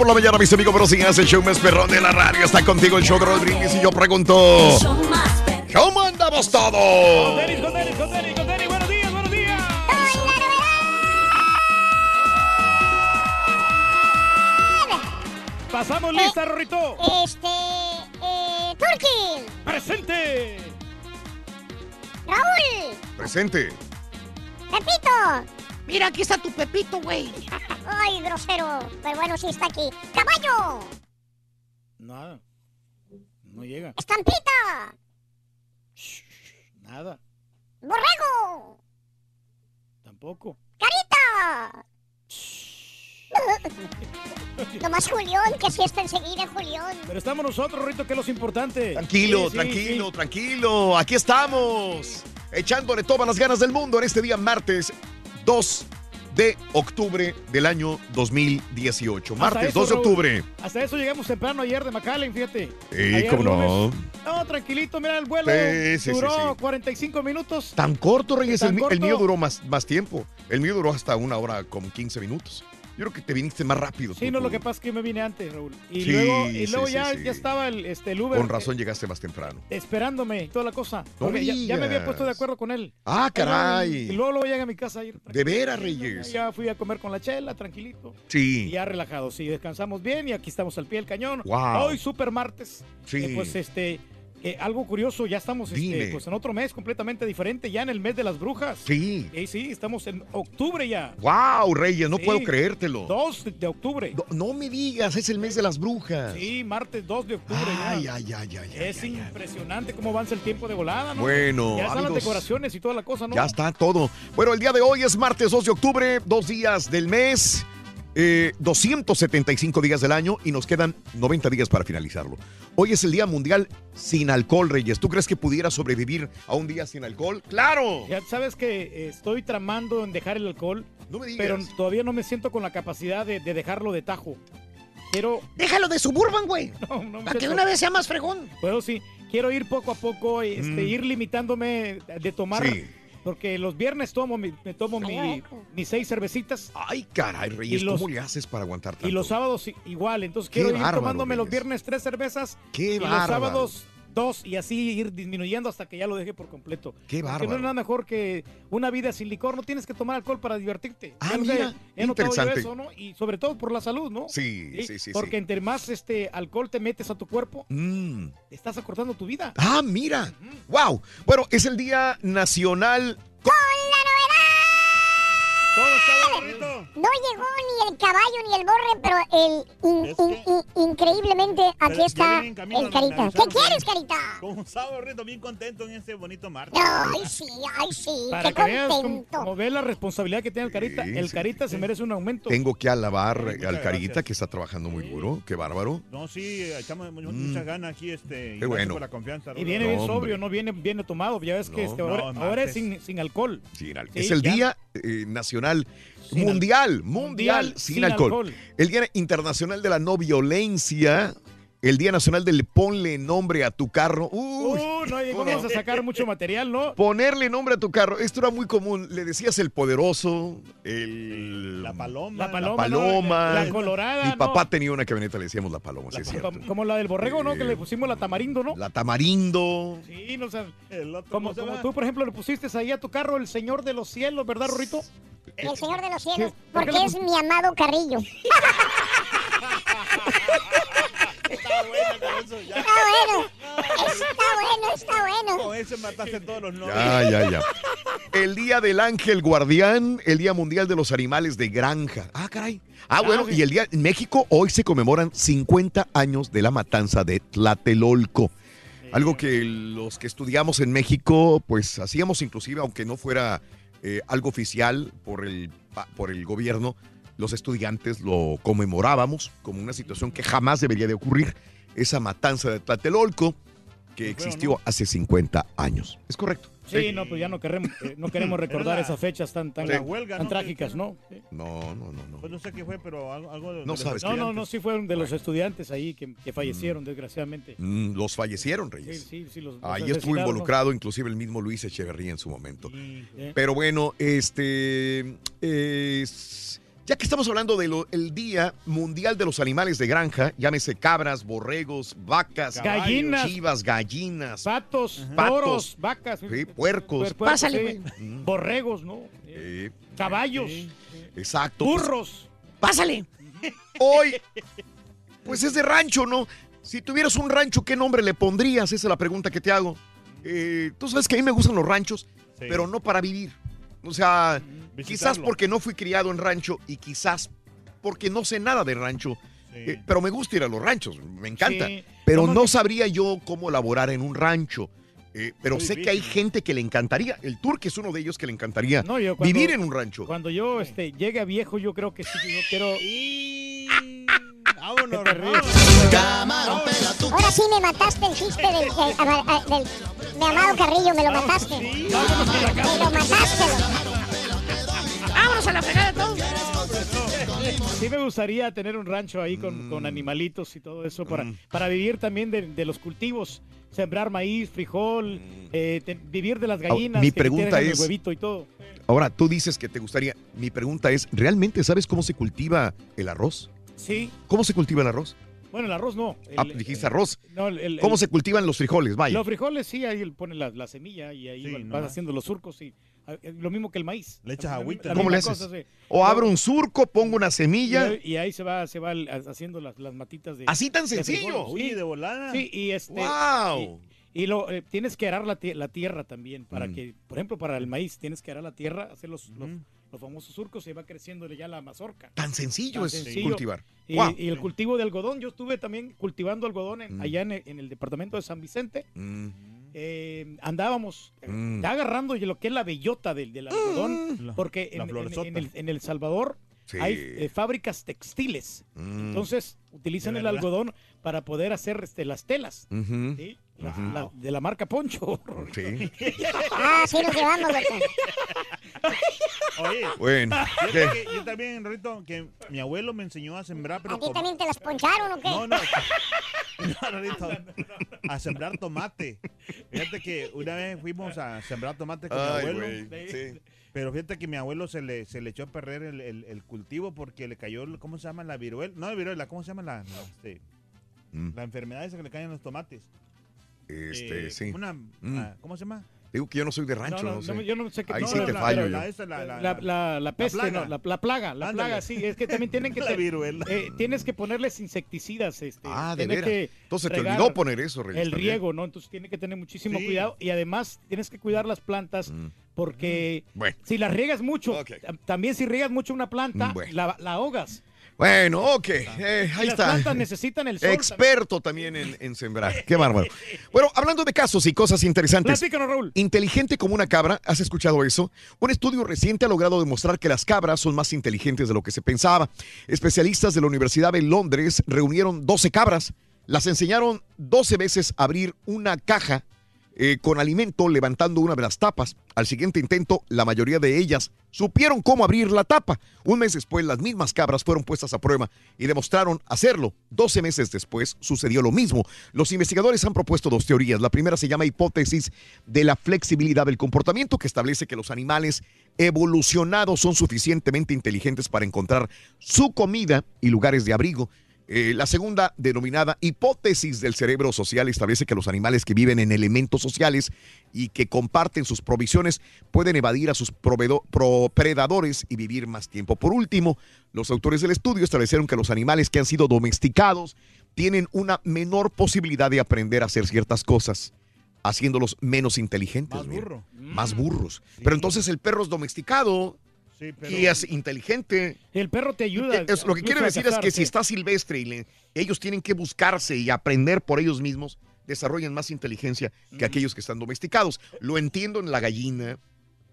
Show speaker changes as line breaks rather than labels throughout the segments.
Por la mañana, mis amigos, pero sin hace el show más perrón de la radio. Está contigo el show de Raúl Brindis y yo pregunto... ¿Cómo andamos todos?
Denis, con Denis, con Denis, con Denis. Buenos días, buenos días. Pasamos lista, Rorrito.
Este. Eh, Turki.
Presente.
Raúl.
Presente.
Pepito.
Mira, aquí está tu Pepito, güey.
Ay, grosero. Pero bueno, sí está aquí. Caballo.
Nada. No llega.
Estampita.
Nada.
Borrego.
Tampoco.
Carita. Nomás Julián, que sí está enseguida, Julián.
Pero estamos nosotros, Rorrito, que es lo importante.
Tranquilo,
Sí, sí,
tranquilo,
sí.
tranquilo. Aquí estamos. Echándole todas las ganas del mundo en este día martes 2 de octubre del año 2018.
Hasta
Martes
eso,
2 de
Raúl.
octubre.
Hasta eso llegamos temprano ayer de McAllen, fíjate.
Sí, cómo no.
No, tranquilito, mira el vuelo.
Sí, sí,
duró
sí.
45 minutos.
Tan corto, Reyes.
Tan
El, mi- el
corto.
mío duró más, más tiempo. El mío duró hasta una hora con 15 minutos. Yo creo que te viniste más rápido.
Sí,
tú,
no,
tú.
lo que pasa es que me vine antes, Raúl. Y
Sí,
luego, y luego
sí,
ya,
sí.
ya estaba el, este, el Uber.
Con razón llegaste más temprano.
eh, Esperándome y toda la cosa.
No
Porque ya, ya me había puesto de acuerdo con él.
Ah, caray.
Y luego, luego llegué a mi casa ayer.
De veras, Reyes.
Ya fui a comer con la chela, tranquilito.
Sí.
Y ya relajado, sí, descansamos bien y aquí estamos al pie del cañón.
Wow.
Hoy, super martes.
Sí.
Eh, pues este, eh, algo curioso, ya estamos este, pues, en otro mes completamente diferente, ya en el mes de las brujas.
Sí.
Eh, sí, estamos en octubre ya.
Wow, Reyes, no
Sí.
puedo creértelo.
2 de octubre.
No, no me digas, es el mes de las brujas.
Sí, martes 2 de octubre
Ay,
ya.
ay, ay, ay.
es impresionante cómo avanza el tiempo de volada, ¿no?
Bueno,
Ya están las decoraciones y toda la cosa, ¿no?
Ya está todo. Bueno, el día de hoy es martes 2 de octubre, dos días del mes, eh, 275 días del año y nos quedan 90 días para finalizarlo. Hoy es el Día Mundial sin alcohol, Reyes. ¿Tú crees que pudiera sobrevivir a un día sin alcohol? ¡Claro!
Ya sabes que eh, estoy tramando en dejar el alcohol,
No me digas.
pero todavía no me siento con la capacidad de, de dejarlo de tajo. Quiero,
Déjalo de Suburban, güey.
no, no,
Para que una vez sea más fregón.
Puedo sí, quiero ir poco a poco, este,
Mm.
ir limitándome de tomar,
Sí.
Porque los viernes tomo mi- me tomo mi- mis seis cervecitas
Ay, caray, Reyes,
Y los-
¿cómo le haces para aguantar tanto?
y los sábados igual. Entonces
Qué
quiero ir
bárbaro,
tomándome los viernes tres cervezas
¡Qué
y los sábados dos y así ir disminuyendo hasta que ya lo deje por completo.
¡Qué
Que no
bárbaro!
es nada mejor que una vida sin licor. No tienes que tomar alcohol para divertirte.
Ah,
Ya no sé,
mira,
he notado yo
interesante.
eso, ¿no? Y sobre todo por la salud, ¿no?
Sí, sí, sí,
Porque
sí.
entre más este alcohol te metes a tu cuerpo,
Mm.
estás acortando tu vida.
Ah, mira. Wow. Bueno, es el Día Nacional.
Todo está bonito.
No llegó ni el caballo ni el borre, pero el in-
Es
in- in- increíblemente aquí está el carita. ¿Qué quieres, carita?
Con un sábado bien contento en este bonito martes.
Ay, sí, ay, sí,
Para
qué
que veas como,
contento.
como ves la responsabilidad que tiene el Carita.
Sí,
el
sí,
Carita se merece un aumento.
Tengo que alabar al Carita,
gracias.
que está trabajando muy duro. Qué bárbaro.
No, sí, echamos
Mm.
muchas ganas aquí, este.
Qué bueno.
por la confianza.
Y viene
No,
bien
hombre.
sobrio, no viene, viene tomado. Ya ves que
No.
este, ahora,
No,
ahora es sin, sin alcohol.
Sí, al-
Sí,
es el
ya.
Día eh, Nacional
Sin
Mundial,
Mundial
Sin alcohol.
alcohol.
El Día Internacional de la No Violencia. El Día Nacional del Ponle Nombre a tu Carro. Uy,
Uh, no, ahí vamos a sacar mucho material, ¿no?
Ponerle nombre a tu carro. Esto era muy común. Le decías el poderoso, el...
La paloma.
La
La
paloma. La colorada,
Mi
¿no?
papá tenía una camioneta, le decíamos la paloma, sí es cierto.
Como, la del borrego, ¿no? Que le pusimos la tamarindo, ¿no?
La tamarindo.
Sí, no sé.
El otro,
Como,
¿cómo
como tú, por ejemplo, le pusiste ahí a tu carro el Señor de los Cielos, ¿verdad, Rorrito?
El Señor de los Cielos.
Sí. ¿Por qué
Porque es mi amado Carrillo.
Está buena con eso ya.
Está bueno. Está bueno, está bueno.
Con ese mataste todos los nombres.
Ya, ya, ya. El Día del Ángel Guardián, el Día Mundial de los Animales de Granja. Ah, caray. Ah, bueno, y el día en México hoy se conmemoran 50 años de la matanza de Tlatelolco. Algo que los que estudiamos en México, pues hacíamos inclusive, aunque no fuera eh, algo oficial por el, por el gobierno, los estudiantes lo conmemorábamos como una situación que jamás debería de ocurrir. Esa matanza de Tlatelolco que existió hace 50 años. Es correcto.
Sí, no, pues ya no queremos, eh, no queremos recordar
la-
esas fechas tan, tan,
la huelga,
tan
¿no?
trágicas, ¿no? Sí.
No, no, no, no.
Pues no sé qué fue, pero algo, algo de
No
de los
sabes
No, no, no, sí fueron de los estudiantes ahí que, que fallecieron, desgraciadamente.
Mm, los fallecieron,
Sí,
Reyes.
sí, sí, los, los
Ahí estuvo
asesinaron, ¿no?
involucrado inclusive el mismo Luis Echeverría en su momento.
Sí.
Pero bueno, este es- ya que estamos hablando del Día Mundial de los Animales de Granja, llámese cabras, borregos, vacas,
Caballos. Gallinas.
chivas, gallinas,
Patos,
Patos.
toros, vacas.
sí, puercos,
Pásale,
sí.
güey.
Borregos, ¿no?
eh,
Caballos,
exacto. pues,
burros.
Pásale.
hoy, pues es de rancho, ¿no? Si tuvieras un rancho, ¿qué nombre le pondrías? Esa es la pregunta que te hago. Eh, Tú sabes que a mí me gustan los ranchos,
Sí.
pero no para vivir. O sea, quizás porque no fui criado en rancho y quizás porque no sé nada de rancho.
Sí.
Eh, pero me gusta ir a los ranchos, me encanta.
Sí.
Pero no sabría yo cómo laborar en un rancho. Eh, pero
Muy
sé que hay gente que le encantaría. El Turque es uno de ellos que le encantaría
No, yo cuando-
vivir en un rancho.
Cuando yo este, llegue a viejo, yo creo que sí, yo quiero...
Y... Vámonos.
Ahora sí me mataste el chiste del, del, ama- del- mi amado Carrillo, me lo mataste.
Sí, vámonos a la
Me lo mataste.
Vámonos a la fregada todos.
Sí me gustaría tener un rancho ahí con,
Mm.
con animalitos y todo eso para, para vivir también de, de los cultivos, sembrar maíz, frijol, eh, te- vivir de las gallinas,
Mm. mi
que
pregunta
el
es-
huevito y todo.
Ahora, tú dices que te gustaría. Mi pregunta es: ¿realmente sabes cómo se cultiva el arroz?
Sí,
¿Cómo se cultiva el arroz?
Bueno, el arroz no. el-
Ah, dijiste arroz.
no, el- el-
¿Cómo
el-
se cultivan los frijoles? Vaya.
Los frijoles sí, ahí pone la, la semilla y ahí
Sí, no.
vas haciendo los surcos y ah, eh, lo mismo que el maíz.
Le echas agüita.
¿Cómo le haces?
cosa, sí.
O abro un surco, pongo una semilla.
y ahí se va, se va haciendo las, las matitas de.
Así tan
de
sencillo.
frijoles.
Uy,
Sí,
de volada.
sí, y este.
¡Wow!
Y lo eh, tienes que arar la, la tierra también para
Mm.
que, por ejemplo, para el maíz tienes que arar la tierra, hacer los. Los famosos surcos y va creciendo ya la mazorca.
Tan sencillo
Tan
es
sencillo.
cultivar.
Y, el cultivo de algodón, yo estuve también cultivando algodón en-
Mm.
allá en el, en el departamento de San Vicente.
Mm,
Eh, andábamos eh,
Mm.
ya agarrando lo que es la bellota del, del algodón, porque en, en-
floresota.
en el, en El Salvador
sí.
hay eh, fábricas textiles.
Mm,
Entonces utilizan el algodón para poder hacer este, las telas. ¿sí? La-
Ujú.
la- de la marca Poncho.
sí.
Ah, sí nos llevamos.
Oye,
Bueno,
yo también, Rito, que mi abuelo me enseñó a sembrar, pero
¿A ti también te las poncharon o qué?
No, no. No, Rorrito, a sembrar tomate. Fíjate que una vez fuimos a sembrar tomate con mi
Ay,
abuelo.
güey, sí.
Pero fíjate que mi abuelo se le, se le echó a perder el, el- el cultivo porque le cayó, ¿cómo se llama? La viruela. No, la viruela, ¿cómo se llama la, la, este,
Mm,
la enfermedad esa que le caen en los tomates?
Este,
Eh,
sí.
Una,
Mm.
ah, ¿Cómo se llama?
Digo que yo no soy de rancho,
No,
no,
no,
sé.
yo no sé qué
Ahí
no,
sí te
la-
fallo
la,
yo.
esa, la, la,
La, la, la peste,
plaga.
no, la, la plaga, la
Ándale.
plaga, sí, es que también tienen que
la
te-
viruela.
eh, tienes que ponerles insecticidas, este,
Ah, de veras.
que
Entonces te olvidó poner eso, Reyes,
el riego, ¿no? Entonces tiene que tener muchísimo
Sí.
cuidado y además tienes que cuidar las plantas
Mm,
porque
Bueno.
si las riegas mucho, también si riegas mucho una planta,
Mm, bueno.
la, la ahogas.
Bueno, ok. eh, ahí
las
está.
plantas necesitan el sol.
Experto también en, en sembrar. Qué bárbaro. Bueno, hablando de casos y cosas interesantes.
Platícanos, Raúl.
Inteligente como una cabra, ¿has escuchado eso? Un estudio reciente ha logrado demostrar que las cabras son más inteligentes de lo que se pensaba. Especialistas de la Universidad de Londres reunieron 12 cabras, las enseñaron 12 veces a abrir una caja eh, con alimento levantando una de las tapas. Al siguiente intento, la mayoría de ellas supieron cómo abrir la tapa. Un mes después, las mismas cabras fueron puestas a prueba y demostraron hacerlo. 12 meses después, sucedió lo mismo. Los investigadores han propuesto dos teorías. La primera se llama hipótesis de la flexibilidad del comportamiento, que establece que los animales evolucionados son suficientemente inteligentes para encontrar su comida y lugares de abrigo. Eh, la segunda, denominada hipótesis del cerebro social, establece que los animales que viven en elementos sociales y que comparten sus provisiones pueden evadir a sus predadores y vivir más tiempo. Por último, los autores del estudio establecieron que los animales que han sido domesticados tienen una menor posibilidad de aprender a hacer ciertas cosas, haciéndolos menos inteligentes.
Más burro.
Más burros. Pero entonces el perro es domesticado
Sí, pero-
y es inteligente.
El perro te ayuda.
Es- lo que
a
decir es que si está silvestre y le- ellos tienen que buscarse y aprender por ellos mismos, desarrollan más inteligencia que aquellos que están domesticados. Lo entiendo en la gallina,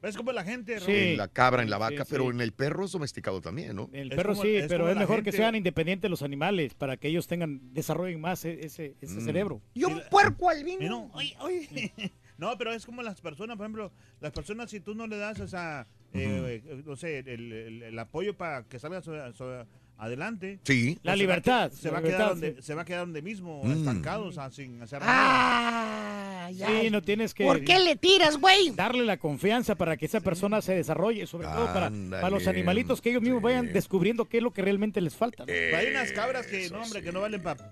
Es como la gente,
Sí.
en la cabra, en la vaca,
sí.
pero en el perro es domesticado también, ¿no?
El perro
como-
sí,
es
pero es mejor que sean independientes los animales para que ellos tengan, desarrollen más e- ese, ese
Mm.
cerebro.
Y un puerco albino.
Y no, oye, oye. No, pero es como las personas, por ejemplo, las personas si tú no le das esa, eh, eh, no sé, el, el- el apoyo para que salga adelante.
Sí.
La libertad,
Se,
la
va a quedar
libertad,
donde,
sí.
se va a quedar donde mismo,
Mm.
estancados, ah, sin hacer nada.
Ah, ya.
Sí, no tienes que
¿Por qué le tiras, güey?
darle la confianza para que esa persona se desarrolle, sobre todo para, para los animalitos que ellos mismos vayan descubriendo qué es lo que realmente les falta. ¿no?
Pero hay unas cabras que, no, hombre, que no valen para...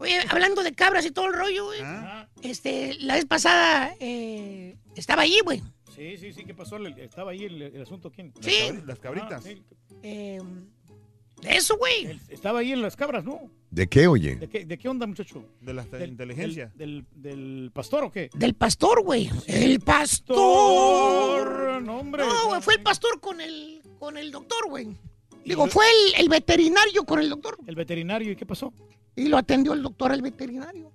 Oye, hablando de cabras y todo el rollo, güey.
¿Ah?
Este, la vez pasada eh, estaba allí, güey.
Sí, sí, sí, ¿qué pasó? Estaba ahí el, el asunto, ¿quién?
Sí.
las cabritas.
Ah, sí.
Eh, de eso, güey.
Estaba ahí en las cabras, ¿no?
¿De qué, oye?
¿De qué, de qué onda, muchacho?
De la
Del-
inteligencia.
Del, del, del pastor o qué?
Del pastor, güey. El pastor.
Pastor, no, hombre.
No, güey, fue el pastor con el, con el doctor, güey. Digo, fue el, el veterinario con el doctor.
El veterinario, ¿y qué pasó?
Y lo atendió el doctor al veterinario.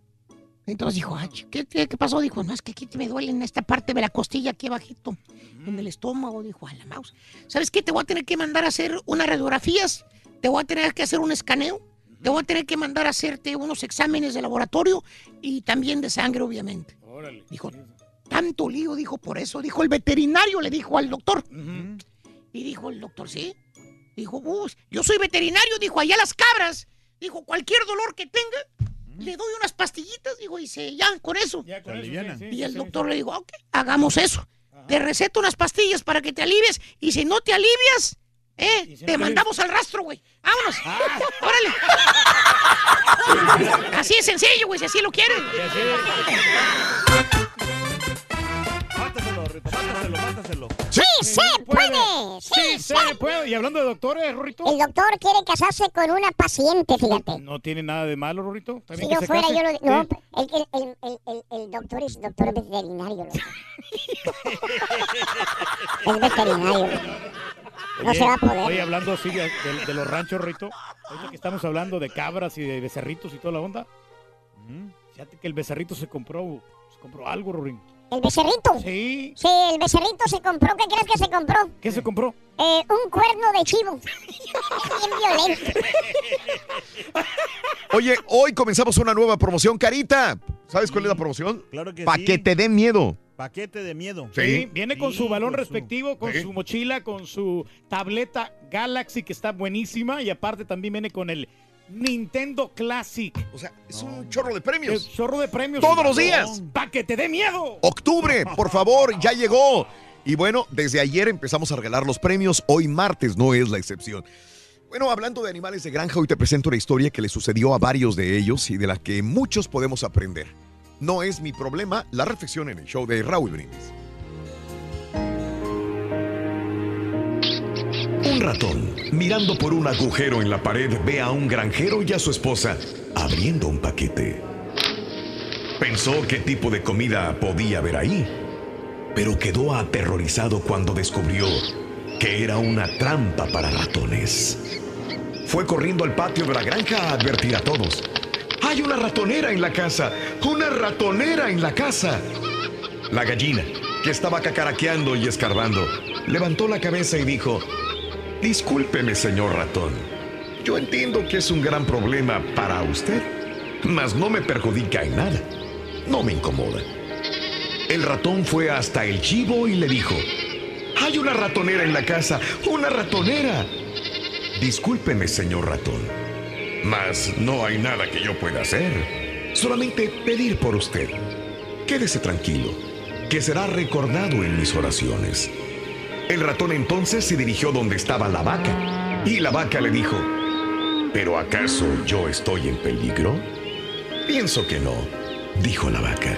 Entonces dijo, "Ay, ¿qué, qué, qué pasó? Dijo, no, es que aquí me duele en esta parte de la costilla, aquí abajito, en el estómago. Dijo, a la mouse. ¿Sabes qué? Te voy a tener que mandar a hacer unas radiografías, te voy a tener que hacer un escaneo, te voy a tener que mandar a hacerte unos exámenes de laboratorio y también de sangre, obviamente.
Órale.
Dijo, tanto lío, dijo, por eso. Dijo el veterinario, le dijo al doctor. Y dijo el doctor, sí. Dijo, "Bus, yo soy veterinario, dijo, allá las cabras. Dijo, cualquier dolor que tenga, le doy unas pastillitas, dijo, y se, ya, con eso.
Ya con
Se
eso,
alivianan.
sí,
Y el
sí,
doctor
sí.
le dijo, ok, hagamos eso. Te receto unas pastillas para que te alivies, y si no te alivias, eh,
si
te mandamos al rastro, güey. Vámonos. Órale. así es sencillo, güey, si así lo quieren.
Sé.
Mátaselo, mátaselo, mátaselo.
¡Sí se
puede.
puede!
Sí,
¡Sí
se
se
puede. Y hablando de doctores, Rorrito.
El doctor quiere casarse con una paciente, fíjate.
No tiene nada de malo, Rorrito.
Si
se
fuera,
case.
yo lo... No,
Sí.
el, el, el, el, doctor es doctor veterinario. es veterinario. No
Oye,
se va a poder.
Oye, hablando así de, de- de los ranchos, Rito. Ahorita que estamos hablando de cabras y de becerritos y toda la onda. Fíjate que el becerrito se compró, se compró algo, Rorín.
¿El becerrito?
Sí.
Sí, el becerrito se compró. ¿Qué crees que se compró?
¿Qué se compró?
Eh, un cuerno de chivo. Bien violento.
Oye, hoy comenzamos una nueva promoción, Carita. ¿Sabes cuál es la promoción?
Claro que
Pa'
sí.
que te den miedo.
Paquete de miedo.
Sí, viene con su balón
con su-
respectivo, con su mochila, con su tableta Galaxy que está buenísima y aparte también viene con el Nintendo Classic.
O sea, es un chorro de premios.
chorro de premios.
Todos los días.
¡Pa' que te dé miedo!
Octubre, por favor, ya llegó. Y bueno, desde ayer empezamos a regalar los premios. Hoy martes no es la excepción. Bueno, hablando de animales de granja, hoy te presento una historia que le sucedió a varios de ellos y de la que muchos podemos aprender. No es mi problema, la reflexión en el show de Raúl Brindis.
Un ratón, mirando por un agujero en la pared, ve a un granjero y a su esposa abriendo un paquete. Pensó qué tipo de comida podía haber ahí, pero quedó aterrorizado cuando descubrió que era una trampa para ratones. Fue corriendo al patio de la granja a advertir a todos. ¡Hay una ratonera en la casa! ¡Una ratonera en la casa! La gallina, que estaba cacaraqueando y escarbando, levantó la cabeza y dijo, Discúlpeme, señor ratón. Yo entiendo que es un gran problema para usted, mas no me perjudica en nada. No me incomoda.
El ratón fue hasta el chivo y le dijo, hay una ratonera en la casa, una ratonera. Discúlpeme, señor ratón, mas no hay nada que yo pueda hacer. Solamente pedir por usted. Quédese tranquilo, que será recordado en mis oraciones. El ratón entonces se dirigió donde estaba la vaca, y la vaca le dijo, ¿pero acaso yo estoy en peligro? Pienso que no, dijo la vaca.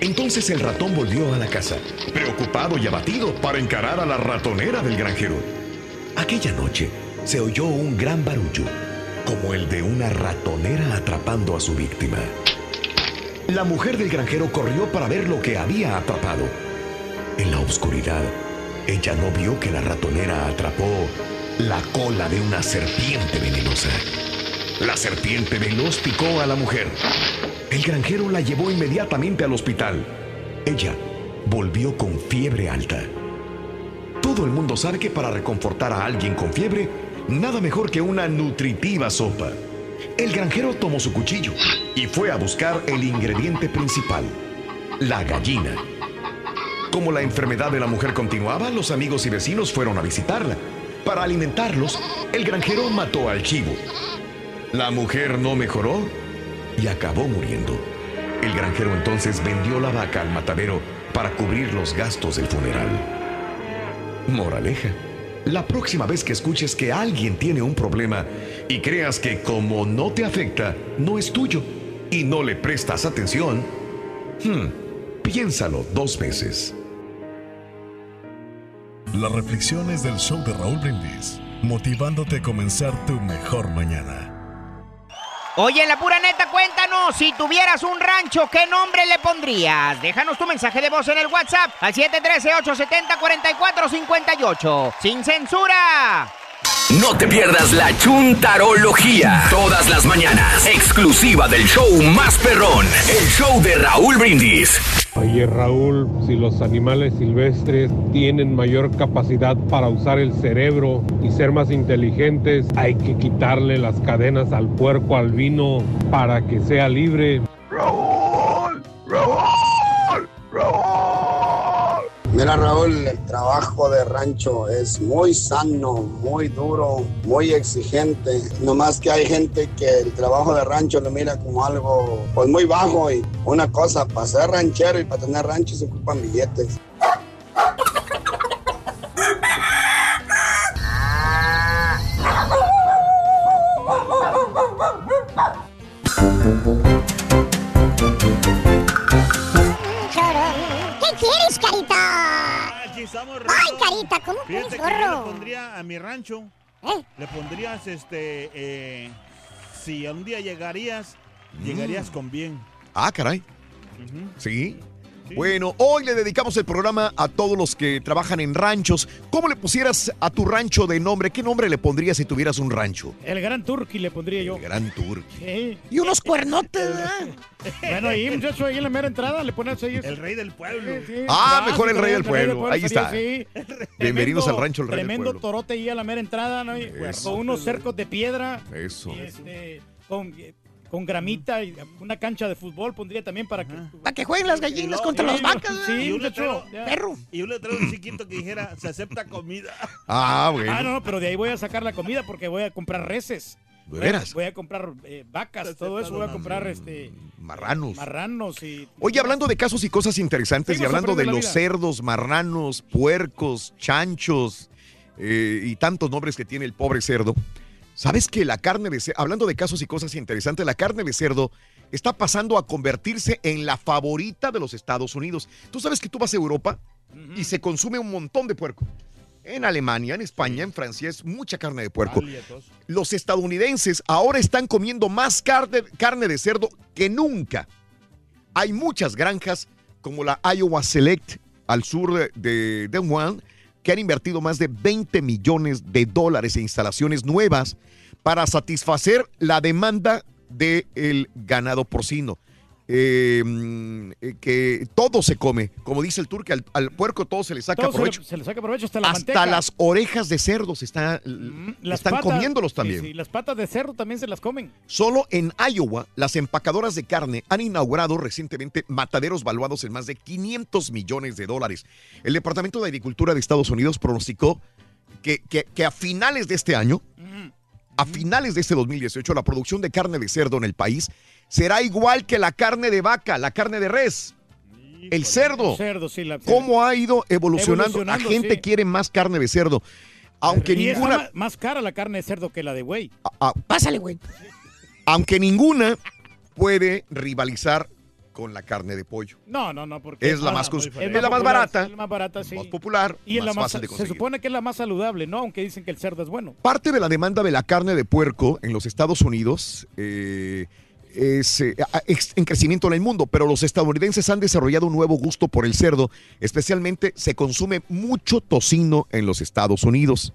Entonces el ratón volvió a la casa, preocupado y abatido para encarar a la ratonera del granjero. Aquella noche se oyó un gran barullo, como el de una ratonera atrapando a su víctima. La mujer del granjero corrió para ver lo que había atrapado. En la oscuridad, ella no vio que la ratonera atrapó la cola de una serpiente venenosa. La serpiente veloz picó a la mujer. El granjero la llevó inmediatamente al hospital. Ella volvió con fiebre alta. Todo el mundo sabe que para reconfortar a alguien con fiebre, nada mejor que una nutritiva sopa. El granjero tomó su cuchillo y fue a buscar el ingrediente principal, la gallina. Como la enfermedad de la mujer continuaba, los amigos y vecinos fueron a visitarla. Para alimentarlos, el granjero mató al chivo. La mujer no mejoró y acabó muriendo. El granjero entonces vendió la vaca al matadero para cubrir los gastos del funeral. Moraleja. La próxima vez que escuches que alguien tiene un problema y creas que como no te afecta, no es tuyo y no le prestas atención, hmm, piénsalo dos veces.
Las reflexiones del show de Raúl Brindis, motivándote a comenzar tu mejor mañana.
Oye, la pura neta, cuéntanos, si tuvieras un rancho, ¿qué nombre le pondrías? Déjanos tu mensaje de voz en el WhatsApp al 713-870-4458. ¡Sin censura!
No te pierdas la chuntarología. Todas las mañanas. Exclusiva del show más perrón. El show de Raúl Brindis.
Oye Raúl, si los animales silvestres tienen mayor capacidad para usar el cerebro y ser más inteligentes, hay que quitarle las cadenas al puerco albino para que sea libre.
Raúl, Raúl, Raúl. Mira Raúl, el trabajo de rancho es muy sano, muy duro, muy exigente. No más que hay gente que el trabajo de rancho lo mira como algo pues muy bajo y una cosa, para ser ranchero y para tener rancho se ocupan billetes.
Que yo le pondría a mi rancho,
¿Eh?
le pondrías, este, eh, si un día llegarías, llegarías con bien.
Ah, caray. ¿Sí? Bueno, hoy le dedicamos el programa a todos los que trabajan en ranchos. ¿Cómo le pusieras a tu rancho de nombre? ¿Qué nombre le pondrías si tuvieras un rancho?
El Gran Turqui le pondría yo.
Gran Turqui.
Sí.
Y unos cuernotes, ¿verdad?
Bueno, ahí, muchacho, ahí en la mera entrada le pones ahí.
El rey del pueblo.
Ah,
sí,
mejor el rey del pueblo. Ahí está. Bienvenidos
Tremendo-
al rancho El Rey del
Tremendo
Pueblo.
torote ahí a la mera entrada, ¿no?
Eso.
Con unos cercos de piedra.
Eso.
y, este, con, con gramita y una cancha de fútbol pondría también para que...
Para que jueguen las gallinas contra las vacas.
Sí,
y un letrero.
Perro.
y un letrero chiquito que dijera, se acepta comida.
Ah, bueno.
Ah, no, no, pero de ahí voy a sacar la comida porque voy a comprar reses.
¿De
Voy a-
veras?
Voy a comprar eh, vacas, todo eso. Voy a comprar este
Marranos.
marranos y...
Oye, hablando de casos y cosas interesantes y hablando de los cerdos, marranos, puercos, chanchos eh, y tantos nombres que tiene el pobre cerdo, ¿sabes que la carne de cerdo, hablando de casos y cosas interesantes, la carne de cerdo está pasando a convertirse en la favorita de los Estados Unidos? Tú sabes que tú vas a Europa y se consume un montón de puerco. En Alemania, en España, en Francia es mucha carne de puerco. Los estadounidenses ahora están comiendo más carne, carne de cerdo que nunca. Hay muchas granjas como la Iowa Select al sur de, de que han invertido más de 20 millones de dólares en instalaciones nuevas para satisfacer la demanda del ganado porcino. eh, mm, eh, que todo se come. Como dice el turque, al, al puerco todo se le saca
Todo se le-
provecho.
Se, le saca provecho hasta la
Hasta
manteca.
las orejas de cerdo se está,
Las
están
patas-
comiéndolos
sí,
también.
sí, las patas de cerdo también se las comen.
Solo en Iowa, las empacadoras de carne han inaugurado recientemente mataderos valuados en más de 500 millones de dólares. El Departamento de Agricultura de Estados Unidos pronosticó que, que- que a finales de este año, a finales de este 2018, la producción de carne de cerdo en el país será igual que la carne de vaca, la carne de res. El cerdo.
El cerdo, sí, la-
¿Cómo ha ido evolucionando?
Evolucionando,
la gente
sí.
quiere más carne de cerdo. Aunque
Y
ninguna,
más cara la carne de cerdo que la de güey.
ah,
Pásale, güey.
aunque ninguna puede rivalizar con la carne de pollo.
No, no, no, porque
Es la más es la más barata,
Es la más barata, sí.
más popular,
y es la más,
fácil de
se
conseguir.
supone que es la más saludable, ¿no? Aunque dicen que el cerdo es bueno.
Parte de la demanda de la carne de puerco en los Estados Unidos eh, es eh, es en crecimiento en el mundo, pero los estadounidenses han desarrollado un nuevo gusto por el cerdo. Especialmente se consume mucho tocino en los Estados Unidos.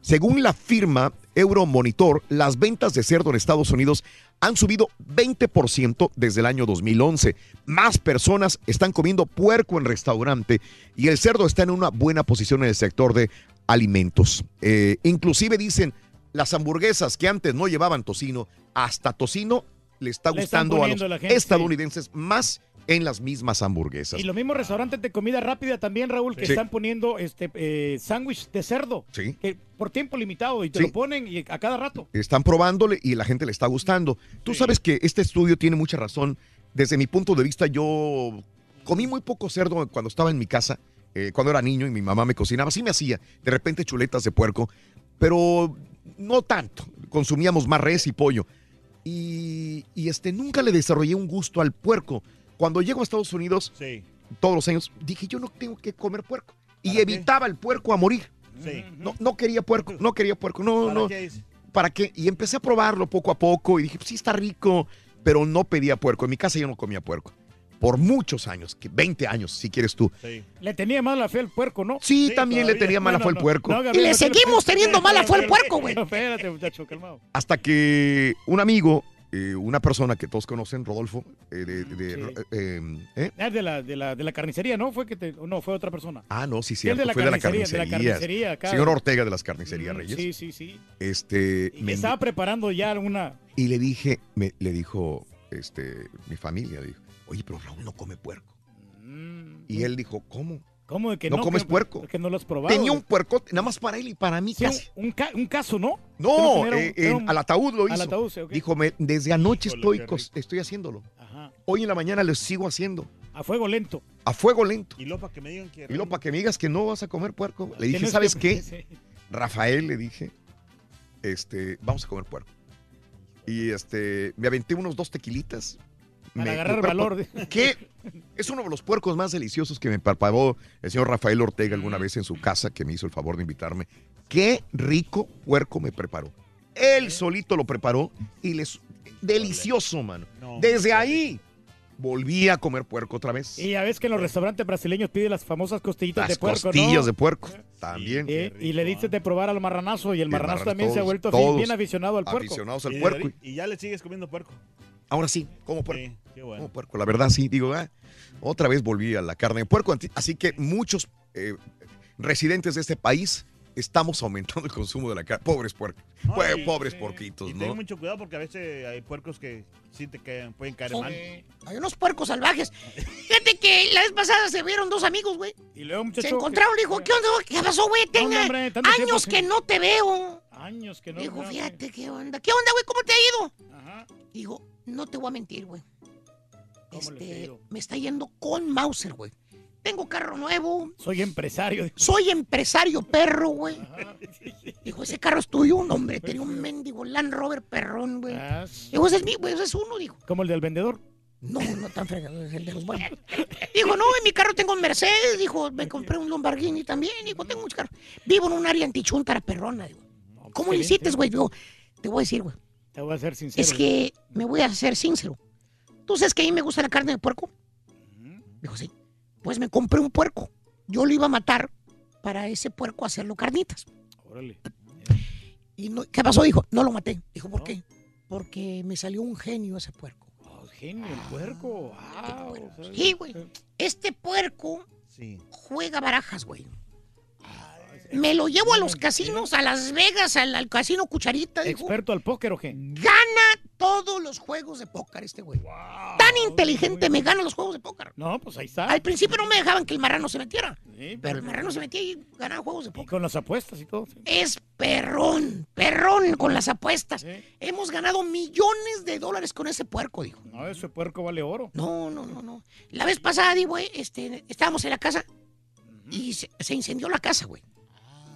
Según la firma Euromonitor, las ventas de cerdo en Estados Unidos han subido 20% desde el año 2011. Más personas están comiendo puerco en restaurante y el cerdo está en una buena posición en el sector de alimentos. Eh, inclusive dicen las hamburguesas que antes no llevaban tocino, hasta tocino le está
Le
gustando a los
sí.
estadounidenses más en las mismas hamburguesas.
Y los mismos restaurantes de comida rápida también, Raúl, que
Sí.
están poniendo este eh, sándwich de cerdo.
Sí.
Que por tiempo limitado y te
Sí.
lo ponen y a cada rato.
Están probándole y la gente le está gustando. Tú sabes que este estudio tiene mucha razón. Desde mi punto de vista, yo comí muy poco cerdo cuando estaba en mi casa, eh, cuando era niño y mi mamá me cocinaba. Sí me hacía de repente chuletas de puerco, pero no tanto. Consumíamos más res y pollo. Y, y, este, nunca le desarrollé un gusto al puerco. Cuando llego a Estados Unidos, todos los años, dije, yo no tengo que comer puerco. Y evitaba el puerco a morir.
Sí.
No, no quería puerco, no quería puerco, no,
¿Para
no.
qué?
¿Para qué? Y empecé a probarlo poco a poco y dije, pues sí está rico, pero no pedía puerco. En mi casa yo no comía puerco. Por muchos años, que 20 años, si quieres tú.
Le tenía mala fe al puerco, ¿no?
Sí, también le tenía mala fe al puerco.
Y le seguimos teniendo mala fe al puerco, güey.
No, espérate, muchacho, calmado.
Hasta que un amigo, eh, una persona que todos conocen, Rodolfo, eh, de... de- eh, ¿eh?
Ah, de la, de la, de la carnicería, ¿no? Fue que te, no, fue otra persona.
Ah, no, sí,
Sí,
fue de la
carnicería, de la
carnicería.
acá.
Señor Ortega de las carnicerías
Mm,
Reyes.
Sí, sí, sí.
Este,
Y
me-
estaba preparando ya una...
y le dije, me, le dijo, este, mi familia, dijo, oye, pero Raúl no come puerco. Y él dijo, ¿cómo?
¿Cómo de que
no,
no?
comes
que-
puerco?
Que no lo has probado.
Tenía un puerco nada más para él y para mí
Sí, un-
casi.
un, ca- un caso, ¿no?
No,
un-
eh,
era
en-
un-
al ataúd lo hizo.
Al ataúd, sí, ok.
Dijo, me- desde anoche
Híjole,
estoy, estoy haciéndolo.
Ajá.
Hoy en la mañana lo sigo haciendo.
A fuego lento.
A fuego lento.
Y luego para que me digan que...
Y luego para que me digas que no vas a comer puerco. Le dije, ¿sabes
que-
qué?
sí.
Rafael, le dije, este, vamos a comer puerco. Y este, me aventé unos dos tequilitas.
Para
Me-
agarrar
me-
valor.
¿Qué? Es uno de los puercos más deliciosos que me preparó el señor Rafael Ortega alguna vez en su casa, que me hizo el favor de invitarme. Qué rico puerco me preparó. Él solito lo preparó y les... Delicioso, mano. Desde ahí volví a comer puerco otra vez.
Y ya ves que en los restaurantes brasileños piden las famosas costillitas
Las
de puerco,
costillas
¿no?
de puerco. También.
Y le diste de probar al marranazo y el
Y el
marranazo
marranazo,
también se ha vuelto
todos
bien aficionado al puerco.
aficionados al
Y-
puerco.
Y ya le sigues comiendo puerco.
Ahora sí, como puerco.
Sí, qué bueno.
Como puerco. La verdad sí, digo, ah, otra vez volví a la carne de puerco. Así que muchos eh, residentes de este país estamos aumentando el consumo de la carne. Pobres puercos.
No,
Pue-
y-
pobres
sí.
porquitos,
Y
¿no?
ten mucho cuidado porque a veces hay puercos que sí te caen- pueden caer
Sí.
mal.
Hay unos puercos salvajes. Fíjate que la vez pasada se vieron dos amigos, güey.
Y luego, muchacho.
Se encontraron, le dijo, ¿qué onda? ¿Qué pasó, güey?
No, tiempo
años que no te veo.
Años que no.
Dijo,
no,
fíjate, ¿qué onda? ¿Qué onda, güey? ¿Cómo te ha ido?
Ajá.
Digo, no te voy a mentir, güey.
¿Cómo les
Este, me está yendo con Mauser, güey. Tengo carro nuevo.
Soy empresario.
Soy empresario perro, güey. Dijo, ese carro es tuyo. No, hombre, tenía un mendigo Land Rover perrón, güey.
Ah,
Dijo, ese es mío, güey, ese es uno, dijo.
Como el del vendedor.
No, no tan fregado, es el de los buenos. Dijo, no, en mi carro tengo un Mercedes. Dijo, me compré un Lamborghini también. Dijo, tengo muchos carros. Vivo en un área antichuntara perrona. Digo, ¿cómo le hiciste, güey? Digo, te voy a decir, güey.
Te voy a ser sincero.
Es que me voy a ser sincero. ¿Tú sabes que a mí me gusta la carne de puerco? Dijo, sí. Pues me compré un puerco. Yo lo iba a matar para ese puerco hacerlo carnitas.
Órale.
¿Y no- qué pasó? Dijo, no lo maté. Dijo, ¿por qué? Porque me salió un genio ese puerco.
genio, el puerco. Wow.
Sí, güey. Este puerco
Sí.
juega barajas, güey. Me lo llevo a los casinos, a Las Vegas, al, al casino Cucharita, dijo.
¿Experto al póker o qué?
Gana todos los juegos de póker este güey. Tan inteligente me gana los juegos de póker.
No, pues ahí está.
Al principio no me dejaban que el marrano se metiera. Pero el marrano se metía y ganaba juegos de
Y
póker.
con las apuestas y todo. sí.
Es perrón, perrón con las apuestas. Hemos ganado millones de dólares con ese puerco, dijo.
No, ese puerco vale oro.
No, no, no, no. La vez pasada, di, güey, este, estábamos en la casa y se, se incendió la casa, güey.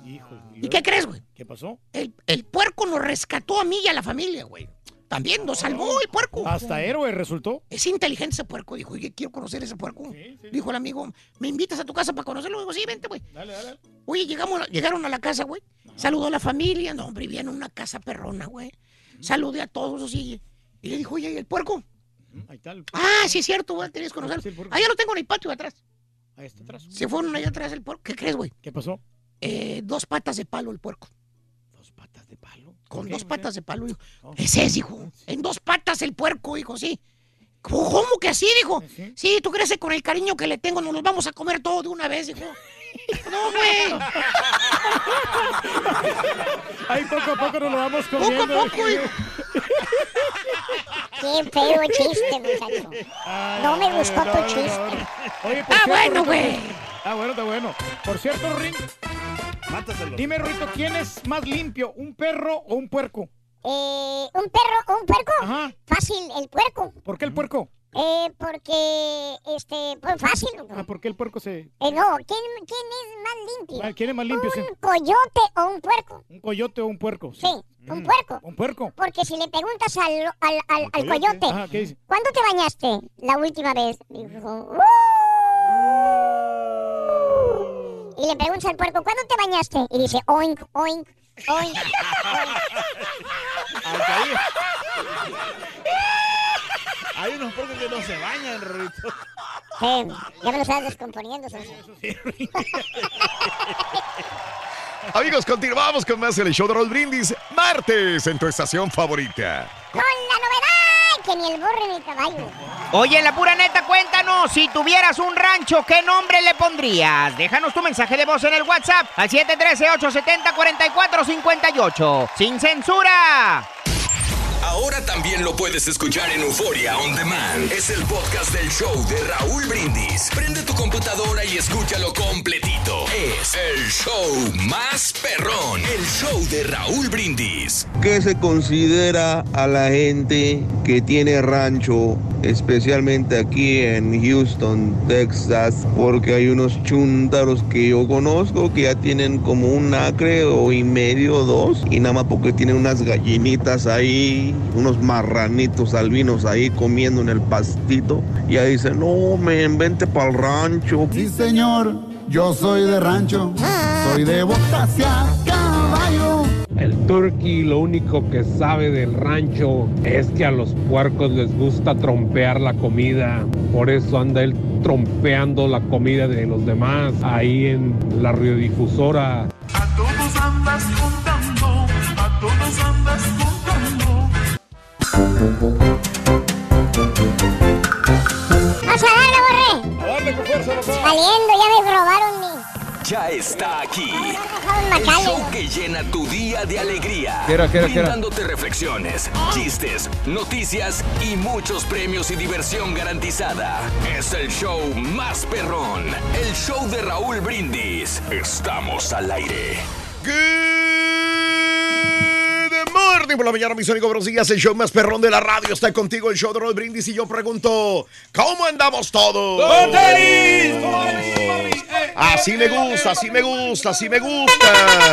Hijo.
¿Y qué crees, güey?
¿Qué pasó?
El, el puerco nos rescató a mí y a la familia, güey. También nos salvó el puerco.
Hasta héroe resultó.
Es inteligente ese puerco. Dijo, oye, quiero conocer ese puerco. Dijo el amigo, ¿me invitas a tu casa para conocerlo? Digo, sí, vente, güey.
Dale, dale.
Oye, llegamos, llegaron a la casa, güey. Saludó a la familia. No, hombre, vivían en una casa perrona, güey. Saludé a todos así. Y le dijo, oye, ¿y el puerco?
Ahí está. el-
Ah, sí es cierto, güey, tenías que conocerlo. Allá lo tengo en el patio de atrás.
Ahí está atrás.
Se fueron allá atrás el puerco. ¿Qué crees, güey?
¿Qué pasó?
Eh, dos patas de palo el puerco.
¿Dos patas de palo?
Con dos patas de palo, hijo.
Oh.
Ese es, hijo. En dos patas el puerco, hijo, sí. ¿Cómo, que así, dijo? Sí, tú crees que con el cariño que le tengo nos los vamos a comer todo de una vez, hijo. No, güey.
Ahí poco a poco nos lo vamos
Poco a
comiendo.
poco, hijo.
Qué feo chiste, muchacho. No me gustó tu chiste.
Oye, por
Ah,
cierto,
bueno, güey.
Ah, bueno, está bueno. Por cierto, Rin,
Mátaselo.
dime, Rito, ¿quién es más limpio, un perro o un puerco?
Eh, ¿Un perro, un puerco?
Ajá.
Fácil, el puerco.
¿Por qué el puerco?
Eh, porque, este, pues fácil.
Ah, ¿por qué el puerco se...?
Eh, no, ¿quién, quién es más limpio?
Ah, ¿Quién es más limpio? sí?
¿Un coyote o un puerco?
¿Un coyote o un puerco?
Sí, un puerco.
¿Un puerco?
Porque si le preguntas al, al, al, al
coyote.
coyote,
Ajá, ¿qué dice?
¿cuándo te bañaste la última vez? Dijo, "Uh". Y le preguntas al puerco, ¿cuándo te bañaste? Y dice, oink, oink, oink, oink.
Hay unos puercos que no se bañan, Rito.
Eh, ya me lo estás descomponiendo.
Amigos, continuamos con más en el show de Roll Brindis. Martes en tu estación favorita.
Con la novedad que ni el burro ni el caballo.
Oye, en la pura neta, cuéntanos, si tuvieras un rancho, ¿qué nombre le pondrías? Déjanos tu mensaje de voz en el WhatsApp al 713-870-4458. ¡Sin censura!
Ahora también lo puedes escuchar en Euforia On Demand. Es el podcast del show de Raúl Brindis. Prende tu computadora y escúchalo completito. Es el show más perrón. El show de Raúl Brindis.
¿Qué se considera a la gente que tiene rancho, especialmente aquí en Houston, Texas? Porque hay unos chúntaros que yo conozco que ya tienen como un acre o y medio, dos, y nada más porque tienen unas gallinitas ahí, unos marranitos albinos ahí comiendo en el pastito, y ahí dicen, no, me vente para el rancho.
Sí, señor, yo soy de rancho, soy de botas y a caballo.
El turkey lo único que sabe del rancho es que a los puercos les gusta trompear la comida. Por eso anda él trompeando la comida de los demás ahí en la radiodifusora.
A todos andas contando, a todos andas contando.
¡Vamos a darle, borré! Saliendo, ya me robaron mi...
Ya está aquí. El show que llena tu día de alegría.
¿Qué era, qué era, qué era?
brindándote reflexiones, chistes, noticias y muchos premios y diversión garantizada. Es el show más perrón. El show de Raúl Brindis. Estamos al aire.
Good morning por la mañana, mis amigos. Días. El show más perrón de la radio está contigo, el show de Roll Brindis. Y yo pregunto, ¿cómo andamos todos?
¡Con tenis!
Así me gusta, así me gusta, así me gusta.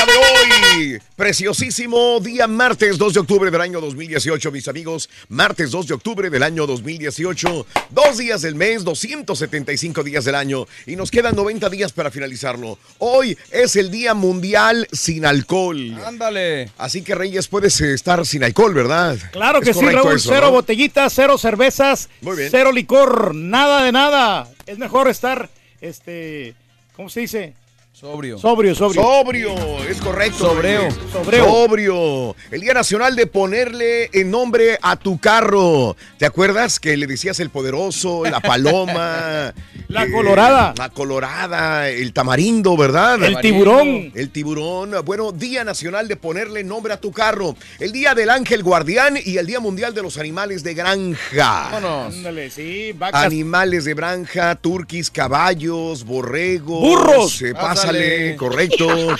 Día de hoy, preciosísimo día martes 2 de octubre del año 2018, mis amigos. Martes 2 de octubre del año 2018. Dos días del mes, 275 días del año. Y nos quedan 90 días para finalizarlo. Hoy es el Día Mundial sin Alcohol.
Ándale.
Así que, Reyes, puedes eh, estar sin alcohol, ¿verdad?
Claro que
Es
sí, Raúl.
eso,
cero
¿no?
botellitas, cero cervezas,
Muy bien.
cero licor, nada de nada. Es mejor estar, este, ¿cómo se dice? Sobrio. Sobrio, sobrio.
Sobrio, es correcto.
Sobreo. Sobreo.
Sobrio. El Día Nacional de ponerle en nombre a tu carro. ¿Te acuerdas que le decías el poderoso, la paloma?
La
eh,
colorada.
La colorada, el tamarindo, ¿verdad?
El tiburón.
El tiburón. Bueno, Día Nacional de ponerle nombre a tu carro. El Día del Ángel Guardián y el Día Mundial de los Animales de Granja.
Vámonos. Ándale, sí, vacas.
Animales de granja, turquis, caballos, borregos.
¡Burros!
Eh, pásale, Correcto.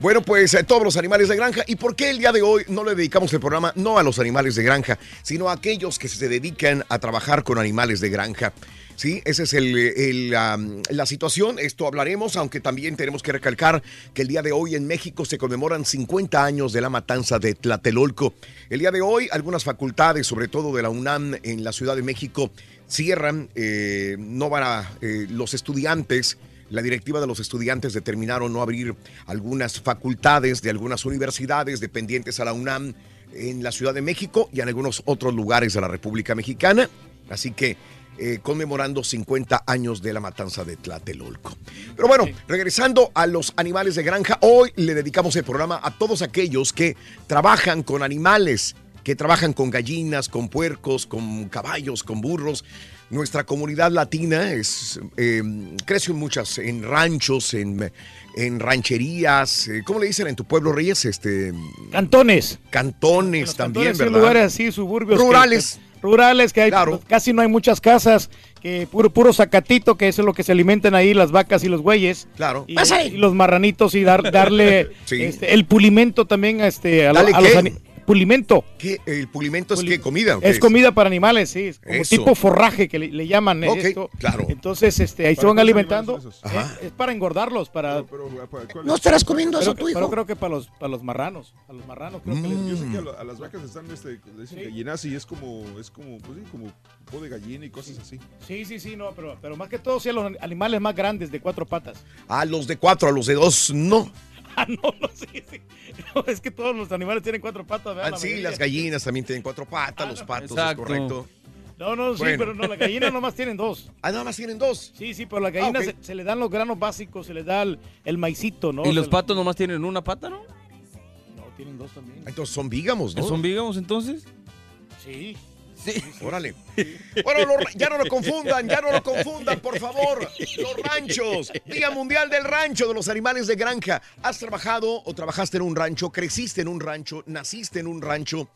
Bueno, pues eh, todos los animales de granja. ¿Y por qué el día de hoy no le dedicamos el programa no a los animales de granja, sino a aquellos que se dedican a trabajar con animales de granja? Sí, esa es el, la situación. Esto hablaremos, aunque también tenemos que recalcar que el día de hoy en México se conmemoran 50 años de la matanza de Tlatelolco. El día de hoy, algunas facultades, sobre todo de la UNAM en la Ciudad de México, cierran. eh, no van a eh, los estudiantes. La directiva de los estudiantes determinaron no abrir algunas facultades de algunas universidades dependientes a la UNAM en la Ciudad de México y en algunos otros lugares de la República Mexicana. Así que eh, conmemorando 50 años de la matanza de Tlatelolco. Pero bueno, regresando a los animales de granja, hoy le dedicamos el programa a todos aquellos que trabajan con animales, que trabajan con gallinas, con puercos, con caballos, con burros. Nuestra comunidad latina es, eh, crece en muchas, en ranchos, en, en rancherías. eh, ¿Cómo le dicen en tu pueblo, Reyes? Este,
Cantones.
Cantones también,
Cantones,
¿verdad?
lugares así, suburbios.
Rurales.
que- rurales, que hay, casi no hay muchas casas, que puro, puro zacatito, que eso es lo que se alimentan ahí las vacas y los güeyes.
Claro.
Y, y los marranitos y dar, darle
Sí.
este, el pulimento también a, este, a, lo-
¿Dale
a los
qué?
Pulimento.
¿Qué? ¿El pulimento es qué? ¿Comida? o qué
Es comida para animales, sí. Es como
Eso.
tipo forraje que le, le llaman
Ok,
esto.
claro.
Entonces, este, ahí se
¿Para
van alimentando.
esos?
Es, es para engordarlos, para.
¿No estarás comiendo
pero,
eso tú, hijo?
Pero creo que para los, para los marranos. A los marranos creo que les-
Yo sé que a, las vacas están este, le dicen gallinas y es como, es como, pues sí, como po de gallina y cosas así.
Sí, sí, sí, no, pero, pero más que todo, sí, a los animales más grandes de cuatro patas.
A los de cuatro, a los de dos, no.
Ah, no, no, sí, sí. No, es que todos los animales tienen cuatro patas, ¿verdad?
Ah,
La
sí,
mayoría.
las gallinas también tienen cuatro patas, los patos,
Exacto.
es correcto.
No, no, sí,
Bueno.
pero no, las gallinas nomás tienen dos.
Ah, nada más tienen dos.
Sí, sí, pero las gallinas
Ah,
se, se le dan los granos básicos, se les da el, el maicito, ¿no?
¿Y los
Se-
patos nomás tienen una pata, no?
No, tienen dos también.
Entonces son vígamos, ¿no?
¿Son vígamos entonces?
Sí.
Sí.
Órale. Bueno, lo- ya no lo confundan, ya no lo confundan, por favor. Los ranchos, Día Mundial del Rancho, de los animales de granja. ¿Has trabajado o trabajaste en un rancho? ¿Creciste en un rancho? ¿Naciste en un rancho?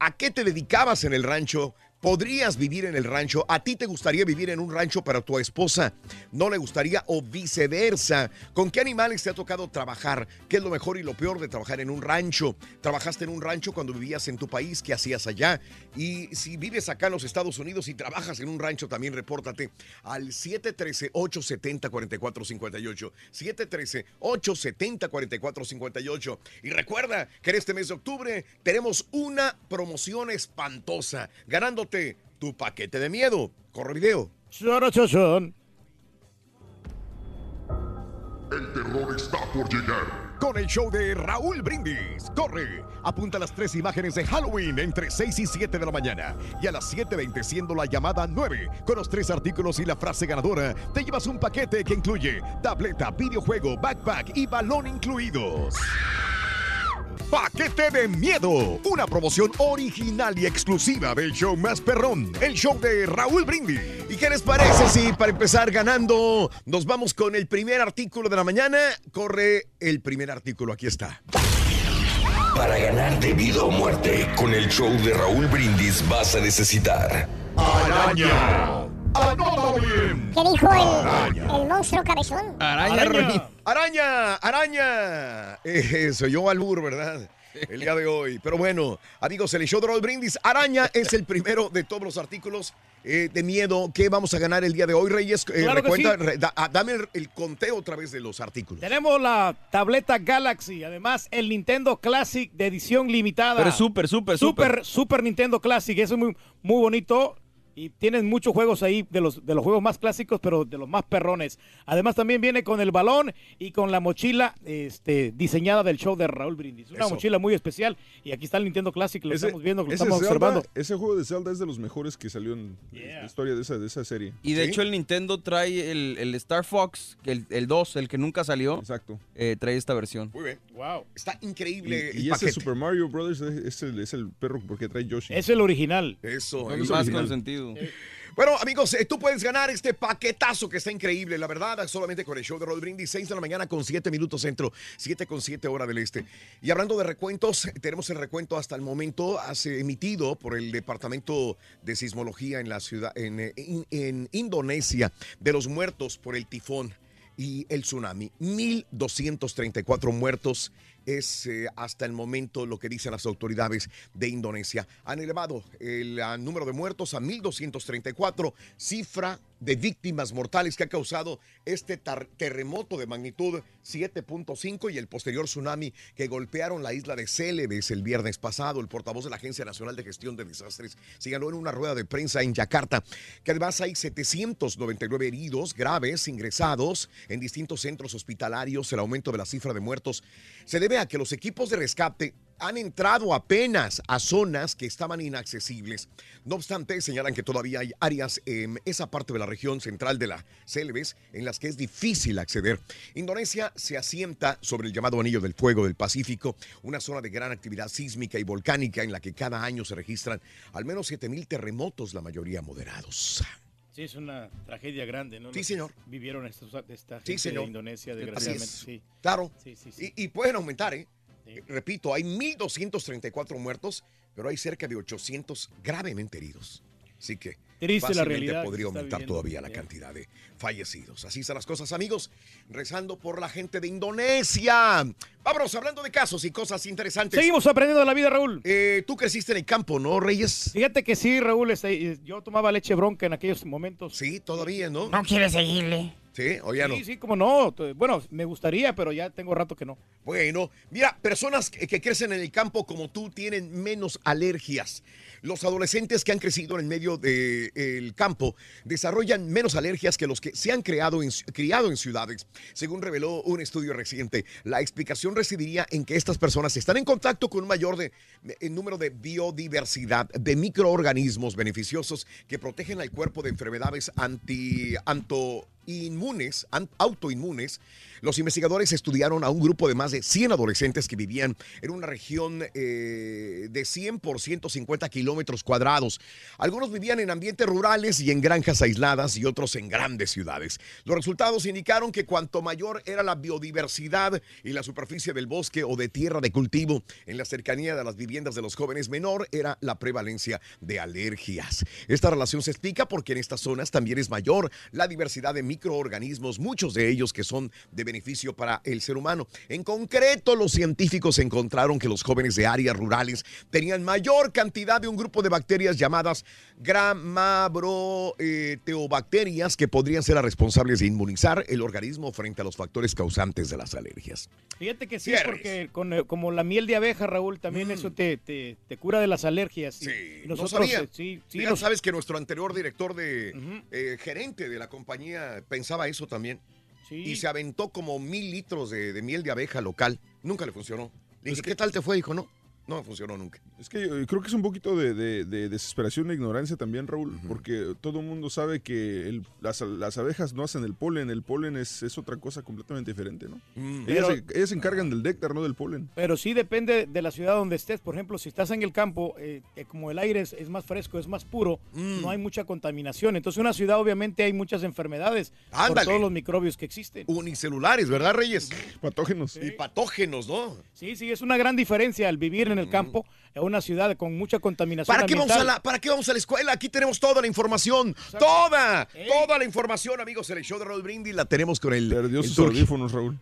¿A qué te dedicabas en el rancho? ¿Podrías vivir en el rancho? ¿A ti te gustaría vivir en un rancho, pero a tu esposa no le gustaría o viceversa? ¿Con qué animales te ha tocado trabajar? ¿Qué es lo mejor y lo peor de trabajar en un rancho? ¿Trabajaste en un rancho cuando vivías en tu país? ¿Qué hacías allá? Y si vives acá en los Estados Unidos y trabajas en un rancho, también repórtate al 713-870-4458. 713-870-4458. Y recuerda que en este mes de octubre tenemos una promoción espantosa, tu paquete de miedo. Corre video.
El terror está por llegar.
Con el show de Raúl Brindis. Corre. Apunta las tres imágenes de Halloween entre 6 y 7 de la mañana. Y a las 7.20 siendo la llamada 9. Con los tres artículos y la frase ganadora, te llevas un paquete que incluye tableta, videojuego, backpack y balón incluidos. Paquete de miedo, una promoción original y exclusiva del show más perrón, el show de Raúl Brindis. ¿Y qué les parece si para empezar ganando nos vamos con el primer artículo de la mañana? Corre el primer artículo, aquí está.
Para ganar de vida o muerte, con el show de Raúl Brindis vas a necesitar.
Araña. Bien.
¿Qué dijo el, el monstruo cabezón?
Araña. Araña, araña. Eh, soy yo albur, ¿verdad? El día de hoy. Pero bueno, amigos, el show de Raúl Brindis. Araña es el primero de todos los artículos eh, de miedo que vamos a ganar el día de hoy, Reyes. Eh,
Claro que
recuenta,
sí.
re- da- ah, dame el, el conteo otra vez de los artículos.
Tenemos la tableta Galaxy, además el Nintendo Classic de edición limitada.
Pero es súper, súper,
Super,
súper.
Super Nintendo Classic, eso es muy, muy bonito. Y tienen muchos juegos ahí de los, de los juegos más clásicos, pero de los más perrones. Además también viene con el balón y con la mochila este, diseñada del show de Raúl Brindis. Una
Eso.
mochila muy especial. Y aquí está el Nintendo Classic, lo
Ese-
estamos viendo, lo estamos
Zelda-
observando.
Ese juego de Zelda es de los mejores que salió en la historia de esa, de esa serie.
Y de hecho el Nintendo trae el, el Star Fox, el, el 2, el que nunca salió.
Exacto.
trae esta versión.
Muy bien.
Wow.
Está increíble
Y,
el
y ese
paquete.
Super Mario Brothers es, es el, es el perro porque trae Yoshi.
Es el original.
Eso,
el
el
más
original.
consentido.
Bueno, amigos, eh, tú puedes ganar este paquetazo que está increíble, la verdad, solamente con el show de Roll Brindis, 6 de la mañana con 7 minutos centro, 7 con 7 hora del este. Y hablando de recuentos, tenemos el recuento hasta el momento, emitido por el Departamento de Sismología en la ciudad, en, eh, en Indonesia, de los muertos por el tifón y el tsunami. 1.234 muertos es eh, hasta el momento lo que dicen las autoridades de Indonesia. Han elevado el ah, número de muertos a 1.234, cifra de víctimas mortales que ha causado este terremoto de magnitud 7.5 y el posterior tsunami que golpearon la isla de Celebes el viernes pasado. El portavoz de la Agencia Nacional de Gestión de Desastres señaló en una rueda de prensa en Yakarta que además hay 799 heridos graves ingresados en distintos centros hospitalarios. El aumento de la cifra de muertos se debe a que los equipos de rescate han entrado apenas a zonas que estaban inaccesibles. No obstante, señalan que todavía hay áreas en esa parte de la región central de la Celebes en las que es difícil acceder. Indonesia se asienta sobre el llamado Anillo del Fuego del Pacífico, una zona de gran actividad sísmica y volcánica en la que cada año se registran al menos 7.000 terremotos, la mayoría moderados.
Sí, es una tragedia grande, ¿no?
Sí, señor.
Vivieron estos, esta
Sí,
gente
señor.
de Indonesia, desgraciadamente.
es.
Sí.
Claro.
Sí, sí, sí.
Y, y pueden aumentar, ¿eh? Repito, hay 1.234 muertos, pero hay cerca de 800 gravemente heridos. Así que
Triste la
fácilmente
realidad
podría aumentar
viviendo.
todavía la cantidad de fallecidos. Así están las cosas, amigos. Rezando por la gente de Indonesia. Vámonos, hablando de casos y cosas interesantes.
Seguimos aprendiendo de la vida, Raúl.
Eh, Tú creciste en el campo, ¿no, Reyes?
Fíjate que sí, Raúl. este, yo tomaba leche bronca en aquellos momentos.
Sí, todavía, ¿no?
No quiere seguirle.
Sí, o ya no.
Sí, sí, como no. Bueno, me gustaría, pero ya tengo rato que no.
Bueno, mira, personas que, que crecen en el campo como tú tienen menos alergias. Los adolescentes que han crecido en medio del campo desarrollan menos alergias que los que se han creado criado en ciudades, según reveló un estudio reciente. La explicación residiría en que estas personas están en contacto con un mayor de, número de biodiversidad de microorganismos beneficiosos que protegen al cuerpo de enfermedades autoinmunes, los investigadores estudiaron a un grupo de más de 100 adolescentes que vivían en una región eh, de 100 por 150 kilómetros cuadrados. Algunos vivían en ambientes rurales y en granjas aisladas y otros en grandes ciudades. Los resultados indicaron que cuanto mayor era la biodiversidad y la superficie del bosque o de tierra de cultivo en la cercanía de las viviendas de los jóvenes, menor era la prevalencia de alergias. Esta relación se explica porque en estas zonas también es mayor la diversidad de microorganismos, muchos de ellos que son de beneficio para el ser humano. En concreto, los científicos encontraron que los jóvenes de áreas rurales tenían mayor cantidad de un grupo de bacterias llamadas gramabroteobacterias que podrían ser las responsables de inmunizar el organismo frente a los factores causantes de las alergias.
Fíjate que sí,
Cierres.
porque con, eh, como la miel de abeja, Raúl, también eso te, te, te cura de las alergias. Sí,
Mm. no sabía.
eh, sí, sí,
Mira,
nos-
sabes que nuestro anterior director de eh, gerente de la compañía pensaba eso también. Y se aventó como mil litros de, de miel de abeja local. Nunca le funcionó. Le dije, ¿qué tal te fue? Dijo, no, no funcionó nunca.
Es que yo creo que es un poquito de, de- de desesperación e ignorancia también, Raúl, porque todo el mundo sabe que el- las, las abejas no hacen el polen, el polen es, es otra cosa completamente diferente, ¿no?
Mm.
Ellas,
Pero-
se, ellas se encargan del néctar, no del polen.
Pero sí depende de la ciudad donde estés. Por ejemplo, si estás en el campo, eh, eh, como el aire es, es más fresco, es más puro,
Mm.
no hay mucha contaminación. Entonces, en una ciudad obviamente hay muchas enfermedades por
Ándale.
todos los microbios que existen.
Unicelulares, ¿verdad, Reyes?
Patógenos.
Y patógenos, ¿no?
Sí, sí, es una gran diferencia al vivir en el campo, en una ciudad con mucha contaminación
¿Para qué, vamos a la, ¿Para qué vamos a la escuela? Aquí tenemos toda la información. Toda, toda la información, amigos. En el show de Raúl Brindis la tenemos con el.
Perdió sus audífonos, Raúl.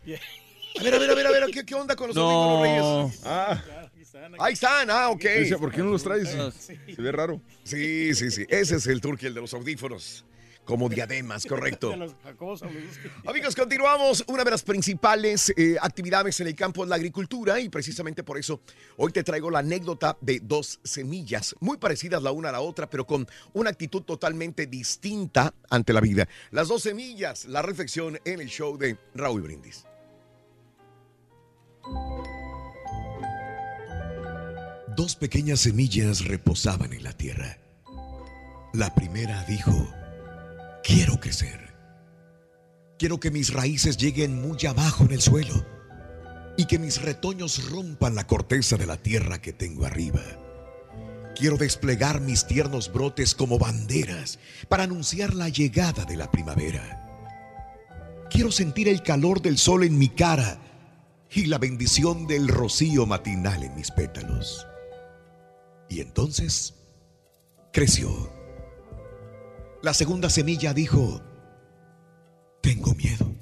A ver, a ver, a ver, a ver, ¿qué, qué onda con los
No.
audífonos, Reyes?
Ah.
Ahí están, ah, ok.
Dice, ¿por qué no los traes? Se ve raro.
Sí, sí, sí. Ese es el turqui, el de los audífonos. Como diademas, correcto.
De los Jacobos Zabludowski.
Amigos, continuamos. Una de las principales eh, actividades en el campo es la agricultura y precisamente por eso hoy te traigo la anécdota de dos semillas, muy parecidas la una a la otra, pero con una actitud totalmente distinta ante la vida. Las dos semillas, la reflexión en el show de Raúl Brindis. Dos pequeñas semillas reposaban en la tierra. La primera dijo, quiero crecer. Quiero que mis raíces lleguen muy abajo en el suelo y que mis retoños rompan la corteza de la tierra que tengo arriba. Quiero desplegar mis tiernos brotes como banderas para anunciar la llegada de la primavera. Quiero sentir el calor del sol en mi cara y la bendición del rocío matinal en mis pétalos. Y entonces creció. La segunda semilla dijo, tengo miedo.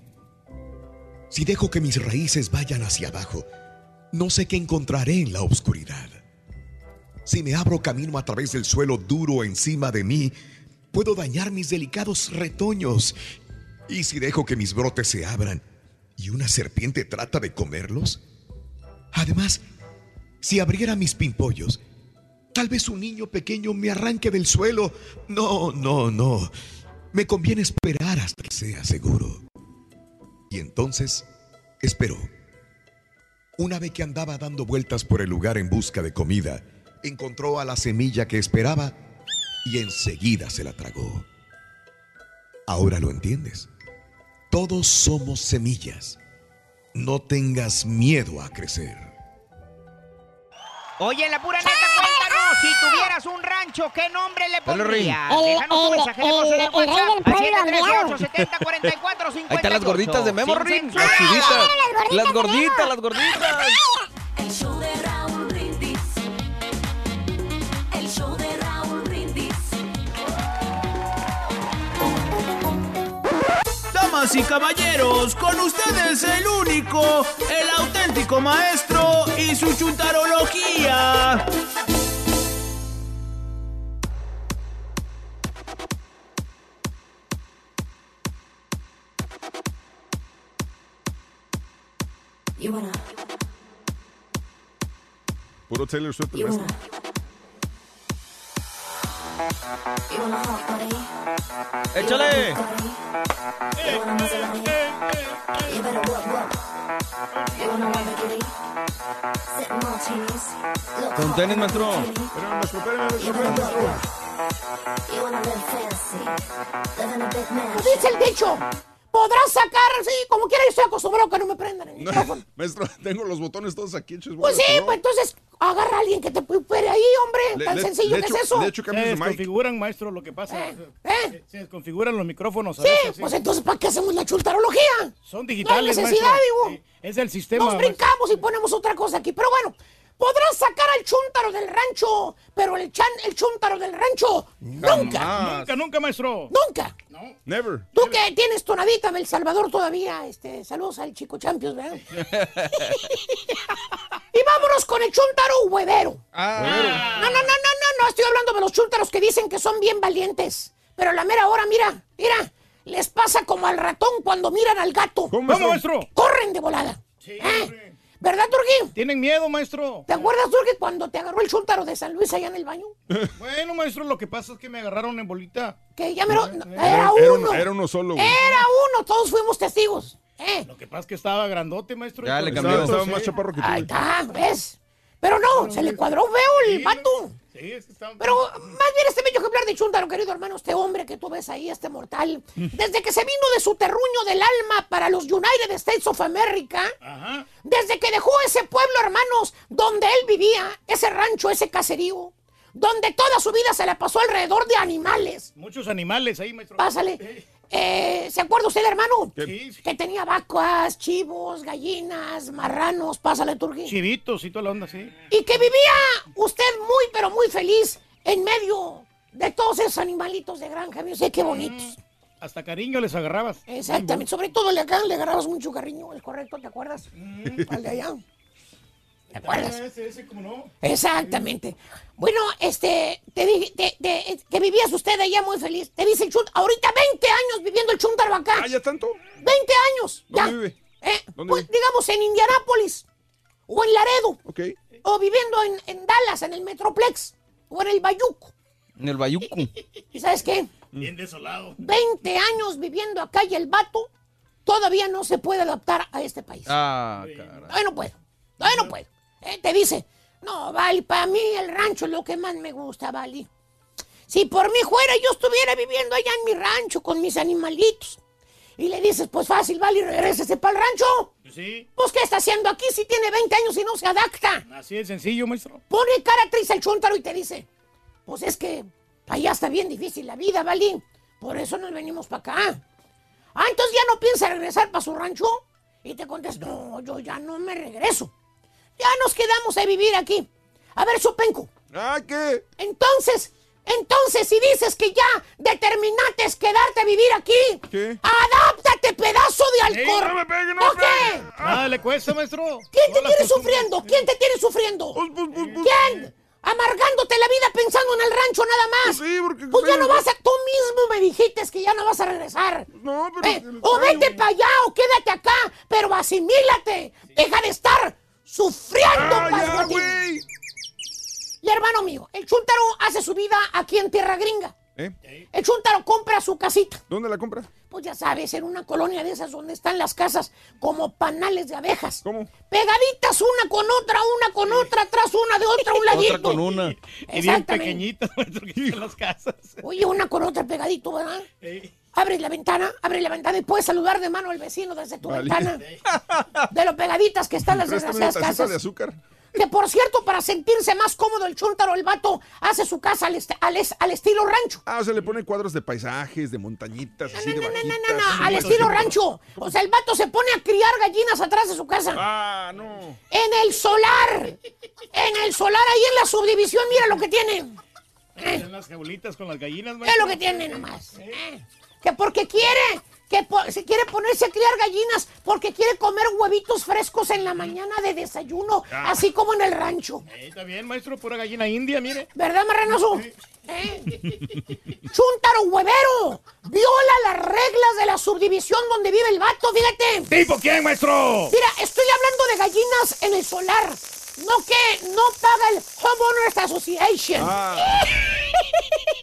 Si dejo que mis raíces vayan hacia abajo, no sé qué encontraré en la oscuridad. Si me abro camino a través del suelo duro encima de mí, puedo dañar mis delicados retoños. Y si dejo que mis brotes se abran y una serpiente trata de comerlos. Además, si abriera mis pimpollos, tal vez un niño pequeño me arranque del suelo. No, no, no. Me conviene esperar hasta que sea seguro. Y entonces esperó. Una vez que andaba dando vueltas por el lugar en busca de comida, encontró a la semilla que esperaba y enseguida se la tragó. Ahora lo entiendes. Todos somos semillas. No tengas miedo a crecer.
Oye, la pura neta, cuéntanos, si tuvieras un rancho, ¿qué nombre le pondrías?
El-
Déjanos tu
el-
mensaje de voz en
el-
el
el rey
WhatsApp
del pueblo
al
ambiado.
713-870-4458.
Ahí están las gorditas de Memo. Las
gorditas
las gorditas.
El show de Raúl Brindis. El show de Raúl Brindis.
Damas y caballeros, con ustedes el único, el auténtico maestro y su chuntarología.
Better work, work. You wanna Lamborghini? Sip martinis. Look
Con tenis,
in
maestro.
bikini. You better work, work. You wanna live fancy? Live in a big mansion.
Dice el dicho, podrás sacar, sí, como quiera, yo estoy acostumbrado a que no me prendan el micrófono.
Maestro, tengo los botones todos aquí hechos.
Pues sí, pues entonces agarra a alguien que te opere ahí, hombre.
Le-
Tan
le-
sencillo
le
que es eso.
le echo
Se
de mic.
desconfiguran, maestro, lo que pasa.
¿Eh?
Se desconfiguran los micrófonos. a
Sí,
veces,
pues entonces, ¿para qué hacemos la chultarología?
Son digitales,
No hay necesidad,
maestro.
digo.
Sí, Es el sistema.
Nos
maestro.
brincamos y ponemos otra cosa aquí. Pero bueno, podrás sacar al chúntaro del rancho, pero el, chan, el chúntaro del rancho nunca.
Nunca, nunca, maestro.
Nunca.
Never.
Tú que tienes tonadita en El Salvador todavía, este, saludos al chico Champions, ¿verdad? y vámonos con el chúntaro huevero.
Ah.
No, no, no, no, no, no, estoy hablando de los chúntaros que dicen que son bien valientes. Pero a la mera hora, mira, mira, les pasa como al ratón cuando miran al gato.
¿Cómo, maestro?
Corren de volada. ¿Eh? ¿Verdad, Turquín?
Tienen miedo, maestro.
¿Te acuerdas, Turquín, cuando te agarró el chúntaro de San Luis allá en el baño?
Bueno, maestro, lo que pasa es que me agarraron en bolita.
Que ya me lo... no,
Era-
uno.
era uno solo, güey.
Era uno, todos fuimos testigos. ¿Eh?
Lo que pasa es que estaba grandote, maestro.
Ya le cambió. Estaba
sí.
más chaparro que tú,
Ahí está, ¿ves? Pero no, se le cuadró feo el vato.
Sí, es que estaba...
Pero más bien este bello ejemplar de Chúntaro, querido hermano, este hombre que tú ves ahí, este mortal, desde que se vino de su terruño del alma para los United States of America,
Ajá.
desde que dejó ese pueblo, hermanos, donde él vivía, ese rancho, ese caserío, donde toda su vida se la pasó alrededor de animales.
Muchos animales ahí, maestro.
Pásale. Eh, ¿Se acuerda usted, hermano?
Sí.
Que tenía vacas, chivos, gallinas, marranos, pásale, Turquí.
Chivitos y toda la onda, sí.
Y que vivía usted muy, pero muy feliz en medio de todos esos animalitos de granja. Yo sé qué bonitos.
Hasta cariño les agarrabas.
Exactamente. Sobre todo el de acá le agarrabas mucho cariño, es correcto, ¿te acuerdas? Al de allá. ¿Te acuerdas?
Ese, ese, ¿cómo no?
Exactamente. Bueno, este, te dije te- te- que vivías usted allá muy feliz. Te dice el chunt, ahorita 20 años viviendo el chuntaro acá.
¿Ah, ya tanto?
20 años. Ya.
¿Dónde vive?
Eh,
¿Dónde
pues,
vive?
digamos en Indianápolis. O en Laredo.
Ok.
O viviendo en, en Dallas, en el Metroplex. O en el Bayuco.
En el Bayuco.
¿Y sabes qué?
Bien desolado.
20 años viviendo acá y el vato todavía no se puede adaptar a este país.
Ah, caray.
Todavía no puedo. Todavía no puedo. Te dice, no, Vali, para mí el rancho es lo que más me gusta, Vali. Si por mí fuera, yo estuviera viviendo allá en mi rancho con mis animalitos. Y le dices, pues fácil, Vali, regrésese para el rancho.
Sí,
Pues, ¿qué está haciendo aquí si tiene 20 años y no se adapta?
así de sencillo, maestro.
Pone cara triste al chuntaro y te dice, pues es que allá está bien difícil la vida, Vali. Por eso nos venimos para acá. Ah, entonces ya no piensa regresar para su rancho. Y te contesta, no, yo ya no me regreso. Ya nos quedamos a vivir aquí. A ver, Sopenco.
¿Ah, qué?
Entonces, entonces si dices que ya determinaste quedarte a vivir aquí,
¿Qué?
adáptate, pedazo de
Ey,
alcohol.
no me pegue, no me
¿O qué?
Nada le cuesta, maestro.
¿Quién te tiene sufriendo? ¿Quién te tiene sufriendo?
Pues, pues, pues, pues,
¿Quién? Amargándote la vida pensando en el rancho nada más.
Sí, porque...
Pues ya no vas a... Tú mismo me dijiste que ya no vas a regresar.
No, pero...
Eh, o vete para allá o quédate acá, pero asimílate. Deja de estar sufriendo,
¡Ah, ya!
Y hermano mío, el Chuntaro hace su vida aquí en Tierra Gringa.
¿Eh?
El Chuntaro compra su casita.
¿Dónde la compra?
Pues ya sabes, en una colonia de esas donde están las casas como panales de abejas.
¿Cómo?
Pegaditas una con otra, una con otra, atrás una de otra, un ladito.
Otra con una.
Y bien están las casas.
Oye, una con otra pegadito, ¿verdad? Abres la ventana, abres la ventana y puedes saludar de mano al vecino desde tu
Vale.
ventana. De lo pegaditas que están las
Préstame una
desgraciadas
tacita de
casas.
azúcar.
Que por cierto, para sentirse más cómodo el chúntaro, el vato hace su casa al, este- al es- al estilo rancho.
Ah, o sea, le pone cuadros de paisajes, de montañitas, así de
No, no,
bajitas.
no, no, al estilo rancho. O sea, el vato se pone a criar gallinas atrás de su casa.
Ah, no.
En el solar. En el solar, ahí en la subdivisión, mira lo que tiene.
Están las jaulitas con las gallinas,
Mira lo que tiene nomás. Eh, Que porque quiere, que po- se quiere ponerse a criar gallinas porque quiere comer huevitos frescos en la mañana de desayuno,
Ah.
así como en el rancho.
Eh, está bien, maestro, pura gallina india, mire.
¿Verdad, marranoso? ¿Eh? ¡Chúntaro huevero! Viola las reglas de la subdivisión donde vive el vato, fíjate.
¿Tipo quién, maestro?
Mira, estoy hablando de gallinas en el solar. No que no paga el Homeowners Association.
Ah,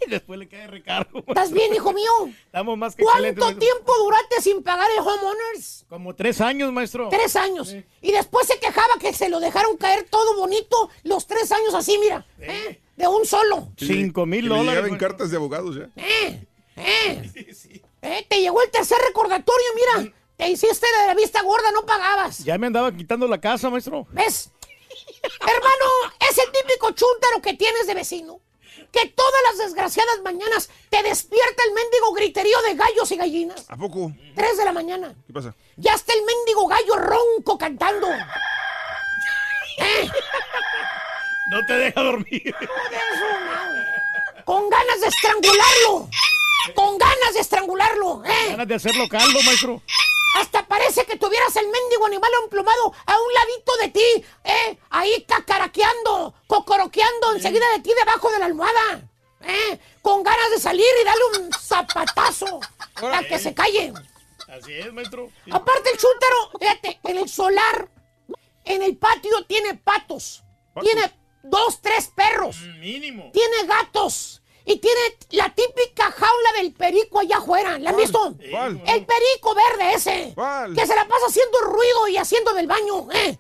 Después le cae recargo.
¿Estás bien, hijo mío?
Estamos más que
¿Cuánto
maestro.
tiempo duraste sin pagar el Homeowners?
Como tres años, maestro.
Tres años. Y después se quejaba que se lo dejaron caer todo bonito los tres años así, mira. ¿eh? De un solo.
Cinco mil dólares. maestro.
cartas de abogados ya.
¿Eh? ¿Eh? ¿Eh? Te llegó el tercer recordatorio, mira. Te hiciste de la vista gorda, no pagabas.
Ya me andaba quitando la casa, maestro.
¿Ves? Hermano, es el típico chúntaro que tienes de vecino. Que todas las desgraciadas mañanas te despierta el mendigo griterío de gallos y gallinas.
¿A poco?
Tres de la mañana.
¿Qué pasa?
Ya está el mendigo gallo ronco cantando. ¿Eh?
No te deja dormir.
Con ganas de estrangularlo. Con ganas de estrangularlo. ¿eh?
Ganas de hacerlo caldo, maestro.
Hasta parece que tuvieras el mendigo animal emplumado a un ladito de ti, ¿eh? Ahí cacaraqueando, cocoroqueando enseguida de ti debajo de la almohada, ¿eh? Con ganas de salir y darle un zapatazo para que se calle.
Así es, maestro.
Aparte el chúntaro, fíjate, en el solar, en el patio tiene patos, tiene dos, tres perros,
Mínimo.
tiene gatos. Y tiene la típica jaula del perico allá afuera. ¿La han visto?
¿Cuál?
El perico verde ese.
¿Cuál?
Que se la pasa haciendo ruido y haciendo del baño, ¿eh?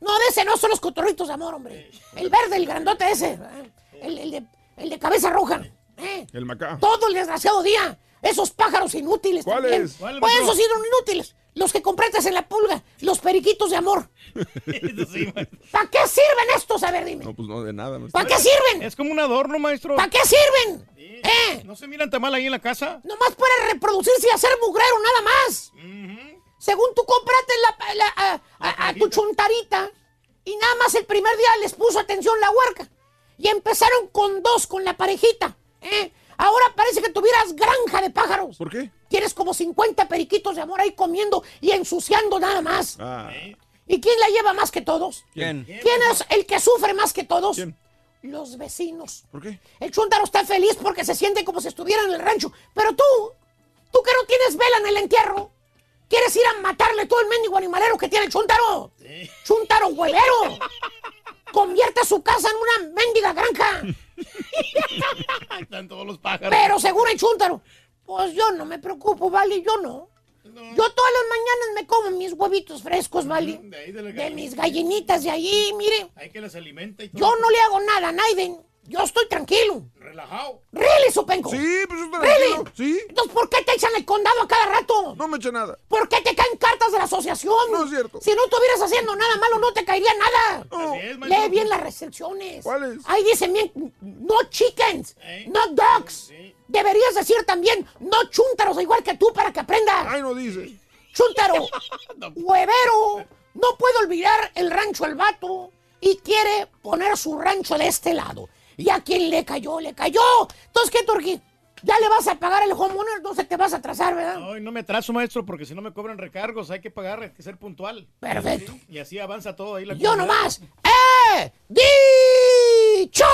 No, de ese no son los cotorritos de amor, hombre. El verde, el grandote ese. ¿eh? El, el de, el de cabeza roja. ¿eh?
El macá.
Todo el desgraciado día. Esos pájaros inútiles
¿Cuáles?
¿Cuáles,
Pues esos sí son inútiles. Los que compraste en la pulga. Los periquitos de amor.
Sí.
¿Para qué sirven estos? A ver, dime.
No, pues no, de nada. maestro.
¿Para qué sirven?
Es como un adorno, maestro.
¿Para qué sirven? ¿Eh?
¿No se miran tan mal ahí en la casa?
Nomás para reproducirse y hacer mugrero, nada más. Según tú compraste la, la- a, a- a tu chuntarita y nada más el primer día les puso atención la huerca. Y empezaron con dos, con la parejita. ¿eh? Ahora parece que tuvieras granja de pájaros.
¿Por qué?
Tienes como 50 periquitos de amor ahí comiendo y ensuciando nada más.
Ah,
¿Y quién la lleva más que todos?
¿Quién?
¿Quién es el que sufre más que todos? Los vecinos.
¿Por qué?
El chuntaro está feliz porque se siente como si estuviera en el rancho. Pero tú, tú que no tienes vela en el entierro, ¿quieres ir a matarle todo el mendigo animalero que tiene el chuntaro? ¡Chuntaro huevero! Convierte su casa en una mendiga granja.
Están todos los pájaros.
Pero según el chuntaro, pues yo no me preocupo, ¿vale? Yo no. Yo todas las mañanas me como mis huevitos frescos, ¿vale?
De ahí de la
De mis gallinitas de allí, mire.
Hay que las alimenta y todo.
Yo no le hago nada a Naiden. Yo estoy tranquilo.
Relajado.
¿Really, Supenco?
Sí, pues está
¿Really?
tranquilo. Sí.
Entonces, ¿por qué te echan el condado a cada rato?
No me echa nada.
¿Por qué te caen cartas de la asociación?
No es cierto.
Si no estuvieras haciendo nada malo, no te caería nada.
Así es.
Lee bien las restricciones.
¿Cuáles?
Ahí dicen bien, no chickens,
¿Eh?
no dogs. Deberías decir también, no chúntaros, igual que tú, para que aprendas.
Ay, no dice.
Chúntaro, huevero, no puede olvidar el rancho al vato y quiere poner su rancho de este lado. Y a quien le cayó, le cayó. Entonces, ¿qué, Turquí? ¿Ya le vas a pagar el homeowner? No se te vas a atrasar, ¿verdad?
Ay, no me atraso, maestro, porque si no me cobran recargos, hay que pagar, hay que ser puntual.
Perfecto.
Y así avanza todo ahí la
Yo
comunidad.
nomás. ¡Eh! ¡Dicho!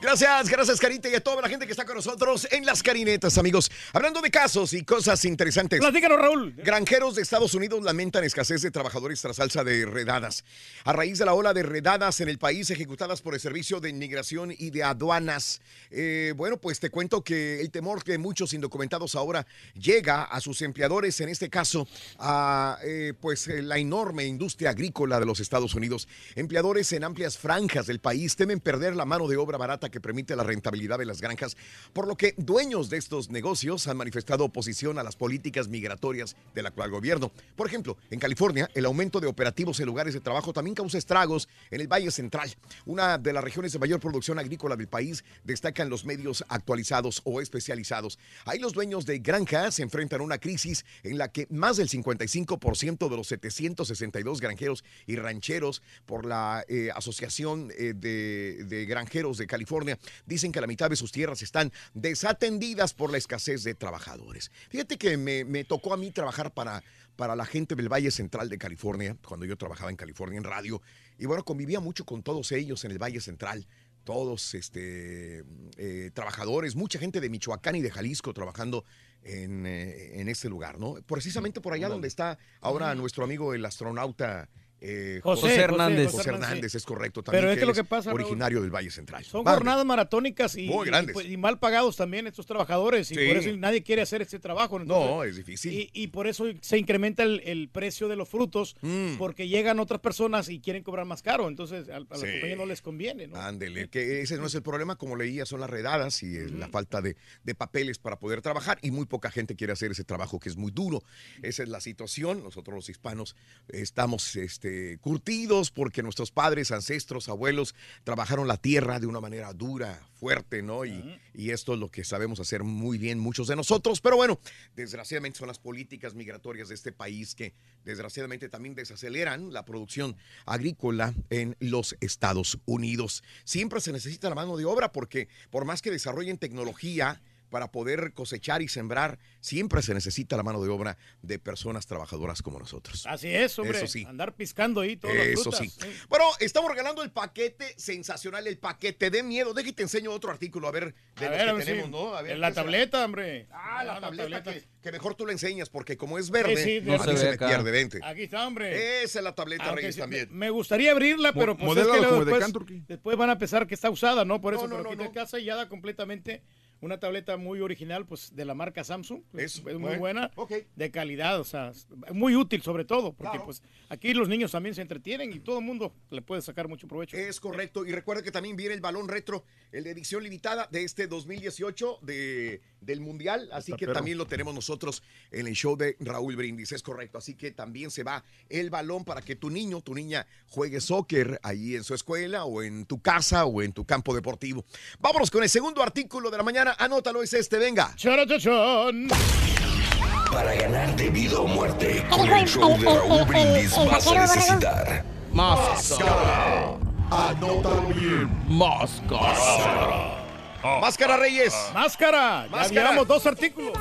Gracias, gracias Carita y a toda la gente que está con nosotros en las carinetas, amigos. Hablando de casos y cosas interesantes.
Platícanos, Raúl.
Granjeros de Estados Unidos lamentan escasez de trabajadores tras alza de redadas. A raíz de la ola de redadas en el país ejecutadas por el Servicio de Inmigración y de Aduanas, eh, bueno, pues te cuento que el temor que muchos indocumentados ahora llega a sus empleadores, en este caso a eh, pues eh, la enorme industria agrícola de los Estados Unidos. Empleadores en amplias franjas del país temen perder la mano de obra barata que permite la rentabilidad de las granjas, por lo que dueños de estos negocios han manifestado oposición a las políticas migratorias del actual gobierno. Por ejemplo, en California, el aumento de operativos en lugares de trabajo también causa estragos en el Valle Central, una de las regiones de mayor producción agrícola del país, destacan los medios actualizados o especializados. Ahí los dueños de granjas se enfrentan a una crisis en la que más del 55% de los 762 granjeros y rancheros por la eh, Asociación eh, de, de Granjeros de California dicen que la mitad de sus tierras están desatendidas por la escasez de trabajadores. Fíjate que me, me tocó a mí trabajar para, para la gente del Valle Central de California, cuando yo trabajaba en California en radio, y bueno, convivía mucho con todos ellos en el Valle Central. Todos este, eh, trabajadores, mucha gente de Michoacán y de Jalisco trabajando en, eh, en este lugar, ¿no? Precisamente por allá donde está ahora nuestro amigo el astronauta eh,
José,
Hernández.
José
José
Hernández, sí.
es correcto. También
Pero es que lo que pasa, Raúl,
originario del Valle Central.
Son
Padre.
jornadas maratónicas y,
Muy grandes.
pues, y mal pagados también estos trabajadores y
Sí.
por eso nadie quiere hacer este trabajo.
No, es difícil.
Y, y por eso se incrementa el, el precio de los frutos porque llegan otras personas y quieren cobrar más caro. Entonces a, a la
Sí.
compañía no les conviene. ¿no?
Ándele, que ese no es el problema, como leía, son las redadas y la falta de, de papeles para poder trabajar y muy poca gente quiere hacer ese trabajo que es muy duro. Esa es la situación. Nosotros los hispanos estamos este, curtidos porque nuestros padres, ancestros, abuelos trabajaron la tierra de una manera dura, fuerte, ¿no? Y, y esto es lo que sabemos hacer muy bien muchos de nosotros. Pero bueno, desgraciadamente son las políticas migratorias de este país que desgraciadamente también desaceleran la producción agrícola en los Estados Unidos. Siempre se necesita la mano de obra porque por más que desarrollen tecnología, para poder cosechar y sembrar, siempre se necesita la mano de obra de personas trabajadoras como nosotros.
Así es, hombre.
Eso sí.
Andar piscando ahí todas las
Eso
frutas.
sí. Bueno, estamos regalando el paquete sensacional, el paquete de miedo. Que te enseño otro artículo, a ver, de
A
los
ver,
que tenemos, ¿no? A ver,
en la tableta, hombre.
Ah, la
Ah, la
tableta,
tableta.
Que, que mejor tú la enseñas, porque como es verde,
Sí, sí,
no se, me pierde, vente.
Aquí está, hombre.
Esa es la tableta,
Aunque
Reyes,
sí,
también.
Me, gustaría abrirla, pero
Mo-
pues es que luego
como de
después, después van a pensar que está usada, ¿no? Por eso,
No, no,
pero
no,
aquí de
no.
casa ya da completamente una tableta muy original, pues de la marca Samsung. es muy
bueno,
buena, de calidad, o sea, muy útil sobre todo, porque
Claro.
pues aquí los niños también se entretienen y todo el mundo le puede sacar mucho provecho.
Es correcto. Y recuerda que también viene el balón retro, el de edición limitada de este 2018 de, del Mundial. Así
Está
que también lo tenemos nosotros en el show de Raúl Brindis. Es correcto. Así que también se va el balón para que tu niño, tu niña juegue soccer ahí en su escuela o en tu casa o en tu campo deportivo. Vámonos con el segundo artículo de la mañana. Anótalo, es este. Venga.
Para ganar de vida o muerte con el show de Raúl Brindis vas a necesitar
Máscara. Anótalo bien.
Máscara.
Máscara Reyes.
Máscara. Ya
Máscara.
llevamos dos artículos.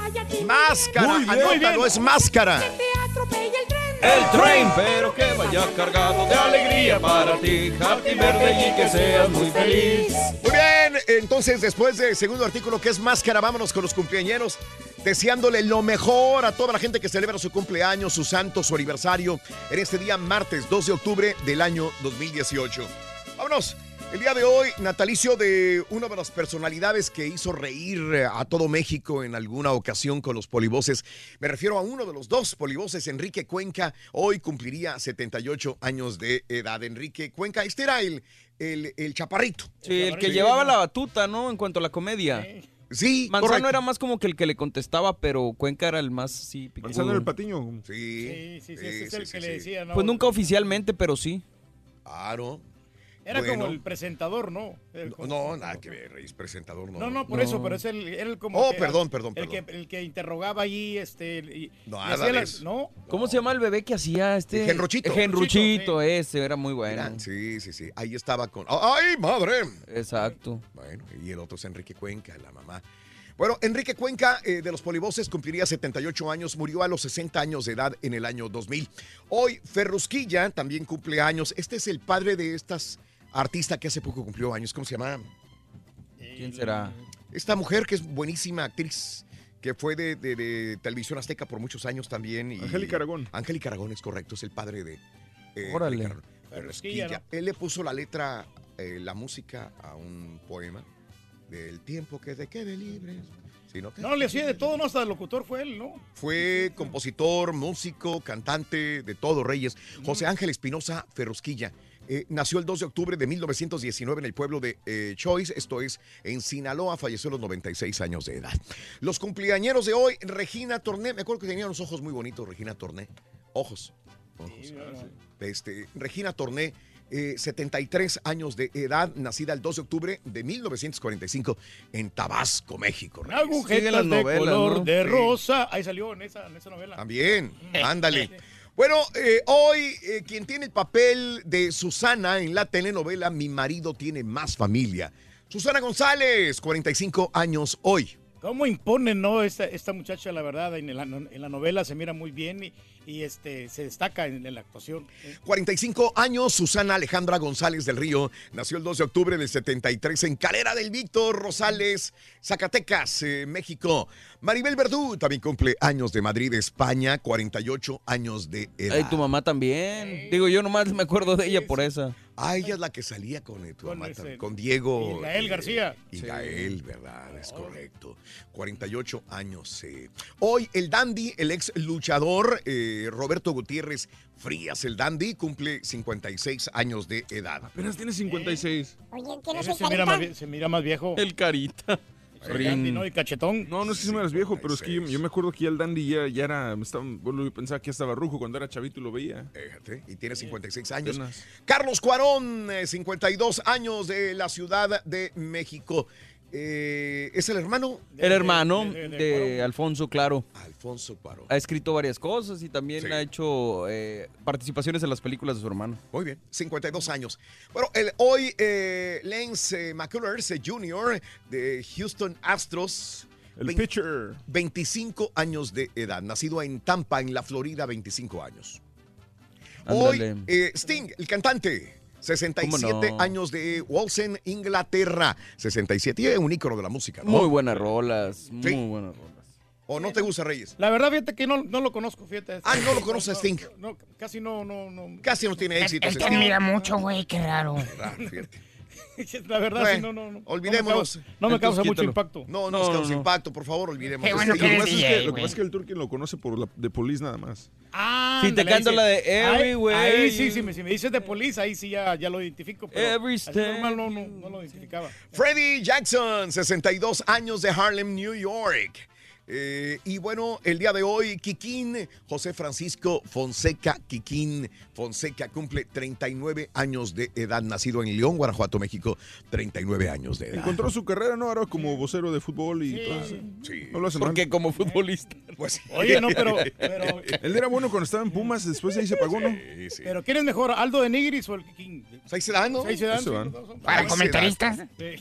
Máscara.
Muy bien.
Anótalo, es máscara.
Te atropella el tren,
El train, pero que vaya cargado de alegría para ti. Happy birthday y que seas muy feliz.
Muy bien, entonces después del segundo artículo que es máscara, vámonos con los cumpleañeros, deseándole lo mejor a toda la gente que celebra su cumpleaños, su santo, su aniversario, en este día martes 2 de octubre del año 2018. Vámonos. El día de hoy, natalicio de una de las personalidades que hizo reír a todo México en alguna ocasión con los polivoces. Me refiero a uno de los dos polivoces, Enrique Cuenca. Hoy cumpliría 78 años de edad. Enrique Cuenca, este era el, el, el chaparrito.
Sí, el que llevaba la batuta, ¿no? En cuanto a la comedia.
Sí,
Manzano
correcto.
era más como que el que le contestaba, pero Cuenca era el más, sí, picudo.
Manzano era el patiño.
Sí.
Sí, sí, sí, ese es el que le decía, ¿no?
Pues nunca oficialmente, pero sí.
Claro.
Era
Bueno.
como el presentador, ¿no? El-
No, no, nada que ver, Reyes, presentador no.
No, no, por eso, pero es el, era el como.
Oh,
que-
perdón, perdón,
el
perdón.
Que, el que interrogaba allí, este. Y, y
Nada
la-. No,
¿Cómo se llama el bebé que hacía este?
Genruchito.
Genruchito, ese, era muy bueno.
Sí, sí, sí. Ahí estaba con. ¡Ay, madre!
Exacto.
Bueno, y el otro es Enrique Cuenca, la mamá. Bueno, Enrique Cuenca eh, de los Polivoces cumpliría 78 años, murió a los 60 años de edad en el año 2000. Hoy Ferrusquilla también cumple años. Este es el padre de estas artista que hace poco cumplió años. ¿Cómo se llama?
¿Quién será?
Esta mujer que es buenísima actriz, que fue de, de- de Televisión Azteca por muchos años también. y-
Angélica Aragón.
Angélica Aragón es correcto, es el padre de. eh,
Órale.
Él le puso la letra, eh, la música a un poema del tiempo que te quede libre. Si no te-
no, le hacía de todo, ¿no? Hasta el locutor fue él, ¿no?
Fue compositor, músico, cantante, de todo, Reyes. José Ángel Espinosa Ferrusquilla. Eh, nació el 2 de octubre de 1919 en el pueblo de eh, Choice, esto es en Sinaloa, falleció a los 96 años de edad. Los cumpleañeros de hoy, Regina Torné, me acuerdo que tenía unos ojos muy bonitos, Regina Torné. Ojos. ojos. Este, Regina Torné, eh, 73 años de edad, nacida el 2 de octubre de 1945 en Tabasco, México.
Agujetas de color de
Sí.
rosa. Ahí salió en esa, en esa novela.
También, ándale. Bueno, eh, hoy eh, quien tiene el papel de Susana en la telenovela Mi marido tiene más familia. Susana González, 45 años hoy.
¿Cómo impone, no? Esta, esta muchacha, la verdad, en la, en la novela se mira muy bien y, y, este, se destaca en, en la actuación.
45 años, Susana Alejandra González del Río. Nació el 2 de octubre del 73 en Calera del Víctor Rosales, Zacatecas, eh, México. Maribel Verdú también cumple años de Madrid, España, 48 años de edad.
Ay, tu mamá también. Digo, yo nomás me acuerdo de ella por esa.
Ah, ella es la que salía con eh, tu
Con
mamá
ese-
con Diego.
y Gael
eh,
García.
Y Gael, ¿verdad? Es correcto. 48 años. eh. Hoy el dandy, el ex luchador eh, Roberto Gutiérrez Frías, el dandy, cumple 56 años de edad.
Apenas tiene 56.
Oye, ¿qué no
Ese
se
mira, más, se mira más viejo.
El carita.
El Dandy, ¿no? Y cachetón.
No, no es que se me viejo, pero es que yo, yo me acuerdo que ya el Dandy ya, ya era. me Estaba, bueno, yo pensaba que ya estaba rujo cuando era chavito y lo veía.
Fíjate, y tiene 56 años. Carlos Cuarón, eh, 52 años de la Ciudad de México. Eh, ¿Es el hermano?
El hermano de Alfonso, claro.
Alfonso Cuarón.
Ha escrito varias cosas y también
Sí.
ha hecho eh, participaciones en las películas de su hermano.
Muy bien, 52 años. Bueno, el, hoy eh, Lance McCullers Jr. de Houston Astros.
El pitcher.
25 años de edad, nacido en Tampa, en la Florida, 25 años. Hoy, eh, Sting, el cantante, 67
¿Cómo no?
años de Walsen, Inglaterra. 67, y es un ícono de la música, ¿no?
Muy buenas rolas, muy
Sí.
buenas rolas.
¿O no te gusta, Reyes?
La verdad, fíjate que no, no lo conozco, fíjate.
Ah, ¿no lo conoces,
No,
Sting?
no, casi no, no, no.
Casi no tiene éxito.
Él
ese
te admira mucho, güey, qué raro.
Ah, fíjate.
La verdad,
Bueno,
sí, no, no, no.
olvidémonos.
No me causa, no me causa
Entonces,
mucho impacto.
No, no nos
No,
causa impacto, por favor, olvidemos.
Bueno que
Lo que pasa es que, lo que
güey.
pasa es que el Turkin lo conoce por la de Police nada más.
Ah,
Si te
ahí
canto
sí.
la de
Ahí-
Everywhere
Ahí, sí,
you-
sí, me- si me dices de Police, ahí sí ya, ya lo identifico. Pero
Every
normal no, no, no lo identificaba.
Freddie Jackson, 62 años de Harlem, New York. Eh, y bueno, el día de hoy, Kikín, José Francisco Fonseca Kikín Fonseca cumple 39 años de edad, nacido en León, Guanajuato, México, 39 años de edad.
Encontró su carrera, ¿no? Ahora como vocero de fútbol y todo eso.
Sí.
No lo hace mal.
Porque como futbolista.
Pues,
Oye, no, pero, pero,
Él era bueno cuando estaba en Pumas, después de ahí se pagó, ¿no?
Sí, sí.
pero ¿quién es mejor, Aldo de Nigris o el?
Pues ahí se dan, ¿no?
Ahí se dan.
Para comentaristas.
Sí.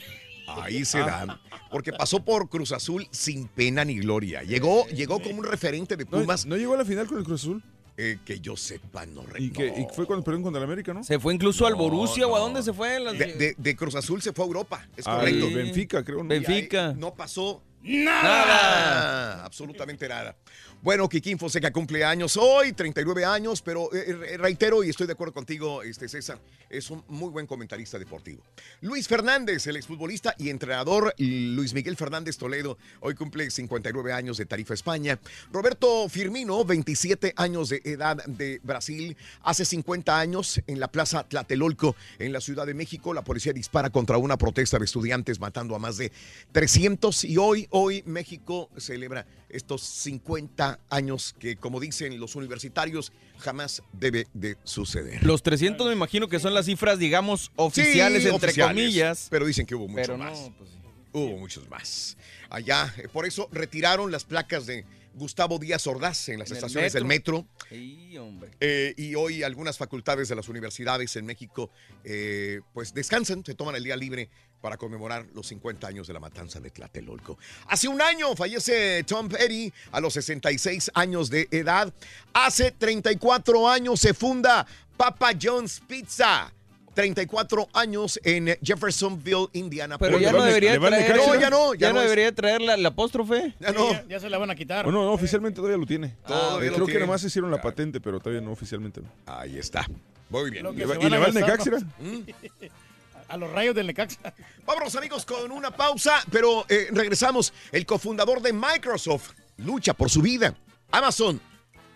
Ahí se dan. Porque pasó por Cruz Azul sin pena ni gloria. Llegó, llegó como un referente de Pumas.
¿No llegó a la final con el Cruz Azul?
Eh, que yo sepa, no
Y, que, y fue cuando perdieron contra el América, ¿no?
Se fue incluso al
No,
Borussia, ¿o a dónde se fue? Las-
De, de- de Cruz Azul se fue a Europa, es
Al
correcto.
Benfica, creo. ¿no?
Benfica.
No pasó
Nada.
nada. Absolutamente nada. Bueno, Kikín Fonseca cumple años hoy, 39 años, pero eh, eh, reitero y estoy de acuerdo contigo, este César, es un muy buen comentarista deportivo. Luis Fernández, el exfutbolista y entrenador Luis Miguel Fernández Toledo, hoy cumple 59 años de Tarifa España. Roberto Firmino, 27 años de edad de Brasil, hace 50 años en la Plaza Tlatelolco, en la Ciudad de México, la policía dispara contra una protesta de estudiantes matando a más de 300 y hoy, hoy México celebra estos 50 años que, como dicen los universitarios, jamás debe de suceder.
Los 300 me imagino que son las cifras, digamos, oficiales,
Sí,
entre
oficiales,
comillas.
Pero dicen que hubo mucho
Pero no,
más.
pues sí.
Hubo muchos más. Allá, eh, por eso retiraron las placas de Gustavo Díaz Ordaz en las
En
estaciones del metro.
Sí, hombre.
Eh, y hoy algunas facultades de las universidades en México eh, pues descansan, se toman el día libre para conmemorar los 50 años de la matanza de Tlatelolco. Hace un año fallece Tom Petty a los 66 años de edad. Hace 34 años se funda Papa John's Pizza. 34 años en Jeffersonville, Indiana.
Pero ya no debería traer.
No, ya no, ya,
no,
no es-
debería traer la, la apóstrofe.
Ya no.
Ya, ya se la van a quitar.
Bueno, no, oficialmente todavía lo tiene.
Todavía
Eh,
lo
creo
tiene.
que nomás hicieron la patente, pero todavía no oficialmente. no.
Ahí está. Muy bien.
¿Y le va-
a ¿no? A los rayos del Necaxa.
Vámonos amigos con una pausa, pero eh, regresamos. El cofundador de Microsoft lucha por su vida. Amazon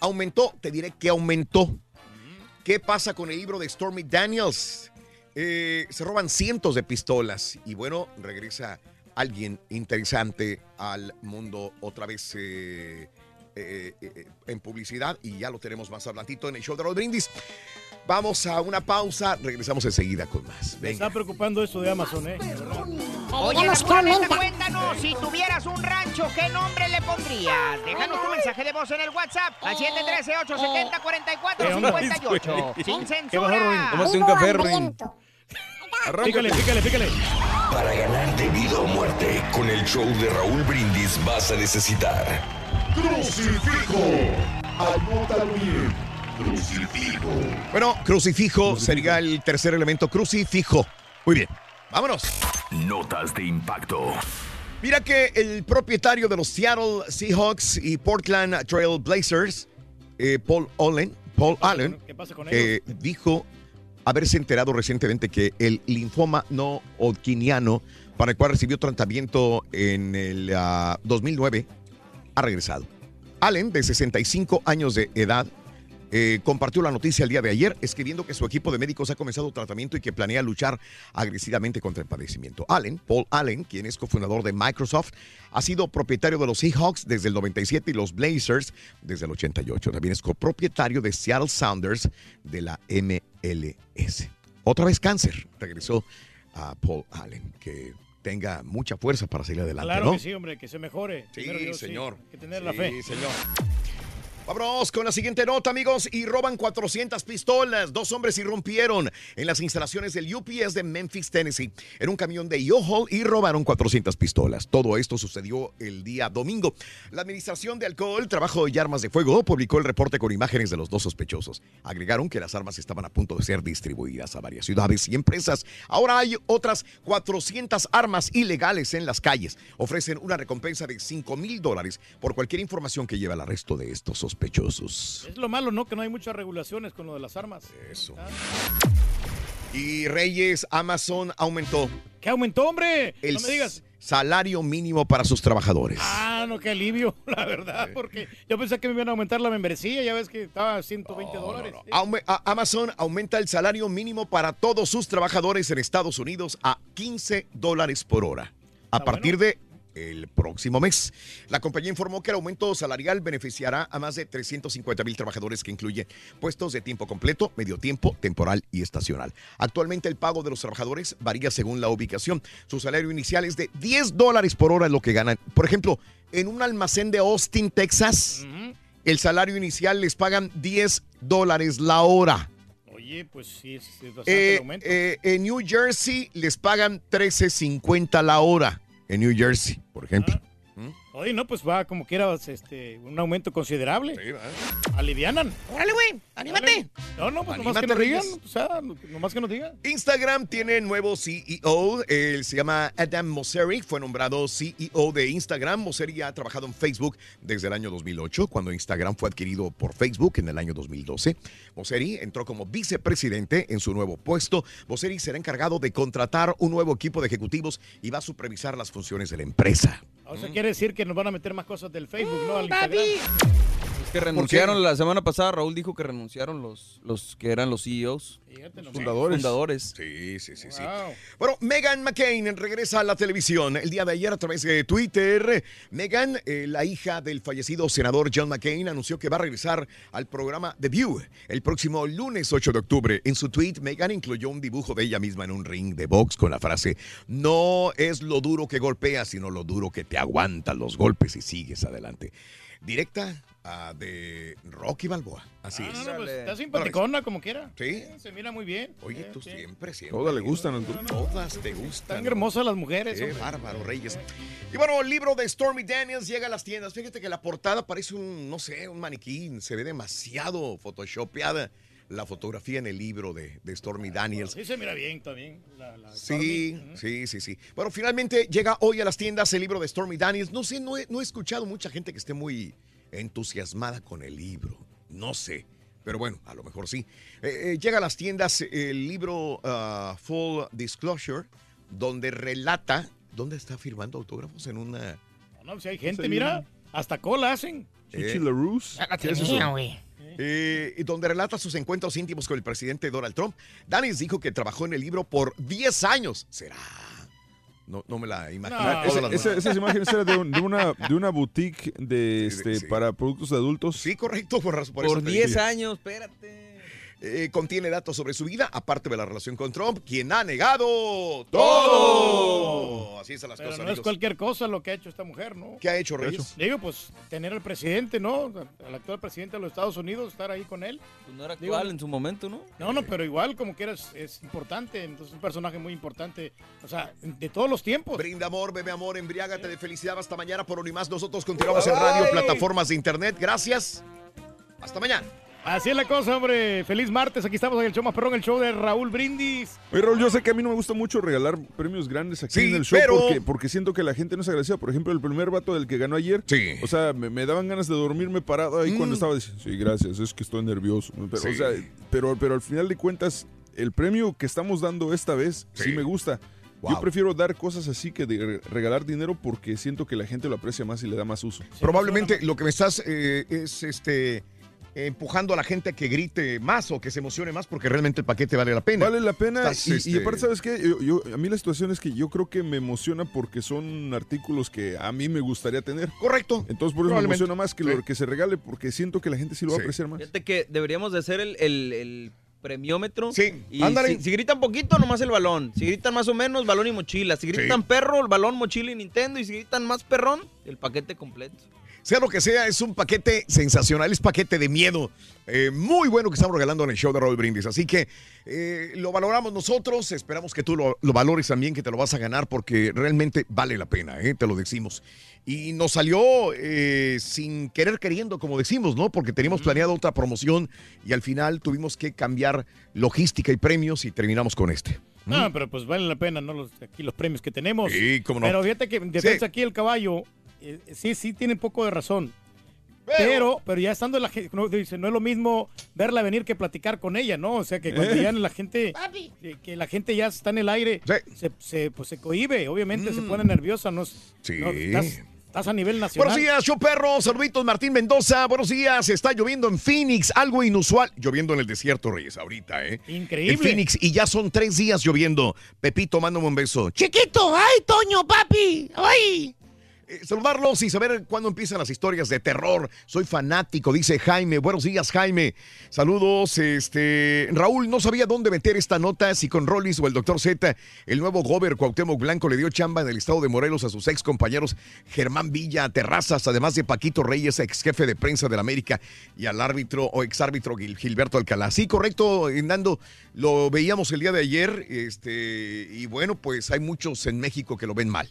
aumentó, te diré que aumentó. ¿Qué pasa con el libro de Stormy Daniels? Eh, se roban cientos de pistolas y bueno, regresa alguien interesante al mundo otra vez eh, en publicidad y ya lo tenemos más adelantito en el show de Rod Brindis. Vamos a una pausa, regresamos enseguida con más.
Me
Venga.
está preocupando eso de Amazon, ¿eh?
Oye, la pura neta, cuéntanos, si tuvieras un rancho, ¿qué nombre le pondrías? Déjanos tu mensaje de voz en el WhatsApp al 713-870-4458. Sin censura.
Tómate un café, Ruin.
Pícale, pícale, pícale.
Para ganar de vida o muerte, con el show de Raúl Brindis vas a necesitar
Crucifijo. Anótalo bien. Crucifijo.
Bueno, crucifijo sería el tercer elemento, crucifijo. Muy bien, vámonos.
notas de impacto.
Mira que el propietario de los Seattle Seahawks y Portland Trail Blazers, eh, Paul Allen, Paul Allen,
¿Qué pasa con
eh, dijo haberse enterado recientemente que el linfoma no hodgkiniano, para el cual recibió tratamiento en el ah, 2009, ha regresado. Allen, de 65 años de edad, eh, compartió la noticia el día de ayer, escribiendo que su equipo de médicos ha comenzado tratamiento y que planea luchar agresivamente contra el padecimiento. Allen, Paul Allen, quien es cofundador de Microsoft, ha sido propietario de los Seahawks desde el 97 y los Blazers desde el 88. También es copropietario de Seattle Sounders de la MLS. Otra vez cáncer, regresó a Paul Allen, que tenga mucha fuerza para seguir adelante,
Claro
¿no?
que sí, hombre, que se mejore.
Sí,
Primero Dios,
señor.
Hay que tener la
Sí,
fe.
señor. Vámonos con la siguiente nota, amigos. Y roban 400 pistolas. Dos hombres irrumpieron en las instalaciones del UPS de Memphis, Tennessee, en un camión de U-Haul y robaron 400 pistolas. Todo esto sucedió el día domingo. La Administración de Alcohol, Trabajo y Armas de Fuego publicó el reporte con imágenes de los dos sospechosos. Agregaron que las armas estaban a punto de ser distribuidas a varias ciudades y empresas. Ahora hay otras 400 armas ilegales en las calles. Ofrecen una recompensa de 5 mil dólares por cualquier información que lleve al arresto de estos sospechosos.
Es lo malo, ¿no? Que no hay muchas regulaciones con lo de las armas.
Eso. Y Reyes, Amazon aumentó
¿Qué aumentó, hombre?
el
no me digas.
salario mínimo para sus trabajadores.
Ah, no, qué alivio, la verdad, porque yo pensé que me iban a aumentar la membresía, ya ves que estaba a 120 dólares.
Aume- Amazon aumenta el salario mínimo para todos sus trabajadores en Estados Unidos a 15 dólares por hora. A partir de el próximo mes. La compañía informó que el aumento salarial beneficiará a más de 350 mil trabajadores que incluye puestos de tiempo completo, medio tiempo, temporal y estacional. Actualmente el pago de los trabajadores varía según la ubicación. Su salario inicial es de 10 dólares por hora, lo que ganan. Por ejemplo, en un almacén de Austin, Texas, el salario inicial les pagan 10 dólares la hora.
Oye, pues sí, es, bastante
Eh,
el aumento.
eh, en New Jersey les pagan 13.50 la hora. En New Jersey, por ejemplo.
Oye, no, pues va como quiera este, un aumento considerable. Alivianan.
Órale, güey, anímate.
No, no, pues nomás que nos digan.
Reyes.
O sea, nomás que nos digan.
Instagram tiene nuevo CEO, él se llama Adam Mosseri, fue nombrado CEO de Instagram. Mosseri ha trabajado en Facebook desde el año 2008, cuando Instagram fue adquirido por Facebook en el año 2012. Mosseri entró como vicepresidente en su nuevo puesto. Mosseri será encargado de contratar un nuevo equipo de ejecutivos y va a supervisar las funciones de la empresa.
O sea, quiere decir que nos van a meter más cosas del Facebook, ¿no? Al Instagram.
Que renunciaron la semana pasada, Raúl dijo que renunciaron los, los que eran los CEOs. Fundadores. Fundadores.
Sí, sí, sí, sí. Bueno, Megan McCain regresa a la televisión el día de ayer a través de Twitter. Megan, eh, la hija del fallecido senador John McCain, anunció que va a regresar al programa The View el próximo lunes 8 de octubre. En su tweet, Megan incluyó un dibujo de ella misma en un ring de box con la frase: No es lo duro que golpea, sino lo duro que te aguanta los golpes y sigues adelante. Directa ah, de Rocky Balboa. Así
Ah,
es.
no, pues, está simpaticona como quiera.
Sí.
Se mira muy bien.
Oye, tú siempre, siempre.
Todas le gustan al
Todas te gustan.
Tan hermosas las mujeres.
Qué
hombre.
bárbaro, Reyes. Y bueno, el libro de Stormy Daniels llega a las tiendas. Fíjate que la portada parece un, no sé, un maniquí. Se ve demasiado photoshopeada la fotografía en el libro de, de Stormy Daniels.
Sí se mira bien también. la- la
Sí,
Stormy.
sí, sí, sí. Bueno, finalmente llega hoy a las tiendas el libro de Stormy Daniels. No sé, no he, no he escuchado mucha gente que esté muy entusiasmada con el libro. No sé. Pero bueno, a lo mejor sí. Eh, eh, llega a las tiendas el libro ah, Full Disclosure, donde relata. ¿Dónde está firmando autógrafos? En una.
No, si hay gente, mira, hasta cola hacen.
Eh,
Ya la
¿Qué es
tenía,
eso?
güey.
Eh, y donde relata sus encuentros íntimos con el presidente Donald Trump. Daniels dijo que trabajó en el libro por 10 años. ¿Será? No, no me la imagino. Todas
esa- esa- esas imágenes eran de, un- de una, de una boutique de, este, para productos de adultos.
Sí, correcto. Por, por,
Por
eso te
10
dije.
años, espérate.
Eh, contiene datos sobre su vida, aparte de la relación con Trump, quien ha negado todo. Así están las
Pero
cosas.
no es cualquier cosa lo que ha hecho esta mujer, ¿no?
¿Qué ha hecho, Reyes?
Digo, pues tener al presidente, ¿no? Al actual presidente de los Estados Unidos, estar ahí con él.
Pues no era
Digo,
actual en su momento, ¿no?
No, no, pero igual como quieras es importante, entonces es un personaje muy importante, o sea, de todos los tiempos.
Brinda amor, bebe amor, embriágate de felicidad. Hasta mañana por Unimás. Nosotros continuamos en radio,
Bye.
plataformas de internet. Gracias. Hasta mañana.
Así es la cosa, hombre. Feliz martes. Aquí estamos en el show más perrón, el show de Raúl Brindis.
Oye, Raúl, yo sé que a mí no me gusta mucho regalar premios grandes aquí
Sí,
en el show
pero-
porque, porque siento que la gente no es agradecida. Por ejemplo, el primer vato del que ganó ayer, o sea, me, me daban ganas de dormirme parado ahí cuando estaba diciendo, sí, gracias, es que estoy nervioso. Pero, o
Sí.
sea, pero, pero al final de cuentas, el premio que estamos dando esta vez sí, me gusta. Yo prefiero dar cosas así que de regalar dinero porque siento que la gente lo aprecia más y le da más uso.
Probablemente lo que me estás eh, es este empujando a la gente a que grite más o que se emocione más porque realmente el paquete vale la pena.
Vale la pena.
Estás,
y, y
este,
aparte, ¿sabes qué? Yo, yo- a mí la situación es que yo creo que me emociona porque son artículos que a mí me gustaría tener.
Correcto.
Entonces, por eso me emociona más que lo que se regale porque siento que la gente sí lo va a apreciar más.
Fíjate que deberíamos de hacer el, el- el premiómetro.
Sí,
Y
ándale.
Si, si gritan poquito, nomás el balón. Si gritan más o menos, balón y mochila. Si gritan perro, el balón, mochila y Nintendo. Y si gritan más perrón, el paquete completo.
Sea lo que sea, es un paquete sensacional, es paquete de miedo. eh, muy bueno que estamos regalando en el show de Roll Brindis. Así que eh, lo valoramos nosotros, esperamos que tú lo, lo valores también, que te lo vas a ganar porque realmente vale la pena, eh, te lo decimos. Y nos salió sin querer queriendo, como decimos, ¿no? Porque teníamos planeado otra promoción y al final tuvimos que cambiar logística y premios y terminamos con este.
No, pero pues vale la pena, ¿no? Los, aquí los premios que tenemos.
Sí, cómo no.
Pero fíjate que
Sí.
aquí el caballo, eh, sí, sí tiene un poco de razón. Pero, pero ya estando la gente, no, dice, no es lo mismo verla venir que platicar con ella, ¿no? O sea que cuando
Eh.
ya la gente, que, que la gente ya está en el aire, se, se, pues se cohibe, obviamente se pone nerviosa, ¿no?
Sí.
no, estás, estás a nivel nacional.
Buenos días, show perro. Saluditos, Martín Mendoza. Buenos días. Está lloviendo en Phoenix, algo inusual. Lloviendo en el desierto, Reyes, ahorita, ¿eh?
Increíble.
En Phoenix, y ya son tres días lloviendo. Pepito, mándame un beso.
Chiquito, ay, Toño, papi, ay.
Eh, saludarlos y saber cuándo empiezan las historias de terror. Soy fanático, dice Jaime. Buenos días, Jaime. Saludos. Este Raúl, no sabía dónde meter esta nota, si con Rollis o el doctor Z. El nuevo gober Cuauhtémoc Blanco le dio chamba en el estado de Morelos a sus ex compañeros Germán Villa, Terrazas, además de Paquito Reyes, ex jefe de prensa de la América, y al árbitro o ex árbitro Gil- Gilberto Alcalá. Sí, correcto, Nando. Lo veíamos el día de ayer. Este, y bueno, pues hay muchos en México que lo ven mal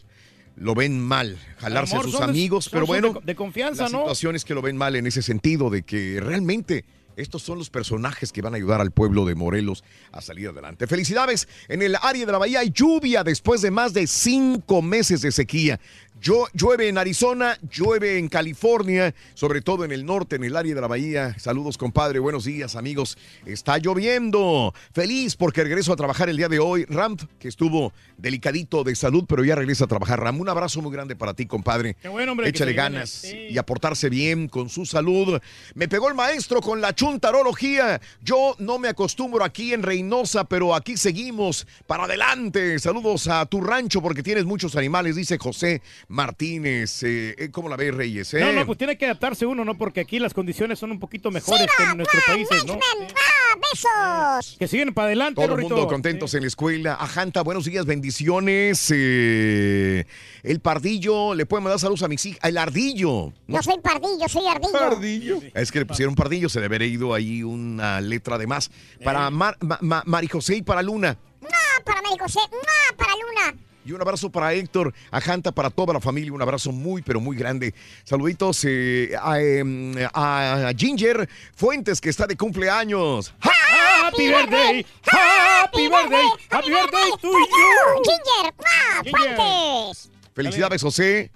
lo ven mal, jalarse
Amor,
a sus
de-
amigos, pero bueno,
de- de confianza,
la
¿no?
situación es que lo ven mal en ese sentido de que realmente estos son los personajes que van a ayudar al pueblo de Morelos a salir adelante. Felicidades, en el área de la bahía hay lluvia después de más de cinco meses de sequía. Yo, llueve en Arizona, llueve en California, sobre todo en el norte, en el área de la bahía. Saludos, compadre. Buenos días, amigos. Está lloviendo. Feliz porque regreso a trabajar el día de hoy. Ram, que estuvo delicadito de salud, pero ya regresa a trabajar. Ram, un abrazo muy grande para ti, compadre.
Qué bueno, hombre,
Échale ganas
Sí.
y aportarse bien con su salud. Me pegó el maestro con la chuntarología. Yo no me acostumbro aquí en Reynosa, pero aquí seguimos para adelante. Saludos a tu rancho porque tienes muchos animales, dice José Martínez. Eh, eh, ¿Cómo la ves, Reyes? eh?
No, no, pues tiene que adaptarse uno, ¿no? Porque aquí las condiciones son un poquito mejores que en nuestros países, ¿no?
¡Ah, besos!
Que siguen para adelante,
Todo el mundo contentos en la escuela. Ajanta, buenos días, bendiciones. Eh, el pardillo, le pueden mandar saludos a mis hijas. El ardillo.
Yo soy pardillo, soy ardillo.
Es que le pusieron pardillo, se debe haber ido ahí una letra de más. Para Mar- Ma- Ma- Mari José y para Luna.
¡Ah, para Mari José! ¡Ah, para Luna!
Y un abrazo para Héctor, a Janta, para toda la familia. Un abrazo muy, pero muy grande. Saluditos eh, a, em, a Ginger Fuentes, que está de cumpleaños.
Happy birthday, happy birthday, happy birthday to you.
Ginger, ¡ah,
Ginger.
Fuentes!
Felicidades, José.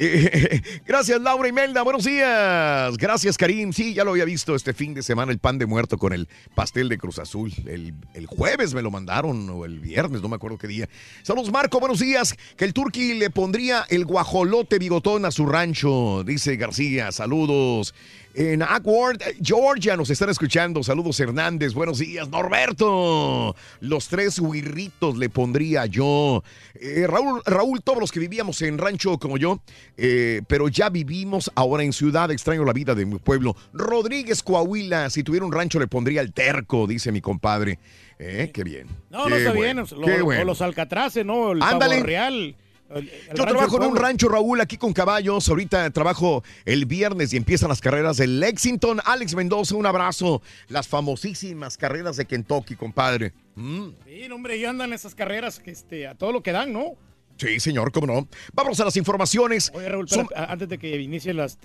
Gracias, Laura Imelda. Buenos días. Gracias, Karim. Sí, ya lo había visto este fin de semana, el pan de muerto con el pastel de Cruz Azul. El, el jueves me lo mandaron, o el viernes, no me acuerdo qué día. Saludos, Marco. Buenos días. Que el turqui le pondría el guajolote bigotón a su rancho, dice García. Saludos. En Ackward, Georgia, nos están escuchando. Saludos, Hernández. Buenos días, Norberto. Los tres huirritos le pondría yo. Eh, Raúl, Raúl, todos los que vivíamos en rancho como yo, eh, pero ya vivimos ahora en ciudad. Extraño la vida de mi pueblo. Rodríguez Coahuila, si tuviera un rancho le pondría el terco, dice mi compadre. Eh, qué bien.
No,
Qué
no está
bueno,
bien. Lo-. O los alcatraces, ¿no? El
Ándale.
real. El- el
Yo trabajo en un rancho, Raúl, aquí con caballos. Ahorita trabajo el viernes y empiezan las carreras de Lexington. Alex Mendoza, un abrazo. Las famosísimas carreras de Kentucky, compadre. Mm.
Sí, hombre, y andan esas carreras que este, a todo lo que dan, ¿no?
Sí, señor, cómo no. Vamos a las informaciones.
Oye, Raúl, antes de que inicie las,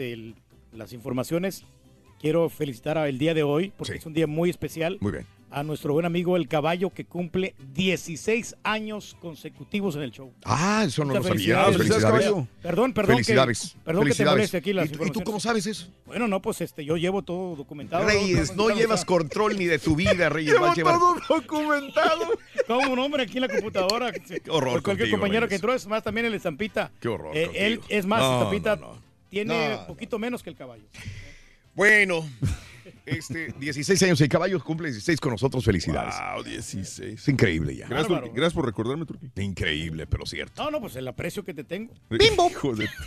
las informaciones, quiero felicitar el día de hoy, porque es un día muy especial.
Muy bien.
A nuestro buen amigo El Caballo, que cumple 16 años consecutivos en el show.
Ah, eso no lo
Muchas
sabía.
felicidades.
Felicidades.
Perdón, perdón.
Felicidades.
Que, perdón que te
Felicidades.
moleste aquí las
¿Y, y tú cómo sabes eso?
Bueno, no, pues este, yo llevo todo documentado.
Reyes, no llevas control ni de tu vida, Reyes. a llevar-
documentado. Como un hombre aquí en la computadora. Qué
horror
Cualquier
contigo,
compañero
Reyes.
que entró, es más, también el estampita.
Qué horror
Eh, él, es más,
No,
estampita
no, no.
tiene
No,
poquito menos que el caballo.
Bueno, este, 16 años y caballos cumple 16 con nosotros. Felicidades.
Wow, 16.
Es increíble ya.
Gracias, por, gracias por recordarme, Turquí.
Increíble, pero cierto.
No, no, pues el aprecio que te tengo.
¡Bimbo!
Hijo de-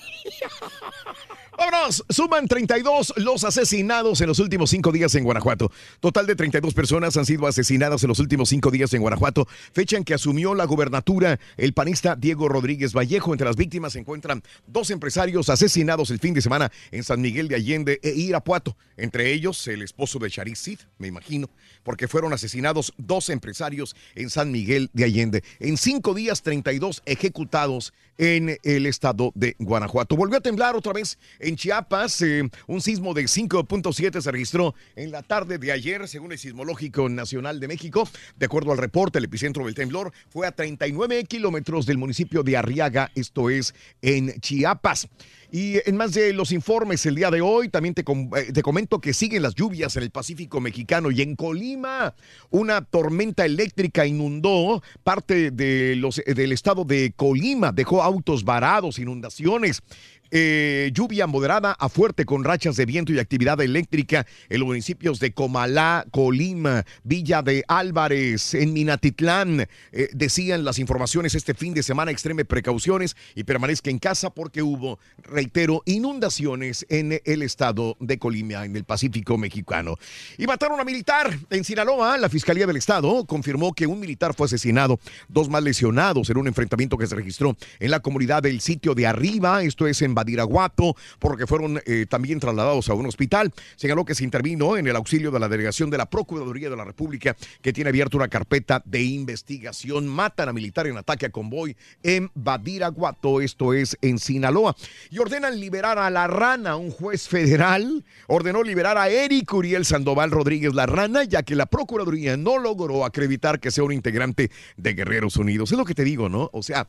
Vámonos, suman 32 los asesinados en los últimos cinco días en Guanajuato. Total de 32 personas han sido asesinadas en los últimos cinco días en Guanajuato, fecha en que asumió la gubernatura el panista Diego Rodríguez Vallejo. Entre las víctimas se encuentran dos empresarios asesinados el fin de semana en San Miguel de Allende e Irapuato. Entre ellos, el esposo de Charis Cid, me imagino, porque fueron asesinados dos empresarios en San Miguel de Allende. En cinco días, 32 ejecutados en el estado de Guanajuato. Volvió a temblar otra vez en Chiapas. eh, un sismo de 5.7 se registró en la tarde de ayer, según el Sismológico Nacional de México. De acuerdo al reporte, el epicentro del temblor fue a 39 kilómetros del municipio de Arriaga, esto es en Chiapas. Y en más de los informes el día de hoy, también te, eh, te comento que siguen las lluvias en el Pacífico mexicano y en Colima. Una tormenta eléctrica inundó parte de los, eh, del estado de Colima, dejó autos varados, inundaciones. Eh, lluvia moderada a fuerte con rachas de viento y actividad eléctrica en los municipios de Comalá, Colima, Villa de Álvarez, en Minatitlán. Eh, decían las informaciones este fin de semana, extreme precauciones y permanezca en casa porque hubo, reitero, inundaciones en el estado de Colima, en el Pacífico mexicano. Y mataron a militar en Sinaloa. La Fiscalía del Estado confirmó que un militar fue asesinado, dos más lesionados en un enfrentamiento que se registró en la comunidad del sitio de Arriba, esto es en Badiraguato, porque fueron eh, también trasladados a un hospital. Señaló que se intervino en el auxilio de la delegación de la Procuraduría de la República, que tiene abierta una carpeta de investigación. Matan a militar en ataque a convoy en Badiraguato, esto es en Sinaloa. Y ordenan liberar a la rana. Un juez federal ordenó liberar a Eric Uriel Sandoval Rodríguez La Rana, ya que la Procuraduría no logró acreditar que sea un integrante de Guerreros Unidos. Es lo que te digo, ¿no? O sea,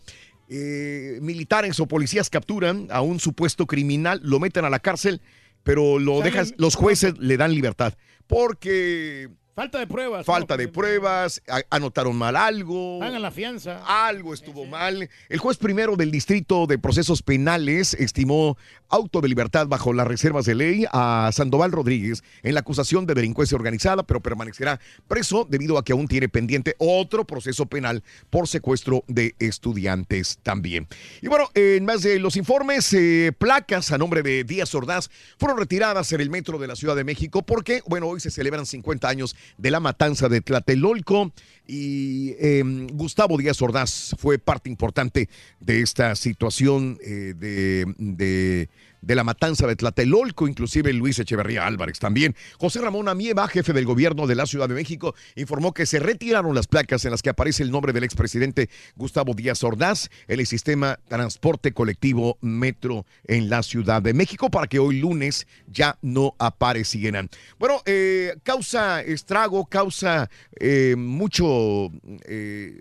eh, militares o policías capturan a un supuesto criminal, lo meten a la cárcel, pero lo dejas, los jueces le dan libertad. Porque
Falta de pruebas.
falta de pruebas, anotaron mal algo.
Hagan la fianza.
Algo estuvo mal. El juez primero del Distrito de Procesos Penales estimó auto de libertad bajo las reservas de ley a Sandoval Rodríguez en la acusación de delincuencia organizada, pero permanecerá preso debido a que aún tiene pendiente otro proceso penal por secuestro de estudiantes también. Y bueno, en más de los informes, eh, placas a nombre de Díaz Ordaz fueron retiradas en el metro de la Ciudad de México porque, bueno, hoy se celebran 50 años de la matanza de Tlatelolco y eh, Gustavo Díaz Ordaz fue parte importante de esta situación eh, de, de- la matanza de Tlatelolco, inclusive Luis Echeverría Álvarez también. José Ramón Amieva, jefe del gobierno de la Ciudad de México, informó que se retiraron las placas en las que aparece el nombre del expresidente Gustavo Díaz Ordaz en el sistema transporte colectivo Metro en la Ciudad de México para que hoy lunes ya no aparecieran. Bueno, eh, causa estrago, causa eh, eh,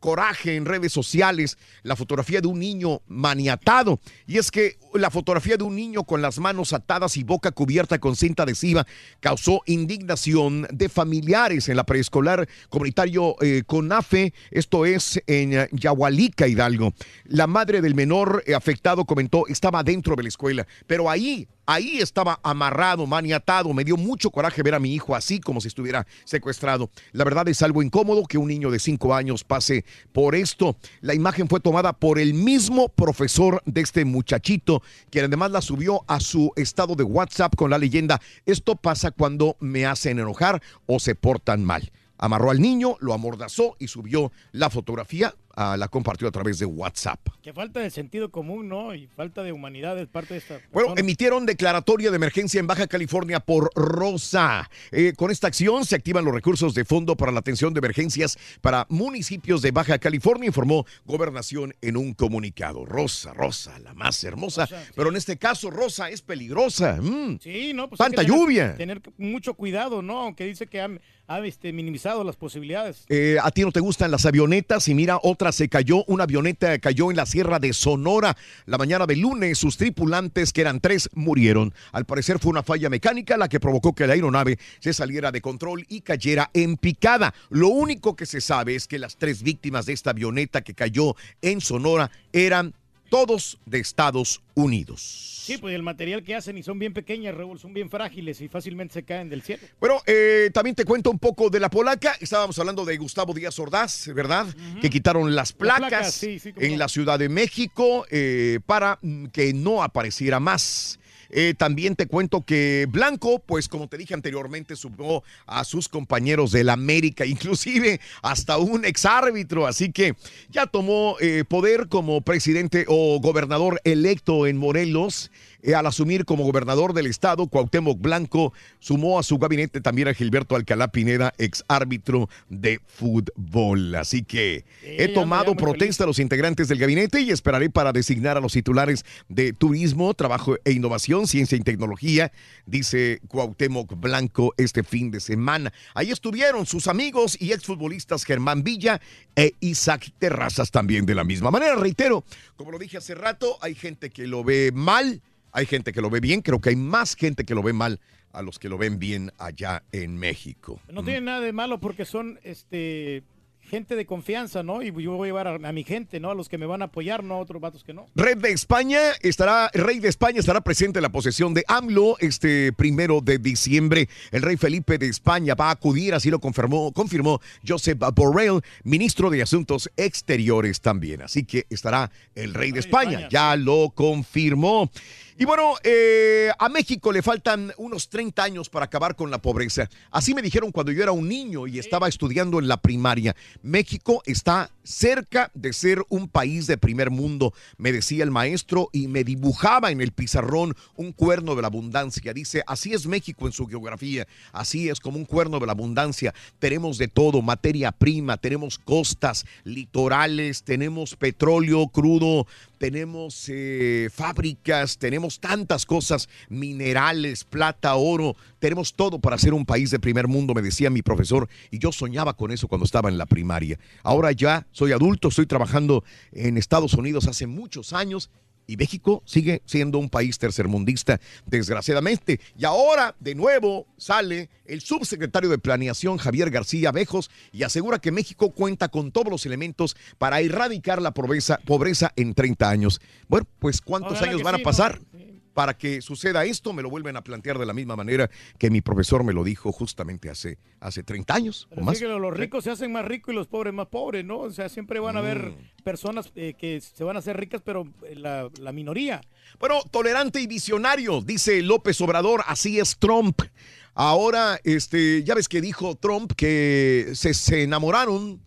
coraje en redes sociales la fotografía de un niño maniatado. Y es que la fotografía de un niño con las manos atadas y boca cubierta con cinta adhesiva causó indignación de familiares en la preescolar comunitario eh, CONAFE, esto es en Yahualica, Hidalgo. La madre del menor eh, afectado comentó, estaba dentro de la escuela, pero ahí Ahí estaba amarrado, maniatado. Me dio mucho coraje ver a mi hijo así como si estuviera secuestrado. La verdad es algo incómodo que un niño de cinco años pase por esto. La imagen fue tomada por el mismo profesor de este muchachito, quien además la subió a su estado de WhatsApp con la leyenda, esto pasa cuando me hacen enojar o se portan mal. Amarró al niño, lo amordazó y subió la fotografía, ah, la compartió a través de WhatsApp.
Que falta de sentido común, ¿no? Y falta de humanidad es parte de esta.
Bueno, emitieron declaratoria de emergencia en Baja California por Rosa. Eh, con esta acción se activan los recursos de fondo para la atención de emergencias para municipios de Baja California, informó Gobernación en un comunicado. Rosa, Rosa, la más hermosa. Pero en este caso, Rosa es peligrosa. Mm.
Sí, no, pues
Tanta lluvia.
Tener mucho cuidado, ¿no? Aunque dice que ha, ha, este, minimizado las posibilidades.
Eh, a ti no te gustan las avionetas y mira, otra se cayó, una avioneta cayó en la sierra de Sonora. La mañana del lunes, sus tripulantes, que eran tres, murieron. Al parecer fue una falla mecánica la que provocó que la aeronave se saliera de control y cayera en picada. Lo único que se sabe es que las tres víctimas de esta avioneta que cayó en Sonora eran todos de Estados Unidos.
Sí, pues el material que hacen y son bien pequeñas, Raúl, son bien frágiles y fácilmente se caen del cielo.
Bueno, eh, también te cuento un poco de la polaca. Estábamos hablando de Gustavo Díaz Ordaz, ¿verdad? Que quitaron las placas,
placas, sí, sí, cómo
en
no.
la Ciudad de México eh, para mm, que no apareciera más. Eh, también te cuento que Blanco, pues como te dije anteriormente, subió a sus compañeros del América, inclusive hasta un exárbitro, así que ya tomó eh, poder como presidente o gobernador electo en Morelos. Eh, al asumir como gobernador del estado, Cuauhtémoc Blanco sumó a su gabinete también a Gilberto Alcalá Pineda, ex árbitro de fútbol. Así que he tomado protesta a los integrantes del gabinete y esperaré para designar a los titulares de turismo, trabajo e innovación, ciencia y tecnología, dice Cuauhtémoc Blanco este fin de semana. Ahí estuvieron sus amigos y exfutbolistas Germán Villa e Isaac Terrazas también de la misma manera. Reitero, como lo dije hace rato, hay gente que lo ve mal, hay gente que lo ve bien, creo que hay más gente que lo ve mal a los que lo ven bien allá en México.
No tiene nada de malo porque son este gente de confianza, ¿no? Y yo voy a llevar a, a mi gente, ¿no? A los que me van a apoyar, no a otros vatos que no.
Rey de España estará, Rey de España estará presente en la posesión de AMLO este primero de diciembre. El rey Felipe de España va a acudir, así lo confirmó, confirmó Joseph Borrell, ministro de Asuntos Exteriores también. Así que estará el Rey de España, ya lo confirmó. Y bueno, eh, a México le faltan unos 30 años para acabar con la pobreza. Así me dijeron cuando yo era un niño y estaba estudiando en la primaria. México está cerca de ser un país de primer mundo, me decía el maestro y me dibujaba en el pizarrón un cuerno de la abundancia. Dice, así es México en su geografía, así es como un cuerno de la abundancia. Tenemos de todo, materia prima, tenemos costas, litorales, tenemos petróleo crudo, tenemos eh, fábricas, tenemos tantas cosas, minerales, plata, oro, tenemos todo para ser un país de primer mundo, me decía mi profesor, y yo soñaba con eso cuando estaba en la primaria. Ahora ya soy adulto, estoy trabajando en Estados Unidos hace muchos años y México sigue siendo un país tercermundista, desgraciadamente. Y ahora, de nuevo, sale el subsecretario de Planeación, Javier García Bejos, y asegura que México cuenta con todos los elementos para erradicar la pobreza, pobreza en 30 años. Bueno, pues ¿cuántos
Ojalá
años van
sí,
a pasar? Para que suceda esto, me lo vuelven a plantear de la misma manera que mi profesor me lo dijo justamente hace, hace 30 años o más.
los ricos se hacen más ricos y los pobres más pobres, ¿no? O sea, siempre van a haber
Mm.
personas eh, que se van a hacer ricas, pero eh, la, la minoría.
Bueno, tolerante y visionario, dice López Obrador, así es Trump. Ahora, este, ya ves que dijo Trump que se, se enamoraron,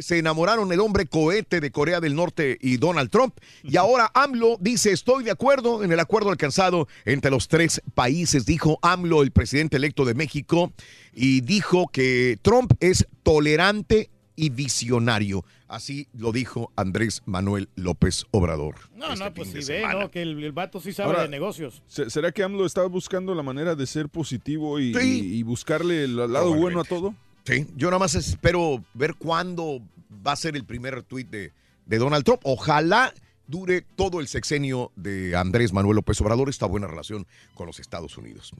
se enamoraron el hombre cohete de Corea del Norte y Donald Trump. Y ahora AMLO dice, estoy de acuerdo en el acuerdo alcanzado entre los tres países, dijo AMLO, el presidente electo de México, y dijo que Trump es tolerante y visionario. Así lo dijo Andrés Manuel López Obrador.
No,
este
no, pues si ve. ¿no? Que el, el vato sí sabe
Ahora,
de negocios.
¿se- ¿Será que AMLO estaba buscando la manera de ser positivo y,
Sí.
y- y buscarle el lado bueno a todo?
Sí, yo nada más espero ver cuándo va a ser el primer tuit de, de Donald Trump. Ojalá dure todo el sexenio de Andrés Manuel López Obrador esta buena relación con los Estados Unidos.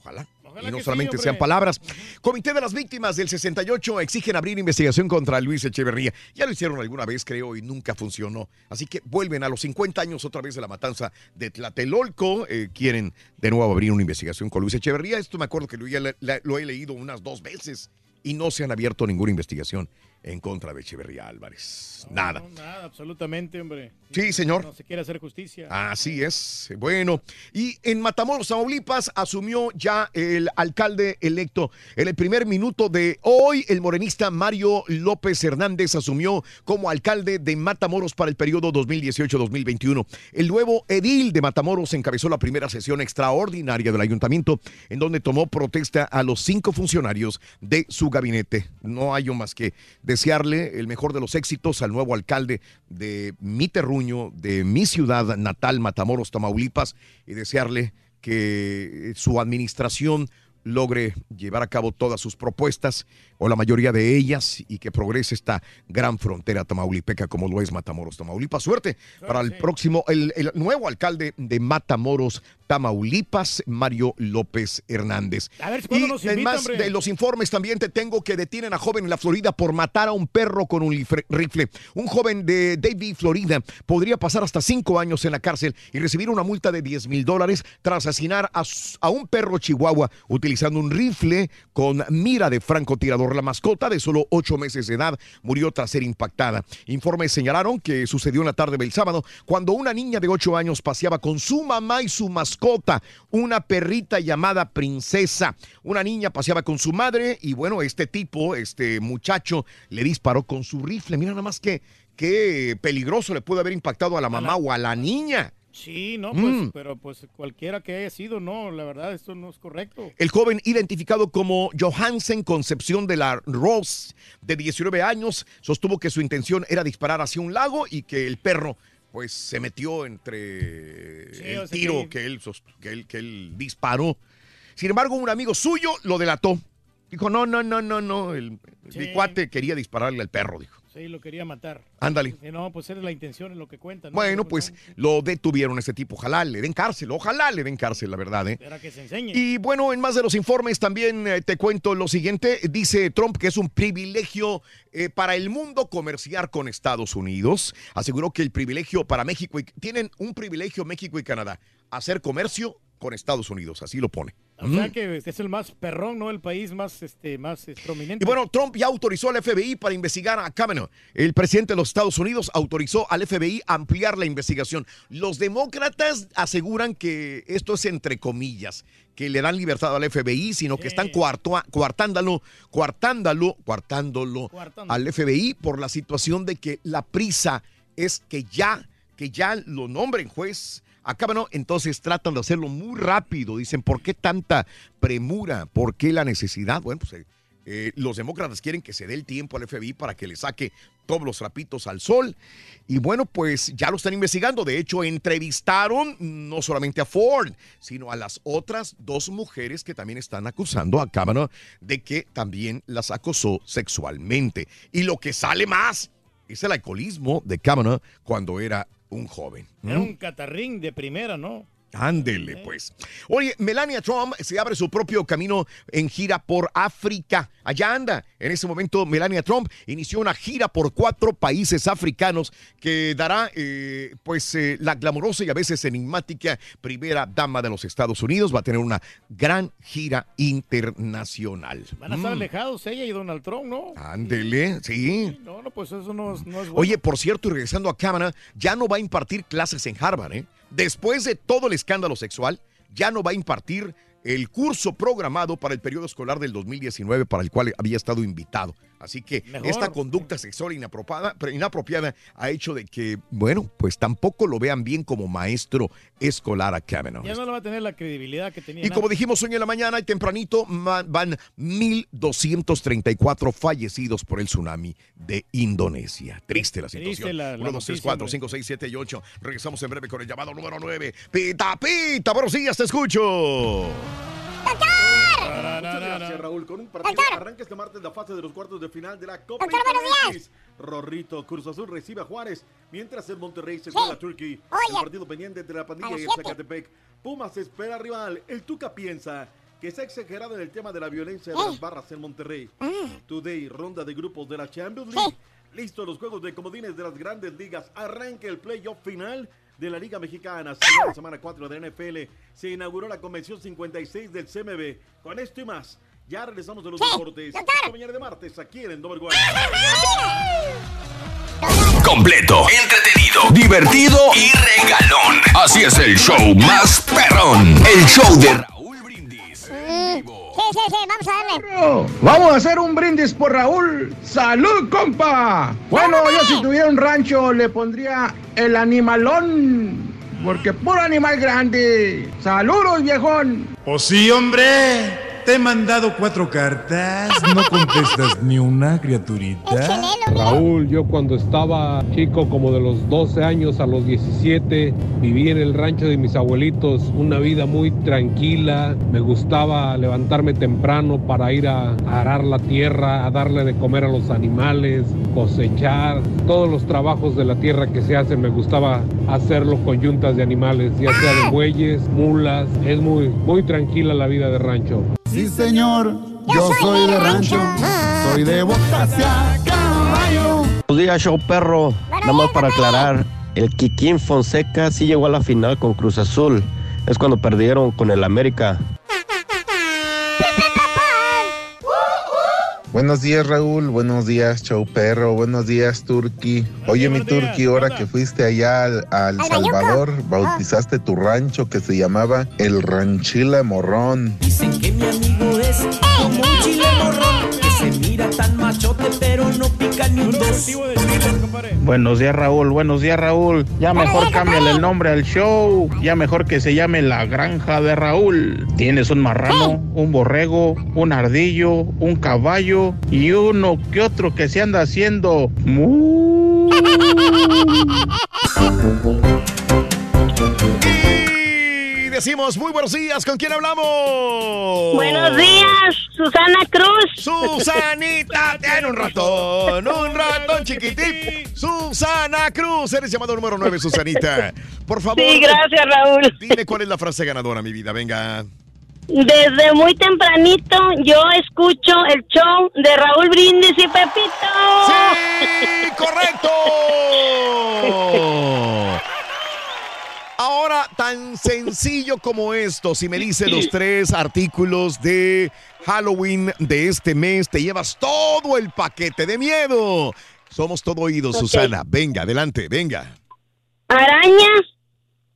Ojalá.
Ojalá
y no
sí,
solamente sean palabras. Comité de las Víctimas del 68 exigen abrir investigación contra Luis Echeverría. Ya lo hicieron alguna vez, creo, y nunca funcionó. Así que vuelven a los 50 años otra vez de la matanza de Tlatelolco. Eh, quieren de nuevo abrir una investigación con Luis Echeverría. Esto me acuerdo que lo, ya la- lo he leído unas dos veces y no se han abierto ninguna investigación en contra de Echeverría Álvarez. Nada.
No, nada, absolutamente, hombre.
Sí, señor.
No se quiere hacer justicia.
Así es. Bueno, y en Matamoros, Tamaulipas, asumió ya el alcalde electo. En el primer minuto de hoy, el morenista Mario López Hernández asumió como alcalde de Matamoros para el periodo 2018-2021. El nuevo edil de Matamoros encabezó la primera sesión extraordinaria del ayuntamiento, en donde tomó protesta a los cinco funcionarios de su gabinete. No hay más que desearle el mejor de los éxitos al nuevo alcalde de mi terruño, de mi ciudad natal, Matamoros, Tamaulipas, y desearle que su administración logre llevar a cabo todas sus propuestas o la mayoría de ellas y que progrese esta gran frontera tamaulipeca como lo es Matamoros, Tamaulipas. Suerte para el próximo, el, el nuevo alcalde de Matamoros, Tamaulipas, Mario López Hernández.
A ver, ¿cuándo
Y
nos invita,
además
hombre?
de los informes también te tengo que detienen a joven en la Florida por matar a un perro con un rifle. Un joven de Davie, Florida, podría pasar hasta cinco años en la cárcel y recibir una multa de 10 mil dólares tras asesinar a, a un perro chihuahua utilizando un rifle con mira de francotirador. La mascota de solo ocho meses de edad murió tras ser impactada. Informes señalaron que sucedió en la tarde del sábado cuando una niña de ocho años paseaba con su mamá y su mascota, una perrita llamada Princesa. Una niña paseaba con su madre y bueno, este tipo, este muchacho, le disparó con su rifle. Mira nada más que qué peligroso le puede haber impactado a la mamá o a la niña.
Sí, no, pues,
Mm.
pero pues cualquiera que haya sido, no, la verdad, esto no es correcto.
El joven identificado como Johansen Concepción de la Rose, de 19 años, sostuvo que su intención era disparar hacia un lago y que el perro pues se metió entre
Sí,
el tiro
que-
que... él, que, él, que él disparó. Sin embargo, un amigo suyo lo delató. Dijo, no, no, no, no, no. El,
Sí.
mi cuate quería dispararle al perro, dijo.
Sí, lo quería matar.
Ándale.
No, pues es la intención, es lo que cuenta. ¿no?
Bueno, pues lo detuvieron a este tipo. Ojalá le den cárcel, ojalá le den cárcel, la verdad, ¿eh?
Que se enseñe.
Y bueno, en más de los informes también eh, te cuento lo siguiente. Dice Trump que es un privilegio eh, para el mundo comerciar con Estados Unidos. Aseguró que el privilegio para México y tienen un privilegio México y Canadá, hacer comercio con Estados Unidos. Así lo pone.
O sea que es el más perrón, ¿no? El país más, este, más prominente.
Y bueno, Trump ya autorizó al FBI para investigar a Kavanaugh. El presidente de los Estados Unidos autorizó al FBI a ampliar la investigación. Los demócratas aseguran que esto es entre comillas, que le dan libertad al FBI, sino que están cuarto- coartándolo, coartándolo, coartándolo al FBI por la situación de que la prisa es que ya, que ya lo nombren juez. A Kavanaugh, entonces tratan de hacerlo muy rápido. Dicen, ¿por qué tanta premura? ¿Por qué la necesidad? Bueno, pues eh, eh, los demócratas quieren que se dé el tiempo al FBI para que le saque todos los trapitos al sol. Y bueno, pues ya lo están investigando. De hecho, entrevistaron no solamente a Ford, sino a las otras dos mujeres que también están acusando a Kavanaugh de que también las acosó sexualmente. Y lo que sale más es el alcoholismo de Kavanaugh cuando era un joven.
Era un catarrín de primera, ¿no?
Ándele, pues. Oye, Melania Trump se abre su propio camino en gira por África. Allá anda. En ese momento, Melania Trump inició una gira por cuatro países africanos que dará, eh, pues, eh, la glamurosa y a veces enigmática primera dama de los Estados Unidos. Va a tener una gran gira internacional.
Van a estar
Mm,
alejados ella y Donald Trump, ¿no?
Ándele, sí.
No, no, pues eso no, es- no es bueno.
Oye, por cierto, y regresando a Kavanaugh, ya no va a impartir clases en Harvard, ¿eh? Después de todo el escándalo sexual, ya no va a impartir el curso programado para el periodo escolar del 2019 para el cual había estado invitado. Así que
Mejor.
esta conducta sexual inapropiada, pero inapropiada ha hecho de que, bueno, pues tampoco lo vean bien como maestro escolar a Kavanaugh.
Ya no le va a tener la credibilidad que tenía.
Y como dijimos hoy en la mañana y tempranito, van 1.234 fallecidos por el tsunami de Indonesia. Triste la
Triste
situación.
la- la
1, 2, 3,
noticia,
4,
hombre.
5, 6, 7 y 8. Regresamos en breve con el llamado número 9. Pita, pita, buenos días, te escucho.
Muchas gracias, Raúl. Con un partido arranca este martes la fase de los cuartos de final de la Copa
Doctor, buenos
MX. Rorrito, Cruz Azul recibe a Juárez, mientras el Monterrey se juega a Turkey. El partido pendiente entre la pandilla y el Zacatepec. Pumas espera al rival. El Tuca piensa que se ha exagerado en el tema de la violencia de las barras en Monterrey. Today, ronda de grupos de la Champions League. Listo los juegos de comodines de las grandes ligas. Arranca el playoff final de la Liga Mexicana. Semana, semana 4 de NFL. Se inauguró la convención 56 del CMB. Con esto y más, ya regresamos de los deportes. Esta mañana de martes aquí en el One.
Completo, entretenido, divertido y regalón. Así es el show más perrón. El show de.
Sí, sí, sí, vamos a darle.
Vamos a hacer un brindis por Raúl. ¡Salud, compa! Bueno, yo si tuviera un rancho le pondría el animalón. Porque puro animal grande. ¡Saludos, viejón!
Pues sí, hombre. Te he mandado cuatro cartas. No contestas ni una criaturita.
Raúl, yo cuando estaba chico, como de los 12 años a los 17, viví en el rancho de mis abuelitos, una vida muy tranquila. Me gustaba levantarme temprano para ir a arar la tierra, a darle de comer a los animales, cosechar, todos los trabajos de la tierra que se hacen, me gustaba hacerlo con yuntas de animales, ya sea de bueyes, mulas. Es muy, muy tranquila la vida de rancho.
Sí, señor, yo soy de rancho, soy de botas y a caballo.
Buenos días, show perro. Nada más para aclarar, el Kikín Fonseca sí llegó a la final con Cruz Azul. Es cuando perdieron con el América.
Buenos días Raúl, buenos días Show Perro, buenos días Turki. Oye mi Turki, ahora que fuiste allá al, al Salvador, bautizaste tu rancho que se llamaba El Ranchila Morrón.
Dicen que mi amigo tan machote pero no pica ni un dos.
Buenos días Raúl, buenos días Raúl. Ya mejor cámbiale el nombre al show. Ya mejor que se llame La Granja de Raúl. Tienes un marrano, un borrego, un ardillo, un caballo y uno que otro que se anda haciendo. mu.
Decimos muy buenos días. ¿Con quién hablamos?
Buenos días, Susana Cruz.
Susanita tiene un ratón, un ratón chiquitito. Susana Cruz, eres llamado número 9, Susanita. Por favor.
Sí, gracias, Raúl.
Dime cuál es la frase ganadora, mi vida. Venga.
Desde muy tempranito yo escucho el show de Raúl Brindis y Pepito.
¡Sí! ¡Correcto! Ahora, Tan sencillo como esto, si me dice los tres artículos de Halloween de este mes, te llevas todo el paquete de miedo. Somos todo oídos. Susana. Venga, adelante, venga.
Araña,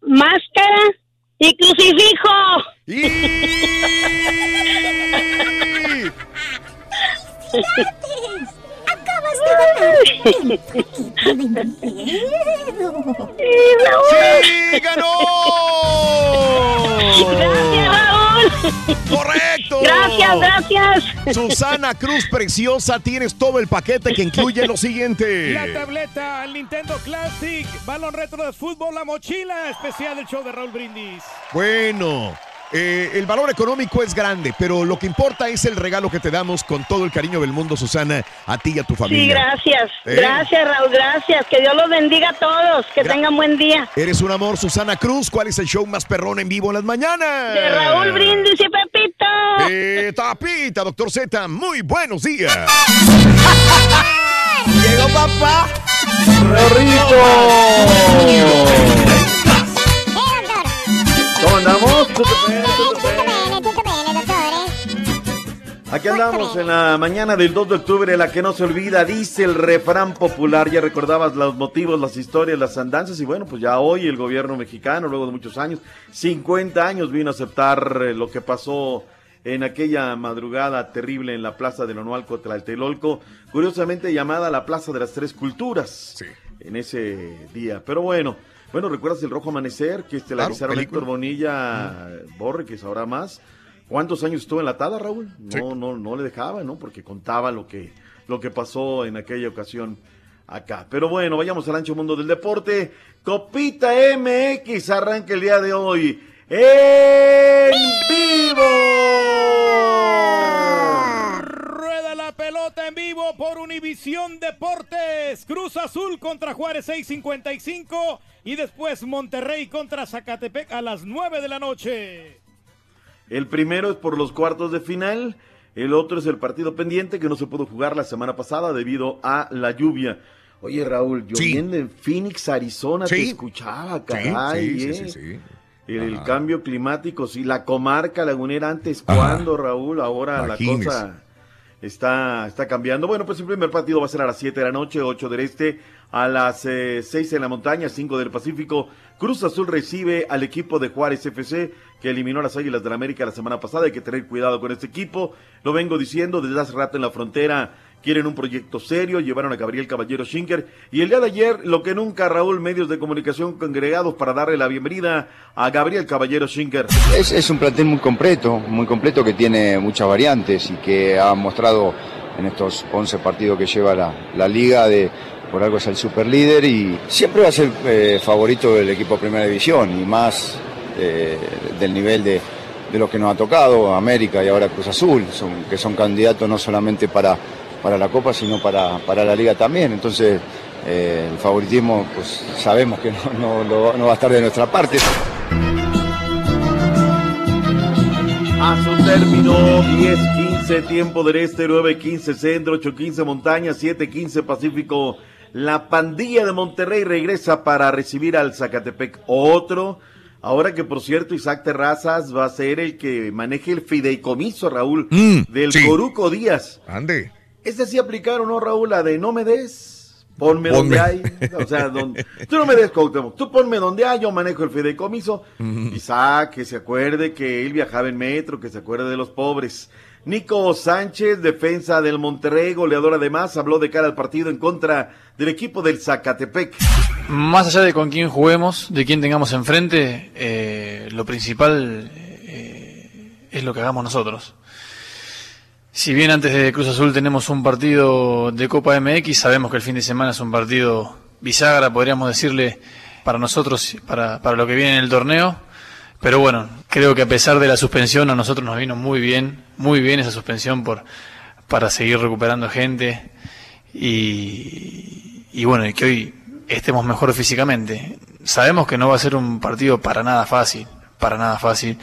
máscara y crucifijo.
Ganar.
¡Sí, ganó!
Gracias, Raúl.
¡Correcto!
Gracias, gracias.
Susana Cruz Preciosa, tienes todo el paquete que incluye lo siguiente.
La tableta, el Nintendo Classic, balón retro de fútbol, la mochila especial del show de Raúl Brindis.
Bueno, eh, el valor económico es grande, pero lo que importa es el regalo que te damos con todo el cariño del mundo, Susana, a ti y a tu
Sí,
familia.
gracias.
¿Eh?
Gracias, Raúl, gracias. Que Dios los bendiga a todos. Que tengan buen día.
Eres un amor, Susana Cruz. ¿Cuál es el show más perrón en vivo en las mañanas?
De Raúl Brindis y Pepito.
Eh, tapita, doctor Z. Muy buenos días.
Llegó papá.
¿Cómo andamos? Aquí andamos en la mañana del 2 de octubre, la que no se olvida, dice el refrán popular. Ya recordabas los motivos, las historias, las andanzas. Y bueno, pues ya hoy el gobierno mexicano, luego de muchos años, 50 años, vino a aceptar eh, lo que pasó en aquella madrugada terrible en la plaza de Lonoalco, Tlaltelolco, curiosamente llamada la Plaza de las Tres Culturas. En ese día. Pero bueno, bueno, ¿recuerdas el Rojo Amanecer que estelarizzaron
película.
Héctor Bonilla Borre, que sabrá más? ¿Cuántos años estuvo enlatada, Raúl? No, no, no le dejaba, ¿no? Porque contaba lo que, lo que pasó en aquella ocasión acá. Pero bueno, vayamos al ancho mundo del deporte. Copita MX arranca el día de hoy. ¡En vivo!
Pelota en vivo por Univisión Deportes. Cruz Azul contra Juárez 6.55 y después Monterrey contra Zacatepec a las 9 de la noche.
El primero es por los cuartos de final. El otro es el partido pendiente que no se pudo jugar la semana pasada debido a la lluvia. Oye, Raúl, lloviendo en Phoenix, Arizona, te
Sí.
escuchaba, caray.
sí,
¿eh?
sí, sí, sí.
El
Ajá.
cambio climático, sí, la comarca lagunera antes, ¿cuándo, Raúl? Ahora
Imagínese.
la cosa está, está cambiando. Bueno, pues el primer partido va a ser a las 7 de la noche, 8 del este, a las eh, 6 en la montaña, 5 del Pacífico. Cruz Azul recibe al equipo de Juárez FC, que eliminó a las Águilas del la América la semana pasada. Hay que tener cuidado con este equipo. Lo vengo diciendo desde hace rato en la frontera. Quieren un proyecto serio, llevaron a Gabriel Caballero Schinker. Y el día de ayer, lo que nunca, Raúl, medios de comunicación congregados para darle la bienvenida a Gabriel Caballero Schinker.
Es, un plantel muy completo, muy completo que tiene muchas variantes y que ha mostrado en estos 11 partidos que lleva la, la liga de por algo es el super líder y siempre va a ser eh, favorito del equipo de primera división y más eh, del nivel de, de lo que nos ha tocado, América y ahora Cruz Azul, que son candidatos no solamente para, para la Copa, sino para, para la Liga también. Entonces, eh, el favoritismo, pues sabemos que no, no- no- no va a estar de nuestra parte.
A su término, 10-15 tiempo del este, 9-15 centro, 8-15 montaña, 7-15 pacífico. La pandilla de Monterrey regresa para recibir al Zacatepec otro. Ahora que por cierto Isaac Terrazas va a ser el que maneje el fideicomiso, Raúl, del
sí.
Coruco Díaz.
Ande.
Ese sí aplicaron, ¿no, Raúl? La de no me des, ponme,
Ponme.
donde hay. O sea, donde, tú no me des, Cuauhtémoc, tú ponme donde hay, yo manejo el fideicomiso. Isaac, que se acuerde que él viajaba en metro, que se acuerde de los pobres. Nico Sánchez, defensa del Monterrey, goleador además, habló de cara al partido en contra del equipo del Zacatepec.
Más allá de con quién juguemos, de quién tengamos enfrente, eh, lo principal eh, es lo que hagamos nosotros. Si bien antes de Cruz Azul tenemos un partido de Copa MX, sabemos que el fin de semana es un partido bisagra, podríamos decirle, para nosotros, para, para lo que viene en el torneo. Pero bueno, creo que a pesar de la suspensión, a nosotros nos vino muy bien, muy bien esa suspensión por, para seguir recuperando gente y, y bueno, y que hoy estemos mejor físicamente. Sabemos que no va a ser un partido para nada fácil, para nada fácil.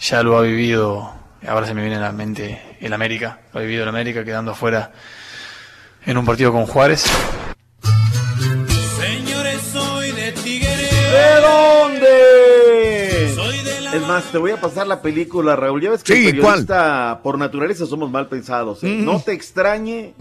Ya lo ha vivido, ahora se me viene a la mente el América, lo ha vivido el América quedando afuera en un partido con Juárez.
Señores, soy de Tigre.
¿De dónde? Es más, te voy a pasar la película, Raúl. Ya ves que
Sí,
el periodista, por naturaleza somos mal pensados. ¿eh?
Mm.
No te extrañe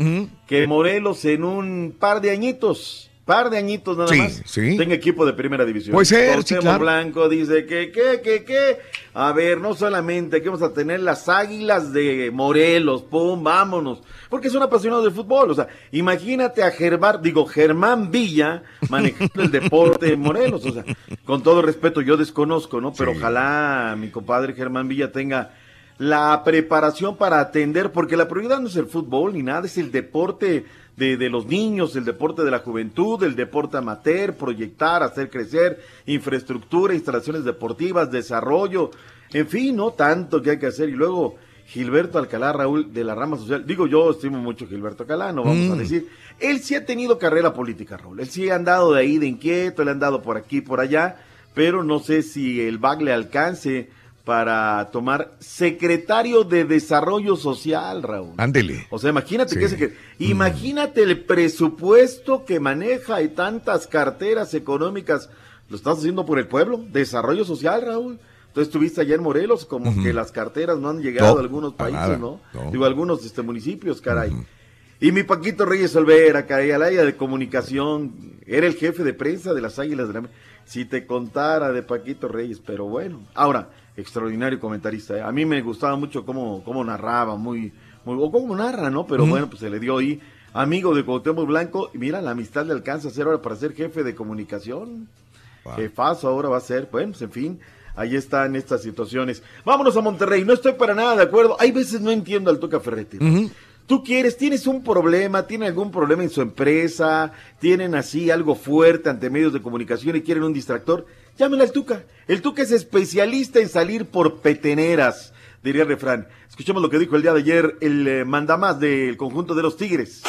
que Morelos en un par de añitos, par de añitos nada
Sí,
más,
sí.
tenga equipo de primera división.
Puede ser, sí, claro.
Blanco dice que, que, que, que. A ver, no solamente que vamos a tener las águilas de Morelos, pum, vámonos. Porque son apasionados del fútbol. O sea, imagínate a Germán, digo, Germán Villa manejando el deporte en Morelos. O sea, con todo respeto, yo desconozco, ¿no? Pero ojalá mi compadre Germán Villa tenga la preparación para atender, porque la prioridad no es el fútbol ni nada, es el deporte de, de los niños, el deporte de la juventud, el deporte amateur, proyectar, hacer crecer, infraestructura, instalaciones deportivas, desarrollo, en fin, no tanto que hay que hacer. Y luego Gilberto Alcalá, Raúl, de la rama social, digo yo estimo mucho a Gilberto Alcalá, no vamos a
Mm.
decir, él sí ha tenido carrera política, Raúl, él sí ha andado de ahí de inquieto, él ha andado por aquí, por allá, pero no sé si el BAC le alcance para tomar secretario de Desarrollo Social, Raúl.
Ándele.
O sea, imagínate
Sí.
que ese que, imagínate el presupuesto que maneja y tantas carteras económicas. Lo estás haciendo por el pueblo, desarrollo social, Raúl. Entonces estuviste allá en Morelos, como que las carteras no han llegado
No,
a algunos países, ¿no?
no.
Digo, algunos este, municipios, caray. Y mi Paquito Reyes Olvera, caray, al área de comunicación, era el jefe de prensa de las Águilas de la. Si te contara de Paquito Reyes, pero bueno. Ahora, extraordinario comentarista. ¿eh? A mí me gustaba mucho cómo, cómo narraba, muy, muy, o cómo narra, ¿no? Pero bueno, pues se le dio ahí. Amigo de Cuauhtémoc Blanco, y mira, la amistad le alcanza a ser ahora para ser jefe de comunicación. Jefazo ahora va a ser, bueno, pues en fin, ahí están estas situaciones. Vámonos a Monterrey, no estoy para nada de acuerdo. Hay veces no entiendo al Tuca Ferretti. Tú quieres, tienes un problema, tiene algún problema en su empresa, tienen así algo fuerte ante medios de comunicación y quieren un distractor, llámela al Tuca. El Tuca es especialista en salir por peteneras, diría el refrán. Escuchemos lo que dijo el día de ayer el eh, mandamás del conjunto de los Tigres.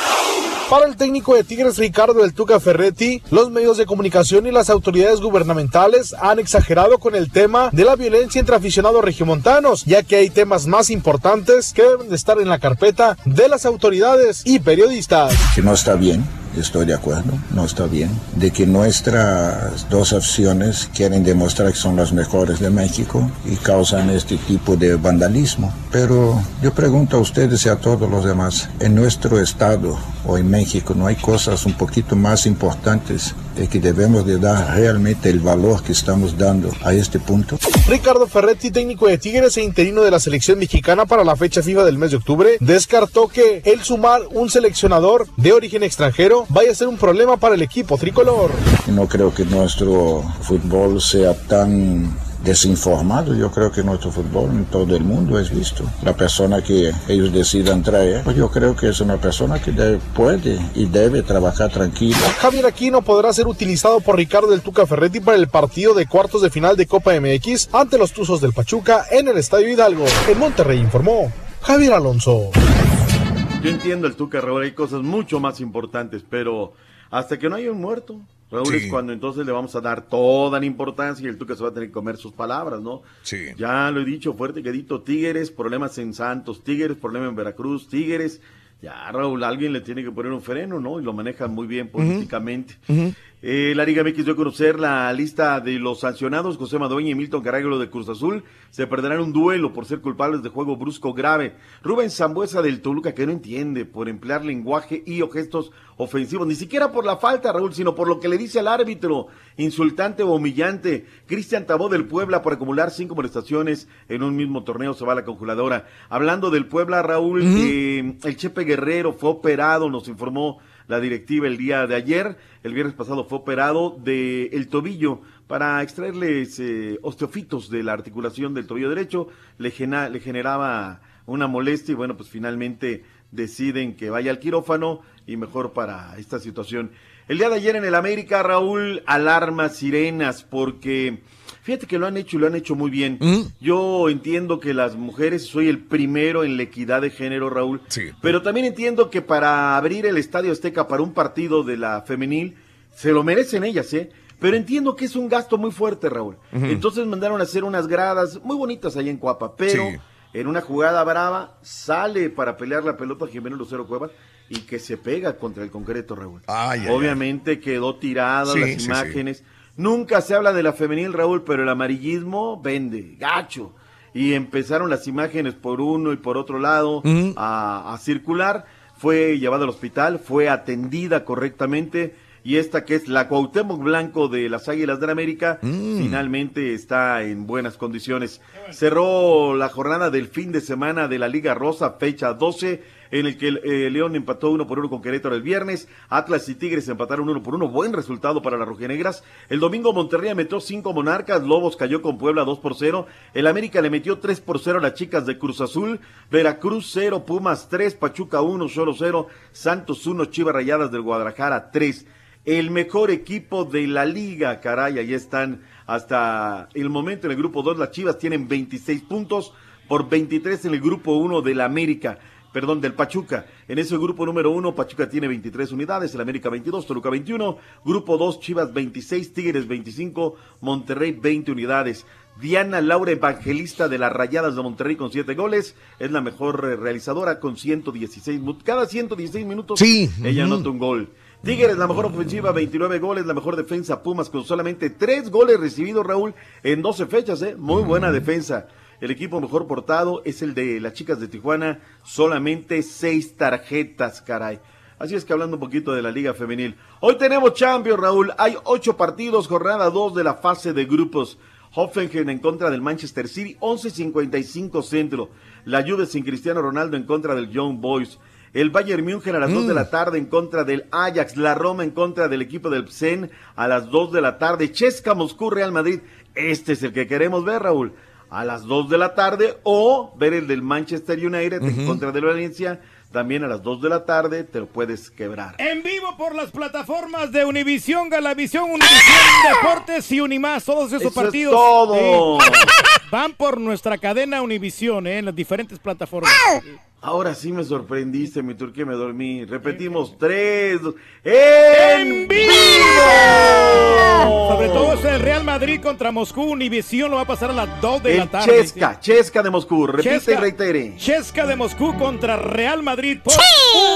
Para el técnico de Tigres Ricardo El Tuca Ferretti, los medios de comunicación y las autoridades gubernamentales han exagerado con el tema de la violencia entre aficionados regiomontanos, ya que hay temas más importantes que deben de estar en la carpeta de las autoridades y periodistas.
que no está bien, estoy de acuerdo, no está bien, de que nuestras dos opciones quieren demostrar que son las mejores de México y causan este tipo de vandalismo. Pero yo pregunto a ustedes y a todos los demás, en nuestro estado o en México no hay cosas un poquito más importantes de que debemos de dar realmente el valor que estamos dando a este punto.
Ricardo Ferretti, técnico de Tigres e interino de la selección mexicana para la fecha FIFA del mes de octubre, descartó que el sumar un seleccionador de origen extranjero vaya a ser un problema para el equipo tricolor.
No creo que nuestro fútbol sea tan desinformado. Yo creo que nuestro fútbol en todo el mundo es visto. La persona que ellos decidan traer, pues yo creo que es una persona que debe- puede y debe trabajar tranquilo.
Javier Aquino podrá ser utilizado por Ricardo del Tuca Ferretti para el partido de cuartos de final de Copa MX ante los Tuzos del Pachuca en el Estadio Hidalgo. En Monterrey informó Javier Alonso.
Yo entiendo el Tuca, Raúl, hay cosas mucho más importantes, pero hasta que no haya un muerto, Raúl,
Sí.
es cuando entonces le vamos a dar toda la importancia y el Tuca se va a tener que comer sus palabras, ¿no?
Sí.
Ya lo he dicho fuerte, quedito, Tigres, problemas en Santos, Tigres, problemas en Veracruz, Tigres. Ya, Raúl, alguien le tiene que poner un freno, ¿no? Y lo manejan muy bien políticamente. Eh, la Liga MX dio a conocer la lista de los sancionados. José Madueña y Milton Carraglo de Cruz Azul se perderán un duelo por ser culpables de juego brusco grave. Rubén Zambuesa del Toluca, que no entiende por emplear lenguaje y o gestos ofensivos, ni siquiera por la falta, Raúl, sino por lo que le dice al árbitro, insultante o humillante. Cristian Tabó del Puebla por acumular cinco molestaciones en un mismo torneo se va a la congeladora. Hablando del Puebla, Raúl, eh, el Chepe Guerrero fue operado, nos informó la directiva el día de ayer. El viernes pasado fue operado de el tobillo para extraerles eh, osteofitos de la articulación del tobillo derecho. Le, gena- le generaba una molestia y bueno, pues finalmente deciden que vaya al quirófano y mejor para esta situación. El día de ayer en el América, Raúl, alarmas, sirenas, porque fíjate que lo han hecho y lo han hecho muy bien. Yo entiendo que las mujeres, soy el primero en la equidad de género, Raúl, pero también entiendo que para abrir el Estadio Azteca para un partido de la femenil, se lo merecen ellas, ¿eh? Pero entiendo que es un gasto muy fuerte, Raúl. Entonces mandaron a hacer unas gradas muy bonitas allá en Cuapa, pero
Sí.
en una jugada brava sale para pelear la pelota Jimeno Lucero Cuevas y que se pega contra el concreto, Raúl.
Ay, ay,
Obviamente quedó tirada
Sí,
las
sí, sí.
imágenes. Nunca se habla de la femenil, Raúl, pero el amarillismo vende, gacho. Y empezaron las imágenes por uno y por otro lado a, a circular. Fue llevada al hospital, fue atendida correctamente y esta que es la Cuauhtémoc Blanco de las Águilas del América, finalmente está en buenas condiciones. Cerró la jornada del fin de semana de la Liga Rosa, fecha 12, en el que eh, León empató uno por uno con Querétaro el viernes, Atlas y Tigres empataron uno por uno, buen resultado para las rojinegras. El domingo Monterrey metió cinco monarcas, Lobos cayó con Puebla 2 por 0, el América le metió 3 por 0 a las chicas de Cruz Azul, Veracruz 0, Pumas 3, Pachuca 1, Solo 0, Santos 1, Chivas Rayadas del Guadalajara 3 el mejor equipo de la liga, caray, ahí están hasta el momento en el grupo 2, las Chivas tienen 26 puntos por 23 en el grupo 1 del América, perdón, del Pachuca. En ese grupo número 1, Pachuca tiene 23 unidades, el América 22, Toluca 21, grupo 2, Chivas 26, Tigres 25, Monterrey 20 unidades. Diana Laura Evangelista de las Rayadas de Monterrey con 7 goles, es la mejor eh, realizadora con 116, cada 116 minutos
sí.
ella anota un gol. Tigres, la mejor ofensiva, 29 goles, la mejor defensa, Pumas con solamente 3 goles recibidos, Raúl, en 12 fechas, ¿eh? Muy buena defensa. El equipo mejor portado es el de las chicas de Tijuana, solamente 6 tarjetas, caray. Así es que hablando un poquito de la Liga Femenil. Hoy tenemos Champions, Raúl. Hay 8 partidos, jornada 2 de la fase de grupos. Hoffenheim en contra del Manchester City, 11.55 centro. La Juve sin Cristiano Ronaldo en contra del Young Boys. El Bayern München a las 2 de la tarde en contra del Ajax. La Roma en contra del equipo del Psen a las 2 de la tarde. Chesca Moscú Real Madrid. Este es el que queremos ver, Raúl. A las 2 de la tarde. O ver el del Manchester United en contra del Valencia. También a las 2 de la tarde te lo puedes quebrar.
En vivo por las plataformas de Univisión, Galavisión, Univisión Deportes y Unimás. Todos esos
Eso es
partidos.
todo.
Van por nuestra cadena Univisión, ¿eh? en las diferentes plataformas.
Ahora sí me sorprendiste, mi turquía, me dormí. Repetimos, tres, dos, ¡En vivo!
Sobre todo es el Real Madrid contra Moscú. Univisión lo va a pasar a las 2 de la tarde.
Chesca, Chesca de Moscú. Repite y
Chesca.
reitere.
Chesca de Moscú contra Real Madrid por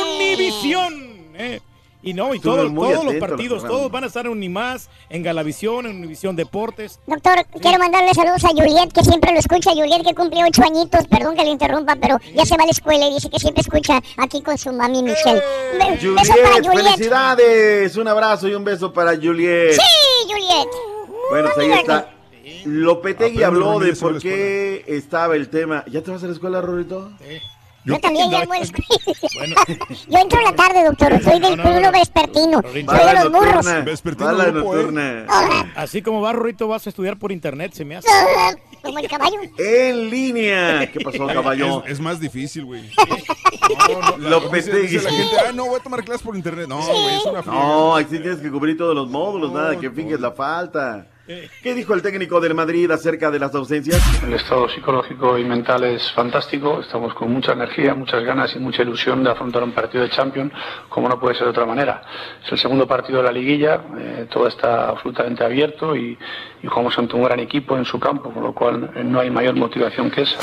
Univisión. ¿eh? Y no, y
Estuve
todos, los partidos, todos van a estar en Unimás, en Galavisión, en Univisión Deportes.
Doctor, quiero mandarle saludos a Juliet, que siempre lo escucha. Juliet, que cumple ocho añitos, perdón que le interrumpa, pero ya se va a la escuela y dice que siempre escucha aquí con su mami Michelle. Be- Beso para
Juliet,
Juliet.
felicidades. Un abrazo y un beso para Juliet.
Sí, Juliet.
Bueno, pues ahí está. Lopetegui habló de por qué estaba el tema. ¿Ya te vas a la escuela, Rorito?
Yo también ya voy a la escuela. Yo entro en la tarde, doctor. Soy del pueblo vespertino. Soy de los burros.
Bala nocturna.
Así como va, Rurito, vas a estudiar por internet, se me hace.
Como el caballo.
En línea. ¿Qué pasó, caballo?
Es, es más difícil, güey.
Lopetegui.
Dice la gente, ah, no, voy a tomar clases por internet. No, güey, es una.
No, aquí tienes que cubrir todos los módulos, nada que finges la falta. ¿Qué dijo el técnico del Madrid acerca de las ausencias?
El estado psicológico y mental es fantástico. Estamos con mucha energía, muchas ganas y mucha ilusión de afrontar un partido de Champions, como no puede ser de otra manera. Es el segundo partido de la liguilla, eh, todo está absolutamente abierto y, y jugamos ante un gran equipo en su campo, con lo cual eh, no hay mayor motivación que esa.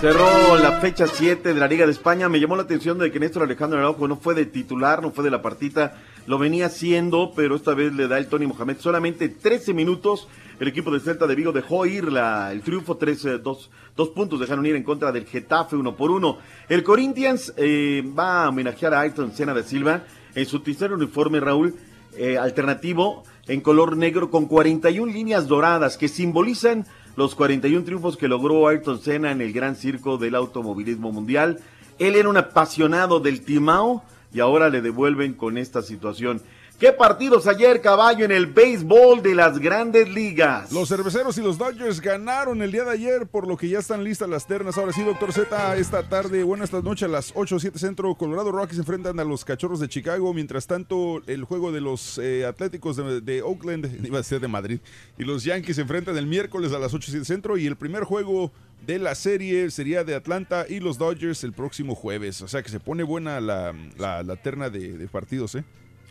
Cerró la fecha 7 de la Liga de España. Me llamó la atención de que Néstor Alejandro Araujo no fue de titular, no fue de la partita. Lo venía haciendo, pero esta vez le da el Tony Mohamed solamente 13 minutos. El equipo de Celta de Vigo dejó ir la, el triunfo, tres, dos, dos puntos dejaron ir en contra del Getafe, uno por uno. El Corinthians eh, va a homenajear a Ayrton Senna de Silva en su tercer uniforme, Raúl, eh, alternativo en color negro con 41 líneas doradas que simbolizan los 41 triunfos que logró Ayrton Senna en el gran circo del automovilismo mundial. Él era un apasionado del Timao y ahora le devuelven con esta situación. ¿Qué partidos ayer, caballo, en el béisbol de las grandes ligas?
Los cerveceros y los Dodgers ganaron el día de ayer, por lo que ya están listas las ternas. Ahora sí, doctor Z, esta tarde, bueno, esta noche a las 8 o 7 centro, Colorado Rockies enfrentan a los Cachorros de Chicago. Mientras tanto, el juego de los eh, Atléticos de, Oakland, iba a ser de Madrid, y los Yankees se enfrentan el miércoles a las 8 o 7 centro. Y el primer juego de la serie sería de Atlanta y los Dodgers el próximo jueves. O sea que se pone buena la, la- la terna de, de partidos, ¿eh?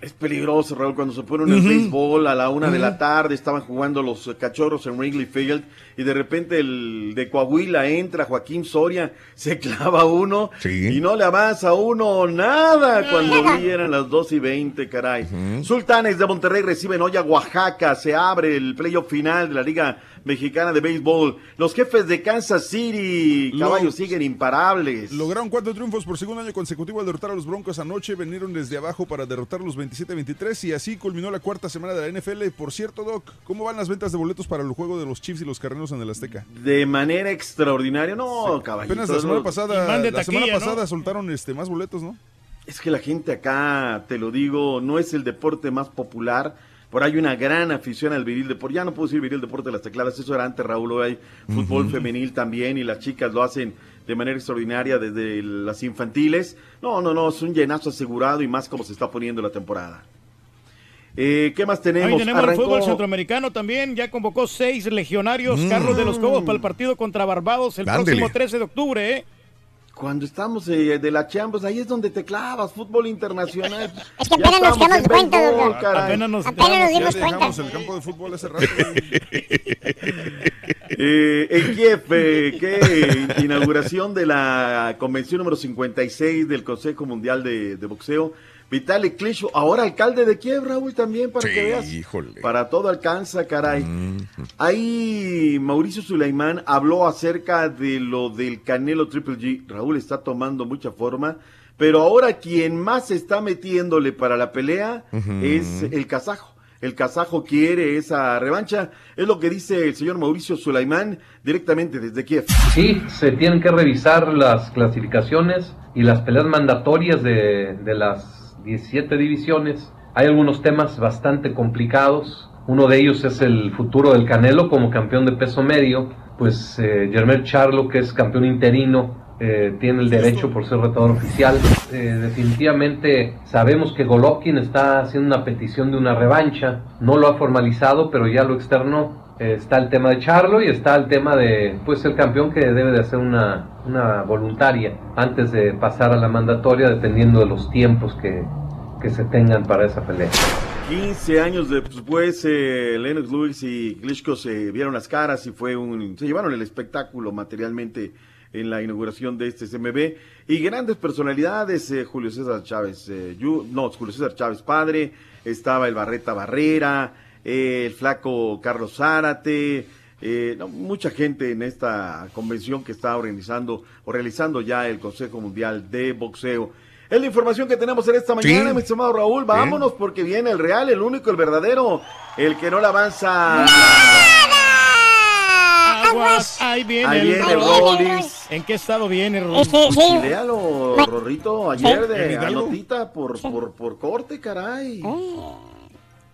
Es peligroso, Raúl, cuando se ponen el
Ujú.
béisbol a la una de la tarde, estaban jugando los cachorros en Wrigley Field y de repente el de Coahuila entra, Joaquín Soria, se clava uno y no le avanza uno nada cuando vi eran las 2 y 20, caray. Sultanes de Monterrey reciben hoy a Oaxaca, se abre el playoff final de la Liga Mexicana de Béisbol. Los jefes de Kansas City,
Lo-
caballos, siguen imparables.
Lograron cuatro triunfos por segundo año consecutivo al derrotar a los Broncos anoche. Vinieron desde abajo para derrotar los 27-23 y así culminó la cuarta semana de la NFL. Por cierto, Doc, ¿cómo van las ventas de boletos para el juego de los Chiefs y los Carneros en el Azteca?
De manera extraordinaria, no, caballitos.
Apenas la semana
no.
pasada, la semana pasada soltaron este más boletos, ¿no?
Es que la gente acá, te lo digo, no es el deporte más popular. Por ahí hay una gran afición al viril deporte. Ya no puedo decir viril deporte de las tecladas, eso era antes, Raúl. Hoy hay fútbol femenil también y las chicas lo hacen de manera extraordinaria desde las infantiles. No, no, no, es un llenazo asegurado y más como se está poniendo la temporada. Eh, ¿Qué más tenemos?
Ahí tenemos el fútbol centroamericano también. Ya convocó seis legionarios.
Mm.
Carlos de los Cobos para el partido contra Barbados el
Ándele.
próximo 13 de octubre. ¿eh?
Cuando estamos eh, de la Champions, ahí es donde te clavas, fútbol internacional.
Es que apenas nos damos cuenta, doctor.
Apenas
nos- Apenas nos dimos cuenta.
el campo de fútbol hace rato.
Eh, en Kiev, eh, qué inauguración de la convención número 56 del Consejo Mundial de, de Boxeo. Vitali Klitschko, ahora alcalde de Kiev, Raúl, también, para que veas.
híjole.
Para todo alcanza, caray. Ahí Mauricio Sulaimán habló acerca de lo del Canelo Triple G. Raúl está tomando mucha forma, pero ahora quien más está metiéndole para la pelea es el kazajo. El kazajo quiere esa revancha. Es lo que dice el señor Mauricio Sulaimán directamente desde Kiev.
Sí, se tienen que revisar las clasificaciones y las peleas mandatorias de, de las 17 divisiones. Hay algunos temas bastante complicados. Uno de ellos es el futuro del Canelo como campeón de peso medio. Pues eh, Germán Charlo, que es campeón interino, eh, tiene el derecho por ser retador oficial. Eh, definitivamente sabemos que Golovkin está haciendo una petición de una revancha. No lo ha formalizado, pero ya lo externó. Eh, está el tema de Charlo y está el tema de pues el campeón que debe de hacer una, una voluntaria antes de pasar a la mandatoria dependiendo de los tiempos que, que se tengan para esa pelea.
15 años después, eh, Lennox Lewis y Klitschko se vieron las caras y fue un, se llevaron el espectáculo materialmente en la inauguración de este CMB y grandes personalidades, eh, Julio César Chávez, eh, no, Julio César Chávez padre, estaba el Barreta Barrera, eh, el flaco Carlos Zárate, eh, no, mucha gente en esta convención que está organizando o realizando ya el Consejo Mundial de Boxeo. Es la información que tenemos en esta mañana,
Sí.
mi estimado Raúl. Vámonos porque viene el real, el único, el verdadero, el que no le avanza.
Aguas, ahí viene,
Ahí viene.
Rollis. ¿En qué estado viene Rollis?
Este, sí.
Y léalo, Rorrito, ayer
¿En
de
Hidalgo?
anotita por, por, por corte, caray.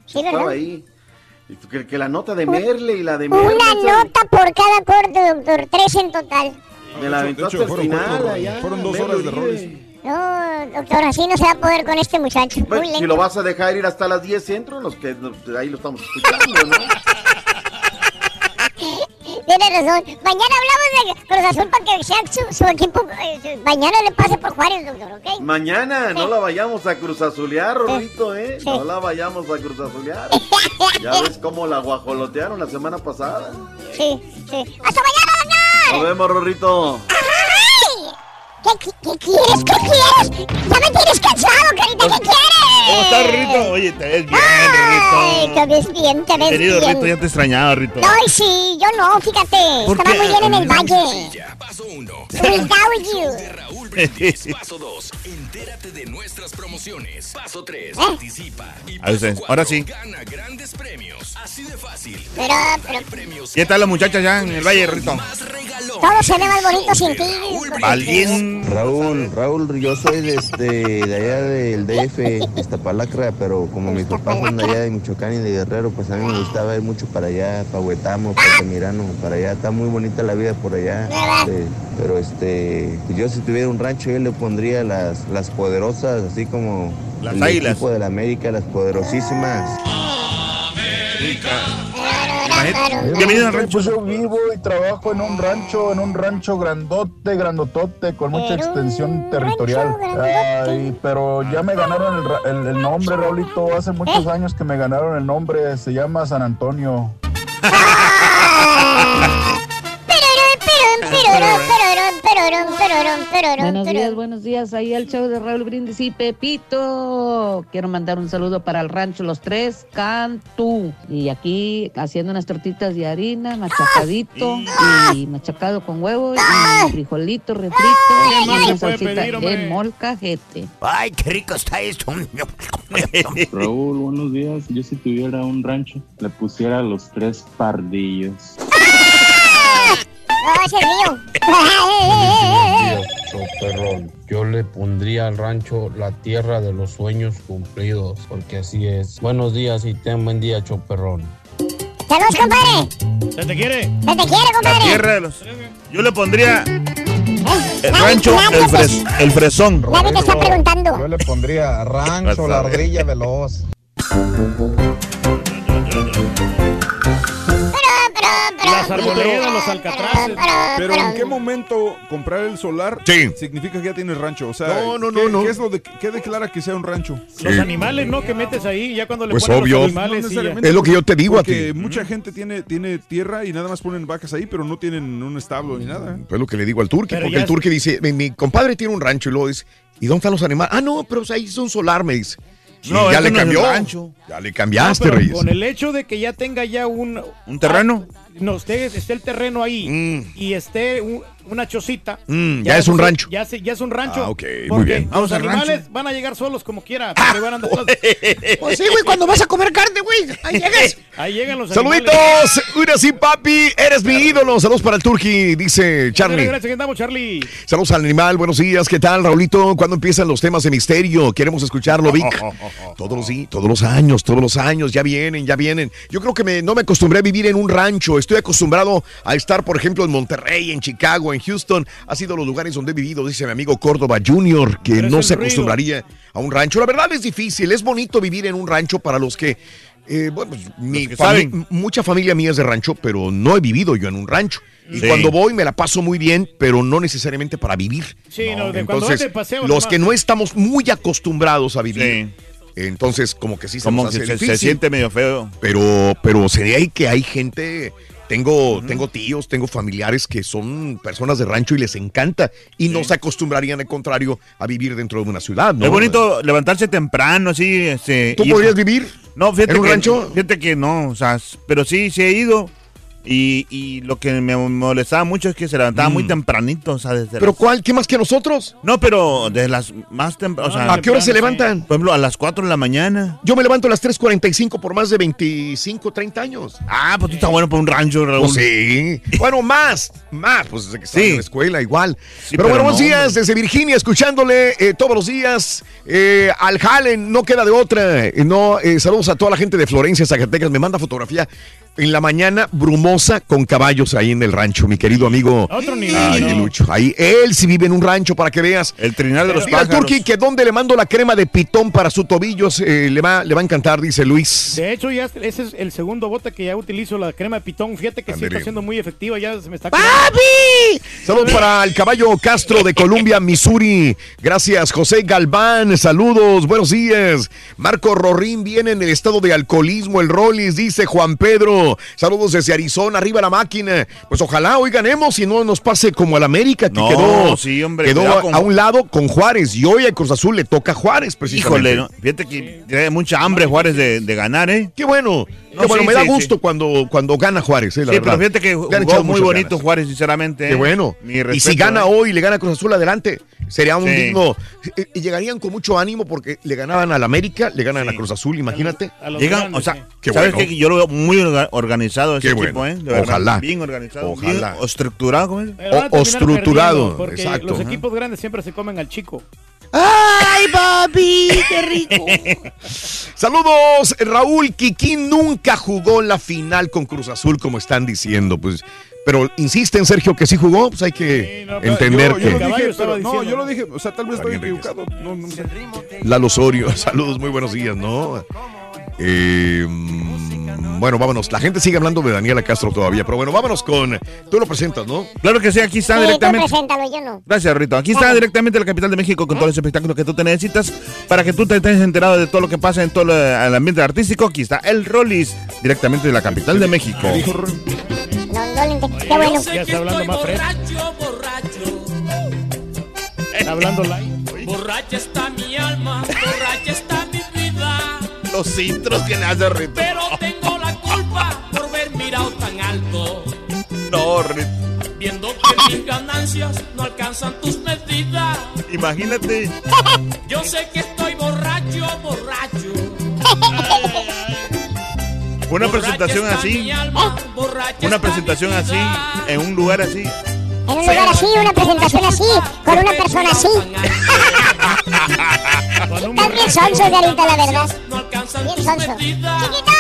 Sí,
Estaba ahí. Que, que la nota de Merle y la de Merle.
Una nota por cada corte, doctor. Tres en total.
Me la
De hecho, fueron
final.
cuatro,
allá,
fueron dos horas de
Uribe.
roles.
No, doctor, así no se va a poder con este muchacho.
Bueno,
Muy
si lo vas a dejar ir hasta las 10 centro, nos que, ahí lo estamos escuchando, ¿no?
Tiene razón. Mañana hablamos de Cruz Azul para que sea su, su equipo. eh, mañana le pase por Juárez, doctor, ¿ok?
Mañana no la vayamos a cruzazulear, Rorrito, ¿eh? No la vayamos a cruzazulear. Ya ves cómo la guajolotearon la semana pasada.
Sí, sí. ¡Hasta mañana, doctor!
Nos vemos, Rorrito.
¡Ay! ¿Qué, qué, qué quieres? ¿Qué quieres? Ya me tienes cansado, carita. ¿Qué quieres?
¿Cómo estás, Rito? Oye, te ves bien,
Ay,
Rito.
te ves bien, te ves
Querido
bien.
Rito, ya te extrañaba, Rito.
Ay, sí, yo no, fíjate.
¿Por
Estaba
qué?
muy bien en el valle. Without you.
Paso 2. Entérate de nuestras promociones. Paso 3.
¿Eh?
Participa. Y paso
ahora
4,
sí.
Gana grandes premios. Así de fácil.
Pero, pero,
¿Qué tal la muchacha ya en el Valle, Rito?
todo se ve más bonito sin ti.
Alguien.
Raúl, Raúl, yo soy de, este, de allá del DF, de Iztapalacra, pero como mis papás son de allá de Michoacán y de Guerrero, pues a mí me gustaba ir mucho para allá, para Huetamo, para Altamirano, para allá. Está muy bonita la vida por allá. este, pero este, pues yo si tuviera un rancho, yo le pondría las, las poderosas, así como
Las
el
águilas.
equipo de la América, las poderosísimas.
maestro. Bienvenido al rancho.
Pues yo vivo y trabajo en un rancho, en un rancho grandote, grandotote, con mucha extensión territorial. Ay, pero ya me ganaron el, ra- el- el nombre, Raulito. Hace muchos años que me ganaron el nombre. Se llama San Antonio.
Buenos días, buenos días. Ahí el show de Raúl Brindis y Pepito. Quiero mandar un saludo para el rancho Los Tres Cantú. Y aquí haciendo unas tortitas de harina, machacadito y machacado con huevo y frijolito refrito y
ay,
una salsita de molcajete.
Ay, qué rico está esto.
Raúl, buenos días. Yo si tuviera un rancho, le pusiera los tres pardillos.
No, es mío.
Choperrón. Yo le pondría al rancho la tierra de los sueños cumplidos, porque así es. Buenos días y ten buen día, Choperrón.
Saludos, compadre.
¿Se te quiere?
Se te quiere,
La
compadre.
tierra de los. Yo le pondría. El rancho, el, fres- el fresón.
Nadie te está preguntando.
Yo le pondría rancho, la ardilla veloz.
Las arboledas, los alcatraces.
Pero ¿en qué momento comprar el solar significa que ya tienes rancho? O sea,
No, no,
¿qué,
no, no.
¿qué es lo de, qué declara que sea un rancho?
Los animales, ¿no? Que metes ahí, ya cuando le
Pues
ponen
obvio.
los animales.
No
Es lo que yo te digo a ti.
mucha gente tiene, tiene tierra y nada más ponen vacas ahí, pero no tienen un establo ni nada.
Es lo que le digo al turque, porque el turque dice, mi, mi compadre tiene un rancho y luego dice, ¿y dónde están los animales? Ah, no, pero ahí es un solar, me dice.
No,
ya
este
le
no
cambió. Ya le
No,
cambiaste,
pero
Reyes.
Con el hecho de que ya tenga ya un...
¿Un terreno?
Ah, no, esté, esté el terreno ahí y esté un- una chocita.
Mm, ya es un
se-
rancho.
Ya, se- ya es un rancho.
Ah, ok, muy bien.
Los
Vamos al
animales
rancho.
van a llegar solos como quiera. porque van a andar-
Pues sí, güey, cuando vas a comer carne, güey, ahí llegas.
Ahí llegan los
Saluditos, mira sí, papi, eres mi ídolo. Saludos para el turqui, dice Charlie.
Gracias, andamos, Charlie.
Saludos al animal, buenos días, ¿qué tal, Raulito? ¿Cuándo empiezan los temas de misterio? Queremos escucharlo, Vic. Todos los, sí, todos los años, todos los años, ya vienen, ya vienen. Yo creo que me- no me acostumbré a vivir en un rancho. Estoy acostumbrado a estar, por ejemplo, en Monterrey, en Chicago, en Houston. Ha sido los lugares donde he vivido, dice mi amigo Córdoba Jr., que
Pero
no se acostumbraría a un rancho. La verdad es difícil, es bonito vivir en un rancho para los que... eh, bueno, pues, mi fami- mucha familia mía es de rancho, pero no he vivido yo en un rancho. Y
Sí.
cuando voy me la paso muy bien, pero no necesariamente para vivir.
Sí, no, de
Entonces,
paseo
los
nomás.
que no estamos muy acostumbrados a vivir, entonces como que sí se
Como
nos
que
hace
se, se
difícil.
siente medio feo.
Pero, pero sería ahí que hay gente, tengo, tengo tíos, tengo familiares que son personas de rancho y les encanta y no se acostumbrarían, al contrario, a vivir dentro de una ciudad, ¿no?
Es bonito levantarse temprano, así. Este,
¿Tú podrías vivir
No, fíjate
en un
que,
rancho?
Fíjate que no, o sea, pero sí, sí he ido. Y, y lo que me molestaba mucho es que se levantaba muy tempranito, o sea, desde
Mm. ¿Pero
las-
cuál? ¿Qué más que nosotros?
No, pero desde las más temprano, o sea,
¿A qué hora se levantan?
Por ejemplo, a las 4 de la mañana.
Yo me levanto a las 3.45 por más de 25, 30 años.
Ah, pues tú estás bueno para un rancho, Raúl.
Pues sí. Bueno, más, más, pues desde que estaba
Sí.
en la escuela igual.
Sí,
pero,
pero
bueno, buenos
no,
días desde Virginia, escuchándole eh, todos los días eh, al Jalen, no queda de otra. Eh, no, eh, saludos a toda la gente de Florencia, Zacatecas. Me manda fotografía en la mañana brumosa con caballos ahí en el rancho, mi querido amigo.
Otro nivel,
Ay,
¿no?
Lucho. Ahí él sí vive en un rancho para que veas.
El trinar de los
Dile al
pájaros.
Turqui que donde le mando la crema de pitón para sus tobillos, eh, le, va, le va a encantar, dice Luis.
De hecho, ya ese es el segundo bote que ya utilizo, la crema de pitón. Fíjate que sí
Ándele.
está siendo muy efectiva, ya se me está
¡Papi! Saludos para el caballo Castro de Columbia, Missouri. Gracias, José Galván. Saludos, buenos días. Marco Rorín viene en el estado de alcoholismo, el Rollis, dice Juan Pedro. Saludos desde Arizona, arriba la máquina. Pues ojalá hoy ganemos y no nos pase como al América, que
No,
quedó,
sí, hombre,
quedó a,
con-
a un lado con Juárez. Y hoy a Cruz Azul le toca a Juárez, precisamente.
Híjole, ¿no? fíjate que tiene mucha hambre Juárez de, de ganar, ¿eh?
Qué bueno.
No,
Qué bueno,
sí,
me da
sí,
gusto
sí.
cuando, cuando gana Juárez, eh, la
Sí,
verdad.
pero fíjate que jugó
echado
muy bonito
ganas.
Juárez, sinceramente.
Qué
¿eh?
bueno. Y si gana
¿eh?
hoy y le gana Cruz Azul adelante, sería un
Sí.
digno. y- Y llegarían con mucho ánimo porque le ganaban al América, le ganan a Cruz Azul, imagínate.
Llegan, o sea,
Qué
¿sabes
bueno.
qué? Yo lo veo muy organizado ese
Qué
equipo,
bueno.
¿eh? De verdad,
Ojalá.
Bien organizado.
Ojalá.
Bien estructurado, ¿cómo es?
O- estructurado,
Porque
exacto.
los
Ajá.
equipos grandes siempre se comen al chico.
¡Ay, papi! ¡Qué rico!
Saludos, Raúl Kikín nunca jugó la final con Cruz Azul, como están diciendo, pues. Pero insisten, Sergio, que sí jugó, pues hay que entender
yo,
que.
yo lo dije, pero no, yo lo dije, o sea, tal vez estoy equivocado. No, no.
Lalo Osorio, saludos, muy buenos días, ¿no? Eh, mm, Bueno, vámonos. La gente sigue hablando de Daniela Castro todavía, pero bueno, vámonos con. Tú lo presentas, ¿no?
Claro que sí, aquí está
Sí, tú
directamente.
preséntalo, yo no.
Gracias, Rito. Aquí está directamente la capital de México con todos los espectáculos que tú te necesitas para que tú te estés enterado de todo lo que pasa en todo lo- el ambiente artístico. Aquí está el Rollis, directamente de la capital de México.
No, no Qué bueno.
Ya está hablando más fresco. Está hablando light.
Borracha está mi alma, borracha está.
Los intros que le hace Rito.
Pero tengo la culpa por haber mirado tan alto.
No, Rito.
Viendo que mis ganancias no alcanzan tus medidas.
Imagínate.
Yo sé que estoy borracho, borracho.
Una presentación así,
alma,
una presentación así, en un lugar así.
En un lugar así, una presentación así, con una persona así. Estás bien sonso, Garita, la verdad. Bien sonso. ¡Chiquito!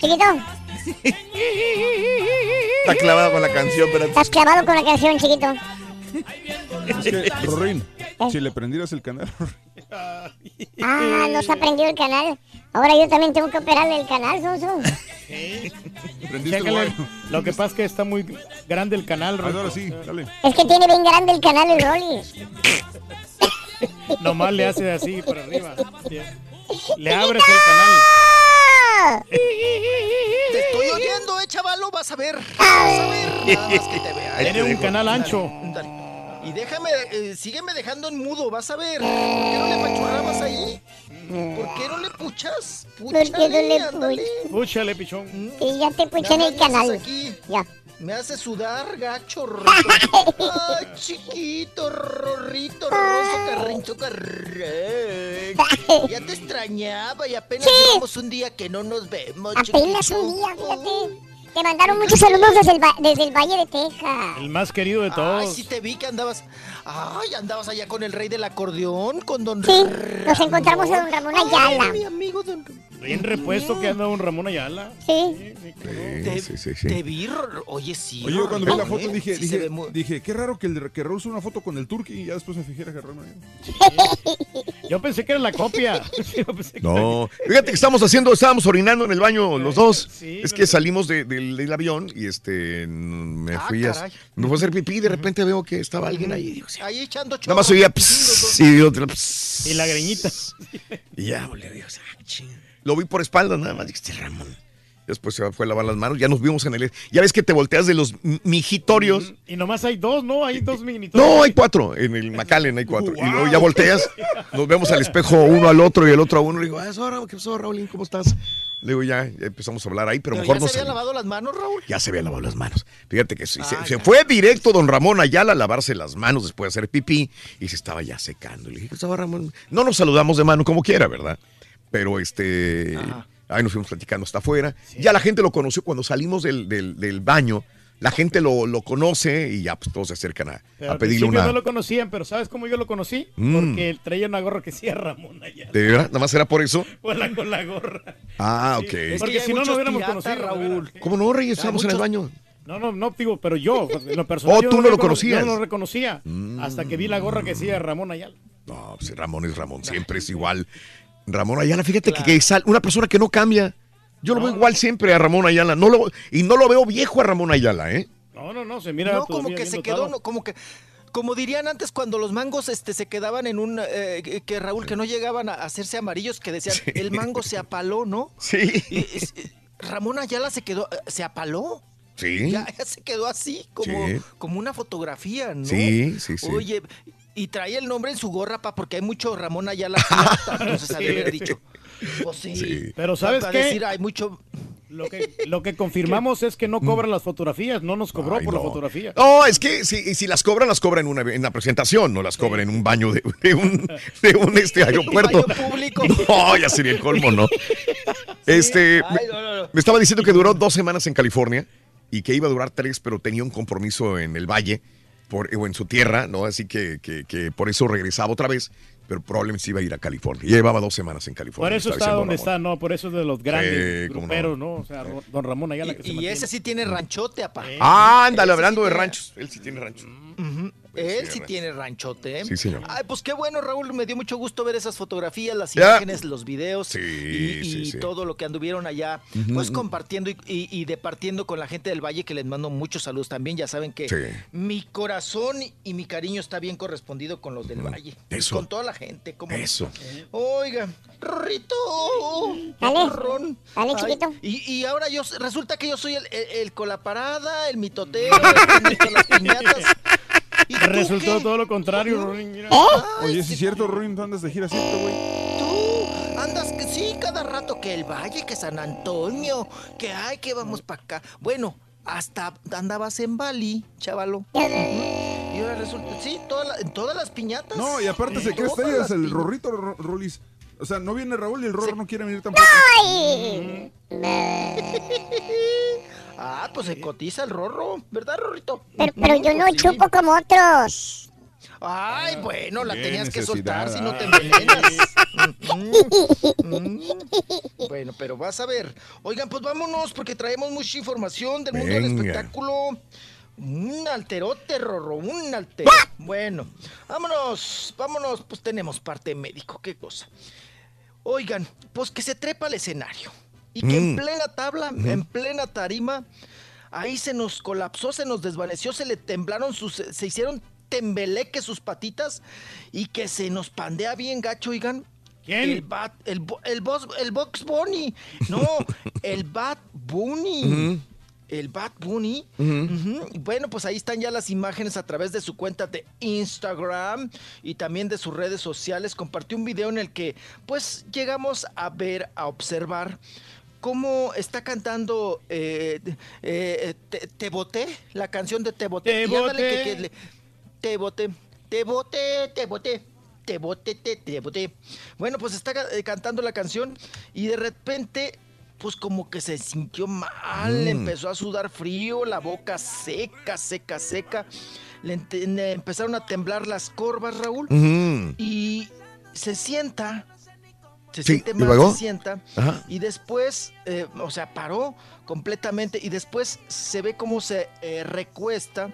Chiquito,
Está clavado con la canción, pero
estás clavado con la canción, chiquito.
Es que, Rorín, si le prendieras el canal.
Ah, no se aprendió el canal. Ahora yo también tengo que operarle el canal, sonso.
Chécale. Lo que pasa es que está muy grande el canal.
Ah,
Rito.
Ahora sí, dale.
Es que tiene bien grande el canal el Rolly.
Nomás le hace así para arriba. Le abres el canal.
Te estoy oyendo, eh, chavalo, vas a ver. Vas a ver. Nada más que te vea.
Tiene un canal ancho.
Dale. Y déjame, eh, sígueme dejando en mudo, vas a ver. ¿Por qué no le pachurrabas ahí? ¿Por qué no le puchas?
¿Por qué no le
ándale.
Púchale, pichón.
Y ya te puse en el canal.
aquí.
Ya.
Me hace sudar, gacho, rorrito. Ay, chiquito, rorrito, roso, carrincho, carré. Ya te extrañaba y apenas llevamos un día que no nos vemos,
Apenas
chiquito.
un día, fíjate. Te mandaron muchos saludos desde el, va- desde el Valle de Texas.
El más querido de
Ay,
todos.
sí te vi que andabas. Ay, andabas allá con el rey del acordeón, con don
Sí, nos encontramos a don Ramón Ayala.
Ay, mi amigo don
Bien repuesto que anda un Ramón Ayala.
Sí.
Te,
Sí, sí, sí.
te vi, oye, sí.
Oye, yo cuando vi la foto
¿eh?
dije, dije,
ve muy-
dije, qué raro que, el, que Raúl una foto con el Turqui y ya después me fijé que Raúl no
Yo pensé que era la copia. Yo pensé que-
No, fíjate que estamos haciendo, estábamos orinando en el baño los dos.
Sí,
es que salimos de- del- del avión y este me
Ah,
fui a,
caray.
me fui a hacer pipí y de repente veo que estaba alguien ahí. Digo, sí.
Ahí echando
Nada más oía pss, y otro pss.
Y la greñita.
Y ya, volví, Digo, ah, ching. Lo vi por espaldas nada más. Dije, este Ramón. Después se fue a lavar las manos. Ya nos vimos en el. Ya ves que te volteas de los mijitorios.
Y nomás hay dos, ¿no? Hay dos minitos.
No, hay cuatro. En el McAllen hay cuatro. Y luego ya volteas, nos vemos al espejo uno al otro y el otro a uno. Le digo, ah, eso, Raúl, ¿qué pasó, Raúlín? ¿Cómo estás? Le digo, ya, ya empezamos a hablar ahí, pero,
Pero
mejor
ya
no
se había lavado las manos, Raúl.
Ya se había lavado las manos. Fíjate que se, se
ya.
fue directo don Ramón Ayala a lavarse las manos después de hacer pipí y se estaba ya secando. Le dije, ¿qué estaba Ramón? No nos saludamos de mano como quiera, ¿verdad? Pero este. Ahí nos fuimos platicando hasta afuera. Ya la gente lo conoció cuando salimos del, del- del baño. La gente lo, lo conoce y ya pues todos se acercan a,
Pero
a pedirle una.
no lo conocían, pero ¿sabes cómo yo lo conocí?
Mm.
Porque él traía una gorra que decía Ramón Ayala.
¿De verdad? ¿Nada más era por eso?
Con la, con la gorra.
Ah, ok.
Sí, Porque si no, no hubiéramos conocido.
Raúl.
¿Cómo no, Reyes? Estábamos en el baño.
No, no, no, digo, pero yo, en lo personal.
Oh, tú no lo conocías.
Yo no lo reconocía. Hasta que vi la gorra que decía Ramón Ayala.
No, pues Ramón es Ramón, siempre es igual. Ramón Ayala, fíjate que, que es al- una persona que no cambia. Yo lo veo igual siempre a Ramón Ayala. No lo, y no lo veo viejo a Ramón Ayala, ¿eh?
No, no, no, se mira.
No, como que se quedó, no, como que. Como dirían antes cuando los mangos este, se quedaban en un... eh, que- que Raúl, que no llegaban a hacerse amarillos, que decían, el mango se apaló, ¿no?
Sí.
Y es- eh, Ramón Ayala se quedó, eh, se apaló.
Sí.
Ya, ya se quedó así, como,
Sí.
como una fotografía, ¿no?
Sí, sí, sí.
Oye, y trae el nombre en su gorra, pa, porque hay mucho Ramón Ayala pirata, entonces de haber dicho. Pues sí.
Pero ¿sabes qué?
decir, hay mucho...
Lo que, lo que confirmamos es que no cobran las fotografías, no nos cobró
Ay,
por la
no.
fotografía.
No, es que si, si las cobran, las cobran en una, en una presentación, no las cobran en un baño de, de un, de un este, aeropuerto.
baño público.
No, ya sería el colmo, ¿no? Este, me,
Ay, no, no, no.
me estaba diciendo que duró dos semanas en California y que iba a durar tres, pero tenía un compromiso en el valle por, o en su tierra, ¿no? Así que, que, que por eso regresaba otra vez, pero probablemente se iba a ir a California. Ya llevaba dos semanas en California.
Por eso está donde
Ramón.
está, no, por eso es de los grandes
Sí, no.
O sea, don Ramón Ayala que se
Y
mantiene.
ese sí tiene ranchote, apá.
Ah, ándale,
sí
hablando de
tiene-
ranchos. Él sí tiene rancho.
Él sí tiene ranchote, ¿eh?
Sí, señor.
Ay, pues qué bueno, Raúl. Me dio mucho gusto ver esas fotografías, las
Ya.
imágenes, los videos
Sí,
y,
sí,
y
sí.
todo lo que anduvieron allá, pues compartiendo y, y- y departiendo con la gente del Valle, que les mando muchos saludos también. Ya saben que
Sí.
mi corazón y mi cariño está bien correspondido con los del Valle.
Eso.
Con toda la gente. ¿cómo no?
Eso.
Oiga, Rorrito.
Dale.
Ron.
Dale,
Ay,
chiquito.
Y, y ahora yo resulta que yo soy el, el, el colaparada, el mitotero, el las piñatas. ¿Y tú
Resultó
qué?
todo lo contrario, Rorín. mira.
Oye, si es cierto, Ruin, ¿tú andas de gira cierto, güey?
Tú andas que sí, cada rato que el Valle, que San Antonio, que ay, que vamos para acá. Bueno, hasta andabas en Bali, chavalo. Y ahora resulta, sí, toda la- en todas las piñatas.
No, y aparte se cree estrellas
las
el. Rorrito Ro- Rolis. O sea, no viene Raúl y el Rorro no quiere venir tampoco.
¡Ay!
Ah, pues se cotiza el rorro, ¿verdad, Rorrito?
Pero, pero yo no
sí.
chupo como otros.
Ay, bueno, la
Qué
tenías que soltar si no te
ah.
envenenas. Mm, mm. Bueno, pero vas a ver. Oigan, pues vámonos porque traemos mucha información del mundo del espectáculo. Un alterote, Rorro, un altero. Bueno, vámonos, vámonos, pues tenemos parte médico, qué cosa. Oigan, pues que se trepa al escenario. Y que en
Mm.
plena tabla, en plena tarima, ahí se nos colapsó, se nos desvaneció, se le temblaron sus, se hicieron tembeleque sus patitas y que se nos pandea bien gacho, oigan.
¿Quién?
El Bat, el, el, Boss- el Box Bunny. No, el Bat Bunny. El Bad Bunny. Bueno, pues ahí están ya las imágenes a través de su cuenta de Instagram y también de sus redes sociales. Compartió un video en el que pues llegamos a ver, a observar cómo está cantando eh, eh, te, Te Boté, la canción de Te Boté.
Te
Y ándale que-
boté.
que le- te boté, te boté, te boté. Te boté, te, te boté. Bueno, pues está eh, cantando la canción y de repente, pues como que se sintió mal,
Mm.
empezó a sudar frío, la boca seca, seca, seca. Le, empezaron a temblar las corvas, Raúl. Y se sienta, se
Sí,
siente
¿y
mal, se sienta.
Ajá.
Y después, eh, o sea, paró completamente y después se ve cómo se eh, recuesta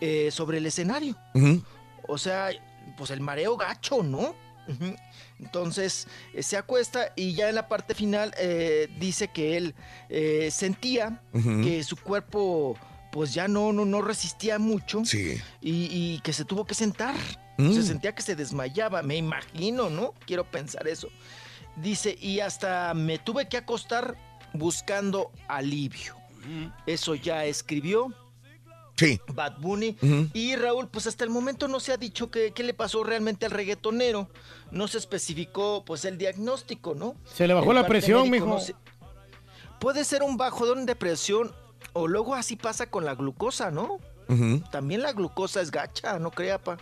eh, sobre el escenario. O sea, pues el mareo gacho, ¿no? Entonces eh, se acuesta y ya en la parte final eh, dice que él eh, sentía que su cuerpo pues ya no, no, no resistía mucho
Sí.
y, y que se tuvo que sentar.
Mm.
Se sentía que se desmayaba, me imagino, ¿no? Quiero pensar eso. Dice, y hasta me tuve que acostar buscando alivio. Eso ya escribió
Sí.
Bad Bunny. Y Raúl, pues hasta el momento no se ha dicho qué, qué le pasó realmente al reggaetonero. No se especificó pues el diagnóstico, ¿no?
Se le bajó
El
la presión,
médico
mijo.
no se- Puede ser un bajón, depresión, o luego así pasa con la glucosa, ¿no? También la glucosa es gacha, no crea, pa.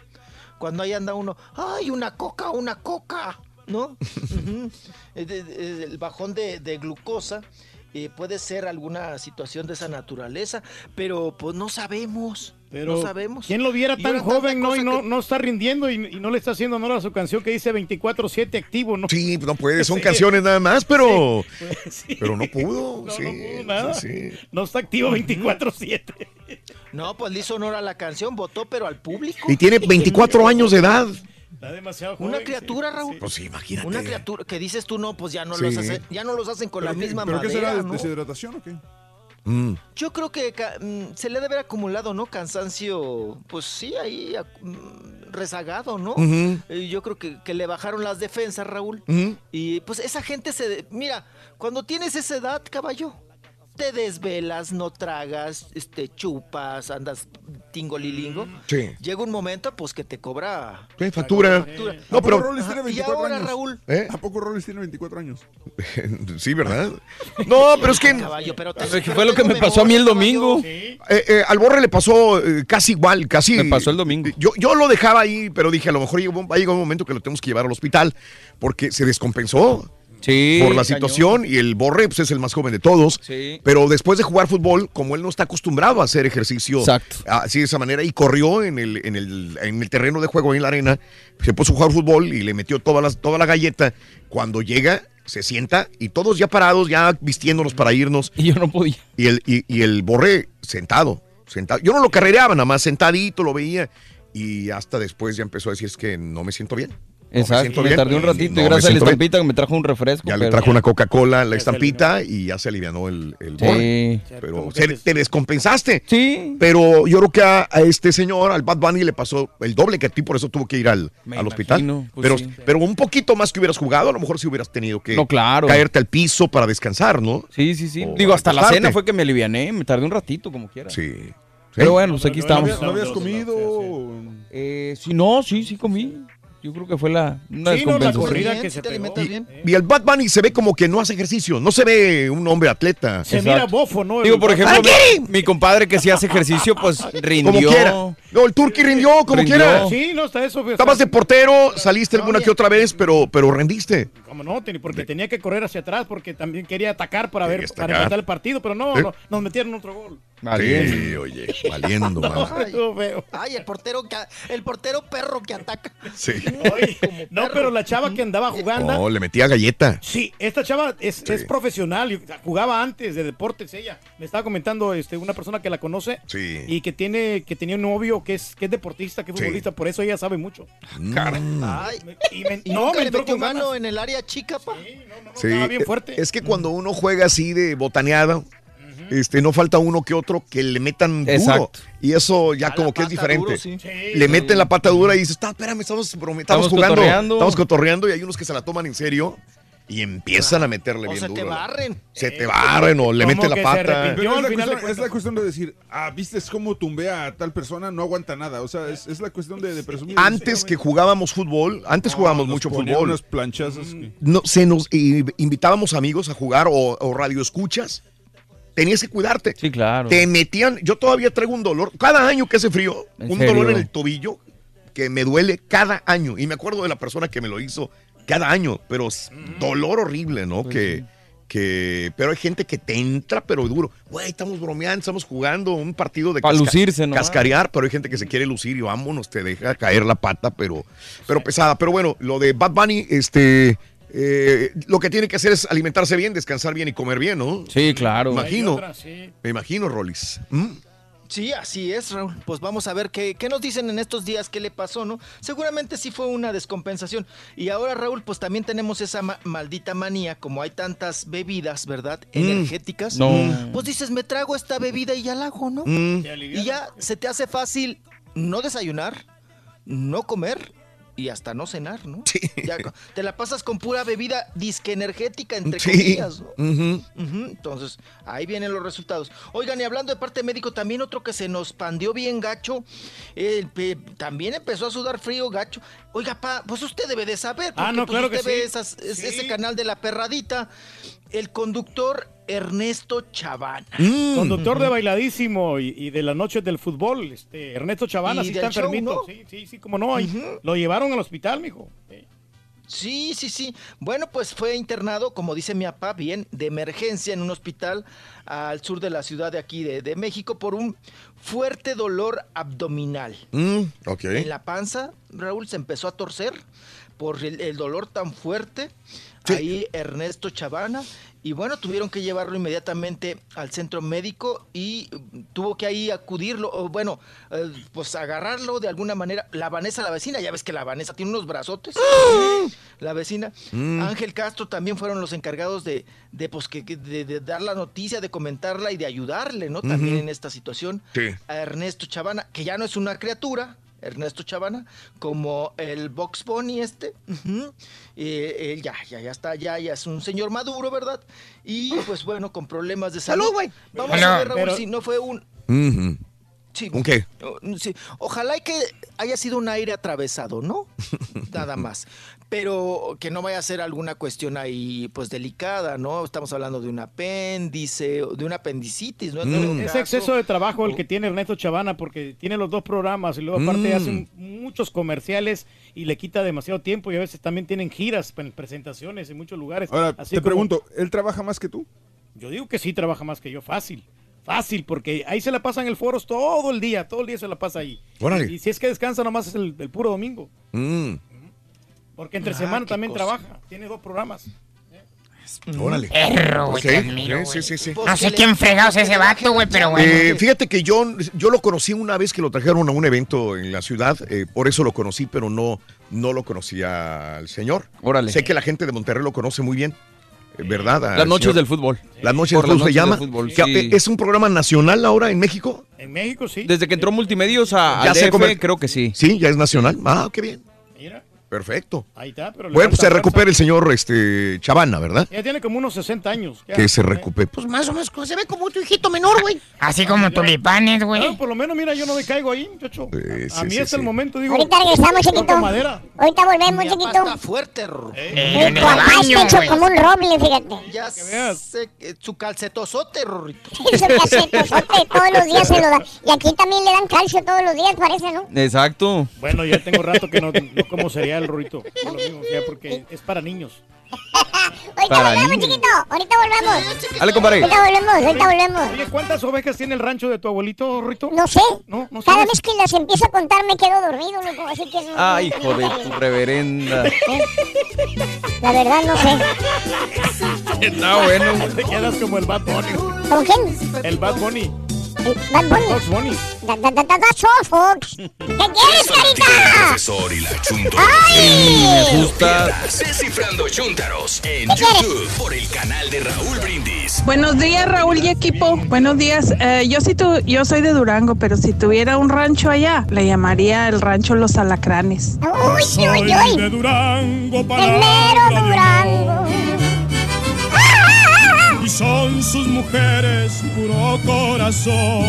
Cuando ahí anda uno, ¡ay, una coca, una coca! ¿No? El bajón de, de glucosa eh, puede ser alguna situación de esa naturaleza, pero pues no sabemos.
Pero
no sabemos.
¿Quién lo viera tan joven, no? Y no,
que-
no está rindiendo y, y no le está haciendo honor a su canción que dice 24-7 activo, ¿no?
Sí, no puede, son
Sí.
canciones nada más, pero.
Sí.
Pero no pudo.
No,
sí,
no pudo nada.
sí, sí.
No está activo 24-7.
No, pues le hizo honor a la canción, votó, pero al público.
Y tiene 24 años de edad.
Está demasiado joven.
Una criatura, Raúl.
Pues sí, imagínate.
Una criatura que dices tú, no, pues ya no,
Sí.
los, hace- ya no los hacen con la
¿Pero qué-
misma
¿Pero qué
madera,
será?
¿no?
¿Deshidratación o qué?
Mm.
Yo creo que mm, se le debe haber acumulado, ¿no? Cansancio, pues sí, ahí mm, rezagado, ¿no? Yo creo que, que le bajaron las defensas, Raúl. Y pues esa gente se... Mira, cuando tienes esa edad, caballo, te desvelas, no tragas, este, chupas, andas tingolilingo.
Sí.
Llega un momento, pues, que te cobra...
Sí, factura.
factura.
No,
¿A poco
pero.
Tiene
Ajá, y
24
ahora,
años?
Raúl.
¿Eh?
¿A poco Rolis tiene 24 años?
Sí, ¿verdad? No, pero es que.
Caballo, pero te-
Fue
pero
lo que me pasó a mí el domingo.
Eh, eh, al Borre le pasó eh, casi igual, casi.
Me pasó el domingo.
Yo, yo lo dejaba ahí, pero dije, a lo mejor llegó- va a llegar un momento que lo tenemos que llevar al hospital porque se descompensó
Sí.
por la
cañón.
situación y el Borre pues, es el más joven de todos.
Sí.
Pero después de jugar fútbol, como él no está acostumbrado a hacer ejercicio
Exacto.
así de esa manera, y corrió en el, en el, en el terreno de juego en la arena, se puso a jugar fútbol y le metió toda la, toda la galleta. Cuando llega, se sienta y todos ya parados, ya vistiéndonos para irnos.
Y yo no podía.
Y el, y, y el borré sentado, sentado. Yo no lo carrereaba, nada más sentadito, lo veía. y hasta después ya empezó a decir es que no me siento bien.
Exacto, me tardé un ratito
No
y gracias a la
bien.
estampita que me trajo un refresco.
Ya le trajo una Coca-Cola, la estampita, y ya se alivianó el, el
Sí.
borde.
Sí.
Pero se- te descompensaste.
Sí.
Pero yo creo que a, a este señor, al Bad Bunny, le pasó el doble que a ti, por eso tuvo que ir al, al hospital.
imagino, pues
pero,
sí.
pero un poquito más que hubieras jugado, a lo mejor si hubieras tenido que
No, claro.
caerte al piso para descansar, ¿no?
Sí, sí, sí.
O
Digo, hasta la cena fue que me aliviané, me tardé un ratito como quiera.
Sí.
Pero bueno, pues aquí
¿No
estamos.
no habías comido?
Eh, sí, no, sí, sí comí. Yo creo que fue la una
Sí, no, la
descompensación.
corrida que se pegó.
Y el Bad Bunny se ve como que no hace ejercicio, no se ve un hombre atleta.
Se mira bofo, ¿no?
Digo, por ejemplo, mi, mi compadre que sí hace ejercicio, pues rindió.
Como quiera. No, el Turqui rindió como
Rindió.
quiera.
Sí, no, está eso.
Estabas de portero, saliste alguna que otra vez, pero, pero rendiste.
No, porque tenía que correr hacia atrás, porque también quería atacar para ver, para empatar el partido, pero no,
¿Eh?
no, nos metieron otro gol.
Sí, oye, valiendo, man.
Ay,
Estuvo feo.
ay, el portero que, el portero perro que ataca.
Sí.
No, pero la chava que andaba jugando.
No, le metía galleta.
Sí, esta chava es, es profesional, jugaba antes de deportes ella. Me estaba comentando este, una persona que la conoce
Sí.
y que tiene que tenía un novio que es que es deportista, que es
Sí.
futbolista, por eso ella sabe mucho.
Ay,
Y me-
¿y
no,
nunca
me
le
entró
metió
con
mano
ganas.
en el área chica, pa?
Sí,
bien fuerte.
Es que cuando uno juega así de botaneada, este, no falta uno que otro que le metan duro.
Exacto.
Y eso ya
A
como que es diferente.
duro, sí.
Le meten la pata dura y dices, está, espérame, estamos, estamos
Estamos
jugando.
cotorreando".
Estamos cotorreando y hay unos que se la toman en serio y empiezan a meterle
O
bien
se
duro.
te barren.
Se te barren o le meten la
se
pata.
Pero es la, cuestión, es
cuentas.
la cuestión de decir, ah, viste es como tumbea a tal persona, no aguanta nada. O sea, es, es la cuestión de, de presumir.
Antes que jugábamos fútbol, antes jugábamos mucho fútbol.
unas planchazas. que-
no, se nos invitábamos amigos a jugar o, o radio escuchas, tenías que cuidarte.
Sí, claro.
Te metían, yo todavía traigo un dolor, cada año que hace frío,
¿En
un
serio?
dolor en el tobillo que me duele cada año. Y me acuerdo de la persona que me lo hizo cada año, pero es dolor horrible, ¿no?
Pues
que, que, pero hay gente que te entra, pero duro. Güey, estamos bromeando, estamos jugando un partido de
Pa' lucirse nomás.
cascarear, pero hay gente que se quiere lucir y vámonos, te deja caer la pata, pero, pero pesada. Pero bueno, lo de Bad Bunny, este, eh, lo que tiene que hacer es alimentarse bien, descansar bien y comer bien, ¿no?
Sí, claro.
Me imagino,
otra, sí.
me imagino, Rolis. ¿Mm?
Sí, así es, Raúl. Pues vamos a ver qué, qué nos dicen en estos días, qué le pasó, ¿no? Seguramente sí fue una descompensación. Y ahora, Raúl, pues también tenemos esa ma- maldita manía, como hay tantas bebidas, ¿verdad? Energéticas.
No.
Pues dices, me trago esta bebida y ya la hago, ¿no?
Mm.
Y ya se te hace fácil no desayunar, no comer y hasta no cenar, ¿no?
Sí.
Ya te la pasas con pura bebida disque energética, entre
Sí.
comillas, ¿no? Entonces, ahí vienen los resultados. Oigan, y hablando de parte médico, también otro que se nos pandió bien gacho, eh, pe- también empezó a sudar frío gacho. Oiga, pa, pues usted debe de saber, porque
Ah, no,
pues
claro que
usted ve
sí.
esas- es-
Sí.
ese canal de la perradita. El conductor Ernesto Chavana.
Mm.
Conductor de bailadísimo y, y de las noches del fútbol, este, Ernesto Chavana, sí está
show,
enfermito.
¿no?
Sí, sí, sí, como no. Lo llevaron al hospital, mijo. Sí.
Sí, sí, sí. Bueno, pues fue internado, como dice mi papá, bien, de emergencia en un hospital al sur de la ciudad de aquí de, de México por un fuerte dolor abdominal.
Mm, ok.
En la panza, Raúl se empezó a torcer por el, el dolor tan fuerte. Ahí Ernesto Chavana. Y bueno, tuvieron que llevarlo inmediatamente al centro médico y mm, tuvo que ahí acudirlo, o bueno, eh, pues agarrarlo de alguna manera. La Vanessa, la vecina, ya ves que la Vanessa tiene unos brazotes. La vecina.
Mm.
Ángel Castro también fueron los encargados de, de, pues, que, de, de dar la noticia, de comentarla y de ayudarle, ¿no? También en esta situación
Sí.
a Ernesto Chavana, que ya no es una criatura, Ernesto Chavana, como el Box Bunny este. ujú, eh, él ya, ya, ya está, ya, ya es un señor maduro, ¿verdad? Y pues bueno, con problemas de salud. Vamos
Hola.
a ver, Raúl,
Pero-
si no fue un... Sí,
¿Un qué?
o- sí, Ojalá y que haya sido un aire atravesado, ¿no? Nada más. Pero que no vaya a ser alguna cuestión ahí, pues delicada, ¿no? Estamos hablando de un apéndice, o de una apendicitis, ¿no?
Mm.
Es exceso de trabajo el que tiene Ernesto Chavana porque tiene los dos programas y luego aparte
Mm.
hace muchos comerciales y le quita demasiado tiempo y a veces también tienen giras, pues, presentaciones en muchos lugares.
Ahora,
Así
te
como-
pregunto, ¿él trabaja más que tú?
Yo digo que sí trabaja más que yo, fácil. Fácil, porque ahí se la pasa en el foros todo el día, todo el día se la pasa ahí.
Órale.
Y, y si es que descansa nomás es el, el puro domingo,
Mm.
Porque entre
Ah,
semana también
cosa.
trabaja, tiene dos programas.
Órale.
Perro, güey, admiro,
sí, sí, sí.
No sé quién fregados es ese vato, güey, pero bueno.
Eh, fíjate que yo, yo lo conocí una vez que lo trajeron a un evento en la ciudad, eh, por eso lo conocí, pero no, no lo conocía al señor.
Órale.
Sé que la gente de Monterrey lo conoce muy bien, eh, ¿verdad?
Las noches
señor-
del fútbol.
Las noches
Por
del fútbol se llama.
fútbol, sí.
eh, ¿Es un programa nacional ahora en México?
En México sí.
Desde que entró Multimedios a,
Ya
al
se
DF, creo que sí.
Sí, ya es nacional. Ah, qué bien. Perfecto.
ahí está. Pero le
Bueno, pues se recupera el señor este, Chavana, ¿verdad?
Ya tiene como unos 60 años. ya.
Que se recupere.
Pues más o menos, se ve como tu hijito menor, güey. Así como tulipanes, güey.
Ah, por lo menos, mira, yo no me caigo ahí, muchacho. a mí
sí,
es el momento, digo.
Ahorita regresamos, chiquito.
madera.
Ahorita volvemos, chiquito.
Está fuerte.
Eh, en
Tu
el
papá
baño,
está hecho
güey.
como un roble, fíjate.
Ya sé, que su calcetosote, Rorrito.
Su casetosote todos los días se lo da. Y aquí también le dan calcio todos los días, parece, ¿no?
Exacto.
Bueno, ya tengo rato que no, no como cereal, Rorito. Por lo mismo, ya, porque es para niños.
Ahorita
Para
volvemos,
niños.
chiquito. Ahorita volvemos.
Dale, compadre.
Ahorita volvemos, ahorita volvemos.
Oye, ¿cuántas ovejas tiene el rancho de tu abuelito, Rorito?
No sé.
No, no
Cada
sabes.
vez que las empiezo a contar me quedo dormido, loco. Así que no.
Ay, hijo de tu reverenda.
La verdad, no sé.
Está bueno.
Te quedas como el Bad Bunny.
¿Con quién?
El Bad Bunny.
El Bad Bunny.
Bugs Bunny.
Da, da, da, da, da, so, Fox. ¿Qué quieres,
El
carita?
profesor y la chunta.
¡Ay!
Me gusta.
Descifrando Chuntaros en. YouTube por el canal de Raúl Brindis.
Buenos días, Raúl y equipo. Buenos días. Eh, yo sí tu, yo soy de Durango, pero si tuviera un rancho allá, le llamaría el rancho Los Alacranes.
Uy, uy,
Soy
uy.
de Durango,
El
palabra
mero
de
Durango.
Son sus mujeres puro corazón.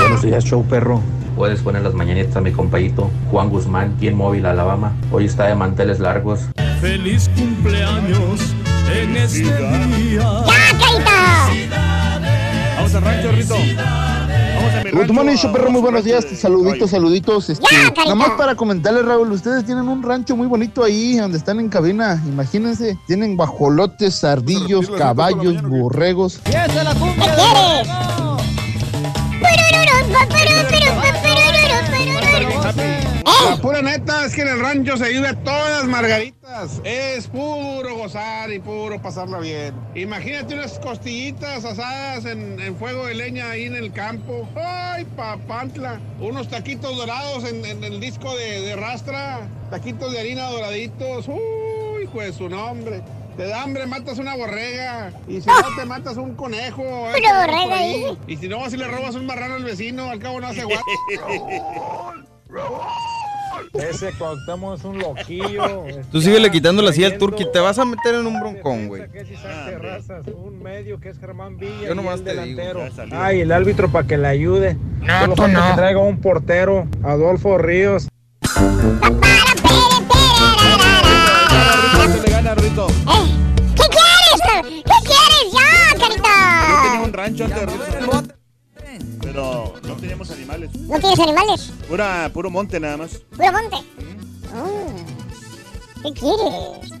Buenos días, show perro. Puedes poner las mañanitas a mi compañito Juan Guzmán, quien móvil Alabama. Hoy está de manteles largos.
Feliz cumpleaños en este día.
¡Ya!
Vamos al rancho, Rito.
Good morning, perro, muy buenos días, saluditos, saluditos. Este, nada más para comentarles, Raúl, ustedes tienen un rancho muy bonito ahí, donde están en cabina. Imagínense, tienen guajolotes, ardillos, caballos, borregos.
¿Qué quieres?
La pura neta es que en el rancho se vive todas margaritas. Es puro gozar y puro pasarla bien. Imagínate unas costillitas asadas en, en fuego de leña ahí en el campo. ¡Ay, papantla! Unos taquitos dorados en, en el disco de, de rastra. Taquitos de harina doraditos. ¡Uy, hijo de su nombre! Te da hambre, matas una borrega. Y si no, te matas un conejo. ahí
Una borrega
ahí.
ahí.
Y si no, si le robas un marrano al vecino, al cabo no hace guapo.
Ese Cuauhtémoc es un loquillo.
Tú síguele quitando la silla al turqui. Te vas a meter en un broncón, güey.
Un medio que es Germán Villa.
Yo nomás
y el
te digo.
delantero. Ay, el árbitro para que le ayude.
No,
Solo
tú no.
que traiga un portero, Adolfo Ríos.
Se le gana, Rito.
Eh, ¿Qué quieres? ¿Qué quieres ya,
Yo tenía un rancho antes de Rito. Pero no teníamos animales.
¿No tienes animales?
Pura, puro monte nada más.
Puro monte. Oh. ¿Qué quieres?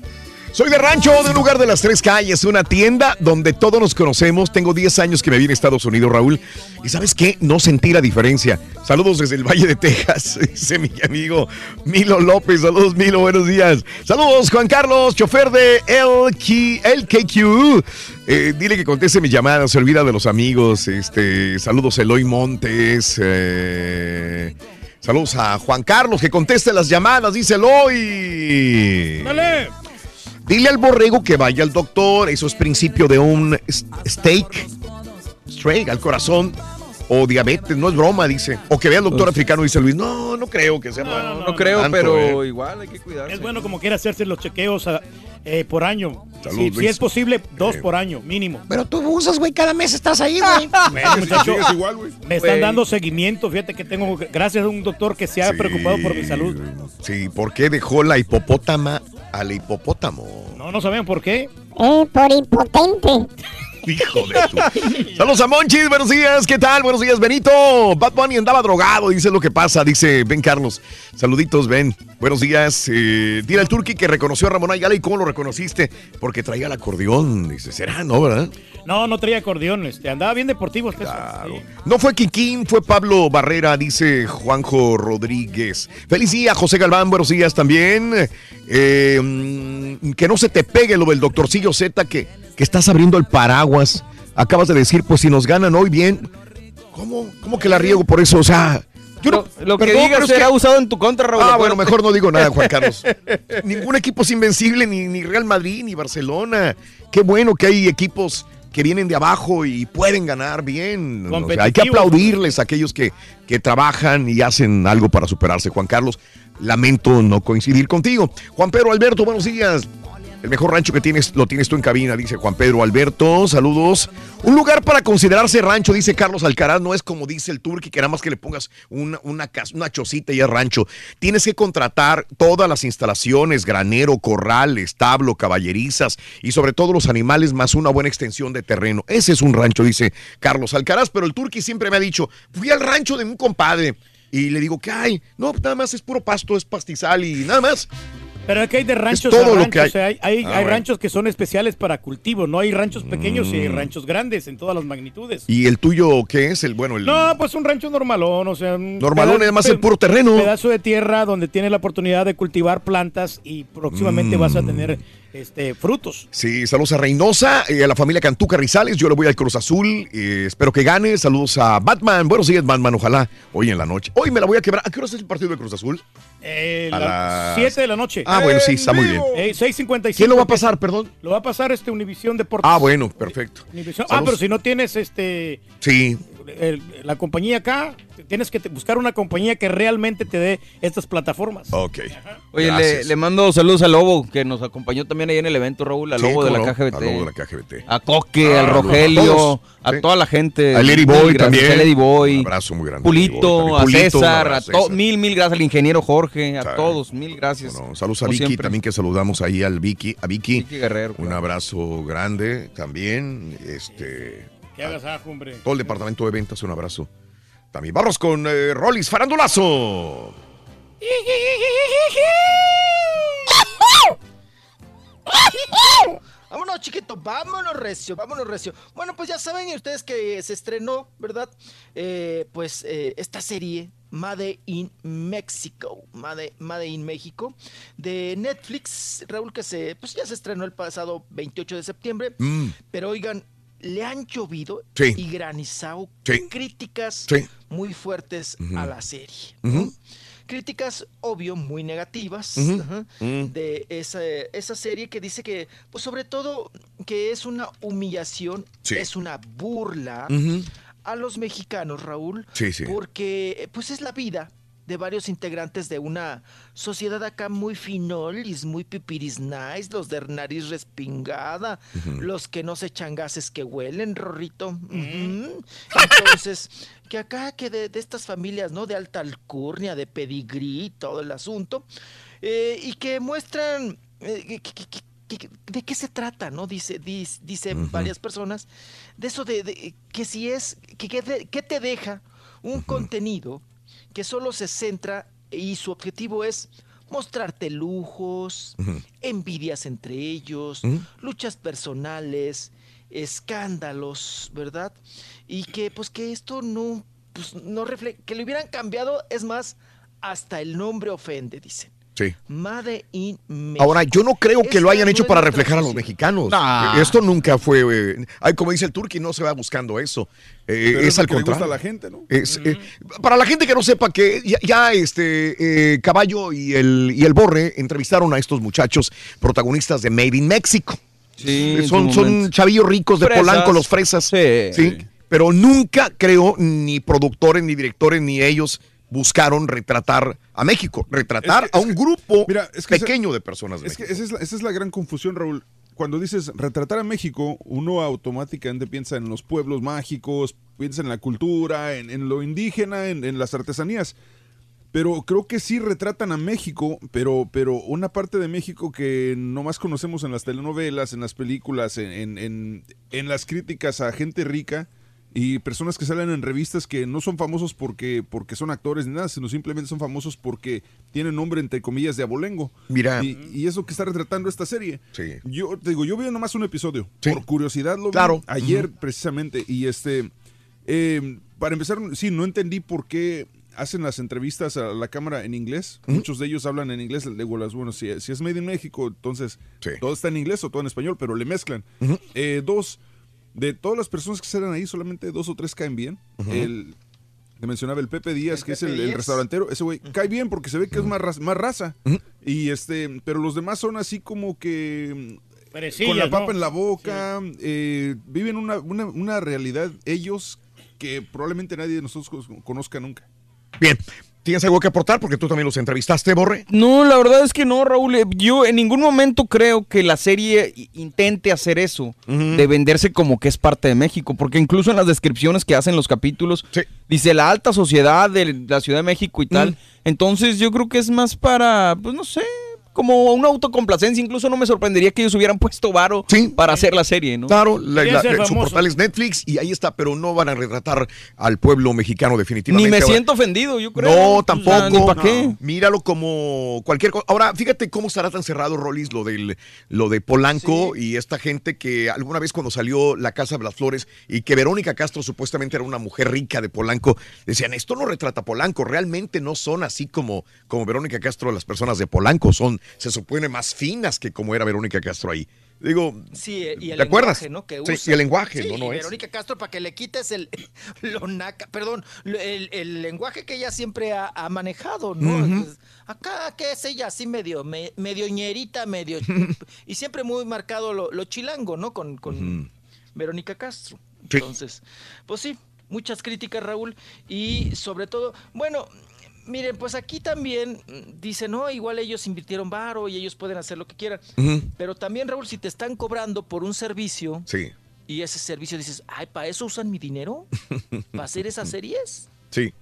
Soy de rancho, de un lugar de las tres calles, una tienda donde todos nos conocemos. Tengo 10 años que me vine a Estados Unidos, Raúl. Y sabes qué? No sentí la diferencia. Saludos desde el Valle de Texas, dice mi amigo Milo López. Saludos, Milo, buenos días. Saludos, Juan Carlos, chofer de LK, LKQ. Eh, dile que conteste mi llamada, se olvida de los amigos. Este, saludos, Eloy Montes. eh, saludos a Juan Carlos, que conteste las llamadas, dice Eloy.
¡Dale!
Dile al borrego que vaya al doctor. Eso es principio de un steak. Steak al corazón. O diabetes, no es broma, dice. O que vea al doctor africano, dice Luis. No, no creo que sea
No, no creo,
tanto,
pero
eh.
igual hay que cuidarse.
Es bueno como quiera hacerse los chequeos ah, eh, por año.
Salud,
si, si es posible, dos por año, mínimo.
Pero tú usas, güey, cada mes estás ahí, güey.
Muchacho,
igual, güey.
me están
Güey.
dando seguimiento. Fíjate que tengo, gracias a un doctor que se ha
Sí.
preocupado por mi salud.
Sí, ¿por qué dejó la hipopótama al hipopótamo?
No, no saben por qué.
Eh, por impotente.
Hijo de tu. Saludos a Monchis, buenos días, ¿qué tal? Buenos días, Benito. Bad Bunny andaba drogado, dice lo que pasa, dice Ben Carlos. Saluditos, Ben. Buenos días. Eh, dile al Turqui que reconoció a Ramón Ayala y cómo lo reconociste. Porque traía el acordeón. Dice, ¿será? No, ¿verdad?
No, no traía acordeón, este, andaba bien deportivo. este, sí.
No fue Kikín, fue Pablo Barrera, dice Juanjo Rodríguez. Feliz día, José Galván, buenos días también. Eh, mm, que no se te pegue lo del doctorcillo Z, que, que estás abriendo el paraguas. Acabas de decir, pues si nos ganan hoy bien, ¿cómo, cómo que la riego por eso? O sea, yo no-
Lo que
perdón,
digas será
que-
usado en tu contra, Raúl.
Ah, bueno, mejor no digo nada, Juan Carlos. Ningún equipo es invencible, ni, ni Real Madrid, ni Barcelona. Qué bueno que hay equipos que vienen de abajo y pueden ganar bien. O sea, hay que aplaudirles a aquellos que, que trabajan y hacen algo para superarse. Juan Carlos, lamento no coincidir contigo. Juan Pedro Alberto, buenos días. El mejor rancho que tienes lo tienes tú en cabina, dice Juan Pedro Alberto. Saludos. Un lugar para considerarse rancho, dice Carlos Alcaraz. No es como dice el Turqui, que nada más que le pongas una, una, cas- una chocita y es rancho. Tienes que contratar todas las instalaciones, granero, corral, establo, caballerizas y sobre todo los animales más una buena extensión de terreno. Ese es un rancho, dice Carlos Alcaraz. Pero el Turqui siempre me ha dicho, fui al rancho de un compadre. Y le digo, ¿qué hay? No, nada más es puro pasto, es pastizal y nada más.
Pero es que hay de ranchos
todo
a
lo que hay.
o sea, hay, hay-
Ah,
hay ranchos que son especiales para cultivo, no hay ranchos pequeños y hay
Mm.
ranchos grandes en todas las magnitudes.
¿Y el tuyo qué es? El bueno, el
No, pues un rancho normalón, o sea... un
Normalón, además el puro terreno.
Pedazo de tierra donde tienes la oportunidad de cultivar plantas y próximamente
Mm.
vas a tener este, frutos.
Sí, saludos a Reynosa, eh, a la familia Cantú Carrizales. Yo le voy al Cruz Azul. eh, espero que gane. Saludos a Batman. Buenos días, Batman. Ojalá hoy en la noche. Hoy me la voy a quebrar. ¿A qué hora es el partido de Cruz Azul?
Eh,
A
las
las-
7 de la noche.
Ah, bueno, sí, está muy bien.
Eh, 6.55.
¿Quién lo va a pasar, perdón?
Lo va a pasar este Univisión Deportes.
Ah, bueno, perfecto.
Univisión- Ah, pero si no tienes este
Sí,
el- la compañía acá, tienes que buscar una compañía que realmente te dé estas plataformas.
ok.
Oye, le, mando saludos a Lobo, que nos acompañó también ahí en el evento, Raúl, a
Sí,
Lobo de la KGBT.
a Lobo de la KGBT.
A Coque,
Ah,
al
a
Rogelio, a
sí.
toda la gente.
A Lady Boy
gracias,
también.
A Lady Boy.
Un abrazo muy grande a
Pulito, a
Pulito, un
César, a
César.
mil, mil gracias al ingeniero Jorge, a
Claro.
todos, mil gracias.
Bueno, saludos a Vicky
siempre.
también que saludamos ahí al Vicky, a Vicky.
Vicky Guerrero.
Un abrazo grande también. Este,
Que hagas ajo, hombre.
todo el departamento de ventas, un abrazo. También vamos con eh, Rollis Farandulazo.
Vámonos, chiquito, vámonos, recio, vámonos, recio. Bueno, pues ya saben ustedes que se estrenó, ¿verdad? Eh, pues eh, esta serie, Made in Mexico, Made, Made in México, de Netflix, Raúl, que se, pues ya se estrenó el pasado 28 de septiembre.
Mm,
Pero oigan, le han llovido
Sí.
y granizado
Sí.
críticas
Sí.
muy fuertes a la serie. Críticas, obvio, muy negativas de esa, esa serie que dice que, pues sobre todo, que es una humillación, es una burla a los mexicanos, Raúl, porque pues es la vida de varios integrantes de una sociedad acá muy finolis, muy pipiris nice, los de nariz respingada, los que no se echan gases que huelen, Rorrito. Entonces, que acá, que de, de estas familias, ¿no? De alta alcurnia, de pedigrí, todo el asunto, eh, y que muestran eh, que- que- que- que- de qué se trata, ¿no? Dice, dicen
Ujú.
varias personas, de eso de, de- que si es, que, que te, que te deja un contenido que solo se centra y su objetivo es mostrarte lujos, envidias entre ellos, luchas personales, escándalos, ¿verdad? Y que pues que esto no, pues, no refleja, que le hubieran cambiado, es más, hasta el nombre ofende, dicen.
Sí.
Made in México.
Ahora, yo no creo que lo
Esta
hayan hecho para reflejar a los mexicanos.
Nah.
Esto nunca fue. eh, ay, como dice el Turqui, no se va buscando eso. Eh,
Pero
es al
que le gusta
contrario.
a la gente, ¿no?
Es, eh, para la gente que no sepa que ya, ya, este eh, Caballo y el, y el Borre entrevistaron a estos muchachos protagonistas de Made in Mexico.
Sí,
son, son chavillos ricos de
Fresas.
Polanco, los fresas.
Sí.
Sí. Pero nunca creo ni productores, ni directores, ni ellos buscaron retratar a México, retratar
Es que-
a un grupo
Mira, es que esa-
pequeño de personas. de
Es que esa es, la, esa es la gran confusión, Raúl. Cuando dices retratar a México, uno automáticamente piensa en los pueblos mágicos, piensa en la cultura, en, en lo indígena, en, en las artesanías. Pero creo que sí retratan a México, pero, pero una parte de México que nomás conocemos en las telenovelas, en las películas, en- en las críticas a gente rica y personas que salen en revistas que no son famosos porque, porque son actores ni nada, sino simplemente son famosos porque tienen nombre entre comillas de abolengo.
Mira.
Y, y es lo que está retratando esta serie.
Sí.
Yo te digo, yo vi nomás un episodio. Por curiosidad lo vi
Claro.
ayer
Ujú.
precisamente. Y este, eh, para empezar, sí, no entendí por qué hacen las entrevistas a la cámara en inglés. Muchos de ellos hablan en inglés. Digo, las, bueno, si, si es Made in México, entonces todo está en inglés o todo en español, pero le mezclan. Eh, dos, de todas las personas que salen ahí, solamente dos o tres caen bien. El te mencionaba el Pepe Díaz,
El
que es el, restaurantero, ese güey cae bien porque se ve que es más, raz- más raza. Y este, pero los demás son así como que mm,
Perecillas,
con la
¿no?
papa en la boca, eh, viven una, una, una realidad ellos que probablemente nadie de nosotros con- conozca nunca.
Bien, ¿tienes algo que aportar? Porque tú también los entrevistaste, Borre.
No, la verdad es que no, Raúl. Eh, Yo en ningún momento creo que la serie intente hacer eso, de venderse como que es parte de México, porque incluso en las descripciones que hacen los capítulos, dice la alta sociedad de la Ciudad de México y tal. Entonces yo creo que es más para, pues no sé, como una autocomplacencia. Incluso no me sorprendería que ellos hubieran puesto varo para hacer la serie, ¿no?
Claro, la- la- su portal es Netflix y ahí está, pero no van a retratar al pueblo mexicano definitivamente.
Ni me
Ahora-
siento ofendido, yo creo.
No, tampoco.
¿ni pa' qué?
Míralo como cualquier cosa. Ahora, fíjate cómo estará tan cerrado, Rolis, lo del lo de Polanco y esta gente que alguna vez cuando salió La Casa de las Flores y que Verónica Castro supuestamente era una mujer rica de Polanco, decían, esto no retrata Polanco, realmente no son así como, como Verónica Castro las personas de Polanco, son, se supone, más finas que como era Verónica Castro ahí. Digo,
Sí, y el
¿te acuerdas?
lenguaje, ¿no? Que
Sí, y el lenguaje,
Sí,
no, no
y
es.
Verónica Castro, para que le quites el, lo naca, perdón, el, el lenguaje que ella siempre ha, ha manejado, ¿no? Entonces, acá, ¿qué es ella? Así medio, me- medio ñerita, medio... y siempre muy marcado lo, lo chilango, ¿no? Con, con Verónica Castro.
Sí.
Entonces, pues sí, muchas críticas, Raúl, y sobre todo, bueno... Miren, pues aquí también mm, dicen, no, igual ellos invirtieron varo y ellos pueden hacer lo que quieran. Pero también, Raúl, si te están cobrando por un servicio
Sí,
y ese servicio dices, ay, ¿para eso usan mi dinero? ¿Para hacer esas series?
sí.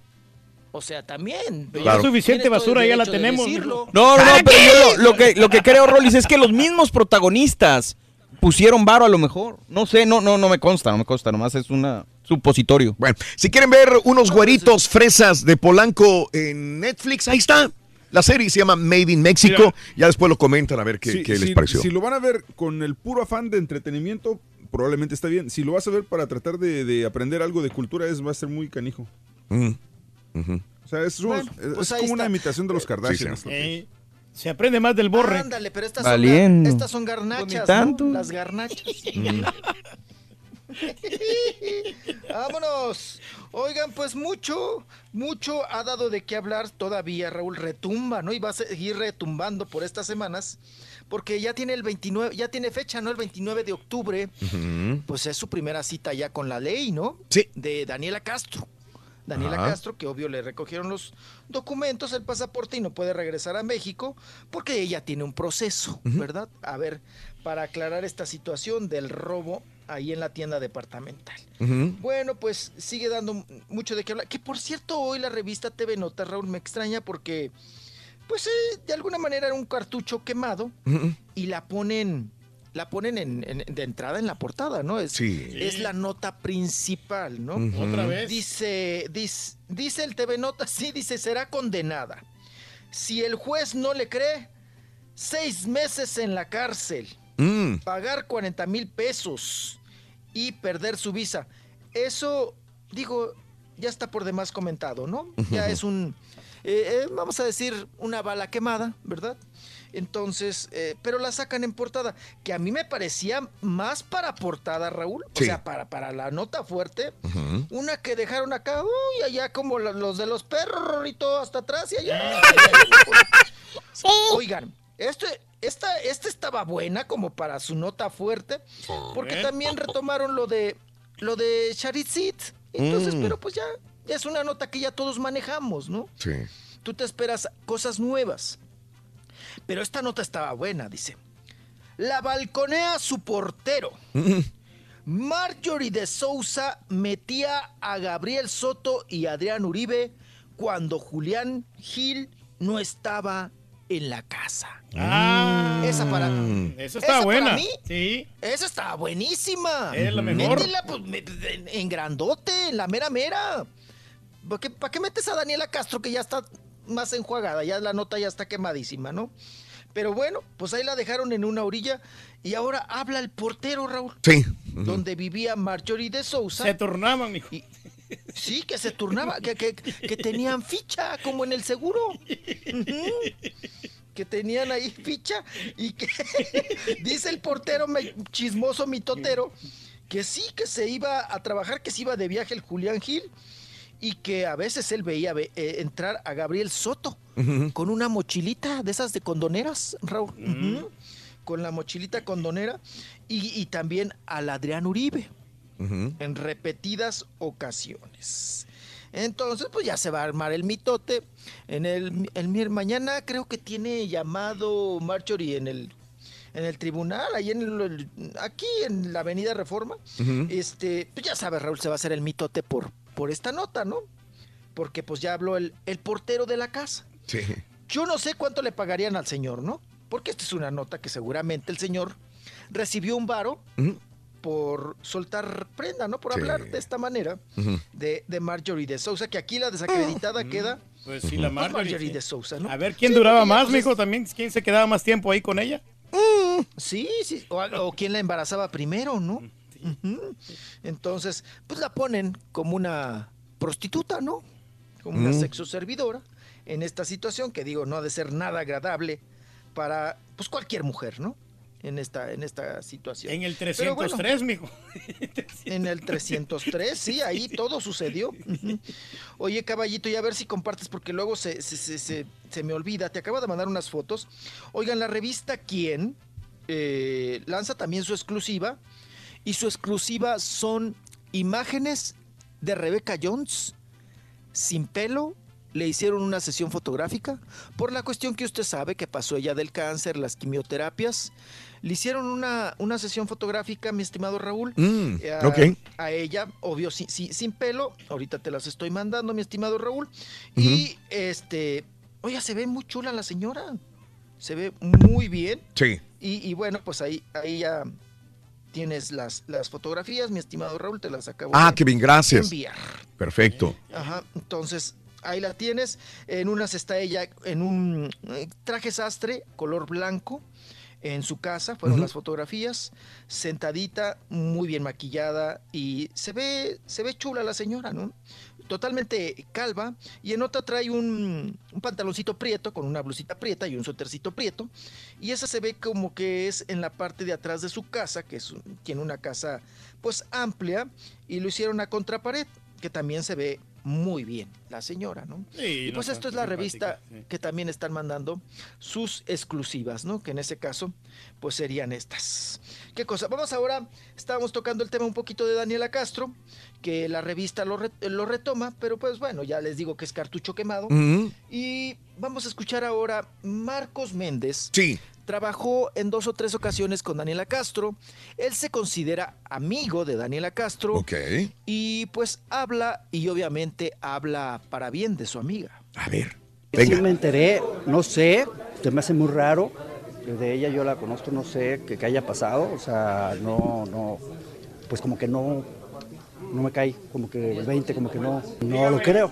O sea, también.
Ya suficiente basura, ya la tenemos.
No, no, no, pero yo lo, lo que, lo que creo, Rolis, es que los mismos protagonistas pusieron varo a lo mejor. No sé, no, no, no me consta, no me consta, nomás es una supositorio.
Bueno, si quieren ver unos güeritos fresas de Polanco en Netflix, ahí está. La serie se llama Made in Mexico. Ya después lo comentan a ver qué, les
si-
pareció.
Si lo van a ver con el puro afán de entretenimiento, probablemente está bien. Si lo vas a ver para tratar de, de aprender algo de cultura, es, va a ser muy canijo.
Mm.
O sea, es,
Bueno,
es
pues
como una imitación de los Kardashian.
sí.
esto.
Eh, se aprende más del borre.
Ándale, pero estas
Valiendo.
son, estas son garnachas. Las garnachas. Vámonos. Oigan, pues mucho, mucho ha dado de qué hablar todavía, Raúl. Retumba, ¿no? Y va a seguir retumbando por estas semanas. Porque ya tiene el 29, ya tiene fecha, ¿no? El 29 de octubre. Pues es su primera cita ya con la ley, ¿no?
Sí.
De Daniela Castro. Daniela
Ajá.
Castro, que obvio le recogieron los documentos, el pasaporte y no puede regresar a México porque ella tiene un proceso, ¿verdad? A ver, para aclarar esta situación del robo ahí en la tienda departamental. Bueno, pues sigue dando mucho de qué hablar. Que por cierto, hoy la revista TV Nota, Raúl, me extraña porque, pues eh, de alguna manera era un cartucho quemado y la ponen, la ponen en, en- de entrada en la portada, ¿no? Es,
Sí.
es la nota principal, ¿no?
Otra vez.
Dice, dice, dice el TV Nota, sí, dice, será condenada. Si el juez no le cree, seis meses en la cárcel,
Mm.
pagar 40 mil pesos y perder su visa. Eso, digo, ya está por demás comentado, ¿no? Ya es un, eh, eh, vamos a decir, una bala quemada, ¿verdad? Entonces, eh, pero la sacan en portada, que a mí me parecía más para portada, Raúl, o sea, para, para la nota fuerte, una que dejaron acá, uy, allá como los de los perros y todo hasta atrás y allá. Oigan, este, esta, esta estaba buena como para su nota fuerte, porque también retomaron lo de lo de Charizit. Entonces,
Mm.
pero pues ya, ya es una nota que ya todos manejamos, ¿no?
Sí.
Tú te esperas cosas nuevas. Pero esta nota estaba buena, dice. La balconea su portero.
Mm.
Marjorie de Sousa metía a Gabriel Soto y Adrián Uribe cuando Julián Gil no estaba en la casa.
Ah,
esa para
Eso está
esa
buena.
Para mí,
Sí.
esa está buenísima.
Es la mejor.
Métela, pues, en, en grandote, en la mera mera. ¿Para qué, para qué metes a Daniela Castro que ya está más enjuagada? Ya la nota ya está quemadísima, ¿no? Pero bueno, pues ahí la dejaron en una orilla y ahora habla el portero, Raúl.
Sí.
Donde vivía Marjorie de Sousa.
Se turnaban, mijo.
Sí, que se turnaba, que, que- que tenían ficha, como en el seguro. Que tenían ahí ficha y que dice el portero me- chismoso mitotero que sí, que se iba a trabajar, que se iba de viaje el Julián Gil y que a veces él veía ve- eh, entrar a Gabriel Soto con una mochilita de esas de condoneras, Raúl. Con la mochilita condonera y, y también al Adrián Uribe en repetidas ocasiones. Entonces, pues ya se va a armar el mitote. En el, el mañana creo que tiene llamado Marjorie en el en el tribunal, ahí en el- aquí en la Avenida Reforma. Este, pues ya sabes, Raúl, se va a hacer el mitote por, por esta nota, ¿no? Porque pues ya habló el, el portero de la casa.
Sí.
Yo no sé cuánto le pagarían al señor, ¿no? Porque esta es una nota que seguramente el señor recibió un varo. Por soltar prenda, ¿no? Por
Sí.
hablar de esta manera de, de Marjorie de Sousa, que aquí la desacreditada queda.
Pues sí, la Marjorie, sí.
de Sousa, ¿no?
A ver, ¿quién
Sí,
duraba más,
pues,
mijo? También, ¿quién se quedaba más tiempo ahí con ella?
Sí, sí. O, o quién la embarazaba primero, ¿no? Ujú. Entonces, pues la ponen como una prostituta, ¿no? Como una
Mm.
sexo servidora en esta situación que digo, no ha de ser nada agradable para pues cualquier mujer, ¿no? En esta, en esta situación.
En el
Pero bueno,
303, mijo.
en el 303, sí, ahí todo sucedió. Oye, caballito, y a ver si compartes, porque luego se, se, se- se- me olvida. Te acabo de mandar unas fotos. Oigan, la revista Quién eh, lanza también su exclusiva. Y su exclusiva son imágenes de Rebecca Jones sin pelo. Le hicieron una sesión fotográfica por la cuestión que usted sabe que pasó ella del cáncer, las quimioterapias. Le hicieron una, una sesión fotográfica, mi estimado Raúl.
Mm,
eh,
ok.
a ella, obvio, sin, pelo. Ahorita te las estoy mandando, mi estimado Raúl. Y este, oye, se ve muy chula la señora. Se ve muy bien.
Sí.
Y, y bueno, pues ahí, ahí ya tienes las, las fotografías, mi estimado Raúl, te las acabo
Ah,
de
qué bien, gracias.
enviar.
Perfecto.
Ajá, entonces ahí la tienes. En unas está ella en un eh, traje sastre, color blanco, en su casa, fueron las fotografías, sentadita, muy bien maquillada y se ve, se ve chula la señora, ¿no? Totalmente calva y en otra trae un, un pantaloncito prieto con una blusita prieta y un suétercito prieto y esa se ve como que es en la parte de atrás de su casa, que es, tiene una casa pues amplia y lo hicieron a contrapared, que también se ve muy bien la señora, ¿no?
Sí,
y
no,
pues esto es la revista
sí.
que también están mandando sus exclusivas, ¿no? Que en ese caso, pues serían estas. ¿Qué cosa? Vamos ahora, estábamos tocando el tema un poquito de Daniela Castro, que la revista lo, re- lo retoma, pero pues bueno, ya les digo que es cartucho quemado. Y vamos a escuchar ahora Marcos Méndez.
Sí.
Trabajó en dos o tres ocasiones con Daniela Castro. Él se considera amigo de Daniela Castro.
Ok.
Y pues habla, y obviamente habla para bien de su amiga.
A ver.
Sí me enteré, no sé, se me hace muy raro. De ella yo la conozco, no sé qué, haya pasado. O sea, no, no, pues como que no, no me cae, como que el 20, como que no, no lo creo.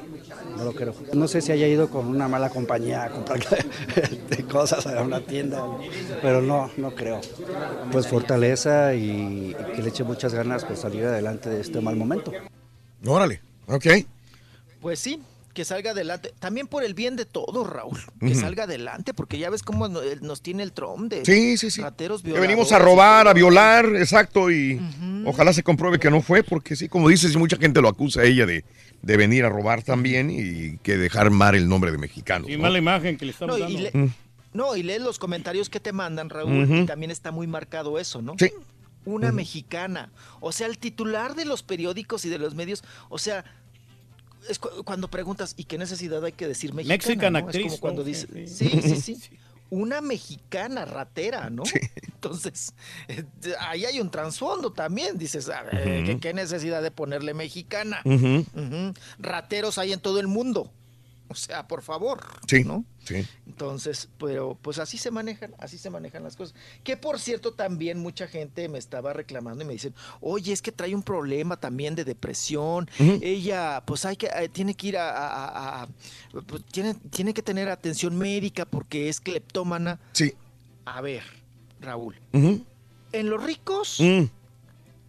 No lo creo. No sé si haya ido con una mala compañía a comprar cosas a una tienda, pero no, no creo. Pues fortaleza y, y que le eche muchas ganas por salir adelante de este mal momento.
Órale. Ok.
Pues sí, que salga adelante. También por el bien de todos, Raúl. Que salga adelante, porque ya ves cómo no- eh, nos tiene el trom de
Sí, sí, sí.
rateros
Que venimos a robar, a violar, exacto, y ojalá se compruebe que no fue, porque sí, como dices, mucha gente lo acusa a ella de, de venir a robar también y que dejar mal el nombre de mexicano.
Y mala imagen que le estamos
No, y,
dando.
le- no, y lee los comentarios que te mandan, Raúl, y también está muy marcado eso, ¿no?
Sí.
Una mexicana. O sea, el titular de los periódicos y de los medios, o sea, es cu- cuando preguntas, ¿y qué necesidad hay que decir mexicana?
Mexican
no?
actriz,
Es como cuando
¿no?
dice,
Sí,
sí,
sí.
sí, sí. Una mexicana ratera, ¿no? Entonces, eh, ahí hay un trasfondo también. Dices, a ver. ¿qué, qué necesidad de ponerle mexicana? Rateros hay en todo el mundo. O sea, por favor.
Sí,
¿no?
sí.
Entonces, pero pues así se manejan, así se manejan las cosas. Que por cierto, también mucha gente me estaba reclamando y me dicen, oye, es que trae un problema también de depresión. Ella, pues hay que, eh, tiene que ir a, a- a- a- pues, tiene, tiene que tener atención médica porque es cleptómana.
Sí.
A ver, Raúl, en los ricos,
Mm.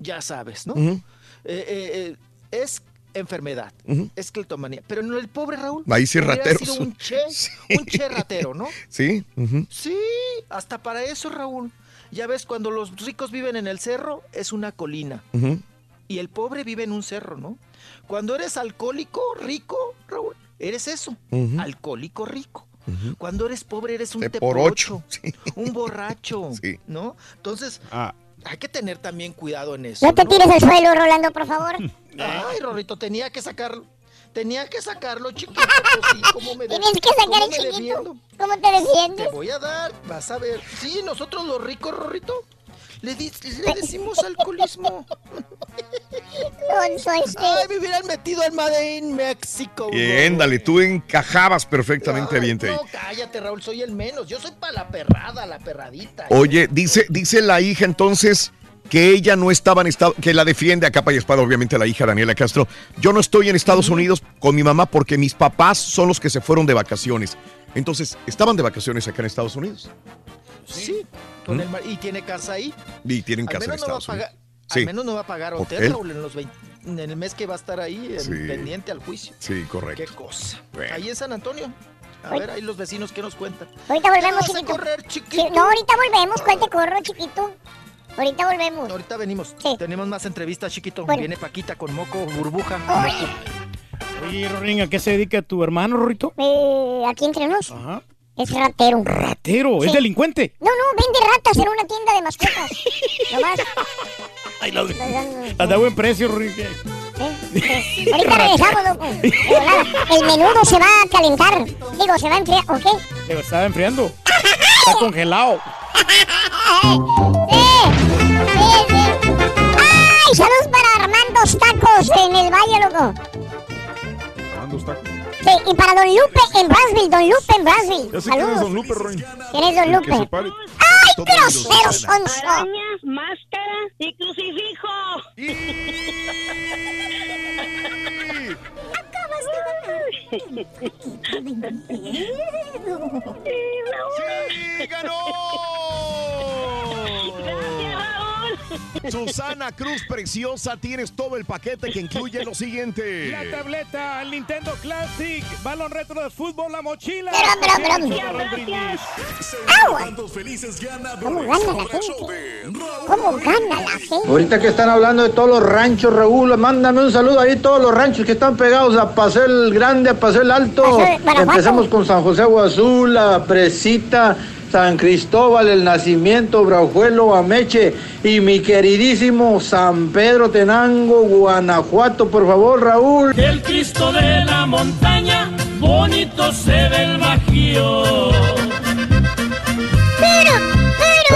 ya sabes, ¿no? Eh, eh, eh, es enfermedad, es cleptomanía. Pero en el pobre Raúl,
Ahí sí
sido un che, un che ratero, ¿no?
Sí.
Sí, hasta para eso, Raúl. Ya ves, cuando los ricos viven en el cerro, es una colina. Y el pobre vive en un cerro, ¿no? Cuando eres alcohólico, rico, Raúl, eres eso. Alcohólico rico. Cuando eres pobre, eres un te
por ocho,
un borracho,
Sí.
¿no? Entonces,
Ah.
hay que tener también cuidado en eso.
No te tires al suelo, Rolando, por favor.
Ay, Rorrito, tenía que sacarlo. Tenía que sacarlo, chiquito. Pues sí, ¿cómo me
Tienes que sacar
cómo
el
me
chiquito.
defiendo?
¿Cómo te defiendes?
Te voy a dar, vas a ver. Sí, nosotros los ricos, Rorrito, le, di- le decimos alcoholismo.
Este.
Ay, me hubieran metido al Made in México.
Bien, dale, tú encajabas perfectamente bien.
No, cállate, Raúl, soy el menos. Yo soy para la perrada, la perradita.
Oye, dice, dice la hija entonces que ella no estaba en estado, que la defiende a capa y espada, obviamente la hija Daniela Castro. Yo no estoy en Estados Unidos con mi mamá porque mis papás son los que se fueron de vacaciones. Entonces, estaban de vacaciones acá en Estados Unidos
Sí, con el mar- y tiene casa ahí.
y tienen
Al
casa en
menos, no va a
Estados
pagar,
Unidos.
al
Sí,
menos no va a pagar hotel,
Hotel.
Raúl, en, los 20 en el mes que va a estar ahí, en-
Sí.
pendiente al juicio.
sí, correcto.
Qué cosa.
Bueno.
Ahí en San Antonio. A ver, ahí los vecinos, ¿qué nos cuentan?
Ahorita
¿Ya
volvemos,
vas a
chiquito.
correr,
Sí,
chiquito?
no, ahorita volvemos. ¿Cuál te corro, chiquito? Ahorita volvemos.
Ahorita venimos. Tenemos más entrevistas, chiquito.
Bueno.
Viene Paquita con moco, burbuja.
Oye, Rorín, ¿a qué se dedica tu hermano, Rorrito?
Eh, aquí entre nos.
Ajá.
Es ratero.
Ratero, es
Sí.
delincuente.
No, no, vende ratas en una tienda de mascotas. Nomás.
Ay, la-
Eh,
Anda a buen precio, Rorín.
Eh. Ahorita regresamos, loco. El menudo se va a calentar. Digo, se va a enfriar, ¿o qué?
Se estaba enfriando. Está congelado.
¡Ay, saludos para Armando Tacos en el Valle, loco!
Armando está.
Sí, y para Don Lupe en Brasville, Don Lupe en Brasville.
Ya sé quién es
Saludos.
Don Lupe, Roy.
¿Quién es Don Lupe? ¡Ay, grosero, sonso!
Arañas, máscara y crucifijo.
¡Sí, Susana Cruz, preciosa, tienes todo el paquete que incluye lo siguiente.
La tableta, el Nintendo Classic, balón retro de fútbol, la mochila.
Pero, pero,
felices
¿Cómo gana la gente? ¿Cómo gana la gente?
Ahorita que están hablando de todos los ranchos, Raúl, mándame un saludo ahí, todos los ranchos que están pegados a Paseo el Grande, a Paseo el Alto. Empezamos con San José Agua Azul, La Presita, San Cristóbal, El Nacimiento, Braujuelo, Ameche y mi queridísimo San Pedro Tenango, Guanajuato, por favor, Raúl.
El Cristo de la montaña, bonito se ve el bajío.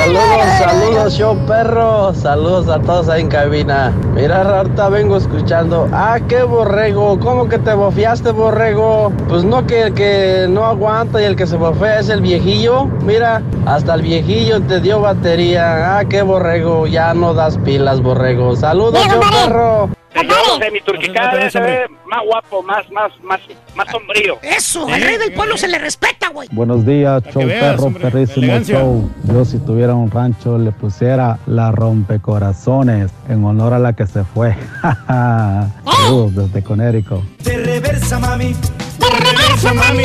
Saludos, saludos, show perro. Saludos a todos ahí en cabina. Mira, ahorita vengo escuchando. Ah, qué borrego. ¿Cómo que te bofiaste, borrego? Pues no, que el que no aguanta y el que se bofea es el viejillo. Mira, hasta el viejillo te dio batería. Ah, qué borrego. Ya no das pilas, borrego. Saludos, show perro.
Yo no sé, mi turqui
No,
cada
no,
vez se ve más guapo, más, más, más, más sombrío.
Eso, al rey del pueblo se le respeta, güey.
Buenos días, show
veas,
perro,
hombre,
perrísimo show. Yo si tuviera un rancho le pusiera la rompecorazones en honor a la que se fue. Saludos desde Conérico.
De reversa, mami.
¡De reversa, mami!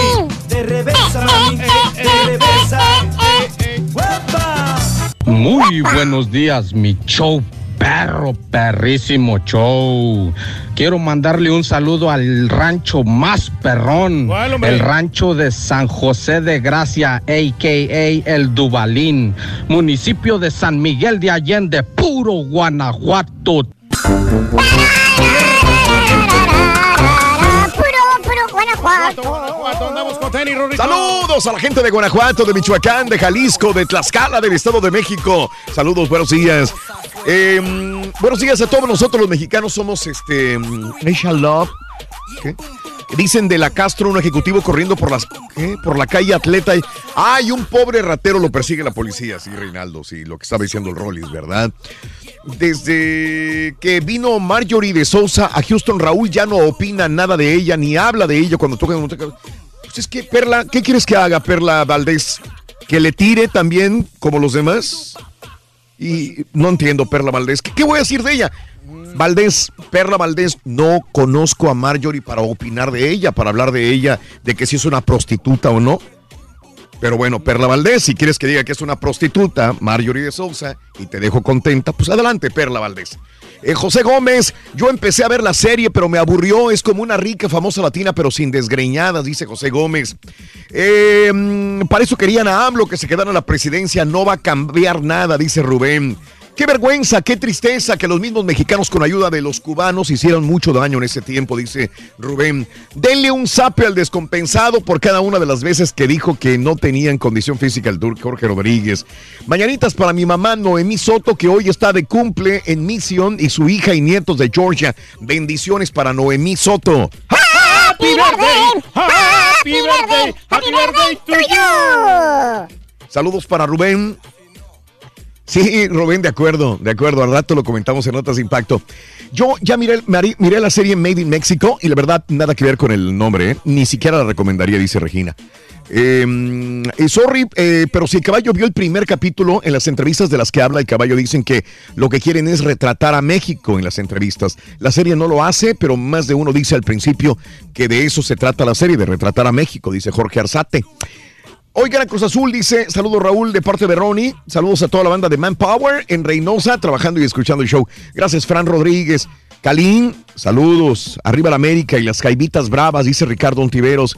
De reversa, mami. De reversa.
Muy buenos días, mi show perro, perrísimo show. Quiero mandarle un saludo al rancho más perrón, el rancho de San José de Gracia, a.k.a. El Dubalín, municipio de San Miguel de Allende, puro Guanajuato.
Guanajuato.
Guanajuato, andamos con tenis, Rorrito.
Saludos a la gente de Guanajuato, de Michoacán, de Jalisco, de Tlaxcala, del Estado de México. Saludos, buenos días. Eh, mm, buenos días a todos nosotros los mexicanos somos este mm, Nation Love. ¿Qué? Dicen de la Castro un ejecutivo corriendo por las por la calle Atleta. Ay, un pobre ratero lo persigue la policía. Sí, Reinaldo, sí, lo que estaba diciendo el Rollis, ¿verdad? Desde que vino Marjorie de Sousa a Houston, Raúl ya no opina nada de ella, ni habla de ella cuando toca. Pues es que, Perla, ¿qué quieres que haga, Perla Valdés? ¿Que le tire también como los demás? Y no entiendo, Perla Valdés. ¿Qué, qué voy a decir de ella? Valdés, Perla Valdés, no conozco a Marjorie para opinar de ella, para hablar de ella, de que si es una prostituta o no. Pero bueno, Perla Valdés, si quieres que diga que es una prostituta, Marjorie de Sousa, y te dejo contenta, pues adelante, Perla Valdés. Eh, José Gómez, yo empecé a ver la serie, pero me aburrió. Es como una rica, famosa latina, pero sin desgreñadas, dice José Gómez. Eh, mm, para eso querían a AMLO que se quedara en la presidencia. No va a cambiar nada, dice Rubén. Qué vergüenza, qué tristeza que los mismos mexicanos con ayuda de los cubanos hicieron mucho daño en ese tiempo, dice Rubén. Denle un zape al descompensado por cada una de las veces que dijo que no tenía en condición física el Dur- Jorge Rodríguez. Mañanitas para mi mamá Noemí Soto, que hoy está de cumple en misión, y su hija y nietos de Georgia. Bendiciones para Noemí Soto.
Happy birthday, happy birthday, happy birthday to you.
Saludos para Rubén. Sí, Rubén, de acuerdo, de acuerdo. Al rato lo comentamos en Notas de Impacto. Yo ya miré, miré la serie Made in Mexico y la verdad, nada que ver con el nombre, ¿eh? Ni siquiera la recomendaría, dice Regina. Eh, eh, sorry, eh, pero si el caballo vio el primer capítulo, en las entrevistas de las que habla el caballo dicen que lo que quieren es retratar a México en las entrevistas. La serie no lo hace, pero más de uno dice al principio que de eso se trata la serie, de retratar a México, dice Jorge Arzate. Oigan, a Cruz Azul dice, saludos Raúl de parte de Ronnie, saludos a toda la banda de Manpower en Reynosa, trabajando y escuchando el show. Gracias, Fran Rodríguez. Calín, saludos. Arriba la América y las caibitas bravas, dice Ricardo Ontiveros.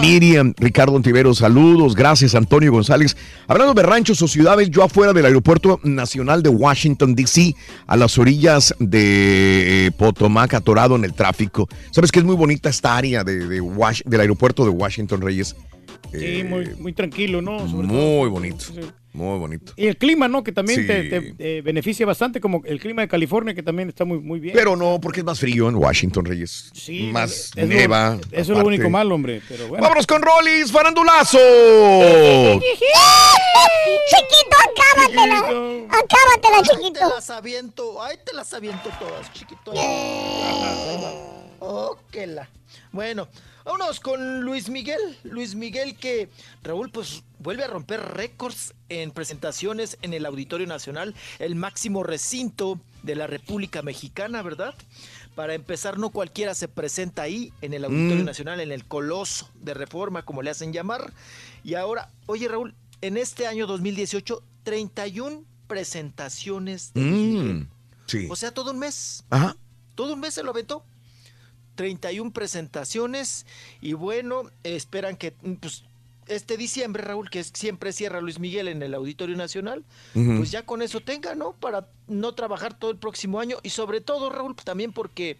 Miriam, Ricardo Ontiveros, saludos. Gracias, Antonio González. Hablando de ranchos o ciudades, yo afuera del Aeropuerto Nacional de Washington, D.C., a las orillas de eh, Potomac, atorado en el tráfico. ¿Sabes que es muy bonita esta área de, del aeropuerto de Washington, Reyes?
Sí, muy, muy tranquilo, ¿no? Sobre todo.
Muy bonito, muy bonito.
Y el clima, ¿no? Que también
Sí.
te, te, eh, beneficia bastante, como el clima de California, que también está muy, muy bien.
Pero no, porque es más frío en Washington, Reyes.
Sí,
más
es lo-
neva.
Eso es lo único malo, hombre. Pero bueno.
Vámonos con Rollis, farandulazo.
Chiquito, acábatela. Acábatela,
Ahí te
chiquito.
las aviento, ahí te las aviento todas, chiquito. Oh, que la. Bueno, vámonos con Luis Miguel. Luis Miguel que, Raúl, pues vuelve a romper récords en presentaciones en el Auditorio Nacional, el máximo recinto de la República Mexicana, ¿verdad? Para empezar, no cualquiera se presenta ahí, en el Auditorio
Mm.
Nacional, en el Coloso de Reforma, como le hacen llamar. Y ahora, oye Raúl, en este año 2018, 31 presentaciones de Luis Miguel.
Mm, sí.
O sea, todo un mes.
Ajá.
Todo un mes se lo aventó. 31 presentaciones y bueno, esperan que pues, este diciembre, Raúl, que siempre cierra Luis Miguel en el Auditorio Nacional, pues ya con eso tenga, ¿no? Para no trabajar todo el próximo año y sobre todo, Raúl, pues, también porque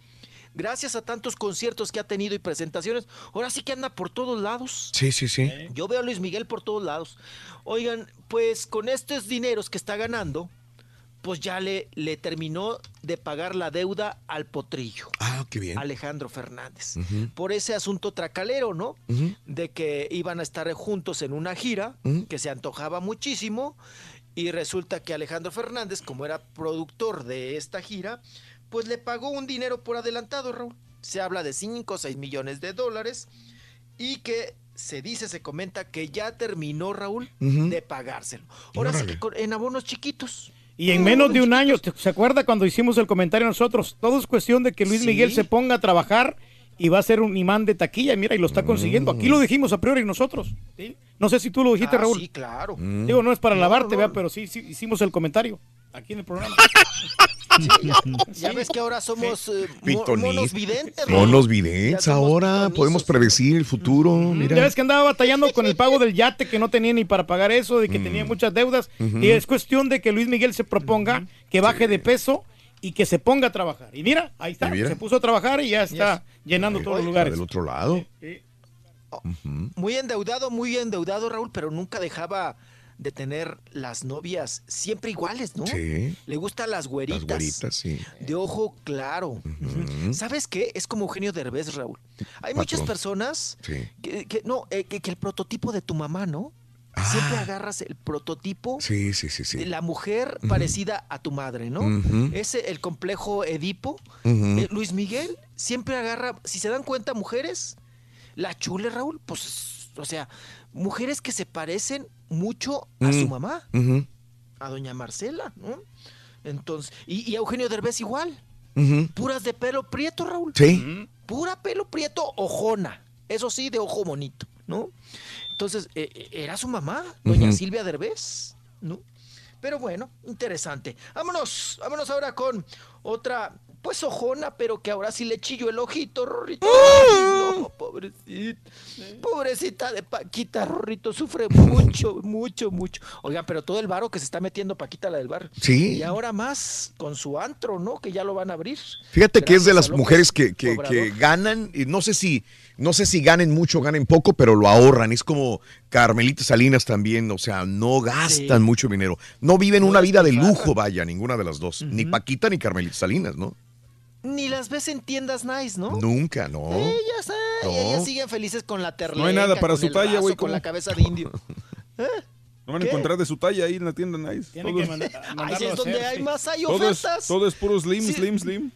gracias a tantos conciertos que ha tenido y presentaciones, ahora sí que anda por todos lados.
Sí, sí, sí.
Yo veo a Luis Miguel por todos lados. Oigan, pues con estos dineros que está ganando, pues ya le, le terminó de pagar la deuda al potrillo.
Ah, qué bien.
Alejandro Fernández. Por ese asunto tracalero, ¿no? De que iban a estar juntos en una gira que se antojaba muchísimo y resulta que Alejandro Fernández, como era productor de esta gira, pues le pagó un dinero por adelantado, Raúl. Se habla de 5 o 6 millones de dólares y que se dice, se comenta que ya terminó, Raúl, de pagárselo. Ahora sí que en abonos chiquitos.
Y en menos de un año, ¿te- ¿se acuerda cuando hicimos el comentario nosotros? Todo es cuestión de que Luis
Sí.
Miguel se ponga a trabajar y va a ser un imán de taquilla. Mira, y lo está consiguiendo. Aquí lo dijimos a priori nosotros. ¿sí? No sé si tú lo dijiste,
Ah,
Raúl.
sí, claro.
Mm.
Digo, no es para
No,
lavarte,
no.
¿verdad? pero sí, sí hicimos el comentario aquí en el programa.
Ya ves que ahora somos eh, mo- monos videntes. Raúl.
Monos videntes ahora, podemos predecir el futuro.
Ya ves que andaba batallando con el pago del yate que no tenía ni para pagar eso, de que tenía muchas deudas. Y es cuestión de que Luis Miguel se proponga que baje de peso y que se ponga a trabajar. Y mira, ahí está,
mira.
se puso a trabajar y ya está llenando todos los lugares.
Del otro lado.
Muy endeudado, muy endeudado, Raúl, pero nunca dejaba de tener las novias siempre iguales, ¿no?
Sí.
Le gustan las güeritas.
Las güeritas, sí.
De ojo claro. ¿Sabes qué? Es como Eugenio Derbez, Raúl. Hay muchas personas
Sí.
que, que- no, eh, que, que el prototipo de tu mamá, ¿no? Siempre agarras el prototipo
Ah. Sí, sí, sí, sí.
de la mujer parecida a tu madre, ¿no?
Ujú.
Ese, el complejo Edipo. Eh, Luis Miguel siempre agarra, si se dan cuenta, mujeres, la chule, Raúl, pues, o sea, mujeres que se parecen mucho a su
Mm.
mamá, a doña Marcela, ¿no? Entonces, y, y a Eugenio Derbez igual, puras de pelo prieto, Raúl.
Sí.
Pura pelo prieto, ojona, eso sí, de ojo bonito, ¿no? Entonces, eh, eh, era su mamá, doña. Silvia Derbez, ¿no? Pero bueno, interesante. Vámonos, vámonos ahora con otra, pues ojona, pero que ahora sí le chillo el ojito, Rorrito. Ay, no, pobrecita. Pobrecita de Paquita, Rorrito, sufre mucho, mucho, mucho. Oigan, pero todo el varo que se está metiendo Paquita, la del bar.
Sí.
Y ahora más con su antro, ¿no? Que ya lo van a abrir.
Fíjate que es de las
López
mujeres que, que- que ganan, y no sé si, no sé si ganen mucho, ganen poco, pero lo ahorran. Es como Carmelita Salinas también, o sea, no gastan
Sí.
mucho dinero. No viven una vida de lujo, vaya, ninguna de las dos. Ni Paquita ni Carmelita Salinas, ¿no?
Ni las ves en tiendas nice, ¿no?
Nunca, no.
Ellas, ay,
No.
ellas siguen felices con la terleca,
No hay nada para
con
su talla, güey,
Con la cabeza de indio.
No van a
¿Qué?
encontrar de su talla ahí en la tienda Nice.
Tienen
Todo
que
es-
manda-
Ahí sí es donde
hacer,
hay
sí.
más hay
todo es,
ofertas.
todo es puro slim,
Sí.
slim, slim.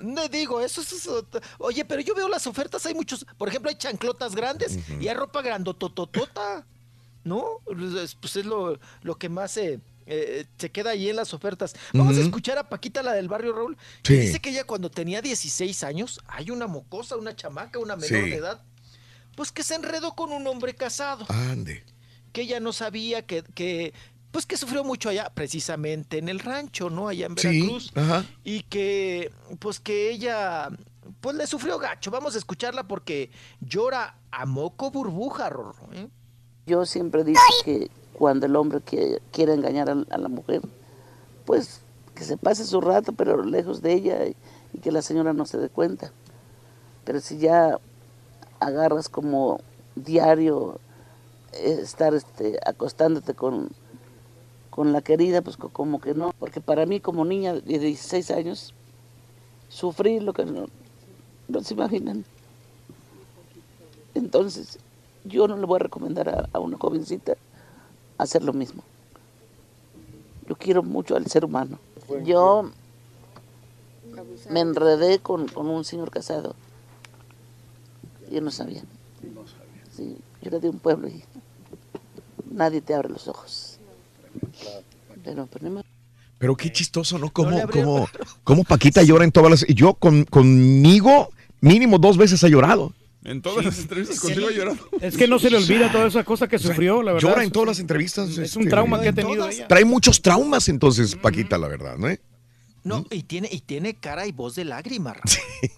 No digo, eso es, eso- Oye, pero yo veo las ofertas, hay muchos. Por ejemplo, hay chanclotas grandes y hay ropa grandotototota. ¿No? Es- Pues es lo, lo que más se, eh, se queda ahí en las ofertas. Vamos a escuchar a Paquita, la del barrio Raúl. que
Sí.
dice que ella cuando tenía 16 años, hay una mocosa, una chamaca, una menor
Sí.
de edad, pues que se enredó con un hombre casado.
Ande.
que ella no sabía que, que pues que sufrió mucho allá, precisamente en el rancho, ¿no? Allá en
Sí,
Veracruz.
ajá.
Y que, pues que ella, pues le sufrió gacho. Vamos a escucharla porque llora a moco burbuja, Rorro, ¿eh?
Yo siempre digo que cuando el hombre que- quiere engañar a, la mujer, pues que se pase su rato, pero lejos de ella y, que la señora no se dé cuenta. Pero si ya agarras como diario eh, estar este, acostándote con, con la querida, pues co- como que no. Porque para mí como niña de 16 años, sufrir lo que no, se imaginan. Entonces, yo no le voy a recomendar a una jovencita hacer lo mismo. Yo quiero mucho al ser humano. Yo me enredé con, con un señor casado. Yo no sabía. Sí, yo era de un pueblo y nadie te abre los ojos. Pero, pero no me-
Pero qué chistoso, ¿no? Cómo,
le abrió
cómo, cómo Paquita llora en todas las... y Yo con, conmigo mínimo dos veces ha llorado.
En todas las entrevistas
Sí.
contigo ha llorado.
Es que no se le olvida toda esa cosa que sufrió, la verdad.
Llora en todas las entrevistas.
Es un
este,
trauma que ha tenido ella.
Trae muchos traumas entonces, Paquita, la verdad, ¿no?
No, y tiene, y tiene cara y voz de lágrima, Raúl.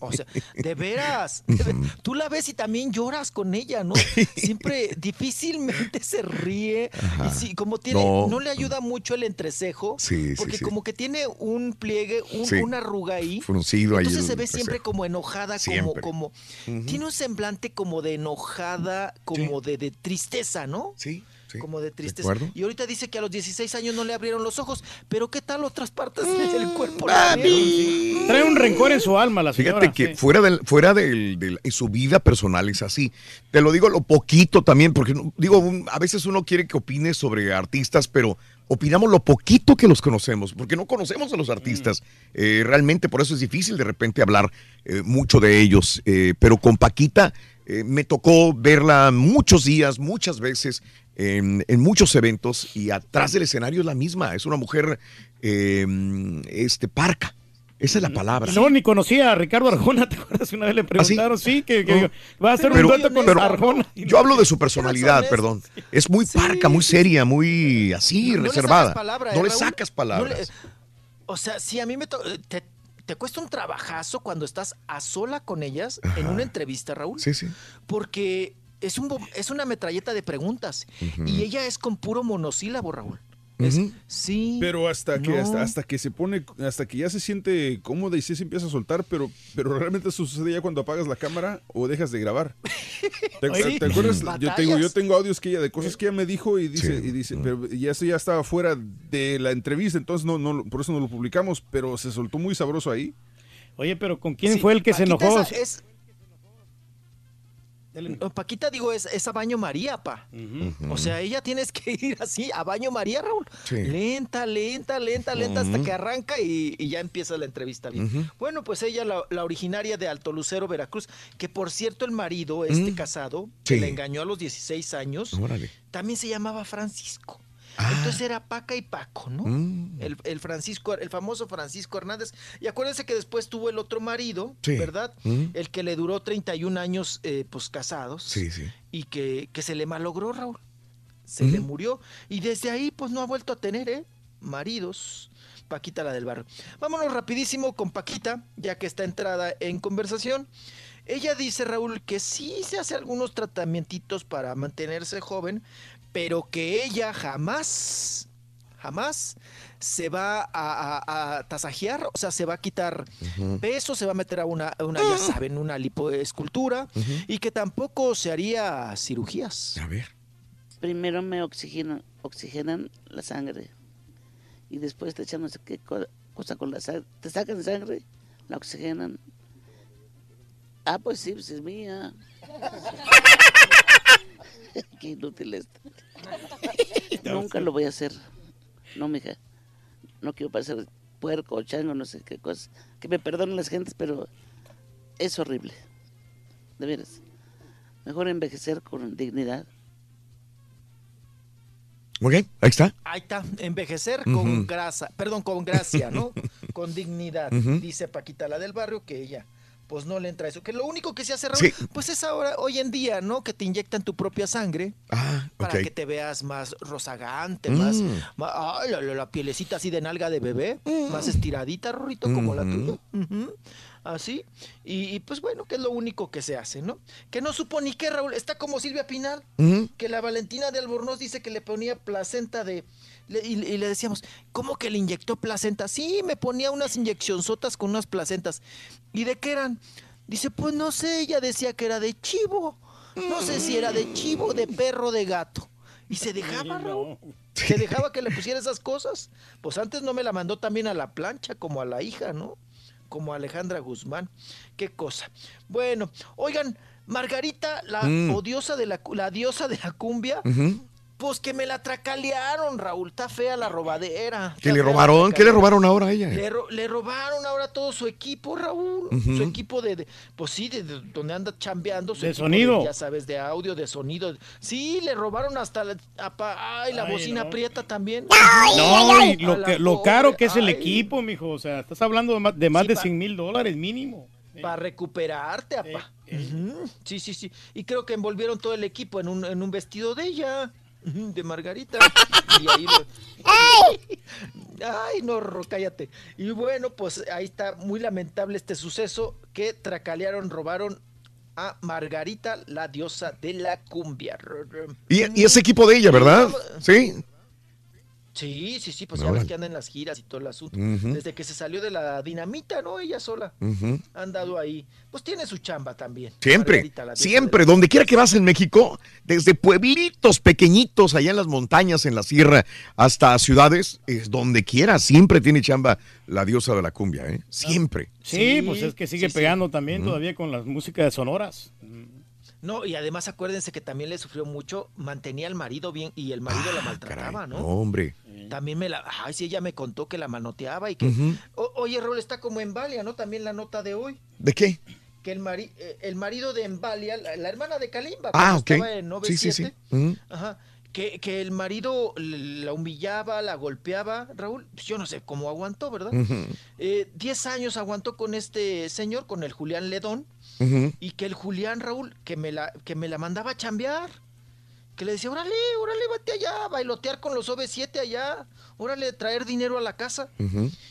O sea, de veras, de tú la ves y también lloras con ella, ¿no? Siempre difícilmente se ríe. Y sí, como tiene,
No.
no. le ayuda mucho el entrecejo,
Sí, sí,
porque
sí.
como que tiene un pliegue, un-
Sí.
una arruga ahí.
Fruncido ahí
Entonces se ve siempre como enojada,
Siempre.
como, como, tiene un semblante como de enojada, como de, de tristeza, ¿no?
Sí.
Como de tristeza.
acuerdo.
Y ahorita dice que a los 16 años no le abrieron los ojos, pero ¿qué tal otras partes del cuerpo? abrieron?
Trae un rencor en su alma la señora.
Fíjate que
sí.
fuera del, fuera del, del- en su vida personal es así. Te lo digo lo poquito también, porque digo, un- a veces uno quiere que opine sobre artistas, pero opinamos lo poquito que los conocemos, porque no conocemos a los artistas. Eh, realmente por eso es difícil de repente hablar eh, mucho de ellos. Eh, pero con Paquita eh, me tocó verla muchos días, muchas veces, en, en muchos eventos, y atrás del escenario es la misma. Es una mujer eh, este, parca. Esa es la palabra.
No, ni conocía a Ricardo Arjona, ¿te acuerdas? Una vez le preguntaron, sí, que, que
No.
va a hacer
Pero-
un dueto con
pero
Arjona.
Yo hablo de su personalidad, perdón. Es muy parca, muy seria, muy así,
No le
reservada.
sacas palabra,
no
¿eh,
le sacas palabras.
le- o sea, sí, a mí me te, te cuesta un trabajazo cuando estás a sola con ellas en una entrevista, Raúl.
Sí, sí.
Porque es, un, es una metralleta de preguntas. Y ella es con puro monosílabo, Raúl. Es- sí.
Pero hasta que,
no.
hasta, hasta que se pone, hasta que ya se siente cómoda y sí se empieza a soltar, pero, pero realmente eso sucede ya cuando apagas la cámara o dejas de grabar. ¿Te,
Sí.
te acuerdas? Yo tengo, yo tengo audios que ella, de cosas que ella me dijo y dice, y dice, pero ya eso ya estaba fuera de la entrevista, entonces no, no, por eso no lo publicamos, pero se soltó muy sabroso ahí.
Oye, pero ¿con quién
Sí,
fue el que se enojó?
esa- es- Paquita, digo, es, es a baño María, pa. O sea, ella tienes que ir así, a baño María, Raúl.
Sí.
Lenta, lenta, lenta, lenta, hasta que arranca y, y ya empieza la entrevista bien. Bueno, pues ella, la, la originaria de Alto Lucero, Veracruz, que por cierto el marido, este
Mm.
casado, que le engañó a los 16 años,
Órale.
también se llamaba Francisco. Entonces era Paca y Paco, ¿no?
Ah. Mm.
El, el Francisco, el famoso Francisco Hernández. Y acuérdense que después tuvo el otro marido,
Sí.
¿verdad?
Mm.
El que le duró 31 años, eh, pues casados.
Sí, sí.
Y que, que se le malogró, Raúl. Se le
Mm.
murió. Y desde ahí, pues no ha vuelto a tener, ¿eh? Maridos. Paquita, la del barrio. Vámonos rapidísimo con Paquita, ya que está entrada en conversación. Ella dice, Raúl, que sí se hace algunos tratamientos para mantenerse joven, pero que ella jamás, jamás se va a, a- a tasajear, o sea, se va a quitar peso, se va a meter a una, a una, ya saben, una lipoescultura, y que tampoco se haría cirugías.
A ver.
Primero me oxigenan, oxigenan la sangre y después te echan no sé qué co- cosa con la sangre. Te sacan sangre, la oxigenan. Ah, pues sí, pues es mía. qué inútil esto. Nunca lo voy a hacer. No, mija. No quiero parecer puerco o chango, no sé qué cosa. Que me perdonen las gentes, pero es horrible. De veras. Mejor envejecer con dignidad.
Ok, ahí está.
Ahí está, envejecer con grasa, perdón, con gracia, ¿no? con dignidad, dice Paquita, la del barrio, que ella, pues no le entra eso. Que lo único que se hace, Raúl,
Sí.
pues es ahora, hoy en día, ¿no? Que te inyectan tu propia sangre
Ah,
para que te veas más rozagante,
Mm.
más, ma- ay, la, la- la pielecita así de nalga de bebé, más estiradita, Rorrito, como la
Ujú.
tuya. Así. Y, y, pues bueno, que es lo único que se hace, ¿no? Que no supo ni qué, Raúl. Está como Silvia Pinal
Ujú.
que la Valentina de Albornoz dice que le ponía placenta de... le- y, y le decíamos, ¿cómo que le inyectó placenta? Sí, me ponía unas inyeccionzotas con unas placentas. ¿Y de qué eran? Dice, pues no sé, ella decía que era de chivo. No sé si era de chivo, de perro, de gato. Y se dejaba, Raúl. Se dejaba que le pusiera esas cosas. Pues antes no me la mandó también a la plancha, como a la hija, ¿no? Como a Alejandra Guzmán. Qué cosa. Bueno, oigan, Margarita, la
Mm.
odiosa de la, la diosa de la cumbia. Pues que me la tracalearon, Raúl. Está fea la robadera.
¿Qué
está
le robaron? ¿Qué le robaron ahora a ella?
Le, ro- le robaron ahora todo su equipo, Raúl. Su equipo de, de- pues sí, de, de donde anda chambeando. Su
De
equipo
sonido.
ya sabes, de audio, de sonido. Sí, le robaron hasta la, apa- ay, la
Ay,
bocina
no.
prieta también.
No, y
A
lo, que, lo caro que es el
ay.
equipo, mijo. O sea, estás hablando de más de, más
Sí,
de
pa-
100 mil dólares mínimo.
Para recuperarte, apa. Ujú. Sí, sí, sí. Y creo que envolvieron todo el equipo en un, en un vestido de ella, de Margarita. Y ahí lo- Ay, no, cállate. Y bueno, pues ahí está muy lamentable este suceso que tracalearon, robaron a Margarita, la diosa de la cumbia.
Y, y ese equipo de ella, ¿verdad? Sí.
Sí, sí, sí, pues ya
Órale.
ves que anda en las giras y todo el asunto. Desde que se salió de la dinamita, ¿no? Ella sola.
Ujú.
Ha andado ahí. Pues tiene su chamba también.
Siempre,
de
siempre, donde quiera que vas en México, desde pueblitos pequeñitos allá en las montañas, en la sierra, hasta ciudades, es donde quiera, siempre tiene chamba la diosa de la cumbia, ¿eh? Siempre.
Sí, pues es que sigue
sí, sí.
pegando también todavía con las músicas sonoras.
No, y además acuérdense que también le sufrió mucho, mantenía al marido bien y el marido la maltrataba, ¿no?
No, hombre.
También me la, ay, sí, ella me contó que la manoteaba y que. O- oye, Rol, está como Embalia, ¿no? También la nota de hoy,
¿De qué?
que el, mari- eh, el marido de Embalia, la, la hermana de Kalimba,
Ah,
cuando
ok.
estaba en
Sí, sí, sí.
97,
Ujú.
Ajá. Que, que el marido la humillaba, la golpeaba, Raúl, pues yo no sé cómo aguantó, ¿verdad? Eh, Diez años aguantó con este señor, con el Julián Ledón, Y que el Julián Raúl, que me la, que me la mandaba a chambear, que le decía, órale, órale, vete allá, bailotear con los OV7 allá, órale, traer dinero a la casa,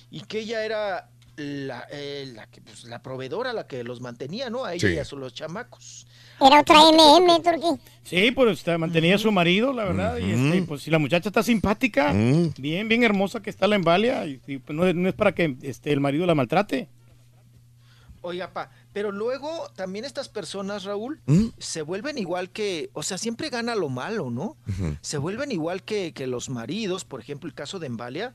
y que ella era la, eh, la, que, pues, la proveedora, la que los mantenía, ¿no? A ella
Sí.
y a los chamacos.
Era otra MM, Turquí.
Sí, pues este, mantenía a su marido, la verdad. Y este, pues si la muchacha está simpática, bien, bien hermosa que está la embalia, y, y, pues, no, es- no es para que este, el marido la maltrate.
Oiga, pa, pero luego también estas personas, Raúl,
¿Mm?
se vuelven igual que, o sea, siempre gana lo malo, ¿no? Se vuelven igual que, que los maridos, por ejemplo, el caso de Embalia.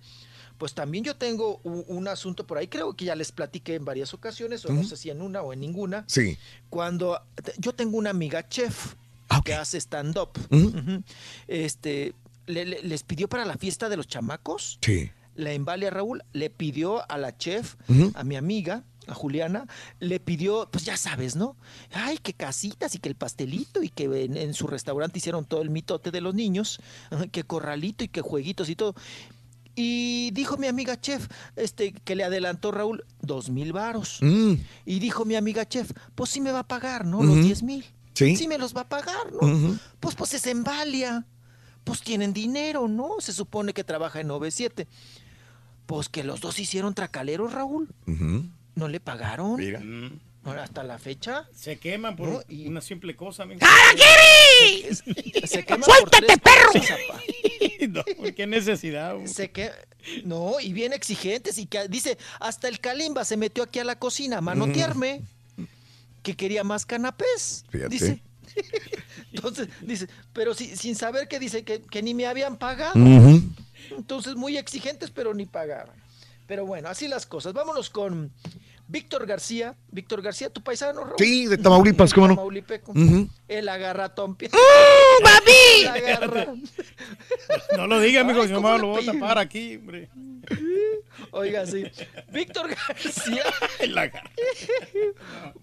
Pues también yo tengo un, asunto por ahí, creo que ya les platiqué en varias ocasiones, o no sé si en una o en ninguna.
Sí.
Cuando yo tengo una amiga chef que hace stand-up, este, le- le- les pidió para la fiesta de los chamacos
Sí.
la Embalia Raúl le pidió a la chef, a mi amiga, a Juliana, le pidió, pues ya sabes, ¿no? Ay, que casitas y que el pastelito y que en, en su restaurante hicieron todo el mitote de los niños, que corralito y que jueguitos y todo. Y dijo mi amiga chef, este, que le adelantó Raúl dos mil varos.
Mm.
Y dijo mi amiga chef, pues sí me va a pagar, ¿no? Los diez mil.
Sí.
me los va a pagar, ¿no? Pues pues es Embalia. Pues tienen dinero, ¿no? Se supone que trabaja en 97. Pues que los dos hicieron tracaleros, Raúl.
Ujú.
No le pagaron.
Mira.
Ahora, Hasta la fecha.
Se queman por
No,
una simple cosa. amigo.
Se, se queman
¡Suéltate,
por tres
perro!
cosas, apa.
No, ¿por ¿Qué necesidad? güey?
Se que no, y bien exigentes. Y que dice, hasta el Kalimba se metió aquí a la cocina a manotearme. Que quería más canapés.
Fíjate.
Dice. Entonces, dice, pero si- sin saber que dice que, que ni me habían pagado. Entonces, muy exigentes, pero ni pagaron. Pero bueno, así las cosas. Vámonos con Víctor García. Víctor García, tu paisano, Raúl?
Sí, de Tamaulipas, ¿cómo no?
Tamaulipeco.
Ujú.
El agarratón.
papi!
El agarra-
No lo diga, amigo, si no
¿cómo
me
le
lo voy a tapar aquí, hombre.
Oiga, sí. Víctor García.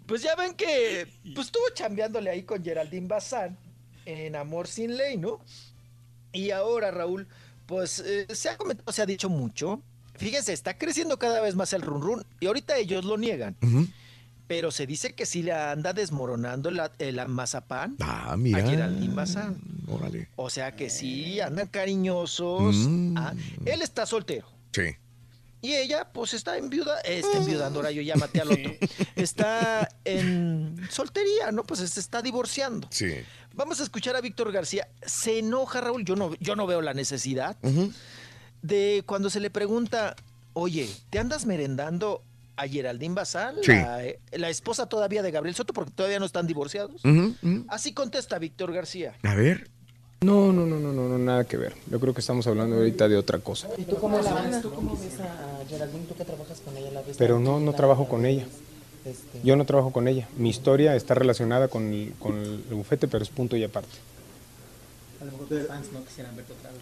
Pues ya ven que pues estuvo chambeándole ahí con Geraldine Bazán en Amor sin Ley, ¿no? Y ahora, Raúl, pues eh, se ha comentado, se ha dicho mucho. Fíjense, está creciendo cada vez más el run run y ahorita ellos lo niegan. Pero se dice que sí le anda desmoronando la, el mazapán
Ah, mira.
a Geraldine Bazán.
Órale.
O sea que sí, andan cariñosos.
Mm.
Ah, él está soltero.
Sí.
Y ella, pues está en viuda, eh, está enviudando, ahora yo ya maté al otro. Está en soltería, ¿no? Pues se está divorciando.
Sí.
Vamos a escuchar a Víctor García. Se enoja, Raúl, yo no, yo no veo la necesidad
Ujú.
De cuando se le pregunta, oye, ¿te andas merendando a Geraldine Bazán,
Sí.
la, eh, la esposa todavía de Gabriel Soto, porque todavía no están divorciados? Así contesta Víctor García.
A ver.
No, no, no, no, no, no, nada que ver. Yo creo que estamos hablando ahorita de otra cosa.
¿Y tú cómo la ves? ¿Tú cómo ves a Geraldine? ¿Tú que trabajas con ella? ¿La ves
Pero no, no trabajo con ella.
Este,
Yo no trabajo con ella. Mi historia está relacionada con el, con el bufete, pero es punto y aparte.
A lo mejor tus fans no quisieran verte otra vez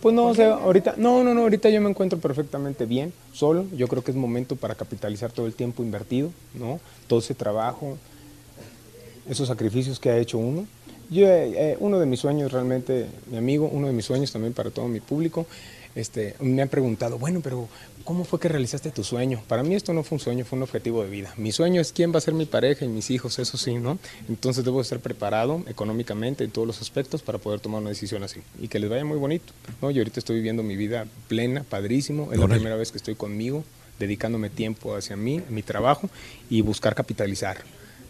Pues no, o sea, ahorita, no, no, no, ahorita yo me encuentro perfectamente bien, solo. Yo creo que es momento para capitalizar todo el tiempo invertido, ¿no? Todo ese trabajo, esos sacrificios que ha hecho uno. Yo, eh, eh, uno de mis sueños realmente, mi amigo, uno de mis sueños también para todo mi público, este, me han preguntado, bueno, pero ¿cómo fue que realizaste tu sueño? Para mí esto no fue un sueño, fue un objetivo de vida. Mi sueño es quién va a ser mi pareja y mis hijos, eso sí, ¿no? Entonces debo estar preparado económicamente en todos los aspectos para poder tomar una decisión así y que les vaya muy bonito, ¿no? Yo ahorita estoy viviendo mi vida plena, padrísimo, es la primera vez que estoy conmigo, dedicándome tiempo hacia mí, mi trabajo y buscar capitalizar.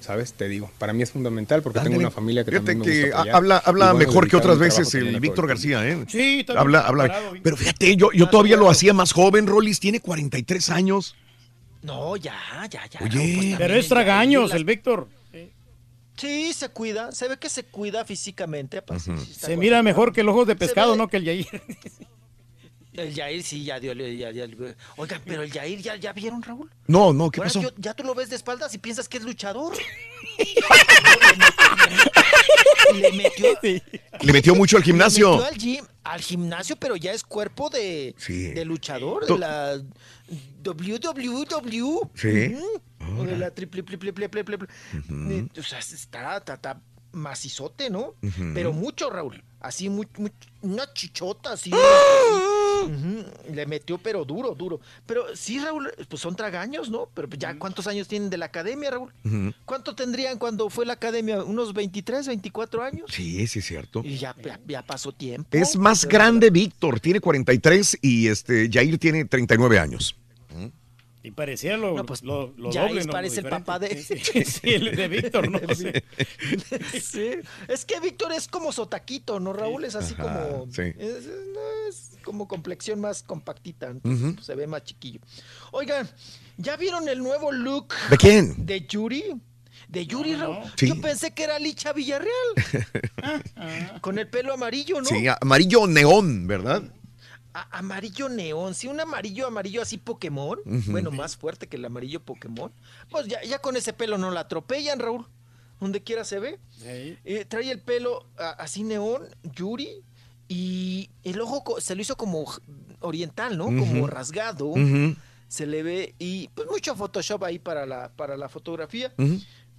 ¿Sabes? Te digo, para mí es fundamental porque tengo una familia que
Fíjate
también me
que
gusta
ha-
apoyar.
habla, habla
bueno,
mejor que otras veces el Víctor. García, ¿eh?
Sí,
habla, habla. Pero fíjate, yo, yo todavía lo hacía más joven, Rolis, tiene 43 años.
No, ya, ya, ya.
Oye.
Pues,
Pero es tragaños el Víctor.
Sí, se cuida, se ve que se cuida físicamente. pues, sí
Se mira mejor que el ojos de pescado,
ve-
¿no? Que el Yair.
El Yair sí, ya dio. Ya, ya- Oigan, pero el Yair, ¿ya, ya vieron, Raúl?
No, no, ¿qué
Ahora
pasó?
yo- ya tú lo ves de espaldas y piensas que es luchador. le metió,
Le metió mucho al
le
gimnasio.
metió al, gym- al gimnasio, pero ya es cuerpo de,
Sí.
de luchador, de la WWW.
Sí.
O de la triple, triple, triple, triple, triple. O sea, está, está, está macizote, ¿no? Pero mucho, Raúl. Así, muy, muy- una chichota, así.
¡Ah!
Le metió, pero duro, duro. Pero sí, Raúl, pues son tragaños, ¿no? Pero ya, ¿cuántos años tienen de la academia, Raúl? ¿Cuánto tendrían cuando fue la academia? ¿Unos 23, 24 años?
Sí, sí, es cierto.
Y ya, ya, ya pasó tiempo.
Es más grande Víctor, tiene 43 y este Jair tiene 39 años.
Y parecía lo, lo, lo
ya
doble, ¿no?
parece
Lo
el papá de...
Sí, sí, el de Víctor, ¿no? Sí.
Sí. Es que Víctor es como sotaquito, ¿no, Raúl? Es así
Ajá,
como...
sí.
Es, es- no, es como complexión más compactita, entonces, pues, se ve más chiquillo. Oigan, ¿ya vieron el nuevo look?
¿De quién?
De Yuri. De Yuri, Raúl.
Sí.
Yo pensé que era Licha Villarreal. Con el pelo amarillo, ¿no?
Sí, amarillo neón, ¿verdad?
A- amarillo neón, sí, un amarillo, amarillo así Pokémon. Bueno, más fuerte que el amarillo Pokémon. Pues ya, ya con ese pelo no la atropellan, Raúl. Donde quiera se ve. Eh, trae el pelo a- así neón, Yuri. Y el ojo se lo hizo como oriental, ¿no? Como rasgado. Se le ve. Y pues mucho Photoshop ahí para la, para la fotografía.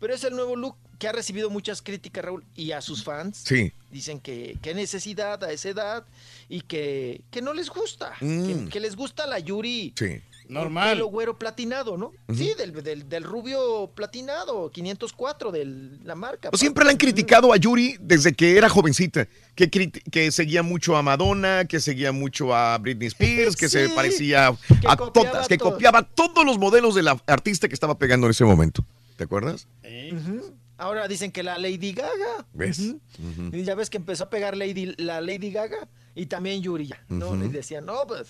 Pero es el nuevo look que ha recibido muchas críticas, Raúl, y a sus fans.
Sí.
Dicen que qué necesidad a esa edad y que, que no les gusta.
Mm.
Que, que les gusta la Yuri.
Sí.
Normal. Pelo güero platinado, ¿no? Sí, del, del, del rubio platinado, 504 de la marca.
Pues siempre la han criticado a Yuri desde que era jovencita, que, que seguía mucho a Madonna, que seguía mucho a Britney Spears, que se parecía
que
a todas, que copiaba todos los modelos de la artista que estaba pegando en ese momento. ¿Te acuerdas?
Ahora dicen que la Lady Gaga.
¿Ves?
Y ya ves que empezó a pegar Lady, la Lady Gaga y también Yuri ya, ¿no?
Ujú.
Le decían, no, pues...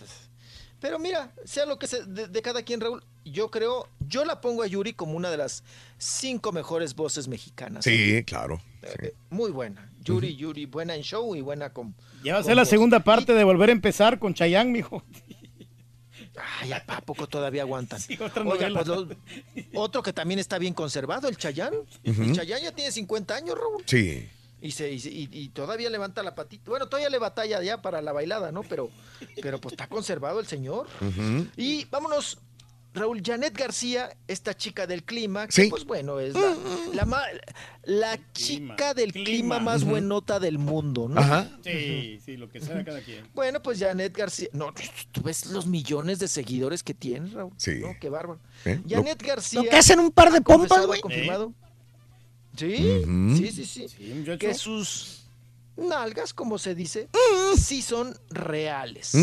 Pero mira, sea lo que sea de, de cada quien, Raúl, yo creo, yo la pongo a Yuri como una de las cinco mejores voces mexicanas.
Sí, claro.
Eh, Muy buena. Yuri, Yuri, buena en show y buena con...
Ya va a ser la
voz.
segunda parte de volver a empezar con Chayán, mijo.
Ay, ¿a poco todavía aguantan?
otra
Oiga, pues lo- otro que también está bien conservado, el Chayán. El Chayán ya tiene 50 años, Raúl.
Sí.
Y, se, y, y- y todavía levanta la patita. Bueno, todavía le batalla ya para la bailada, ¿no? Pero, pero pues está conservado el señor. Y vámonos, Raúl, Janet García, esta chica del clima, que
Sí.
pues bueno, es la, la, ma- la chica del clima, más
Ujú.
buenota del mundo, ¿no?
Ajá.
Sí, sí, lo que sea cada quien.
Bueno, pues Janet García, no, tú ves los millones de seguidores que tiene, Raúl.
Sí.
¿no? Qué bárbaro.
¿Eh?
Janet García.
Lo que hacen un par de pompas, güey.
confirmado. Sí, sí, sí, sí. que sus nalgas, como se dice, sí son reales.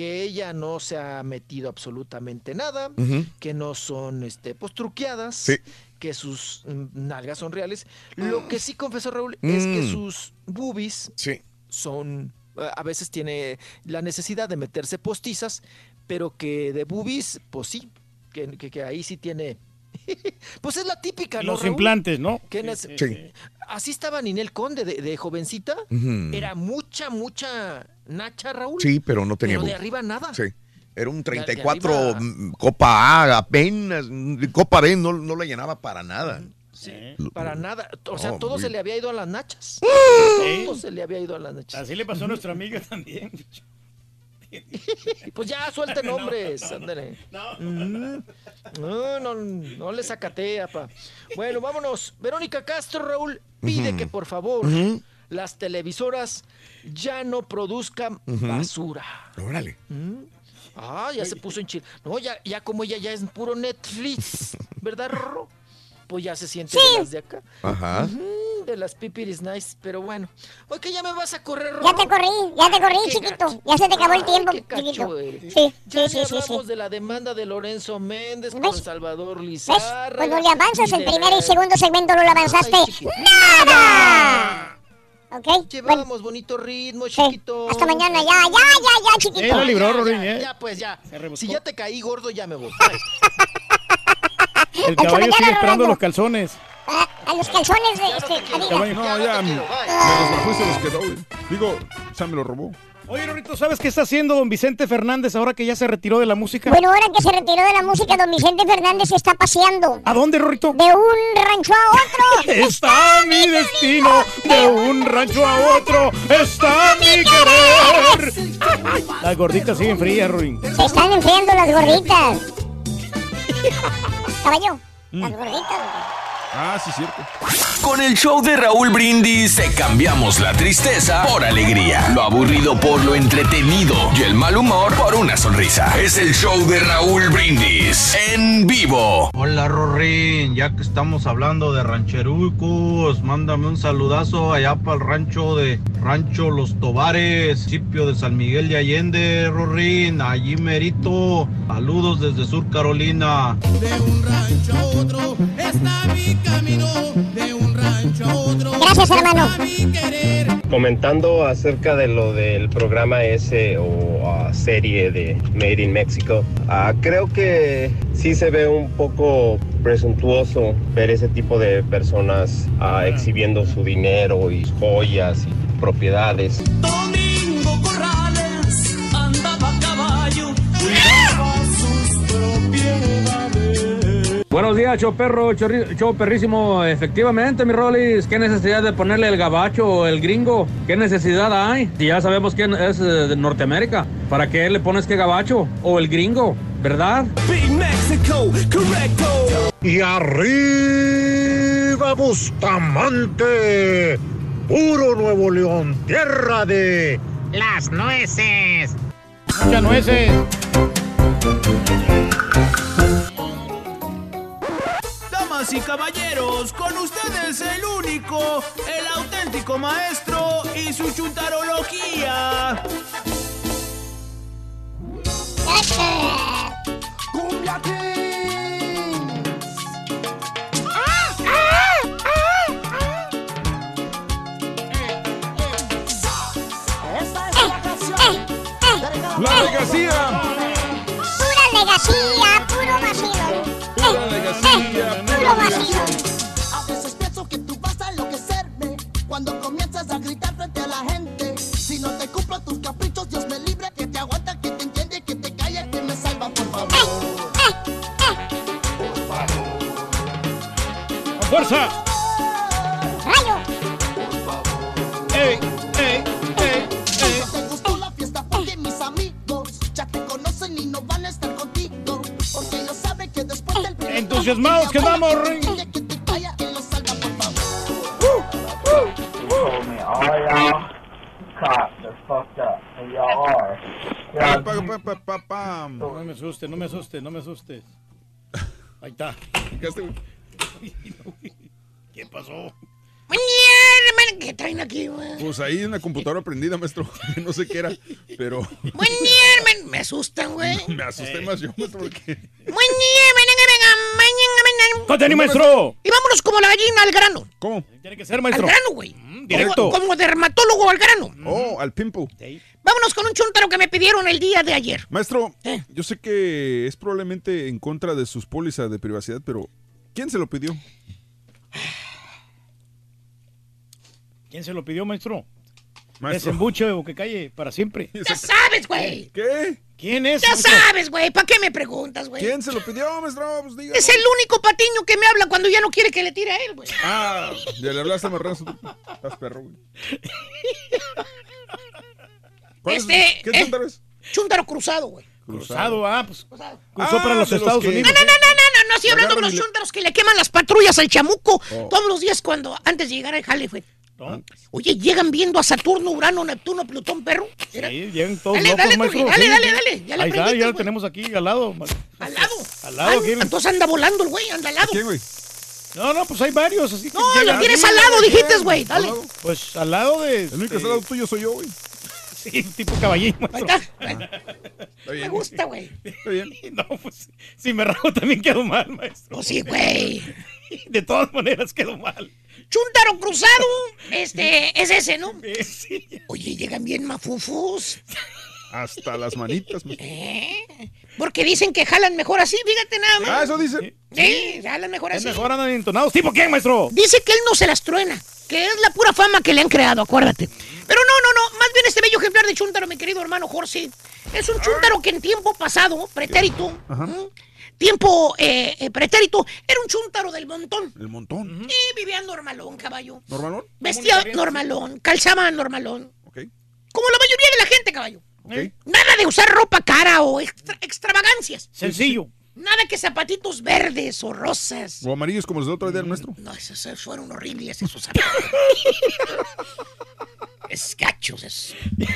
Que ella no se ha metido absolutamente nada, que no son este, pues truqueadas,
Sí.
que sus nalgas son reales. Lo que sí confesó Raúl es que
Mm.
sus boobies
Sí.
son a a veces tiene la necesidad de meterse postizas, pero que de boobies, pues sí, que, que- que ahí sí tiene. pues es la típica, ¿no?
Los
Raúl?
implantes, ¿no? Sí, sí,
Sí.
Así estaba Ninel Conde de, de jovencita. Era mucha, mucha nacha, Raúl.
Sí, pero no tenía
Pero de arriba nada.
Sí. Era un
de
34
arriba-
Copa A, apenas. Copa B no, no la llenaba para nada.
Sí, para nada. O sea, todo
muy-
se le había ido a las nachas. Todo se le había ido a las nachas.
Así le pasó a nuestra amiga también.
Pues ya, suelten nombres, ándale. Mm. No, no, no le sacatea, pa. Bueno, vámonos. Verónica Castro, Raúl, pide que por favor las televisoras ya no produzcan basura.
Órale.
Mm. Ah, ya se puso en chile. No, ya, ya como ella ya es puro Netflix, ¿verdad, Rorro? Pues ya se siente de las de acá.
Ajá.
Ujú, de las pipiris nice, pero bueno. Oye, que ya me vas a correr,
Ya
Rorro.
te corrí, ya te corrí, chiquito.
gacho.
Ya se te acabó el
Ay,
tiempo, chiquito.
eres.
Sí,
Ya
sí, sí, sí,
hablamos
sí.
de la demanda de Lorenzo Méndez
¿Ves?
con Salvador
¿Ves?
Lizárraga.
Cuando le avanzas el primer y segundo segmento no lo avanzaste.
Ay.
¡Nada! ¿Ok? Bueno,
Llevábamos bonito ritmo,
sí.
chiquito.
Hasta mañana, ya, ya, ya, ya, chiquito.
Eh, la libró,
Ya,
Rorín,
ya,
¿eh?
ya, pues ya. Si ya te caí gordo, ya me voy.
El caballo sigue esperando los calzones.
Ah, a los calzones de este.
Caballo, no, ya, me, me los bajó y se los quedó, güey. Digo, ya me lo robó.
Oye, Rorito, ¿sabes qué está haciendo don Vicente Fernández ahora que ya se retiró de la música?
Bueno, ahora que se retiró de la música, don Vicente Fernández se está paseando.
¿A dónde, Rorito?
De un rancho a otro.
Está mi destino, de un rancho a otro, está mi querer. Las gorditas siguen frías, Rorín.
Se están enfriando las gorditas. Caballo,
Mm.
las gorditas.
Ah, sí, cierto.
Con el show de Raúl Brindis te cambiamos la tristeza por alegría, lo aburrido por lo entretenido y el mal humor por una sonrisa. Es el show de Raúl Brindis en vivo.
Hola Rorín, ya que estamos hablando de rancherucos, mándame un saludazo allá para el rancho de Rancho Los Tobares, municipio de San Miguel de Allende, Rorín, allí merito. Saludos desde Sur Carolina.
De un rancho a otro está mi camino. De un.
Gracias, hermano.
Comentando acerca de lo del programa ese o ah, serie de Made in Mexico, ah, creo que sí se ve un poco presuntuoso ver ese tipo de personas ah, exhibiendo su dinero y joyas y propiedades.
Buenos días, show perro, chorri- show perrísimo. Efectivamente, mi Rolis, ¿qué necesidad de ponerle el gabacho o el gringo? ¿Qué necesidad hay? Si ya sabemos quién es eh, de Norteamérica, ¿para qué le pones que gabacho o el gringo? ¿Verdad?
Big Mexico, correcto.
Y arriba Bustamante, puro Nuevo León, tierra de las nueces.
Muchas nueces.
Damas y caballeros, con ustedes el único, el auténtico maestro y su chuntarología. Cumbia
Esta es la canción.
La legacía.
¡Con fuerza!
¡Rayo!
¡Ey, ey, ey, ey!
No te gustó la fiesta porque mis amigos ya te conocen y no van a estar contigo. Porque ellos saben que después del primer
Entusiasmados que vamos, Ring. No me asuste, no me asuste, no me asuste. Ahí está. ¿Qué pasó?
¿Qué traen aquí, güey?
Pues ahí una computadora prendida, maestro. No sé qué era, pero
Buen día, hermano. Me asustan, güey.
me asusté más yo, maestro, porque
Buen día, venga, venga, mañana,
¡Contení, maestro!
Y vámonos como la gallina al grano.
¿Cómo?
Tiene que ser,
Al
maestro.
grano, güey.
directo.
Como, como dermatólogo al grano.
Oh, al pimple.
Vámonos con un chuntaro que me pidieron el día de ayer.
Maestro, yo sé que es probablemente en contra de sus pólizas de privacidad, pero ¿quién se lo pidió?
¿Quién se lo pidió, maestro?
Maestro.
Desembuche o que calle para siempre.
Ya sabes, güey.
¿Qué?
¿Quién es?
Ya
maestro?
sabes, güey. ¿Para qué me preguntas, güey?
¿Quién se lo pidió, maestro? Pues diga.
Es el único patiño que me habla cuando ya no quiere que le tire a él, güey.
Ah, ya le hablaste a Marrazo. Estás perro, güey.
Este,
¿Qué
eh,
chúntaro es?
Chúntaro cruzado, güey.
Cruzado, ah, pues. Cruzó
Ah,
para los
de los
Estados
que-
Unidos.
No, no, no, no, no, no estoy hablando de los
le-
chúntaros que le queman las patrullas al chamuco
Oh.
todos los días cuando, antes de llegar al jale, güey. Oye, llegan viendo a Saturno, Urano, Neptuno, Plutón, perro.
Sí, llegan todos
Dale,
locos,
dale,
maestro.
Dale,
sí,
dale, dale, ya le
Ahí está, ya lo
güey.
tenemos aquí al lado.
al lado.
Al lado,
Ah,
aquí.
entonces anda volando el güey, anda al lado.
¿Quién, güey?
No, no, pues hay varios, así que
No, lo tienes al lado, dijiste, güey. Dale.
Pues al lado de.
El único que
este,
está al lado tuyo soy yo, güey.
Sí, tipo caballín, maestro.
Está
Me
bien.
gusta, güey.
Está bien.
No, pues si me rajo también quedo mal, maestro.
Oh, sí, güey.
De todas maneras quedo mal.
Chúntaro cruzado, este, es ese, ¿no?
Sí.
Oye, llegan bien mafufos.
Hasta las manitas. maestro.
¿Eh? Porque dicen que jalan mejor así, fíjate nada más.
Ah, eso dice.
Sí, jalan mejor
Es
así.
mejor andan entonados. ¿Tipo quién, maestro?
Dice que él no se las truena, que es la pura fama que le han creado, acuérdate. Pero no, no, no, más bien este bello ejemplar de Chuntaro, mi querido hermano Jorge, es un Chuntaro que en tiempo pasado, pretérito, ¿m? Tiempo eh, eh, pretérito, era un Chuntaro del montón.
El montón.
Y vivía normalón, caballo.
¿Normalón?
Vestía normalón, calzaba normalón.
Ok.
Como la mayoría de la gente, caballo.
Ok.
Nada de usar ropa cara o extra- extravagancias.
Sencillo.
Nada que zapatitos verdes o rosas.
O amarillos como los del otro día, nuestro.
No, esos, esos fueron horribles esos zapatos. es gachos, es.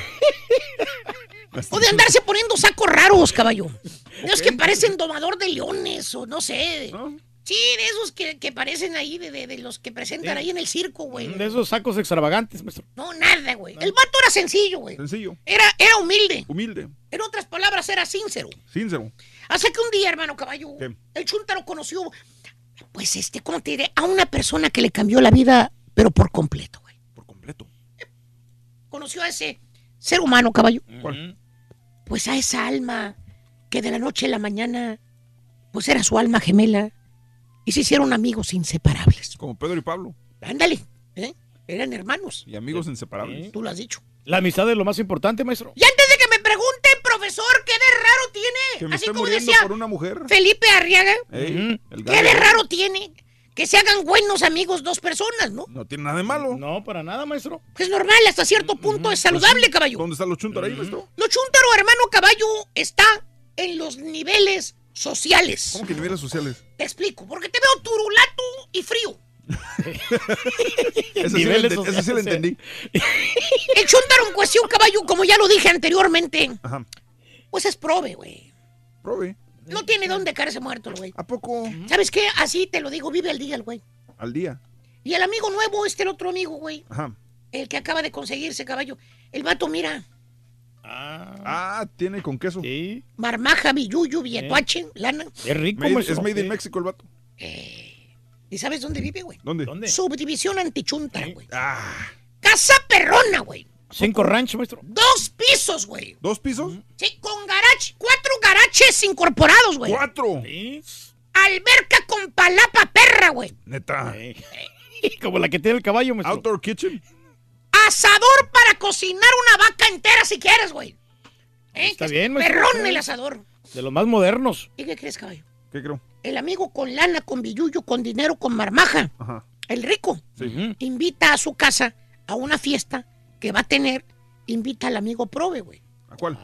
O de andarse poniendo sacos raros, caballo. De esos que parecen domador de leones o no sé. Sí, de esos que, que parecen ahí, de, de- de los que presentan ahí en el circo, güey.
De esos sacos extravagantes, maestro.
No, nada, güey. El vato era sencillo, güey.
Sencillo.
Era, era humilde.
Humilde.
En otras palabras, era sincero.
Sincero.
Hasta que un día, hermano caballo,
¿Qué?
el chuntaro conoció, pues este, ¿cómo te diré? A una persona que le cambió la vida, pero por completo, güey.
Por completo.
Conoció a ese ser humano, caballo.
¿Cuál?
Pues a esa alma que de la noche a la mañana, pues era su alma gemela y se hicieron amigos inseparables.
Como Pedro y Pablo.
Ándale, ¿eh? Eran hermanos.
Y amigos inseparables.
Tú lo has dicho.
La amistad es lo más importante, maestro.
Y antes de que me pregunten, profesor, ¿qué de raro tiene?
Que me
Así como decía
por una mujer.
Felipe Arriaga.
Ey,
¿Qué de raro tiene? Que se hagan buenos amigos dos personas, ¿no?
No tiene nada de malo.
No, para nada, maestro.
Es normal, hasta cierto punto es saludable, caballo.
¿Dónde están los chuntar ahí, maestro?
Lo chuntaro, hermano caballo, está en los niveles sociales.
¿Cómo que niveles sociales?
Te explico, porque te veo turulato y frío.
Ese sí, lo ese sí lo
sociales,
entendí.
El chuntaro en cuestión, caballo, como ya lo dije anteriormente,
Ajá.
pues es prove, güey.
Prove.
No tiene dónde caerse muerto, el güey.
¿A poco?
¿Sabes qué? Así te lo digo, vive al día el güey.
Al día.
Y el amigo nuevo, este el otro amigo, güey,
Ajá.
el que acaba de conseguirse, caballo. El vato, mira,
Ah, tiene con queso.
Sí.
marmaja, billuyo, billetuache, lana.
Es rico,
Made- es made in
Sí.
Mexico el vato.
¿Y sabes dónde vive, güey?
¿Dónde?
¿Dónde?
Subdivisión antichunta, güey.
Ah,
Casa perrona, güey.
Cinco ranch, maestro.
Dos pisos, güey.
¿Dos pisos?
Sí, con garage, cuatro garaches incorporados, güey.
¡Cuatro!
Sí.
Alberca con palapa perra, güey.
Neta.
Como la que tiene el caballo, maestro.
Outdoor kitchen.
Asador para cocinar una vaca entera si quieres, güey. ¿Eh?
Está bien,
es
maestro.
Perrón el asador.
De los más modernos.
¿Y qué crees, caballo?
¿Qué creo?
El amigo con lana, con billuyo, con dinero, con marmaja.
Ajá.
El rico.
Sí.
Invita a su casa a una fiesta que va a tener. Invita al amigo prove, güey.
¿A cuál?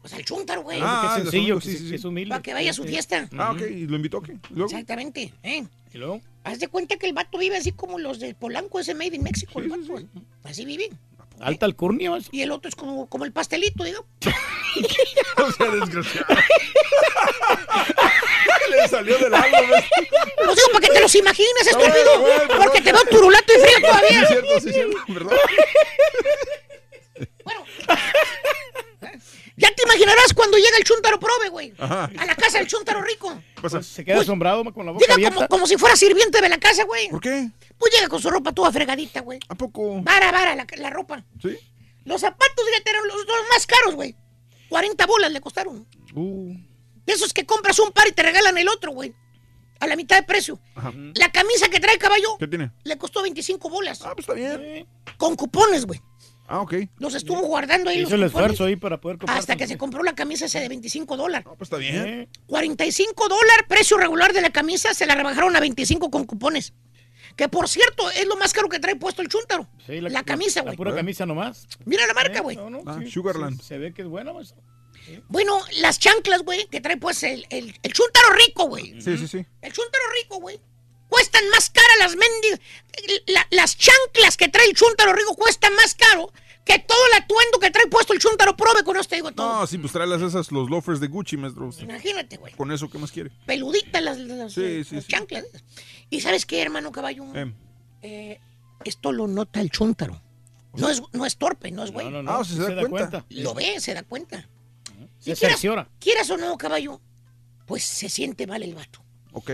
Pues al chúntaro, güey.
Ah,
Qué
el
sencillo, que,
sí,
es-
sí,
que
sí.
es humilde.
Para que vaya a su fiesta.
Ah, ok. ¿Y lo invitó qué?
Exactamente. ¿eh?
¿Y luego?
Haz de cuenta que el vato vive así como los de Polanco, ese Made in Mexico. el vato, güey. Así viven.
Alta alcurnia, maestro.
Y el otro es como, como el pastelito, digamos.
O sea, desgraciado. Le salió del alma, ¿ves?
Los digo para que te los imagines,
bueno,
estúpido.
bueno, perdón.
porque te veo turulato y frío
Sí,
todavía.
es cierto, sí, es cierto. ¿Verdad?
Ya te imaginarás cuando llega el chúntaro prove, güey.
Ajá.
A la casa del chúntaro rico.
Pasa.
Se queda asombrado con la boca
Llega
abierta.
como, como si fuera sirviente de la casa, güey.
¿Por qué?
Pues llega con su ropa toda fregadita, güey.
¿A poco?
Vara, vara, la, la ropa.
¿Sí?
Los zapatos, fíjate, eran los dos más caros, güey. 40 bolas le costaron.
Uh.
De esos que compras un par y te regalan el otro, güey. A la mitad de precio.
Ajá.
La camisa que trae caballo
¿Qué tiene?
le costó 25 bolas.
Ah, pues está bien.
Con cupones, güey.
Ah, ok.
Los estuvo guardando ahí.
Hizo
los
el esfuerzo ahí para poder comprar.
Hasta que se compró la camisa esa de 25 dólares.
Ah, pues está bien.
Eh,
45 dólares, precio regular de la camisa, se la rebajaron a 25 con cupones. Que por cierto, es lo más caro que trae puesto el chúntaro.
sí,
La camisa,
La
güey.
pura camisa nomás.
Mira la marca,
Eh,
güey.
no, no,
Ah,
sí,
Sugarland.
sí, se ve que es buena, maestro.
Bueno, las chanclas, güey, que trae pues el, el, el chúntaro rico, güey.
Sí, sí, sí.
El chúntaro rico, güey. Cuestan más cara las mendigas. la- las chanclas que trae el chúntaro rico cuestan más caro que todo el atuendo que trae puesto el chúntaro prove. Con eso te digo todo.
No, sí, pues tráelas esas, los loafers de Gucci, maestro.
Imagínate, güey.
Con eso, ¿qué más quiere?
Peluditas las, las-
Sí, sí,
las
sí.
chanclas. ¿Y sabes qué, hermano caballo?
Eh.
Eh, esto lo nota el chúntaro. No es, no es torpe, no es güey.
No, no, no.
Ah, se da cuenta.
Lo ve, se da cuenta.
Se
Y quieras, quieras o no, caballo, pues se siente mal el vato.
Ok.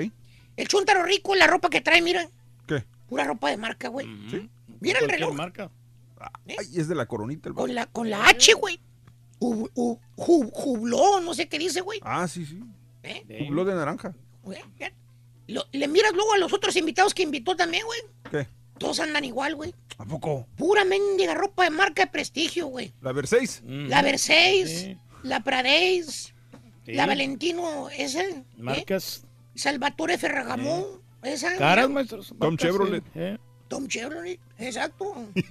El chúntaro rico, la ropa que trae, mira,
¿Qué?
pura ropa de marca, güey.
¿Sí?
Mira el reloj.
marca.
¿Eh?
Ay, es de la coronita el.
Con la, con la H, güey. U- u- ju- Jubló, no sé qué dice, güey.
Ah, sí, sí.
¿Eh?
Blog de naranja.
Güey. Lo- le miras luego a los otros invitados que invitó también, güey.
¿Qué?
Todos andan igual, güey.
¿A poco?
Pura mendiga ropa de marca de prestigio, güey.
La Versace.
La Versace,
Sí.
la Pradeis,
Sí.
la Valentino, esa. ¿eh? Salvatore Ferragamo, esa.
caras,
mira.
maestro.
Tom Chevrolet.
sí, eh.
Tom Chevrolet, exacto.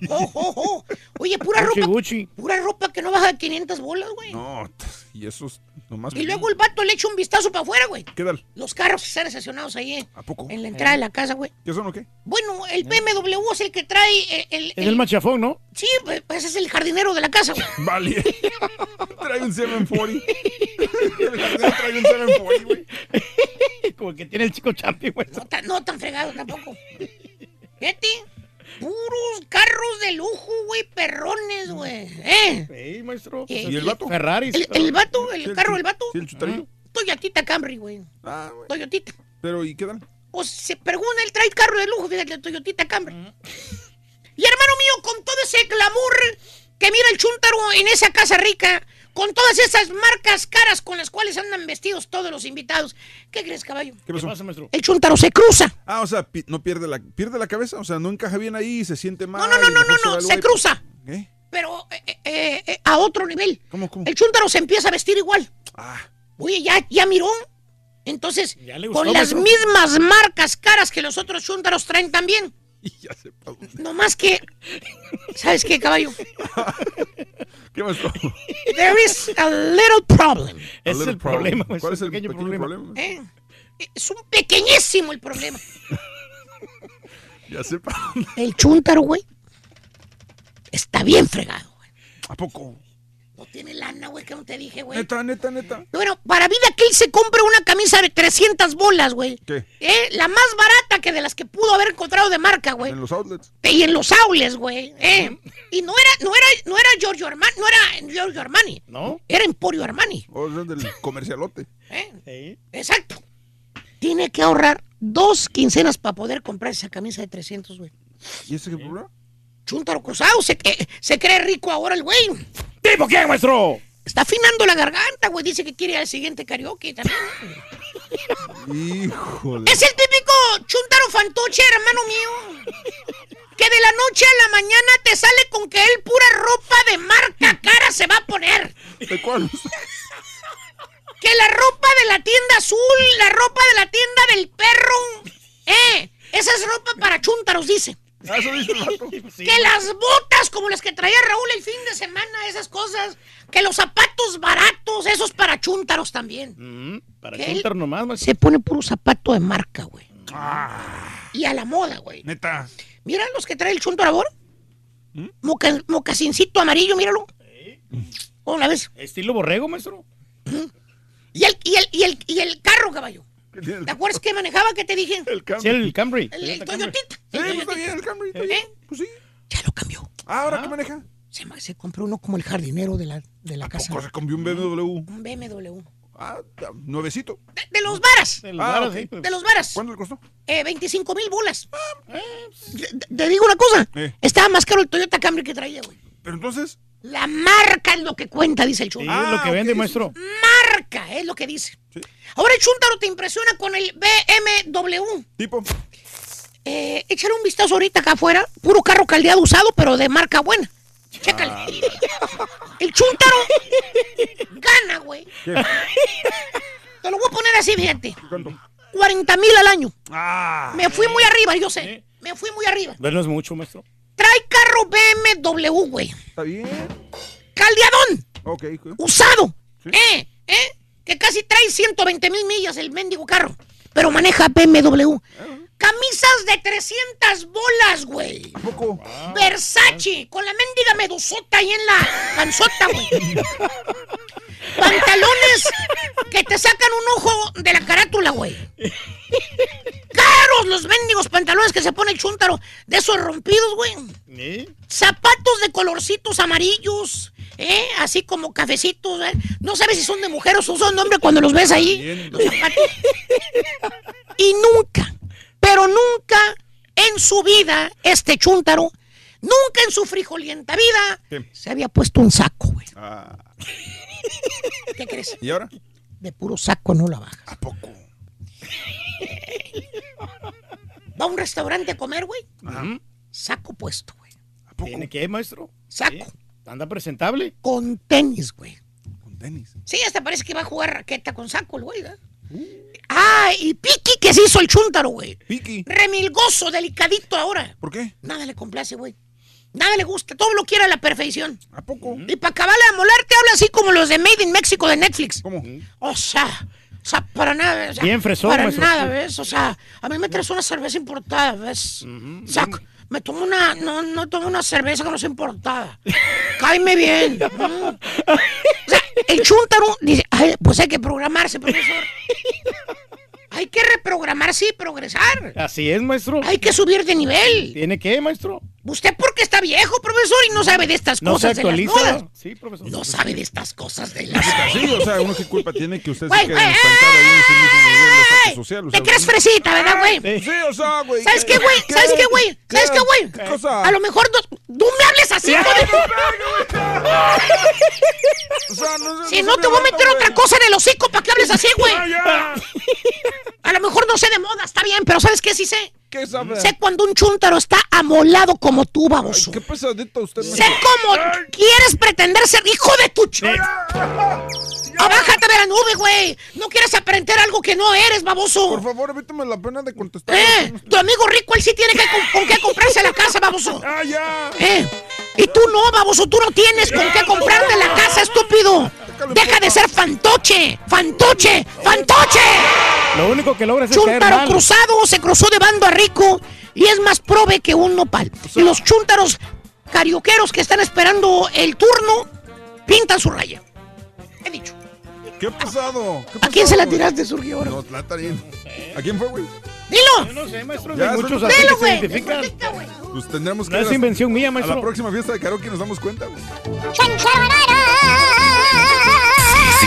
Oh, oh, oh. Oye, pura
Gucci,
ropa,
Gucci.
pura ropa que no baja de 500 bolas, güey.
No, y esos Nomás
Y luego el vato le echa un vistazo para afuera, güey.
¿Qué tal?
Los carros están estacionados ahí eh,
¿A poco?
en la entrada de la casa, güey.
¿Qué son o qué?
Bueno, el BMW es el que trae eh, el...
Es el machafón, ¿no?
Sí, pues pues es el jardinero de la casa, güey.
Vale. Trae un 740. El jardinero trae un 740, güey.
Como que tiene el chico champi, güey.
No no tan fregado tampoco. Fíjate, puros carros de lujo, güey, perrones, güey. ¿Eh?
Maestro.
Eh,
¿Y el vato?
Ferraris.
El, el vato, el
Sí,
carro del vato.
Sí, el chutarito.
Toyotita Camry, güey.
Ah, güey.
Toyotita.
Pero, ¿y qué tal?
O se pregunta, él trae carro de lujo, fíjate, Toyotita Camry. Y hermano mío, con todo ese glamour que mira el chúntaro en esa casa rica, con todas esas marcas caras con las cuales andan vestidos todos los invitados, ¿qué crees, caballo?
¿Qué pasó?
maestro?
El chúntaro se cruza.
Ah, o sea, pi- no pierde la, pierde la cabeza, o sea, no encaja bien ahí, se siente mal.
No, no, no, no, no, no, se cruza.
¿Qué?
Pero eh, eh, eh, a otro nivel.
¿Cómo, cómo?
El chúntaro se empieza a vestir igual.
Ah.
Oye, ya, ya miró. Entonces,
Ya gustó,
con las
maestro.
mismas marcas caras que los otros chúntaros traen también.
Ya se pasó.
No más que. ¿Sabes qué, caballo?
¿Qué pasó?
There is a little problem.
A
es
little
el problema,
problem.
maestro,
¿Cuál es el
pequeño
pequeño,
problema.
problema?
¿Eh? Es un pequeñísimo el problema.
Ya sepa.
El chúntaro, güey. Está bien fregado.
¿A poco?
No tiene lana, güey, que no te dije, güey.
Neta, neta, neta.
Bueno, para vida que él se compre una camisa de 300 bolas, güey.
¿Qué?
¿Eh? La más barata que de las que pudo haber encontrado de marca, güey.
En los outlets.
Y en los aules, güey. ¿eh? Y no era, no era, no era Giorgio Armani, no era Giorgio Armani.
¿No?
Era Emporio Armani.
O sea, del comercialote.
¿eh?
Sí.
Exacto. Tiene que ahorrar dos quincenas para poder comprar esa camisa de 300, güey.
¿Y ese qué problema?
Chúntaro cruzado, se, eh, se cree rico ahora el güey.
¿Tipo quién, maestro?
Está afinando la garganta, güey. Dice que quiere ir al siguiente karaoke también.
Híjole.
Es el típico chúntaro fantoche, hermano mío. Que de la noche a la mañana te sale con que él pura ropa de marca cara se va a poner.
¿De cuál?
Que la ropa de la tienda azul, la ropa de la tienda del perro. Eh, esa es ropa para chúntaros, dice.
Ah, Eso dice el vato.
Que las botas como las que traía Raúl el fin de semana, esas cosas. Que los zapatos baratos, esos para chúntaros también.
Mm, para
¿Qué?
chúntaro nomás, maestro.
Se pone puro zapato de marca, güey. Y a la moda, güey.
Neta.
Mira los que trae el chúntaro ahora. Moca- mocasincito amarillo, míralo. ¿Cómo la ves?
Estilo borrego, maestro.
Y el, y el, y el, y el carro, caballo.
¿Qué tiene el-
¿Te acuerdas que manejaba que te dije?
El Camry.
Sí, el Camry.
El, el Toyotita.
Sí,
El
pues está
Toyotita.
bien el Camry. está bien.
¿Eh?
Pues sí.
Ya lo cambió.
Ah, ¿Ahora qué maneja?
Se, compró uno como el jardinero de la, de la casa.
Poco se cambió un BMW.
Un BMW.
Ah, nuevecito.
De, de los varas.
El
Ah,
varas, sí, pues.
De los varas.
¿Cuánto le costó?
Eh, 25 mil bolas. Te- te- Te digo una cosa.
Eh.
Estaba más caro el Toyota Camry que traía, güey.
Pero entonces.
La marca es lo que cuenta, dice el
Sí,
chúntaro.
es lo que
Ah,
vende,
ok,
maestro.
Marca es lo que dice.
Sí.
Ahora el chúntaro te impresiona con el BMW.
Tipo.
Eh, échale un vistazo ahorita acá afuera. Puro carro caldeado usado, pero de marca buena. Chécale.
Ah.
El chúntaro gana, güey. Te lo voy a poner así, fíjate.
¿Cuánto?
40 mil al año.
Ah.
Me fui muy arriba, yo sé. Me fui muy arriba.
No es mucho, maestro.
Trae carro BMW, güey.
Está bien.
Caldeadón.
Ok. ok.
Usado.
Sí.
¿Eh? ¿Eh? Que casi trae 120 mil millas el mendigo carro. Pero maneja BMW. Camisas de 300 bolas, güey.
¿A poco?
Versace, con la mendiga medusota ahí en la panzota, güey. Pantalones que te sacan un ojo de la carátula, güey. Caros los mendigos pantalones que se pone el chúntaro de esos rompidos, güey.
¿Eh?
Zapatos de colorcitos amarillos, ¿eh? Así como cafecitos, ¿eh? No sabes si son de mujer o son de hombre cuando los ves ahí.
Bien.
Los zapatos. Y nunca, pero nunca en su vida, este chúntaro, nunca en su frijolienta vida,
¿Qué?
se había puesto un saco, güey.
Ah.
¿Qué crees?
¿Y ahora?
De puro saco no la baja.
¿A poco?
Va a un restaurante a comer, güey. Saco puesto, güey.
¿A poco?
¿Tiene que, maestro?
Saco.
Anda presentable.
Con tenis, güey.
Con tenis.
Sí, hasta parece que va a jugar raqueta con saco el güey, ¿verdad? Ah, y Piqui que se hizo el chúntaro, güey.
Piki.
Remilgoso, delicadito ahora.
¿Por qué?
Nada le complace, güey. Nada le gusta, todo lo quiere a la perfección.
¿A poco?
Y para acabarle de molar te habla así como los de Made in Mexico de Netflix.
¿Cómo?
O sea, o sea, para nada, o sea,
Bien fresón,
Para
maestro.
nada, ¿ves? O sea, a mí me traes una cerveza importada, ¿ves? O sea, me tomo una, no, no tomo una cerveza que no es importada. Cáeme bien. Mm. O sea, el chúntaro dice, "Ay, pues hay que programarse, profesor. Hay que reprogramarse y progresar.
Así es, maestro.
Hay que subir de nivel.
¿Tiene qué, maestro?
Usted porque está viejo, profesor, y no sabe de estas
No se
cosas de las
actualiza.
modas.
Sí, profesor.
No sabe de estas cosas de las
Sí, o sea, uno qué culpa tiene que usted se quede estancado ahí en ese mismo nivel de estatus social. O sea,
Te crees fresita, ¿verdad, güey?
Sí, o sea, güey.
¿Sabes qué, güey? ¿Sabes qué, güey? ¿Sabes qué, güey?
¿Qué cosa?
A lo mejor no, me hables así, güey.
O sea, no
Si
no
te voy a meter otra cosa en el hocico para que hables así, güey. A lo mejor no sé de moda, está bien, pero ¿sabes qué sí sé?
¿Qué sabe?
Sé cuando un chúntaro está amolado como tú, baboso.
Qué pesadito usted.
Sé cómo quieres pretender ser hijo de tu ch... Abájate de la nube, güey. No quieres aprender algo que no eres, baboso.
Por favor, evítame la pena de contestar.
Eh, tu amigo rico, él sí tiene que con, con qué comprarse la casa, baboso.
Ah, ya.
Eh, y tú no, baboso, tú no tienes con qué comprarte la casa, estúpido. Deja de ser fantoche, fantoche, fantoche.
Lo único que logras es caer mal.
cruzado se cruzó de bando a rico y es más prove que un nopal. Y los chúntaros carioqueros que están esperando el turno pintan su raya. He dicho.
Qué pesado. ¿Qué
¿A quién se la tiraste,
güey? No, la. ¿A quién fue, güey?
Dilo.
No sé, maestro.
Ya,
hay muchos así
Dilo,
que se
güey.
identifican.
Pues tendremos que.
No es
a-
invención mía,
A
maestro.
la próxima fiesta de karaoke nos damos cuenta, güey.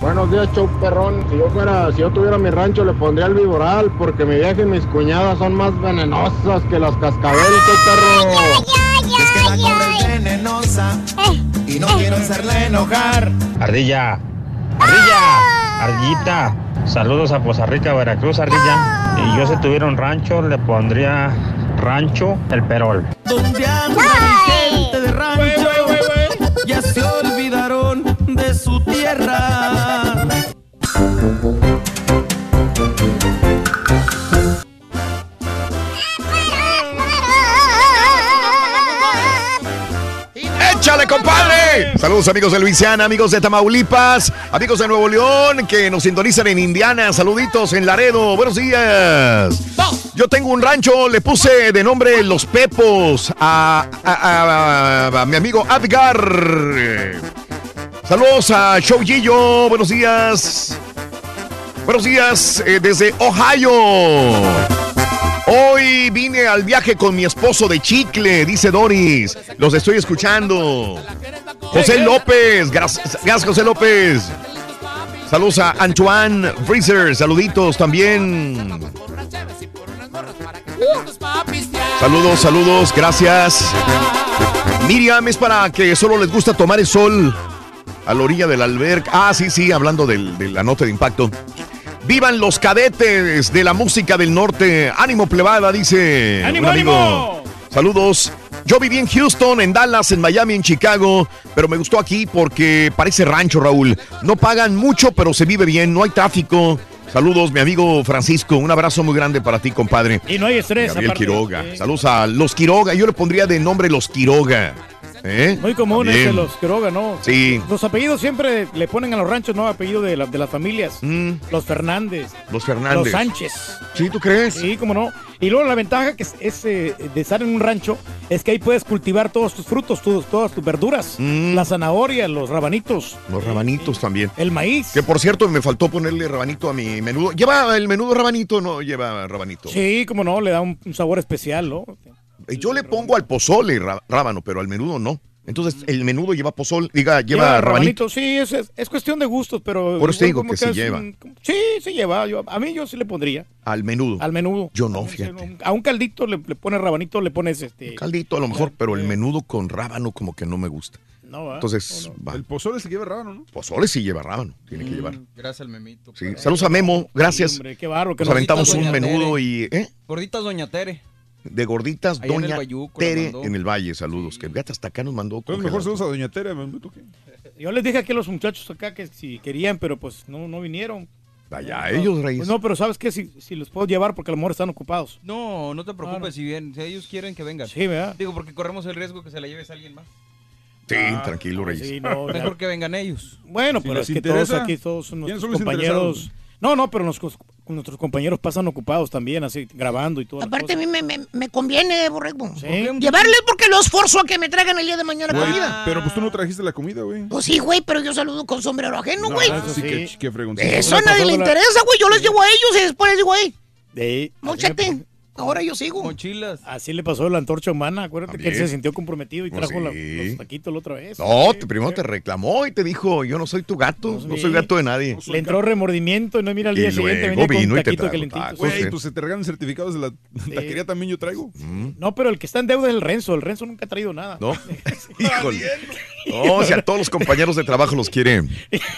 Buenos días, show perrón. Si yo fuera, si yo tuviera mi rancho, le pondría el viboral, porque mi vieja y mis cuñadas son más venenosas que las cascabeles, perro.
Es que la cobra es venenosa y no quiero hacerla enojar.
Ardilla, Ardilla, Ardillita. Saludos a Poza Rica, Veracruz, Ardilla. Y yo si tuviera un rancho, le pondría Rancho El Perol.
Donde anda gente de rancho, ya se olvidaron de su tierra.
¡Échale, compadre! Saludos amigos de Luisiana, amigos de Tamaulipas, amigos de Nuevo León que nos sintonizan en Indiana. Saluditos en Laredo. Buenos días. Yo tengo un rancho, le puse de nombre Los Pepos a, mi amigo Adgar. Saludos a Show Gillo. Buenos días. Buenos días eh, desde Ohio. Hoy vine al viaje con mi esposo de Chicle, dice Doris. Los estoy escuchando. José López, gracias, José López. Saludos a Antoine Freezer, saluditos también. Saludos, saludos, gracias. Miriam, es para que solo les gusta tomar el sol a la orilla del alberca. Ah, sí, sí, hablando de la nota de impacto. ¡Vivan los cadetes de la música del norte! ¡Ánimo plebada! Dice
¡Ánimo,
un amigo.
ánimo!
Saludos. Yo viví en Houston, en Dallas, en Miami, en Chicago, pero me gustó aquí porque parece rancho, Raúl. No pagan mucho, pero se vive bien, no hay tráfico. Saludos, mi amigo Francisco. Un abrazo muy grande para ti, compadre.
Y no hay estrés.
Gabriel. Quiroga. Saludos a los Quiroga. Yo le pondría de nombre los Quiroga. ¿Eh?
Muy común
Bien.
es de los Quiroga, ¿no?
Sí.
Los apellidos siempre le ponen a los ranchos, ¿no? Apellido de, la- de las familias. Los Fernández.
Los Fernández.
Los Sánchez.
¿Sí, tú crees?
Sí, cómo no. Y luego la ventaja que es, es, eh, de estar en un rancho es que ahí puedes cultivar todos tus frutos, tus- todas tus verduras. La zanahoria, los rabanitos,
Los rabanitos también.
el maíz.
Que por cierto, me faltó ponerle rabanito a mi menudo. ¿Lleva el menudo rabanito o no lleva rabanito?
Sí, cómo no, le da un, un sabor especial, ¿no?
Yo le pongo al pozole rábano, pero al menudo no. Entonces, el menudo lleva pozole, diga, lleva, rabanito.
Sí, es, es, es cuestión de gustos, pero...
Por eso digo
como
que sí
es
lleva.
un- sí, sí lleva. Yo- a mí yo sí le pondría.
Al menudo.
Al menudo.
Yo no, fíjate.
A un caldito le, le pones rabanito, le pones este...
Caldito a lo mejor, pero el menudo con rábano como que no me gusta.
No, ¿va?
Entonces, va.
El pozole se lleva rábano, ¿no?
Pozole sí lleva rábano, tiene que
Mm,
llevar.
Gracias al memito.
Sí. Saludos a Memo, gracias.
hombre, qué barro, que
Nos
nos-
aventamos un
Doña
menudo
Tere.
y. ¿eh?
Gorditas Doña Tere.
De gorditas,
Allá en el
Doña
Bayuco
Tere en el Valle, saludos. Que fíjate, hasta acá nos mandó.
Entonces mejor saludos a Doña Tere, memito, ¿qué?
Yo les dije aquí a los muchachos acá que si querían, pero pues no, no vinieron.
Vaya,
No,
ellos, Reyes.
pues no, pero ¿sabes qué? Si, si los puedo llevar porque a lo mejor están ocupados.
No, no te preocupes
Claro.
si bien, si ellos quieren que vengan.
Sí, ¿verdad?
Digo, porque corremos el riesgo que se la lleves a alguien más.
Sí, tranquilo, Reyes.
sí, no.
Mejor que vengan ellos.
Bueno,
Si
pero es que
interesa,
todos aquí, todos son
¿quiénes
nuestros compañeros. No, no, pero nos- nuestros compañeros pasan ocupados también, así, grabando y todo.
Aparte, a mí me, me- me conviene, borrego.
Sí.
Llevarles porque los forzo a que me traigan el día de mañana
Güey,
comida.
Pero pues tú no trajiste la comida, güey.
Pues sí, güey, pero yo saludo con sombrero ajeno,
No,
güey.
eso sí, que, que fregoncito.
Eso a nadie le interesa, güey. Yo les llevo a ellos y después les digo, güey,
De,
móchate. Ahora yo sigo.
Mochilas.
Así le pasó a la antorcha humana. Acuérdate que él se sintió comprometido y
Pues
trajo la-
sí.
los taquitos la otra vez.
No, te- primero te reclamó y te dijo, yo no soy tu gato, no, soy gato de nadie.
Le entró remordimiento y no mira al día
Y
siguiente
luego
venía con
vino y te trajo
Güey,
eh.
pues se te regalan certificados de la taquería también yo traigo.
No, pero el que está en deuda es el Renzo. El Renzo nunca ha traído nada.
¿No? Híjole. No, o sea, a todos los compañeros de trabajo los quiere,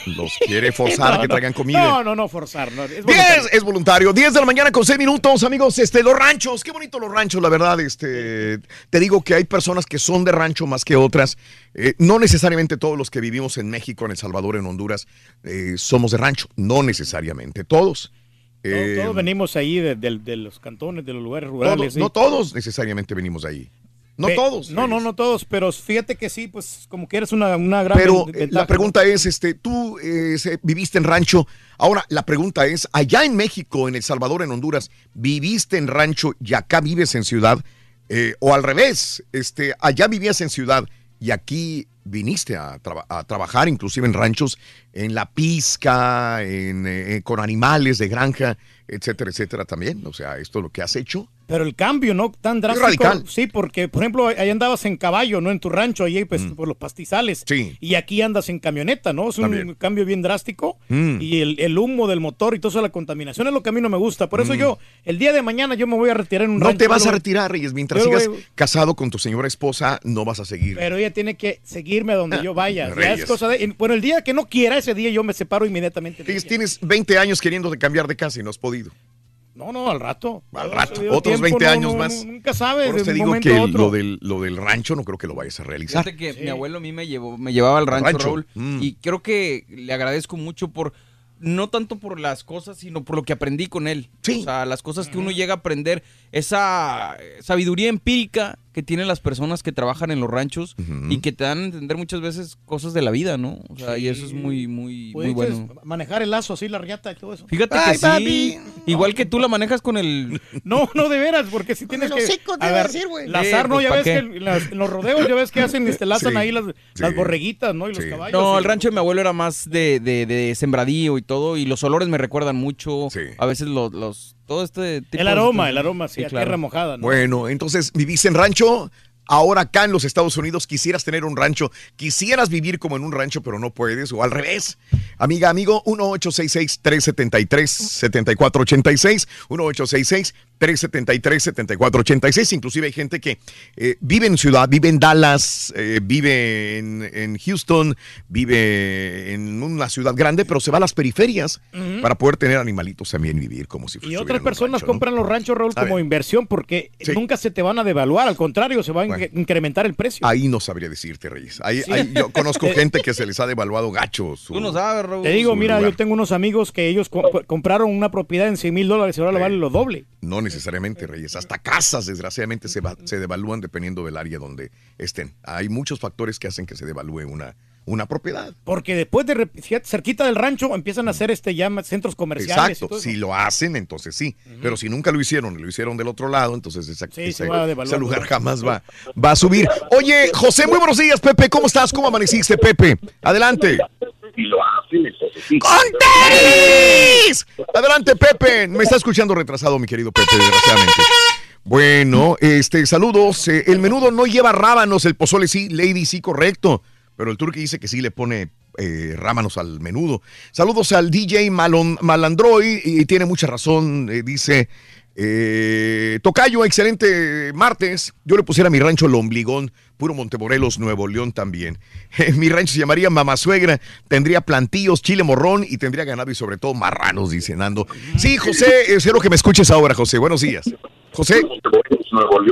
los quiere forzar a que traigan comida.
No, no, no, forzar. No, es
10
voluntario.
es voluntario. 10 de la mañana con 6 minutos, amigos. Este, los ranchos, qué bonito los ranchos, la verdad. Este, te digo que hay personas que son de rancho más que otras. Eh, no necesariamente todos los que vivimos en México, en El Salvador, en Honduras, eh, somos de rancho. No necesariamente todos.
Todos,
Eh,
todos venimos ahí de, de- de los cantones, de los lugares
todos-
rurales. sí.
No todos necesariamente venimos de ahí. No
Pe-
todos.
No, no, no todos, pero fíjate que sí, pues como que eres una, una gran
Pero eh,
ventaja,
la pregunta es, este, tú eh, viviste en rancho. Ahora, la pregunta es, allá en México, en El Salvador, en Honduras, ¿viviste en rancho y acá vives en ciudad? Eh, o al revés, este, allá vivías en ciudad y aquí viniste a trabajar, inclusive en ranchos, en la pizca, en, eh, con animales de granja, etcétera, etcétera también. O sea, esto es lo que has hecho.
Pero el cambio, ¿no? Tan drástico.
radical.
Sí, porque, por ejemplo, ahí andabas en caballo, ¿no? En tu rancho, ahí pues, por los pastizales.
Mm. Sí.
Y aquí andas en camioneta, ¿no? Es un
También.
cambio bien drástico.
Mm.
Y el, el humo del motor y toda esa la contaminación es lo que a mí no me gusta. Por eso
Mm.
yo, el día de mañana yo me voy a retirar en un
No
rancho,
te vas a retirar, Reyes. Mientras sigas
voy-
casado con tu señora esposa, no vas a seguir.
Pero ella tiene que seguirme a donde yo vaya. Ya
Reyes.
es cosa de. Bueno, el día que no quiera, ese día yo me separo inmediatamente. de
Tienes,
ella.
tienes 20 años queriéndote cambiar de casa y no has podido.
No, no, al rato.
Al rato, otros
tiempo
20
no-
años
no-
más.
nunca sabes,
Por eso te digo que lo del, lo del rancho no creo que lo vayas a realizar.
Fíjate que mi abuelo a mí me llevó, me llevaba al rancho,
rancho.
Raúl,
Mm.
y creo que le agradezco mucho por no tanto por las cosas, sino por lo que aprendí con él. O sea, las cosas que uno llega a aprender, esa sabiduría empírica que tienen las personas que trabajan en los ranchos y que te dan a entender muchas veces cosas de la vida, ¿no? O sea, y eso es muy, muy, muy
Puedes
bueno.
Manejar el lazo así, la riata y todo eso.
Fíjate
Ay,
que sí, igual que tú la manejas con el...
No, no, de veras, porque si tienes que.
te iba a decir, güey.
Lazar,
Sí,
¿no?
pues,
Ya
¿pa'
ves
qué?
que en, las- los rodeos, ya ves que hacen, este, lazan
Sí,
ahí las, las borreguitas, ¿no? Y los caballos.
No, el rancho de mi abuelo era más de, de, de sembradío y todo, y los olores me recuerdan mucho. A veces los, los todo este tipo
El
de-
aroma, el aroma, sí, a
claro.
tierra mojada, ¿no?
Bueno, entonces viviste en rancho. Ahora acá en los Estados Unidos quisieras tener un rancho, quisieras vivir como en un rancho, pero no puedes, o al revés. Amiga, amigo, 1-866-373-7486, 1-866-373-7486. Inclusive hay gente que eh, vive en ciudad, vive en Dallas, eh, vive en, en Houston, vive en una ciudad grande, pero se va a las periferias para poder tener animalitos también y vivir como si
Y
fuera
otras personas compran los ranchos, Raúl, como
ver.
inversión porque nunca se te van a devaluar, al contrario, se va a in- incrementar el precio.
Ahí no sabría decirte, Reyes. Ahí,
Sí.
ahí yo conozco gente que se les ha devaluado gacho. su-
Te digo, mira,
lugar.
yo tengo unos amigos que ellos co- compraron una propiedad en 100 mil dólares y ahora le vale lo doble.
No necesariamente, Reyes. Hasta casas, desgraciadamente, se, va- se devalúan dependiendo del área donde estén. Hay muchos factores que hacen que se devalúe una, una propiedad.
Porque después de, cerquita del rancho empiezan a hacer este ya centros comerciales. y
Exacto.
todo.
Si lo hacen, entonces sí. Pero si nunca lo hicieron, lo hicieron del otro lado, entonces esa-
Sí,
ese, lugar jamás va, va a subir. Oye, José, muy buenos días, Pepe. ¿Cómo estás? ¿Cómo amaneciste, Pepe? Adelante. ¡Con tenis! Adelante, Pepe. Me está escuchando retrasado, mi querido Pepe, desgraciadamente. Bueno, este, saludos. Eh, el menudo no lleva rábanos, el pozole sí, Lady sí, correcto. Pero el turqui dice que sí le pone eh, rábanos al menudo. Saludos al DJ Malon, Malandroy, y tiene mucha razón, eh, dice. Eh, Tocayo, excelente martes. Yo le pusiera a mi rancho Lombligón, puro Montemorelos, Nuevo León también. mi rancho se llamaría Mamá Suegra, tendría plantillos, chile morrón y tendría ganado y sobre todo marranos, dice Nando. Sí, José, espero que me escuches ahora, José. Buenos días. José.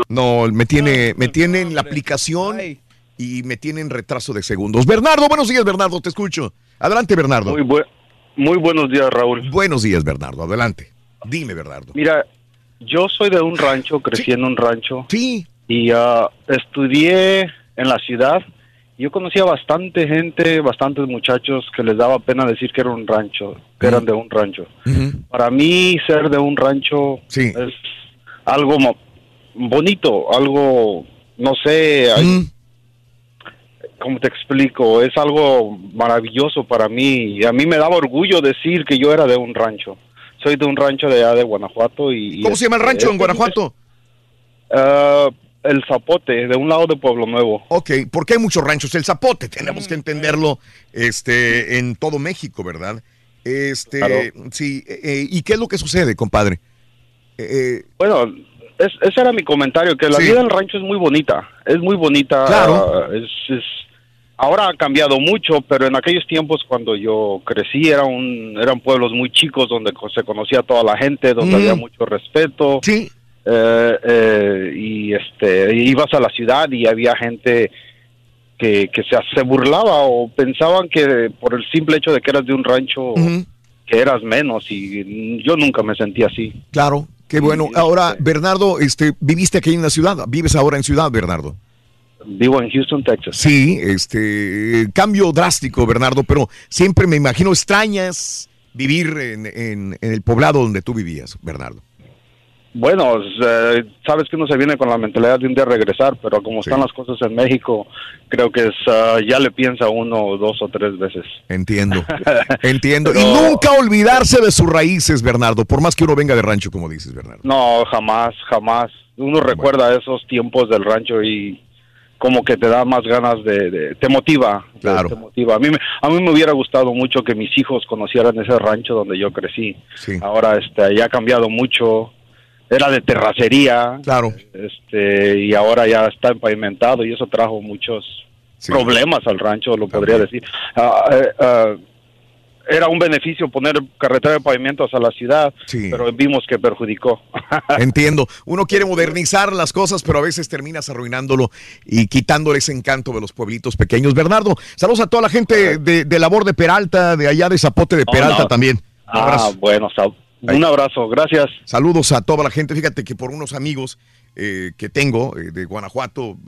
No, me tiene, me tiene en la aplicación y me tiene en retraso de segundos. Bernardo, buenos días, Bernardo, te escucho. Adelante, Bernardo.
Muy buenos días, Raúl.
Buenos días, Bernardo. Adelante. Dime, Bernardo.
Mira, yo soy de un rancho, crecí en un rancho.
Sí.
Y ah, estudié en la ciudad. Yo conocía bastante gente, bastantes muchachos que les daba pena decir que era un rancho, que eran de un rancho. Para mí, ser de un rancho es algo bonito, algo, no sé, hay- ¿cómo te explico? Es algo maravilloso para mí. Y a mí me daba orgullo decir que yo era de un rancho. Soy de un rancho de allá de Guanajuato. y
¿Cómo se llama el rancho
este,
en Guanajuato?
Ah, el Zapote, de un lado de Pueblo Nuevo.
Ok, porque hay muchos ranchos. El zapote, tenemos que entenderlo este, en todo México, ¿verdad? Este,
Claro.
sí, eh, eh, ¿y qué es lo que sucede, compadre? Eh,
Bueno, es- ese era mi comentario, que la
Sí.
vida del rancho es muy bonita, es muy bonita.
Claro.
es, es- ahora ha cambiado mucho, pero en aquellos tiempos cuando yo crecí era un, eran pueblos muy chicos donde se conocía a toda la gente, donde
Mm.
había mucho respeto.
Sí.
Eh, eh, y este, ibas a la ciudad y había gente que, que se, se burlaba o pensaban que por el simple hecho de que eras de un rancho que eras menos y yo nunca me sentí así.
claro, qué bueno. Ahora, Bernardo, este, viviste aquí en la ciudad, vives ahora en ciudad, Bernardo.
Vivo en Houston, Texas.
Sí, este, cambio drástico, Bernardo, pero siempre me imagino extrañas vivir en, en- en el poblado donde tú vivías, Bernardo.
Bueno, eh, sabes que uno se viene con la mentalidad de un día regresar, pero como están las cosas en México, creo que es, ah, ya le piensa uno dos o tres veces.
Entiendo, entiendo.
Pero-
Y nunca olvidarse de sus raíces, Bernardo, por más que uno venga de rancho, como dices, Bernardo.
No, jamás, jamás. Uno recuerda esos tiempos del rancho y como que te da más ganas de, de- te motiva,
Claro.
te motiva. A mí, me, a mí me hubiera gustado mucho que mis hijos conocieran ese rancho donde yo crecí. Ahora, este, ya ha cambiado mucho. Era de terracería.
Claro.
Este, y ahora ya está pavimentado y eso trajo muchos problemas al rancho, lo podría decir. Eh, ah, era un beneficio poner carretera de pavimento hacia la ciudad, pero vimos que perjudicó.
Entiendo. Uno quiere modernizar las cosas, pero a veces terminas arruinándolo y quitándole ese encanto de los pueblitos pequeños. Bernardo, saludos a toda la gente de, de Labor de Peralta, de allá de Zapote de
Oh,
Peralta
no.
también. Un
Ah, bueno, un abrazo, gracias.
Saludos a toda la gente. Fíjate que por unos amigos eh, que tengo eh, de Guanajuato,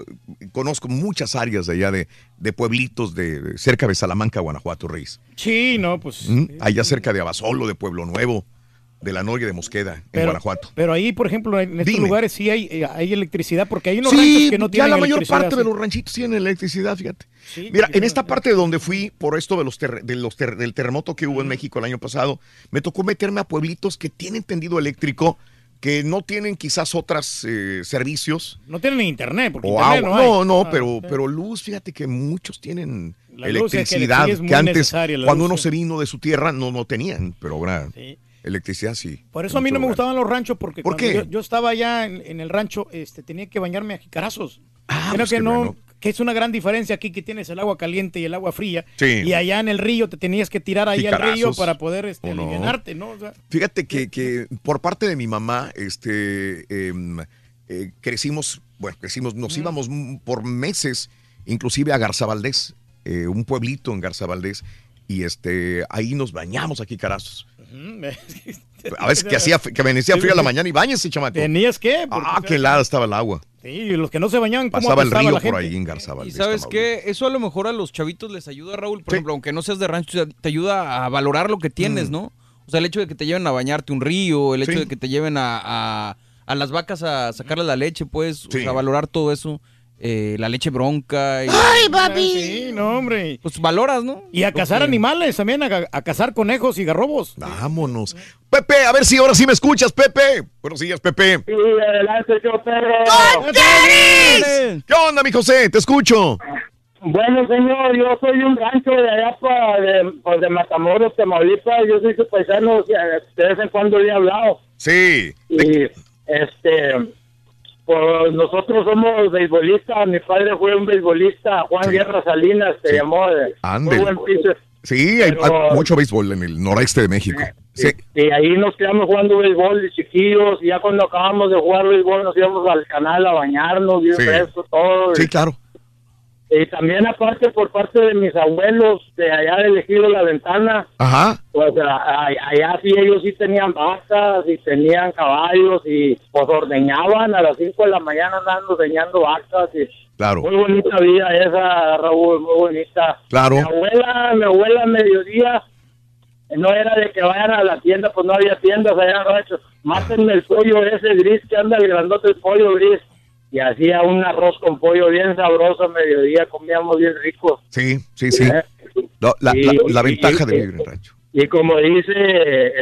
eh, conozco muchas áreas de allá de, de pueblitos de, cerca de Salamanca, Guanajuato, Reis.
Sí, no, pues.
Mm, Allá cerca de Abasolo, de Pueblo Nuevo, de la Noria de Mosqueda, en
Pero,
Guanajuato.
pero ahí, por ejemplo, en estos
Dime.
lugares sí hay, eh, hay electricidad, porque hay unos
Sí,
ranchos que no
ya
tienen
la mayor parte de los ranchitos tienen electricidad, fíjate.
Sí,
Mira, en esta parte de donde fui, por esto de los, ter- de los ter- del terremoto que hubo en México el año pasado, me tocó meterme a pueblitos que tienen tendido eléctrico, que no tienen quizás otros servicios.
No tienen internet, porque
O
internet
agua.
no hay.
No, no,
Ah,
pero,
sí.
pero luz, fíjate que muchos tienen
La es que
electricidad, que, antes, cuando
luz,
uno se vino de su tierra, no, no tenían, pero ahora electricidad sí.
Por eso a mí no me gustaban los ranchos, porque
¿Por
cuando
qué?
Yo, yo estaba allá en, en el rancho, este, tenía que bañarme a jicarazos. Creo
pues
que
qué
no,
bueno.
Que es una gran diferencia aquí que tienes el agua caliente y el agua fría.
Sí.
Y allá en el río te tenías que tirar ahí al río para poder este,
¿O no?
¿no? O sea,
Fíjate que, que por parte de mi mamá, este, em, eh, crecimos, bueno, crecimos, nos íbamos por meses, inclusive a Garza Valdés, eh, un pueblito en Garza Valdés, y este, ahí nos bañamos aquí, carazos. A veces que hacía, que amanecía frío a la mañana y bañese, chamaco.
¿Tenías que?
Ah, qué helada estaba el agua.
Sí, y los que no se bañaban, ¿cómo
Pasaba el río
la
por
gente?
ahí en Garza
Y sabes qué, eso a lo mejor a los chavitos les ayuda, Raúl, por ejemplo, aunque no seas de rancho, te ayuda a valorar lo que tienes,
Mm.
¿no? O sea, el hecho de que te lleven a bañarte un río, el hecho
Sí.
de que te lleven a, a- a las vacas a sacarle la leche, pues,
Sí.
o sea, valorar todo eso, eh, la leche bronca. Y,
¡Ay, papi! Sí, no, hombre.
Pues valoras, ¿no?
Y a cazar animales también, a, a cazar conejos y garrobos.
Vámonos. Pepe, a ver si ahora sí me escuchas, Pepe. Buenos días, Pepe.
Sí, adelante, yo perro.
¿Qué onda, mi José? Te escucho.
Bueno, señor, yo soy un rancho de allá pa- de, pues, de Matamoros, Tamaulipas. Yo soy su paisano, de vez en cuando le he hablado.
Sí.
Y, este, pues nosotros somos beisbolistas. Mi padre fue un beisbolista, Juan Guerra Salinas, se llamó. eh. Muy buen.
Sí, hay,
Pero-
hay mucho béisbol en el noreste de México. Sí.
Y ahí nos quedamos jugando béisbol de chiquillos. Y ya cuando acabamos de jugar béisbol, nos íbamos al canal a bañarnos, bien
Sí.
todo.
Sí, claro.
Y también aparte por parte de mis abuelos de allá de elegido la ventana,
Ajá.
pues a- a- allá sí ellos sí tenían vacas y tenían caballos y pues ordeñaban a las 5 de la mañana andando ordeñando vacas y
Claro.
muy bonita vida esa, Raúl, muy bonita.
Claro.
Mi abuela, mi abuela mediodía no era de que vayan a la tienda, pues no había tiendas allá rancho. Mátenme el pollo ese gris que anda el grandote, el pollo gris. Y hacía un arroz con pollo bien sabroso a mediodía, comíamos bien ricos.
Sí, sí, sí.
¿Eh?
No, la,
Y-
la- la
y-
ventaja de
y-
vivir en rancho.
Y como dice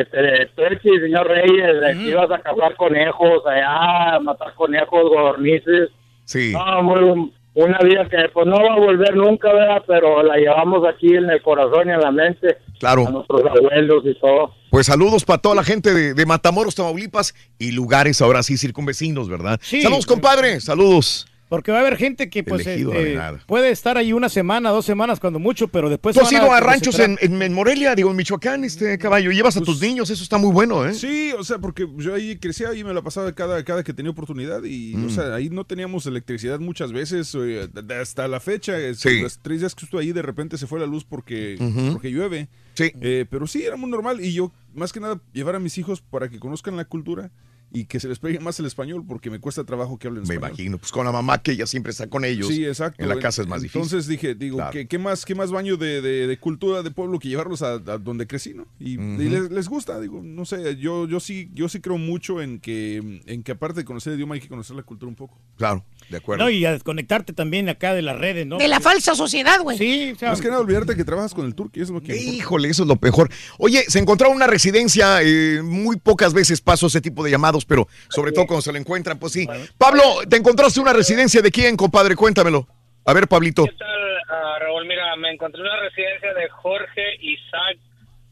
este Turchi, señor Reyes, de que ibas a cazar conejos allá, a matar conejos, godornices.
Sí.
No, muy- una vida que pues no va a volver nunca, ¿verdad? Pero la llevamos aquí en el corazón y en la mente.
Claro.
A nuestros abuelos y todo.
Pues saludos para toda la gente de, de Matamoros, Tamaulipas y lugares ahora sí circunvecinos, ¿verdad?
Sí.
Saludos, compadre. Saludos.
Porque va a haber gente que pues
Elegido
este, puede estar ahí una semana, dos semanas, cuando mucho, pero después...
Tú has ido a ranchos en, Morelia, digo, en Michoacán, este caballo. Llevas a tus niños, eso está muy bueno, ¿eh?
Sí, o sea, porque yo ahí crecía y me la pasaba cada, cada que tenía oportunidad y,
Mm.
o sea, ahí no teníamos electricidad muchas veces, eh, de- hasta la fecha,
Sí.
los tres días que estuve ahí de repente se fue la luz porque, porque llueve.
Sí.
Eh, pero sí, era muy normal y yo, más que nada, llevar a mis hijos para que conozcan la cultura y que se les pegue más el español porque me cuesta trabajo que hablen
Me
español.
imagino, pues con la mamá que ella siempre está con ellos.
Sí, exacto.
En la casa es más difícil.
Entonces dije, digo,
Claro.
¿qué, qué más, ¿qué más baño de, de- de cultura de pueblo que llevarlos a, a donde crecí, ¿no? Y les, les gusta, digo, no sé, yo, yo sí, yo sí creo mucho en que, en que aparte de conocer el idioma hay que conocer la cultura un poco.
Claro, de acuerdo.
No, y a desconectarte también acá de las redes, ¿no?
De la falsa sociedad, güey.
Sí, o sea,
Más que nada, olvidarte que trabajas con el turqui, eso es lo que.
Híjole, eso es lo mejor. Oye, se encontraba una residencia, eh, muy pocas veces paso ese tipo de llamados, pero sobre todo cuando se lo encuentran, pues sí. Pablo, ¿te encontraste una residencia de quién, compadre? Cuéntamelo. A ver, Pablito.
¿Qué tal, ah, Raúl? Mira, me encontré una residencia de Jorge Isaac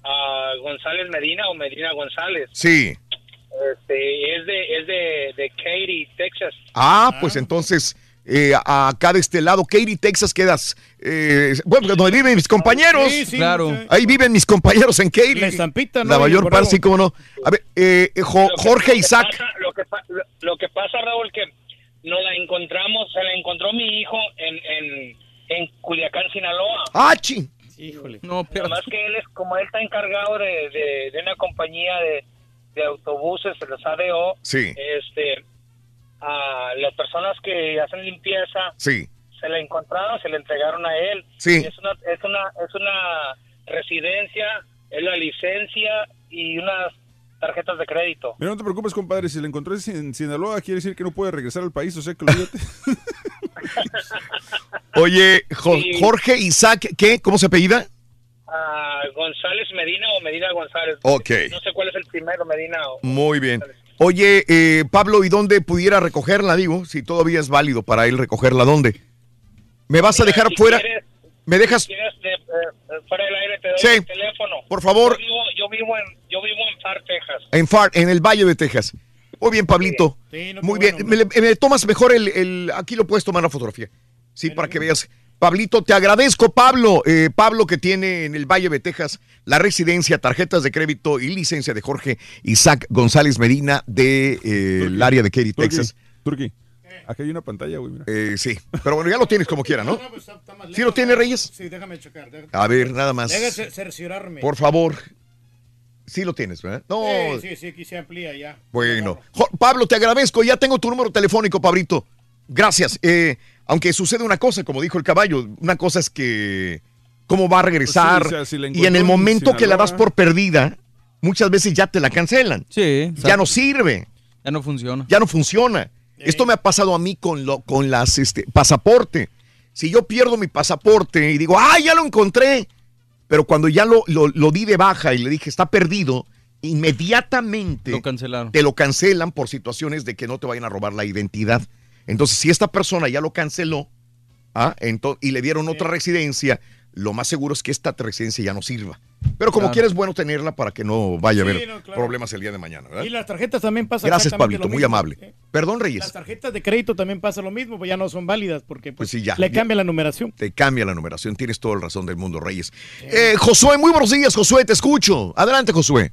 ah, González Medina o Medina González.
Sí.
Este, es de, es de, de Katy, Texas.
Ah, pues entonces, eh, acá de este lado, Katy, Texas, quedas. eh, bueno, donde viven mis compañeros.
Sí, sí, Claro.
Ahí viven mis compañeros en Katy.
La estampita, ¿no?
La mayor parte, sí, cómo no. A ver, eh, eh, Jo- Jorge
Lo que
Isaac.
pasa- Lo que, lo, que pasa, Raúl, que nos la encontramos, se la encontró mi hijo en, en, en Culiacán, Sinaloa.
¡Ah, chi!
Híjole.
No, pero...
Además que él es, como él está encargado de, de, de una compañía de, de autobuses, de los ADO,
Sí.
este, a las personas que hacen limpieza,
Sí.
se la encontraron, se la entregaron a él.
Sí.
Es una, es una, es una residencia, es la licencia y unas tarjetas de crédito.
Mira, no te preocupes, compadre, si la encontraste en Sinaloa, quiere decir que no puede regresar al país, o sea que olvídate.
Oye, Jo-
Sí.
Jorge Isaac, ¿qué? ¿Cómo se apellida?
Ah, González Medina o Medina González.
Ok.
No sé cuál es el primero, Medina o...
Muy bien. Oye, eh, Pablo, ¿y dónde pudiera recogerla? Digo, si todavía es válido para él recogerla, ¿dónde? ¿Me vas a dejar
si
fuera?
quieres-
¿Me dejas?
si quieres de- eh, fuera del aire te doy
Sí.
el teléfono.
Por favor.
Yo vivo, yo vivo en, yo vivo en Far, Texas.
En Far, en el Valle de Texas. Muy bien, Pablito.
Sí, no,
Muy bien.
bueno,
me, le- me tomas mejor el, el- Aquí lo puedes tomar la fotografía. Sí, para que veas. Pablito, te agradezco, Pablo. Eh, Pablo que tiene en el Valle de Texas la residencia, tarjetas de crédito y licencia de Jorge Isaac González Medina del de, eh, el área de Katy, Texas.
Turqui, acá hay una pantalla, güey, mira.
Eh, sí, pero bueno, ya lo tienes como quiera, ¿no? ¿Sí lo tiene, Reyes?
Sí, déjame checar. déjame-
A ver, nada más.
Déjame cerciorarme.
Por favor. Sí lo tienes, ¿verdad? No.
Sí, sí, sí, aquí se amplía ya.
Bueno. Pablo, te agradezco. Ya tengo tu número telefónico, Pablito. Gracias. Eh, aunque sucede una cosa, como dijo el caballo, una cosa es que cómo va a regresar.
Pues sí, o sea, si la
y en el
en
momento que la das por perdida, muchas veces ya te la cancelan.
Sí.
Ya no sirve.
Ya no funciona.
Ya no funciona. Esto me ha pasado a mí con, lo, con las este, pasaporte. Si yo pierdo mi pasaporte y digo, ¡ah, ya lo encontré! Pero cuando ya lo, lo, lo di de baja y le dije, está perdido, inmediatamente
Lo cancelaron.
te lo cancelan por situaciones de que no te vayan a robar la identidad. Entonces, si esta persona ya lo canceló, Ah, ento- y le dieron otra residencia. Lo más seguro es que esta residencia ya no sirva. Pero como
Claro.
quiera es bueno tenerla para que no vaya a
Sí,
haber
no, claro.
problemas el día de mañana, ¿verdad?
Y las tarjetas también pasan
Gracias, Pablito, muy amable. Perdón, Reyes.
Las tarjetas de crédito también pasa lo mismo, pues ya no son válidas porque pues,
Pues sí, ya.
le cambia la numeración.
Te cambia la numeración, tienes toda la razón del mundo, Reyes. Eh, Josué, muy buenos días, Josué, te escucho. Adelante, Josué.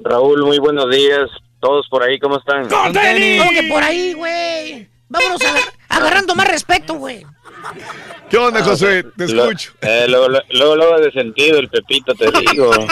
Raúl, muy buenos días. Todos por ahí, ¿cómo están?
¿Cómo que por ahí, güey? Vámonos agar- agarrando más respeto, güey.
¿Qué onda,
Ah,
Josué? Te
lo-
escucho.
eh, luego, luego, luego, de sentido el Pepito, te digo.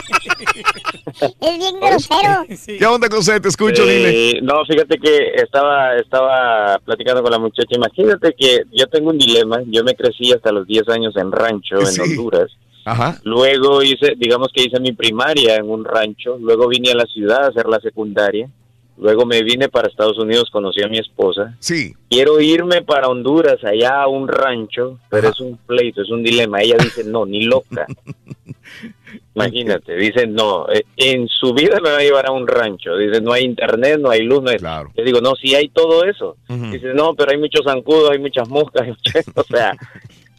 Es bien grosero.
¿Qué onda, José? Te escucho, dime.
Eh, No, fíjate que estaba, estaba platicando con la muchacha. Imagínate que yo tengo un dilema. Yo me crecí hasta los 10 años en rancho, en. Honduras.
Ajá.
Luego hice, digamos que hice mi primaria en un rancho. Luego vine a la ciudad a hacer la secundaria. Luego me vine para Estados Unidos, conocí a mi esposa.
Sí.
Quiero irme para Honduras, allá a un rancho, pero es un pleito, es un dilema. Ella dice, no, ni loca. Imagínate, dice, no, eh, en su vida me va a llevar a un rancho. Dice, no hay internet, no hay luz, no hay... Yo digo, no, sí hay todo eso. Dice, no, pero hay muchos zancudos, hay muchas moscas. o sea,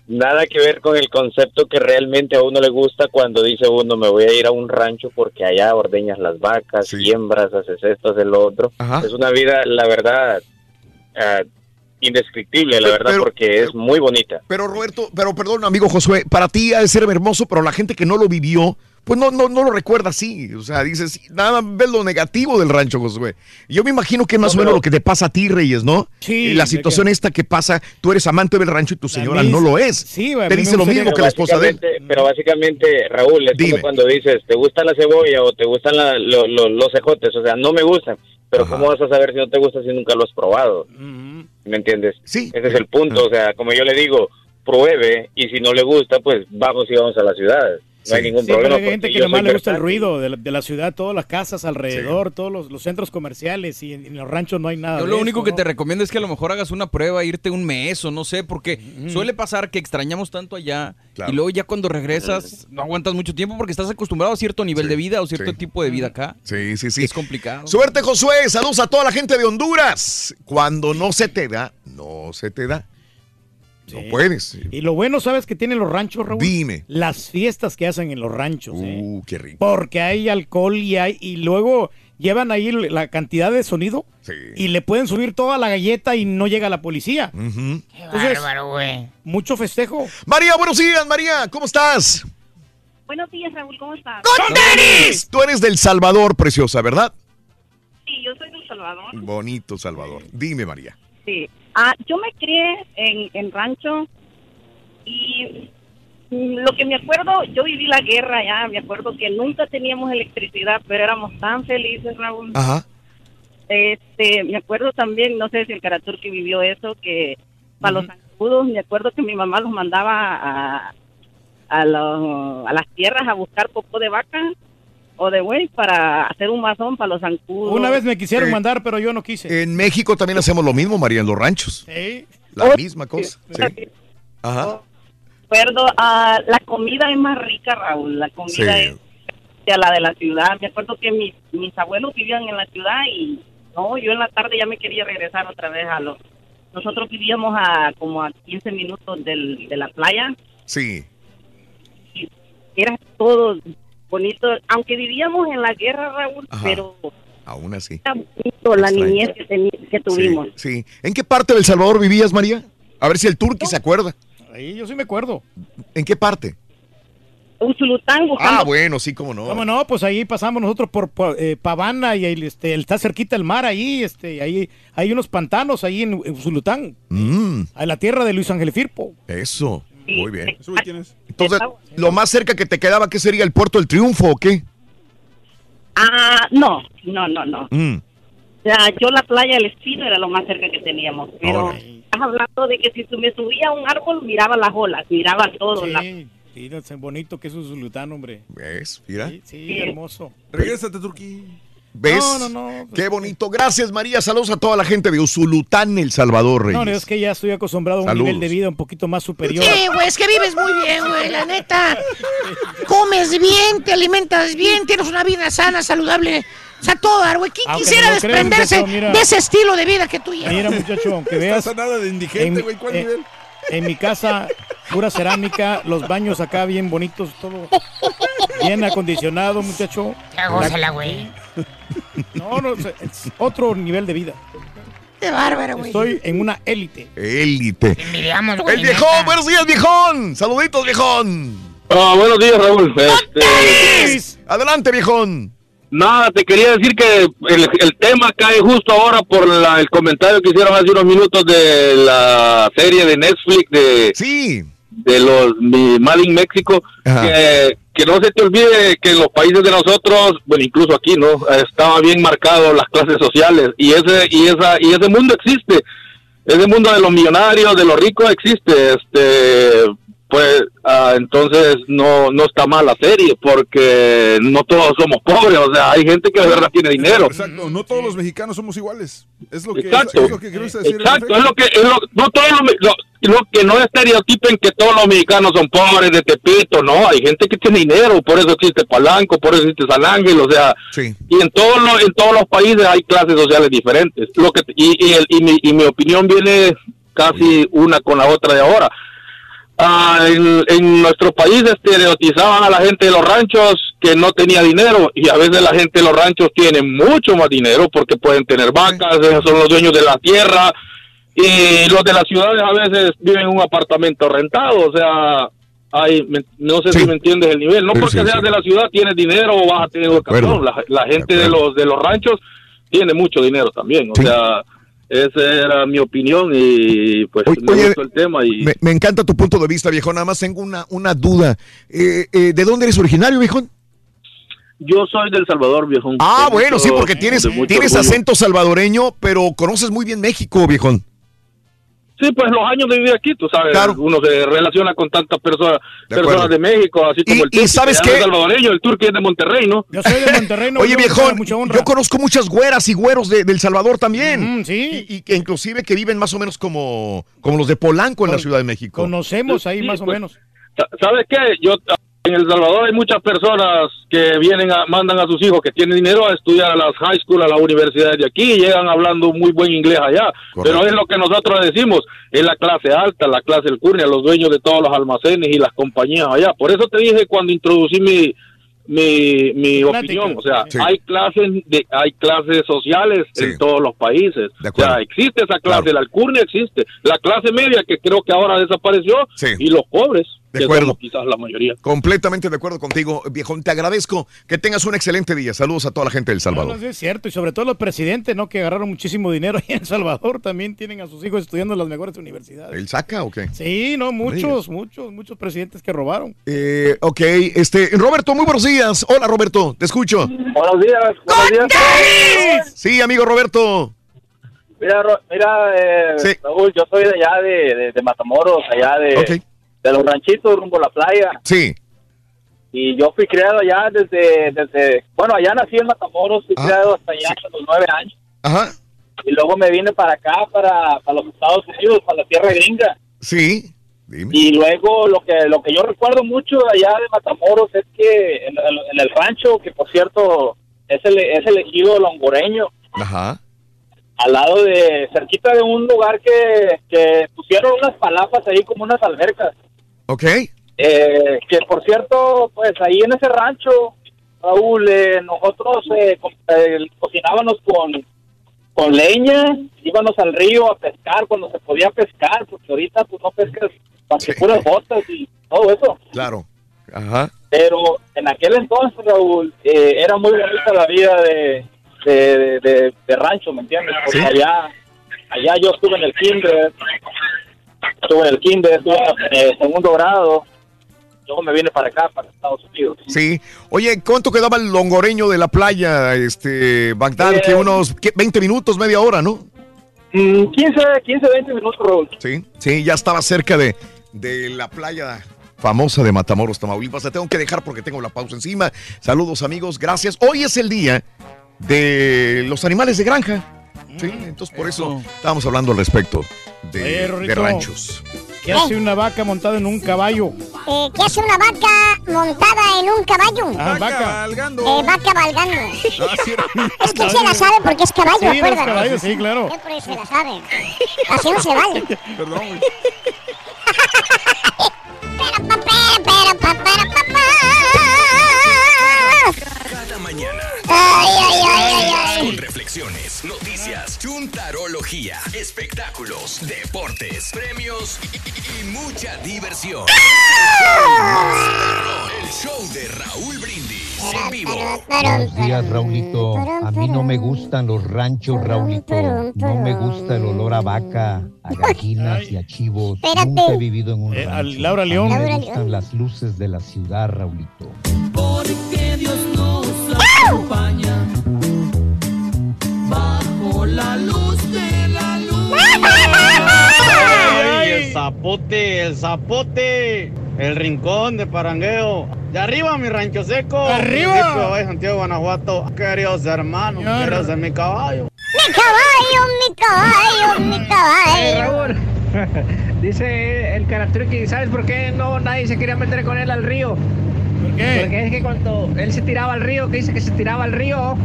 nada que ver con el concepto que realmente a uno le gusta cuando dice uno, me voy a ir a un rancho porque allá ordeñas las vacas, siembras, haces esto, haces lo otro. Es una vida, la verdad, ah, indescriptible, la verdad, porque es muy bonita.
Pero Roberto, pero perdón, amigo Josué, para ti ha de ser hermoso, pero la gente que no lo vivió, pues no, no, no lo recuerda así. O sea, dices, nada más ves lo negativo del rancho, Josué. Yo me imagino que es más o menos lo que te pasa a ti, Reyes, ¿no?
Sí,
Y La situación
que-
esta que pasa, tú eres amante del rancho y tu señora no lo es.
Sí,
Te dice lo mismo que la esposa de él.
Pero básicamente, Raúl, es
Dime.
como cuando dices, ¿te gusta la cebolla o te gustan la- lo- lo- los ejotes? O sea, no me gustan. Pero ¿cómo vas a saber si no te gusta si nunca lo has probado? ¿Me entiendes?
Sí.
Ese es el punto. O sea, como yo le digo, pruebe y si no le gusta, pues vamos y vamos a la ciudad. No hay ningún
Sí, pero
problema.
hay gente que nomás le gusta el ruido de la, de la ciudad, todas las casas alrededor, todos los, los centros comerciales y en, en los ranchos no hay nada.
Yo
de
lo
eso,
único que
¿no?
te recomiendo es que a lo mejor hagas una prueba, irte un mes o no sé, porque suele pasar que extrañamos tanto allá y luego ya cuando regresas no aguantas mucho tiempo porque estás acostumbrado a cierto nivel de vida o cierto tipo de vida acá.
Sí, sí, sí.
Es complicado.
Suerte, Josué. Saludos a toda la gente de Honduras. Cuando no se te da, no se te da. No puedes.
Y lo bueno, ¿sabes que tienen los ranchos, Raúl?
Dime.
Las fiestas que hacen en los ranchos. ¿eh?
Uh, qué rico.
Porque hay alcohol y hay y luego llevan ahí la cantidad de sonido y le pueden subir toda la galleta y no llega la policía. Entonces,
güey.
Mucho festejo.
María, buenos días, María. ¿Cómo estás?
Buenos días, Raúl, ¿cómo estás?
¡Con tenis! Tú eres del Salvador, preciosa, ¿verdad?
Sí, yo soy del Salvador.
Bonito Salvador. Dime, María.
Sí. Ah, yo me crié en, en rancho y lo que me acuerdo, yo viví la guerra ya, me acuerdo que nunca teníamos electricidad, pero éramos tan felices, Raúl.
Ajá.
Este, me acuerdo también, no sé si el Caratur que vivió eso, que para los zancudos, me acuerdo que mi mamá los mandaba a, a, los- a las tierras a buscar popo de vaca o de buey para hacer un mazón para los zancudos.
Una vez me quisieron
Eh,
mandar, pero yo no quise.
En México también hacemos lo mismo, María, en los ranchos.
Sí.
La misma cosa. Sí. Ajá.
acuerdo, ah, la comida es más rica, Raúl. La comida
Sí.
es a la de la ciudad. Me acuerdo que mis, mis abuelos vivían en la ciudad y no, yo en la tarde ya me quería regresar otra vez a los... Nosotros vivíamos a como a 15 minutos del, de la playa.
Sí.
Era todo bonito, aunque vivíamos en la guerra, Raúl,
Ajá.
pero
Aún así.
era bonito la
Extraño.
niñez que, tuvimos.
Sí. ¿En qué parte del Salvador vivías, María? A ver si el turqui se acuerda.
Ahí yo sí me acuerdo.
¿En qué parte?
Usulután
Ah, bueno, sí, cómo no.
¿Cómo no? Pues ahí pasamos nosotros por, por, eh, Pavana y ahí, este, está cerquita el mar ahí, este, ahí hay unos pantanos ahí en, en
Mm,
a la tierra de Luis Ángel Firpo.
eso. Muy bien.
quién es?
Entonces, lo más cerca que te quedaba, ¿qué sería el Puerto del Triunfo o qué?
Ah, no, no, no, no.
Mm,
O sea, yo la playa del Espino era lo más cerca que teníamos, pero estás hablando de que si tú me subía a un árbol, miraba las olas, miraba todo. la-
Sí, sí, no sé, bonito que es un Zulután, hombre.
¿Ves? Mira.
Sí, sí, hermoso.
Regrésate, Turquí.
¿Ves?
No, no, no.
Qué bonito. Gracias, María. Saludos a toda la gente de Usulután, El Salvador, Reyes.
No, no, es que ya estoy acostumbrado a un
Saludos.
nivel de vida un poquito más superior.
Sí, güey, es que vives muy bien, güey, la neta. Comes bien, te alimentas bien, tienes una vida sana, saludable. O sea, todo, güey. ¿Quién
Aunque
quisiera
no
desprenderse
muchacho,
de ese estilo de vida que tú llevas?
Mira, muchacho, aunque veas.
Estás nada de indigente,
en-
güey. ¿Cuál
en-
nivel?
En mi casa, pura cerámica, los baños acá bien bonitos, todo bien acondicionado, muchacho.
Ya gózala, güey.
No, no, es otro nivel de vida.
Qué bárbaro, güey.
Estoy en una élite.
Élite.
Envidiamos, güey,
El viejón, buenos días, viejón. Saluditos, viejón.
Ah, buenos días, Raúl. Este,
Adelante, viejón.
nada, te quería decir que el, el tema cae justo ahora por la- el comentario que hicieron hace unos minutos de la serie de Netflix de, de los Mad in México. Que, que no se te olvide que en los países de nosotros, bueno, incluso aquí, ¿no? Estaba bien marcado las clases sociales y ese, y esa, y ese mundo existe. Ese mundo de los millonarios, de los ricos existe. Este, pues ah, entonces no no está mal la serie porque no todos somos pobres, o sea, hay gente que de verdad tiene dinero.
Exacto, no todos los mexicanos somos iguales. Es lo que,
Exacto.
es, es lo que decir.
Exacto, es lo que es lo, no todos los, lo, que no estereotipen que todos los mexicanos son pobres de Tepito, no, hay gente que tiene dinero, por eso existe Palanco, por eso existe San Ángel, o sea, y en todos los en todos los países hay clases sociales diferentes. Lo que y y, el- y mi, y mi opinión viene casi una con la otra de ahora. Ah, en, en nuestro país estereotizaban a la gente de los ranchos que no tenía dinero y a veces la gente de los ranchos tiene mucho más dinero porque pueden tener vacas, ellos son los dueños de la tierra y los de las ciudades a veces viven en un apartamento rentado, o sea, hay, me- no sé si me entiendes el nivel, no
Sí,
porque
sí,
seas de la ciudad tienes dinero o vas a tener educación, la, la gente de los de los ranchos tiene mucho dinero también, o sea, esa era mi opinión y pues me
oye,
gustó el tema y
Me, me encanta tu punto de vista, viejón. Nada más tengo una, una duda. Eh, eh, ¿De dónde eres originario, viejón?
Yo soy del Salvador, viejo.
Ah, bueno, sí, porque tienes, tienes
orgullo.
acento salvadoreño, pero conoces muy bien México, viejón.
Sí, pues los años de vivir aquí, tú sabes, uno se relaciona con tantas personas,
De
personas de México, así como
Y-
el
y
Turqui,
¿sabes
que
qué?
es salvadoreño, el turque es de Monterrey, ¿no?
Yo soy de Monterrey, no
Oye, viejón,
honra.
yo conozco muchas güeras y güeros de, del Salvador también.
sí.
Y, y que inclusive que viven más o menos como, como los de Polanco en la Ciudad de México.
Conocemos ahí
Sí,
más o
pues,
menos.
Sa- ¿Sabes qué? Yo en El Salvador hay muchas personas que vienen a, mandan a sus hijos que tienen dinero a estudiar a las high school, a las universidades de aquí, y llegan hablando muy buen inglés allá. Pero es lo que nosotros decimos, es la clase alta, la clase alcurnia, los dueños de todos los almacenes y las compañías allá. Por eso te dije cuando introducí mi mi, mi opinión, o sea,
Sí.
hay clases de hay clases sociales en todos los países. O sea, existe esa clase, la alcurnia existe, la clase media que creo que ahora desapareció
Sí.
y los pobres,
De acuerdo.
quizás la mayoría.
Completamente de acuerdo contigo, viejón. Te agradezco que tengas un excelente día. Saludos a toda la gente del
No,
Salvador.
no, sí es cierto, y sobre todo los presidentes, ¿no? Que agarraron muchísimo dinero ahí en El Salvador, también tienen a sus hijos estudiando en las mejores universidades.
¿El saca o qué?
Sí, no, muchos, muchos, muchos presidentes que robaron.
Eh, ok, este, Roberto, muy buenos días. Hola, Roberto, te escucho.
Buenos días, buenos días.
Sí, amigo Roberto.
Mira, mira eh, Raúl, yo soy de allá de, de, de Matamoros, allá de, de los ranchitos rumbo a la playa.
Sí.
Y yo fui criado allá desde, desde bueno, allá nací en Matamoros, fui criado hasta allá hasta los nueve años.
Ajá.
Y luego me vine para acá, para, para los Estados Unidos, para la tierra gringa.
Sí.
Y luego lo que lo que yo recuerdo mucho allá de Matamoros es que en, el- en el rancho, que por cierto es el, es elegido longoreño,
Ajá.
al lado de, cerquita de un lugar que, que pusieron unas palapas ahí como unas albercas.
Ok.
Eh, que por cierto, pues ahí en ese rancho, Raúl, eh, nosotros eh, co- eh, cocinábamos con, con leña, íbamos al río a pescar cuando se podía pescar, porque ahorita pues no pescas más que puras botas y todo eso.
Claro. Ajá.
Pero en aquel entonces, Raúl, eh, era muy bonita la vida de, de, de- rancho, ¿me entiendes? Porque allá, allá yo estuve en el kinder, estuve en el kinder, estuve en segundo grado, luego me vine para acá, para Estados Unidos.
Sí. Oye, ¿cuánto quedaba el longoreño de la playa, este, Bagdad?
Eh,
que unos ¿qué? 20 minutos, media hora, ¿no?
Mm, 15, 15, 20 minutos, Raúl.
Sí. Sí, ya estaba cerca de, de la playa famosa de Matamoros, Tamaulipas. Te tengo que dejar porque tengo la pausa encima. Saludos, amigos. Gracias. Hoy es el día de los animales de granja. Sí, mm, entonces por eso, estábamos hablando al respecto de, ranchos.
¿Qué hace una vaca montada en un caballo?
Eh, ¿Qué hace una vaca montada en un caballo?
Ah, vaca.
Cabalgando.
Eh, va cabalgando. Ah, es que se la sabe porque es caballo,
sí,
acuérdate.
Sí, claro.
Yo por eso se la sabe. Así no se vale.
Perdón. Cada
mañana. Ay, ay, ay, ay, ay noticias, chuntarología, espectáculos, deportes, premios y, y- y mucha diversión. El show de Raúl Brindis en vivo.
Buenos días, Raulito. A mí no me gustan los ranchos, Raulito. No me gusta el olor a vaca, a gallinas y a chivos.
Espérate.
Nunca he vivido en un
Eh, a
rancho.
Laura
A mí
León.
me
Laura
gustan las luces de la ciudad, Raulito.
Porque Dios nos acompaña la luz de la luna.
¡Ay, el zapote, el zapote! El rincón de Parangueo. De arriba, mi rancho seco.
¡Arriba!
De Valle Santiago, Guanajuato. Queridos hermanos, queridos de mi caballo.
Mi caballo, mi caballo, mi caballo.
Raúl, dice el Karaturki, ¿sabes por qué no nadie se quería meter con él al río?
¿Por qué?
Porque es que cuando él se tiraba al río, que dice que se tiraba al río,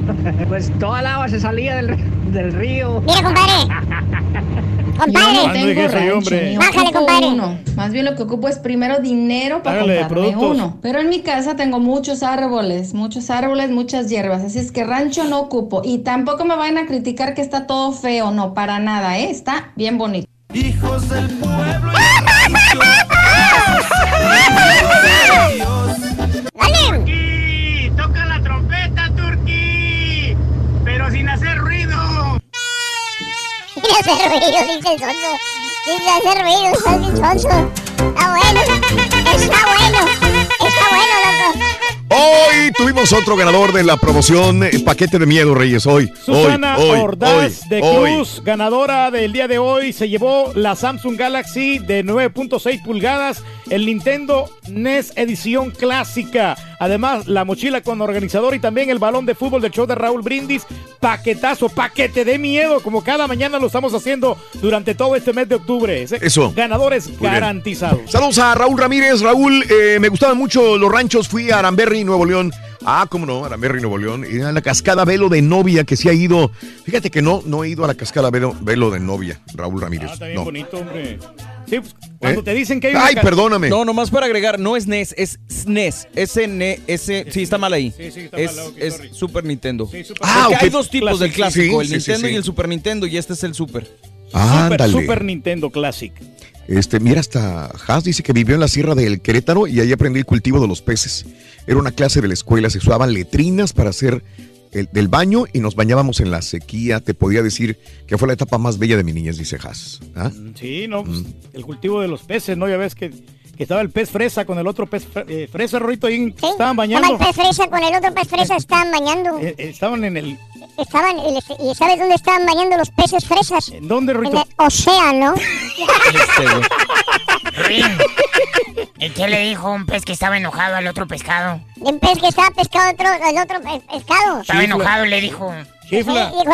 pues toda el agua se salía del, del río.
Mira, compadre. Compadre.
No tengo rancho, ni
Bájale, compadre.
uno. Más bien lo que ocupo es primero dinero para
Hágale de
comprarme
productos.
uno. Pero en mi casa tengo muchos árboles, muchos árboles, muchas hierbas. Así es que rancho no ocupo. Y tampoco me vayan a criticar que está todo feo. No, para nada, ¿eh? Está bien bonito.
Hijos del pueblo
¡Turquí! hacer ruido.
Sin hacer ruido, dice el sonso. Sin hacer ruido, estás bien sonso. Está bueno. Está bueno. Está bueno, loco.
Hoy tuvimos otro ganador de la promoción eh, Paquete de Miedo, Reyes. Hoy,
Susana
hoy,
Ordaz
hoy,
de
hoy.
Cruz, ganadora del día de hoy, se llevó la Samsung Galaxy de 9.6 pulgadas, el Nintendo NES edición clásica. Además, la mochila con organizador y también el balón de fútbol del show de Raúl Brindis. Paquetazo, paquete de miedo, como cada mañana lo estamos haciendo durante todo este mes de octubre.
Eso.
Ganadores garantizados.
Saludos a Raúl Ramírez. Raúl, eh, me gustaban mucho los ranchos. Fui a Nuevo León. Ah, cómo no, Aramberry, Nuevo León. Y a la cascada Velo de Novia, que sí ha ido. Fíjate que no, no he ido a la cascada Velo, Velo de Novia, Raúl Ramírez.
Ah, está bien
no.
bonito, hombre. Sí, pues, cuando
¿Eh?
te dicen que hay
Ay, perdóname.
No, nomás para agregar, no es NES, es SNES. S S sí, está mal ahí.
Sí, sí, está
es,
mal, ok,
es. Super Nintendo.
Sí, Super
Ah,
Porque
ok.
hay dos tipos del
Classic,
clásico,
sí,
el
sí,
Nintendo
sí.
y el Super Nintendo, y este es el Super.
Super,
Ándale.
Super Nintendo Classic.
Este, mira, hasta Haas dice que vivió en la sierra del Querétaro y ahí aprendió el cultivo de los peces. Era una clase de la escuela, se usaban letrinas para hacer el, del baño y nos bañábamos en la sequía. Te podía decir que fue la etapa más bella de mi niñez, dice Haas. ¿Ah?
Sí, no, pues, el cultivo de los peces, ¿no? Ya ves que estaba el pez fresa con el otro pez fre- eh, fresa, Rorito, ahí estaban
Estaba
bañando.
el pez fresa con el otro pez fresa, estaban bañando.
Eh, estaban en el...
Estaban, ¿y sabes dónde estaban bañando los peces fresas?
¿En dónde,
En
Rorito?
el océano.
¿Y qué le dijo un pez que estaba enojado al otro pescado?
Un pez que estaba pescado otro, el otro pe- pescado.
Estaba enojado y le dijo...
Sí,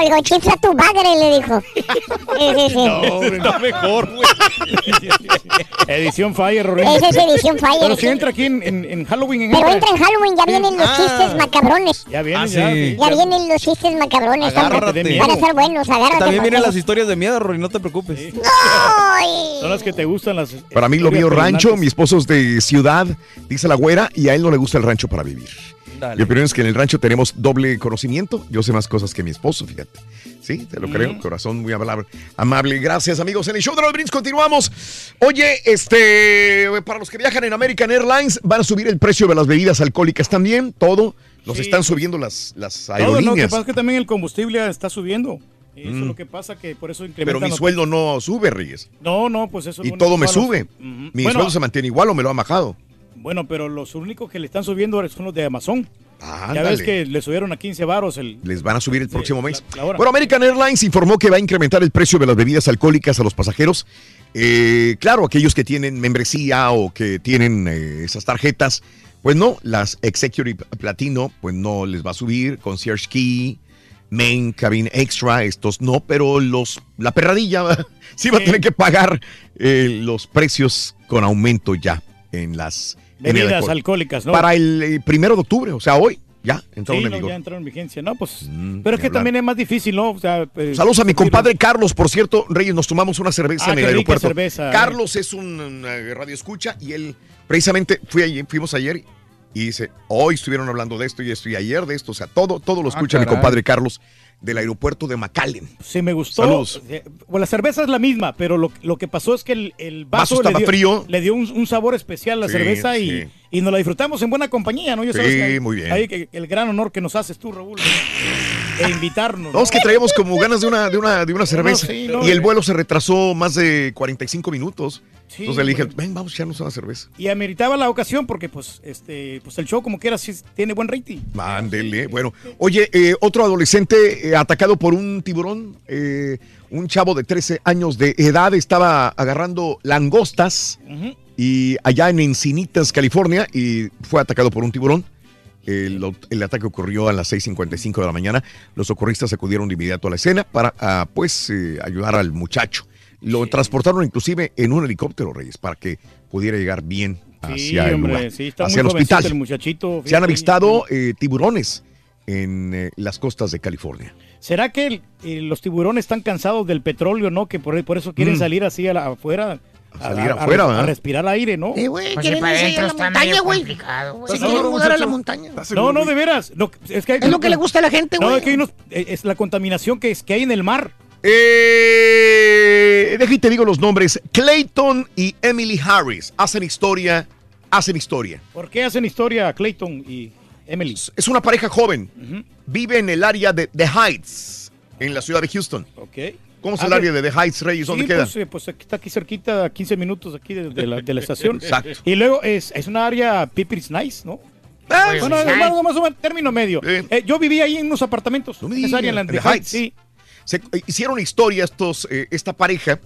dijo, chifla tu bagre, le dijo. Sí, sí, sí.
No, hombre, está mejor, güey. edición Fire, Rorito.
Esa es edición Fire.
Pero si entra aquí en, en- en Halloween. En
Pero entra en Halloween, ya vienen los
Ah.
chistes macabrones.
Ya vienen,
Ah,
ya.
sí.
Ya vienen los chistes macabrones.
Agárrate.
Van a estar buenos, agárrate.
También vienen las historias de miedo, Rory, no te preocupes.
¡Ay!
Son las que te gustan las...
Para mí lo mío rancho, mi esposo es de ciudad, dice la güera, y a él no le gusta el rancho para vivir.
Dale.
Mi opinión es que en el rancho tenemos doble conocimiento. Yo sé más cosas que mi esposo, fíjate. Sí, te lo creo. Corazón muy amable. amable. Gracias, amigos. En el show de los Brins continuamos. Oye, este, para los que viajan en American Airlines, van a subir el precio de las bebidas alcohólicas también. Todo. Los
Sí,
están subiendo las, las
Todo, ¿no? Que
aerolíneas.
pasa es que también el combustible está subiendo. Y eso
Mm.
es lo que pasa, que por eso
Pero mi sueldo no sube, Reyes.
No, no, pues eso es
Y
lo
todo me sube. Mi
Bueno,
sueldo se mantiene igual o me lo ha bajado.
Bueno, pero los únicos que le están subiendo son los de Amazon. ya
Ándale.
ves que le subieron a 15 varos el...
Les van a subir el próximo mes.
la.
Bueno, American Airlines informó que va a incrementar el precio de las bebidas alcohólicas a los pasajeros. Eh, claro, aquellos que tienen membresía o que tienen eh, esas tarjetas, pues no, las Executive Platino, pues no les va a subir. Concierge Key, Main Cabin Extra, estos no, pero los la perradilla sí va a tener que pagar eh, los precios con aumento ya en las
Bebidas alcohólicas, ¿no?
Para el eh, primero de octubre, o sea, hoy, ya entraron
Sí,
en
no,
vigor.
ya entraron en vigencia. No, pues... pero es que
hablar.
también es más difícil, ¿no? O sea, eh,
Saludos a mi compadre Carlos, por cierto, Reyes, nos tomamos una cerveza
Ah,
en el aeropuerto.
cerveza, eh.
Carlos es un, eh, radio escucha y él, precisamente, fui ayer- fuimos ayer Y dice, hoy estuvieron hablando de esto y esto y ayer de esto. O sea, todo, todo lo
Ah,
escucha mi compadre Carlos del aeropuerto de McAllen.
Sí, me gustó.
Saludos.
Eh, Bueno, la cerveza es la misma, pero lo, lo que pasó es que el, el
Vaso
vaso, le
estaba
dio,
frío.
le dio un, un sabor especial a la
Sí,
cerveza y,
sí.
y nos la disfrutamos en buena compañía, ¿no? Ya
Sí,
sabes que hay-
muy bien.
hay el gran honor que nos haces tú, Raúl, de invitarnos.
No, es que traíamos como ganas de una, de una, de una cerveza.
sí, no,
y el
eh.
vuelo se retrasó más de 45 minutos.
Sí,
Entonces le dije,
bueno.
ven, vamos a echarnos una cerveza.
Y ameritaba la ocasión porque, pues, este, pues el show, como quiera, sí tiene buen rating.
Mándele. Bueno, oye, eh, otro adolescente eh, atacado por un tiburón. eh, un chavo de 13 años de edad estaba agarrando langostas y allá en Encinitas, California, y fue atacado por un tiburón. El, el ataque ocurrió a las 6.55 de la mañana. Los socorristas acudieron de inmediato a la escena para, ah, pues, eh, ayudar al muchacho. Lo transportaron inclusive en un helicóptero, Reyes, para que pudiera llegar bien hacia el
hombre,
lugar,
sí, está
hacia el
muy
hospital.
el muchachito,
Se han avistado eh, tiburones en eh, las costas de California.
¿Será que el- eh, los tiburones están cansados del petróleo, no? Que por, por eso quieren
Mm.
salir así a la- afuera. A,
salir afuera,
a-
¿verdad?
a respirar aire, ¿no?
Eh, güey,
Pues
quieren
sí,
irse a la montaña, güey.
güey.
Se quieren mudar a la montaña.
No, no, de veras. No, es, que hay-
Es lo que le gusta a la gente,
No,
güey.
es que hay unos- eh, es la contaminación que, es, que hay en el mar.
Eh, deja y te digo los nombres. Clayton y Emily Harris hacen historia, hacen historia.
¿Por qué hacen historia Clayton y Emily?
Es una pareja joven. Vive en el área de The Heights, en la ciudad de Houston.
Ok.
¿Cómo es
Ah,
el
de-
área de The Heights, Reyes? ¿Dónde
Sí,
queda?
Pues, eh, pues aquí está aquí cerquita, a 15 minutos aquí de, de la, de la estación.
Exacto.
Y luego es, es una área Piper's Nice, ¿no?
Pues,
bueno,
nice.
más, más o menos término medio. Eh, yo vivía ahí en unos apartamentos. en esa área en la de
Heights.
Sí.
Se eh, hicieron historia estos, eh, esta pareja,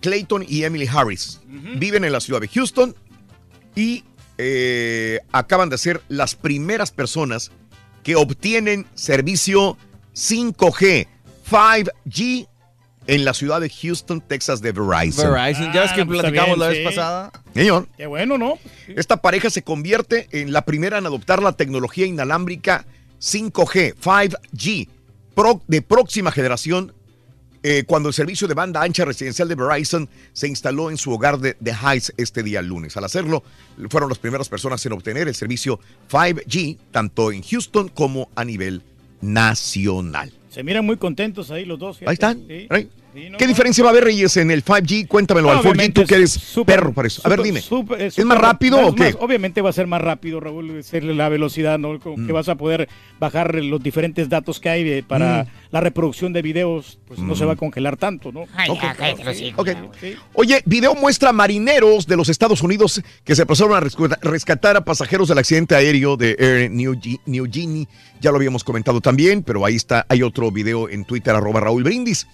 Clayton y Emily Harris. Viven en la ciudad de Houston y acaban de ser las primeras personas que obtienen servicio 5G, 5G en la ciudad de Houston, Texas de Verizon.
Verizon, ya ves que
Ah, pues,
platicamos
bien,
la vez
sí.
pasada.
Señor.
Qué bueno, ¿no?
Esta pareja se convierte en la primera en adoptar la tecnología inalámbrica 5G, 5G, pro- de próxima generación, eh, cuando el servicio de banda ancha residencial de Verizon se instaló en su hogar de The Heights este día lunes. Al hacerlo, fueron las primeras personas en obtener el servicio 5G, tanto en Houston como a nivel nacional.
Se miran muy contentos ahí los dos. fíjate.
Ahí están.
Sí.
Ahí. ¿Qué diferencia va a haber, Reyes, en el 5G? Cuéntamelo,
No,
al 4G,
obviamente
tú que eres
es súper-
perro para eso. A ver, dime. ¿Es más rápido o qué?
más- obviamente va a ser más rápido, Raúl, ser la velocidad, ¿no? Con Que
Mm.
vas a poder bajar los diferentes datos que hay eh, para
Mm.
la reproducción de videos, pues no
Mm.
se va a congelar tanto, ¿no?
Ay.
Oye, video muestra marineros de los Estados Unidos que se pasaron a rescatar a pasajeros del accidente aéreo de Air New, New Guinea. Ya lo habíamos comentado también, pero ahí está, hay otro video en Twitter, arroba Raúl Brindis.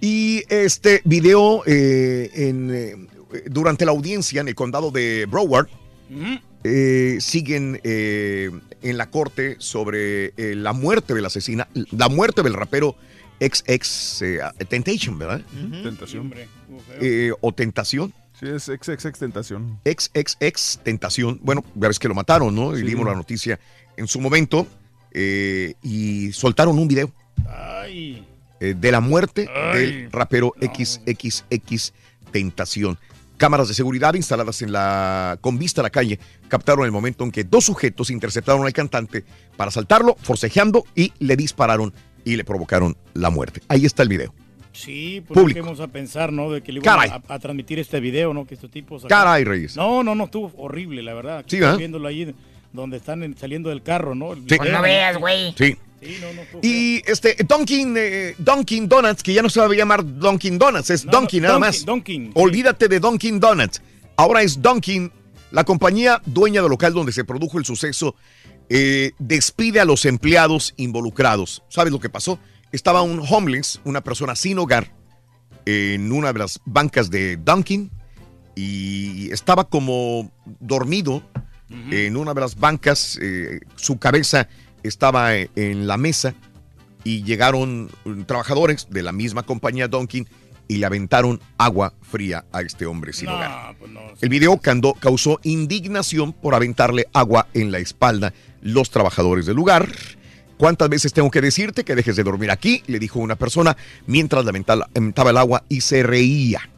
Y este video eh, en, eh, durante la audiencia en el condado de Broward, eh, siguen eh, en la corte sobre eh, la muerte del asesina, la muerte del rapero ex ex eh, Temptation, ¿verdad?
Tentación.
Eh, o Tentación.
Sí, es ex, ex, ex tentación.
Ex ex ex Tentación. Bueno, ya ves que lo mataron, ¿no? Y
Sí.
dimos la noticia en su momento eh, y soltaron un video. Eh, de la muerte
Ay.
del rapero XXX Tentación. Cámaras de seguridad instaladas en la con vista a la calle captaron el momento en que dos sujetos interceptaron al cantante para asaltarlo, forcejeando y le dispararon y le provocaron la muerte. Ahí está el video.
Sí, pues
Público.
¿qué vamos a pensar, ¿no? De que le iban a, a transmitir este video, ¿no? Que estos tipos...
Caray, Reyes.
No, no, no, estuvo horrible, la verdad. Aquí
Sí,
viéndolo ahí donde están en- saliendo del carro, ¿no?
Sí.
Pues no veas, güey.
Sí.
Sí, no, no, estuvo
Y este Dunkin, eh, Dunkin Donuts, que ya no se va a llamar Dunkin Donuts, es
No,
Dunkin nada
Dunkin,
más.
Dunkin, sí.
Olvídate de Dunkin Donuts. Ahora es Dunkin, la compañía dueña del local donde se produjo el suceso, eh, despide a los empleados involucrados. ¿Sabes lo que pasó? Estaba un homeless, una persona sin hogar, en una de las bancas de Dunkin y estaba como dormido en una de las bancas. eh, su cabeza estaba eh, en la mesa y llegaron mm, trabajadores de la misma compañía Dunkin y le aventaron agua fría a este hombre sin hogar.
pues
El video cando- causó indignación por aventarle agua en la espalda los trabajadores del lugar. ¿Cuántas veces tengo que decirte que dejes de dormir aquí? Le dijo una persona mientras aventaba el agua y se reía.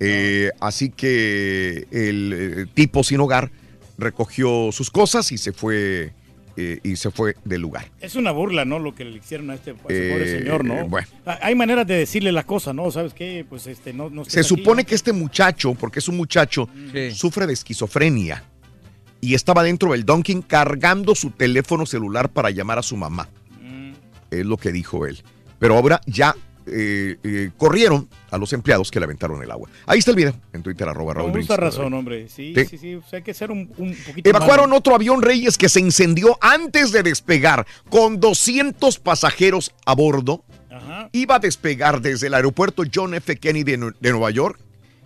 Eh, así que el tipo sin hogar recogió sus cosas y se fue eh, y se fue del lugar.
Es una burla, ¿no? Lo que le hicieron a este a ese
Eh,
pobre señor, ¿no?
bueno.
Ah, Hay maneras de decirle las cosas, ¿no? ¿Sabes qué? Pues este, no, no
Se
aquí,
supone
¿no?
que este muchacho, porque es un muchacho, sufre de esquizofrenia y estaba dentro del Dunkin' cargando su teléfono celular para llamar a su mamá.
Mm.
Es lo que dijo él. Pero ahora ya eh, eh, corrieron a los empleados que le aventaron el agua. Ahí está el video en Twitter, arroba Raúl
justa razón, hombre. Sí,
Sí.
sí, sí. O sea, hay que ser un, un poquito
Evacuaron otro avión Reyes que se incendió antes de despegar con 200 pasajeros a bordo.
Ajá.
Iba a despegar desde el aeropuerto John F. Kennedy de, de Nueva York.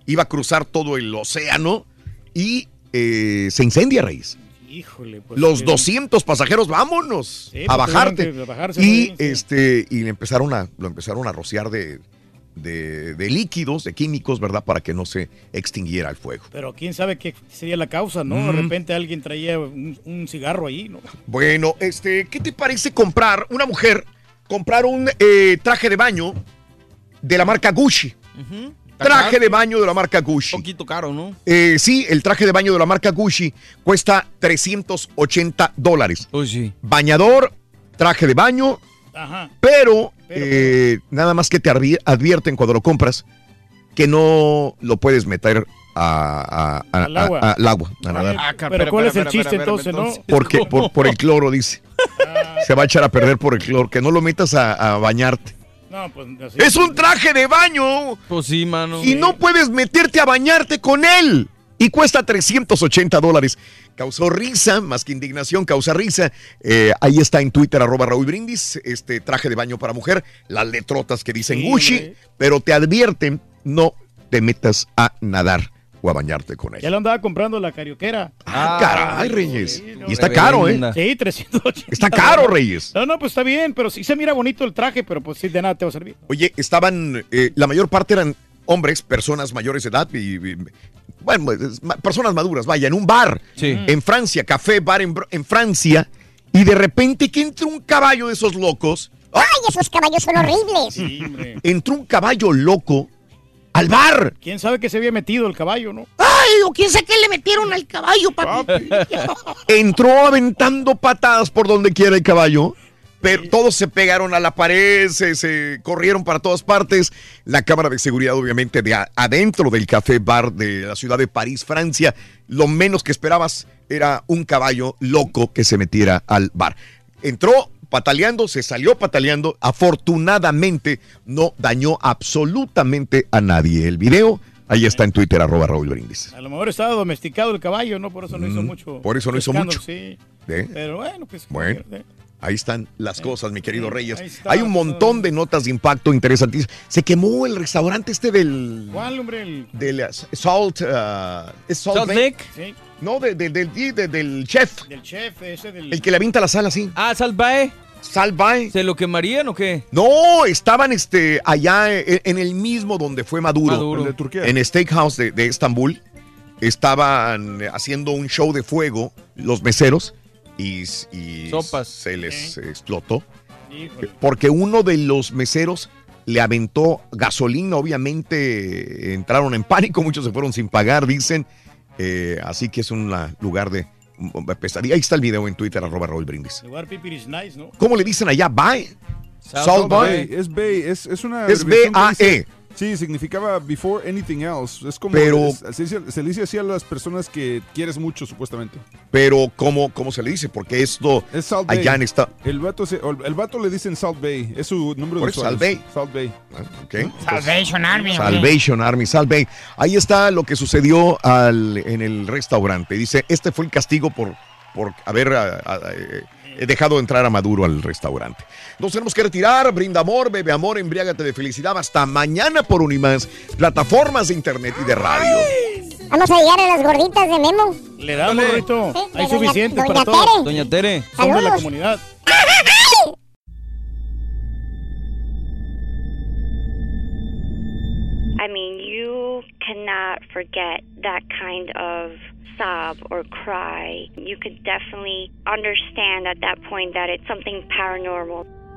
Iba a cruzar todo el océano y eh, se incendia Reyes.
Híjole, pues.
Los
que-
200 pasajeros, vámonos
Sí,
a
pues,
bajarte.
bajarse,
y
sí.
este y le empezaron a lo empezaron a rociar de, de, de líquidos, de químicos, ¿verdad? Para que no se extinguiera el fuego.
Pero quién sabe qué sería la causa, ¿no? De repente alguien traía un, un cigarro ahí, ¿no?
Bueno, este, ¿qué te parece comprar una mujer comprar un eh, traje de baño de la marca Gucci? Traje de baño de la marca Gucci.
Un poquito caro, ¿no?
Eh, sí, el traje de baño de la marca Gucci cuesta 380 dólares. Bañador, traje de baño,
Ajá.
pero eh, nada más que te advi- advierten cuando lo compras que no lo puedes meter a, a- a-
Al agua.
a- al agua, a nadar.
Ah, Pero ¿cuál es el chiste entonces, no?
Porque, por, por el cloro, dice. Se va a echar a perder por el cloro. Que no lo metas a, a bañarte.
No, pues así.
Es un traje de baño.
Pues sí, mano.
Y no puedes meterte a bañarte con él. Y cuesta 380 dólares. Causó risa, más que indignación, causa risa. Eh, ahí está en Twitter, arroba Raúl Brindis, este traje de baño para mujer, las letrotas que dicen
Sí,
Gucci, pero te advierten, no te metas a nadar o a bañarte con él.
Ya lo andaba comprando la carioquera.
Ah, caray, Reyes. Y está caro, ¿eh?
Sí, 380.
Está caro, Reyes.
No, no, pues está bien, pero sí se mira bonito el traje, pero pues sí, de nada te va a servir.
Oye, estaban, eh, la mayor parte eran hombres, personas mayores de edad, y, y- bueno, pues, personas maduras, vaya, en un bar, en Francia, café, bar en, Br- en Francia, y de repente que entra un caballo de esos locos,
¡Ay, esos caballos son horribles!
entró un caballo loco al bar.
¿Quién sabe que se había metido el caballo, no?
Ay, o quién sabe qué le metieron al caballo, papi.
Entró aventando patadas por donde quiera el caballo. Pero todos se pegaron a la pared, se, se corrieron para todas partes. La cámara de seguridad, obviamente, de adentro del café bar de la ciudad de París, Francia. Lo menos que esperabas era un caballo loco que se metiera al bar. Entró pataleando, se salió pataleando. Afortunadamente, no dañó absolutamente a nadie. El video, ahí está en Twitter, arroba Raúl Brindis.
A lo mejor estaba domesticado el caballo, ¿no? Por eso no hizo mucho.
por eso no hizo mucho.
Sí.
¿Eh?
Pero bueno, pues.
Bueno,
eh,
ahí están las cosas, mi querido Reyes.
ahí está,
Hay un montón de notas de impacto interesantísimas. Se quemó el restaurante este del...
¿Cuál, hombre? El...
Del uh, Salt... uh, ¿es Salt,
Salt
Lake?
Lake.
Sí.
No, de- de- del- de- del chef.
Del chef, ese del.
El que le avienta la sal así.
Ah, Salvae.
Salvae.
¿Se lo quemarían o qué?
No, estaban este, allá en, en el mismo donde fue Maduro.
Maduro. El de Turquía.
En Steakhouse de, de Estambul. Estaban haciendo un show de fuego los meseros y, y
Sopas.
se les explotó.
Híjole.
Porque uno de los meseros le aventó gasolina, obviamente entraron en pánico, muchos se fueron sin pagar, dicen. Eh, así que es un la- lugar de mm, pesadilla. Ahí está el video en Twitter, arroba Raúl Brindis.
Lugar pipiris nice, ¿no?
¿Cómo le dicen allá? Bye.
Salt
Salt
Bay.
Bay.
Es Bay, es, es una.
Es B-A-E.
Sí, significaba before anything else. Es como.
Pero-
es- se, dice, se le dice así a las personas que quieres mucho, supuestamente.
Pero, ¿cómo, cómo se le dice? Porque esto
Es Salt Bay.
allá en esta...
El vato, se- el vato le dicen Salt Bay. Es su nombre
Por
de.
Salt Bay.
Salt Bay.
ok.
Salvation Army.
Salvation Army, Salve. Ahí está lo que sucedió al- en el restaurante. Dice, este fue el castigo por, por haber ah, ah, eh, dejado entrar a Maduro al restaurante. Nos tenemos que retirar. Brinda amor, bebe amor, embriágate de felicidad. Hasta mañana por Unimás, plataformas de internet y de radio.
Vamos a llegar a las gorditas de Memo.
Le damos, Rito.
Sí,
Hay
doña
para todos.
Tere.
Doña Tere.
Somos de la comunidad.
I mean, you cannot forget that kind of sob or cry. You could definitely understand at that point that it's something paranormal.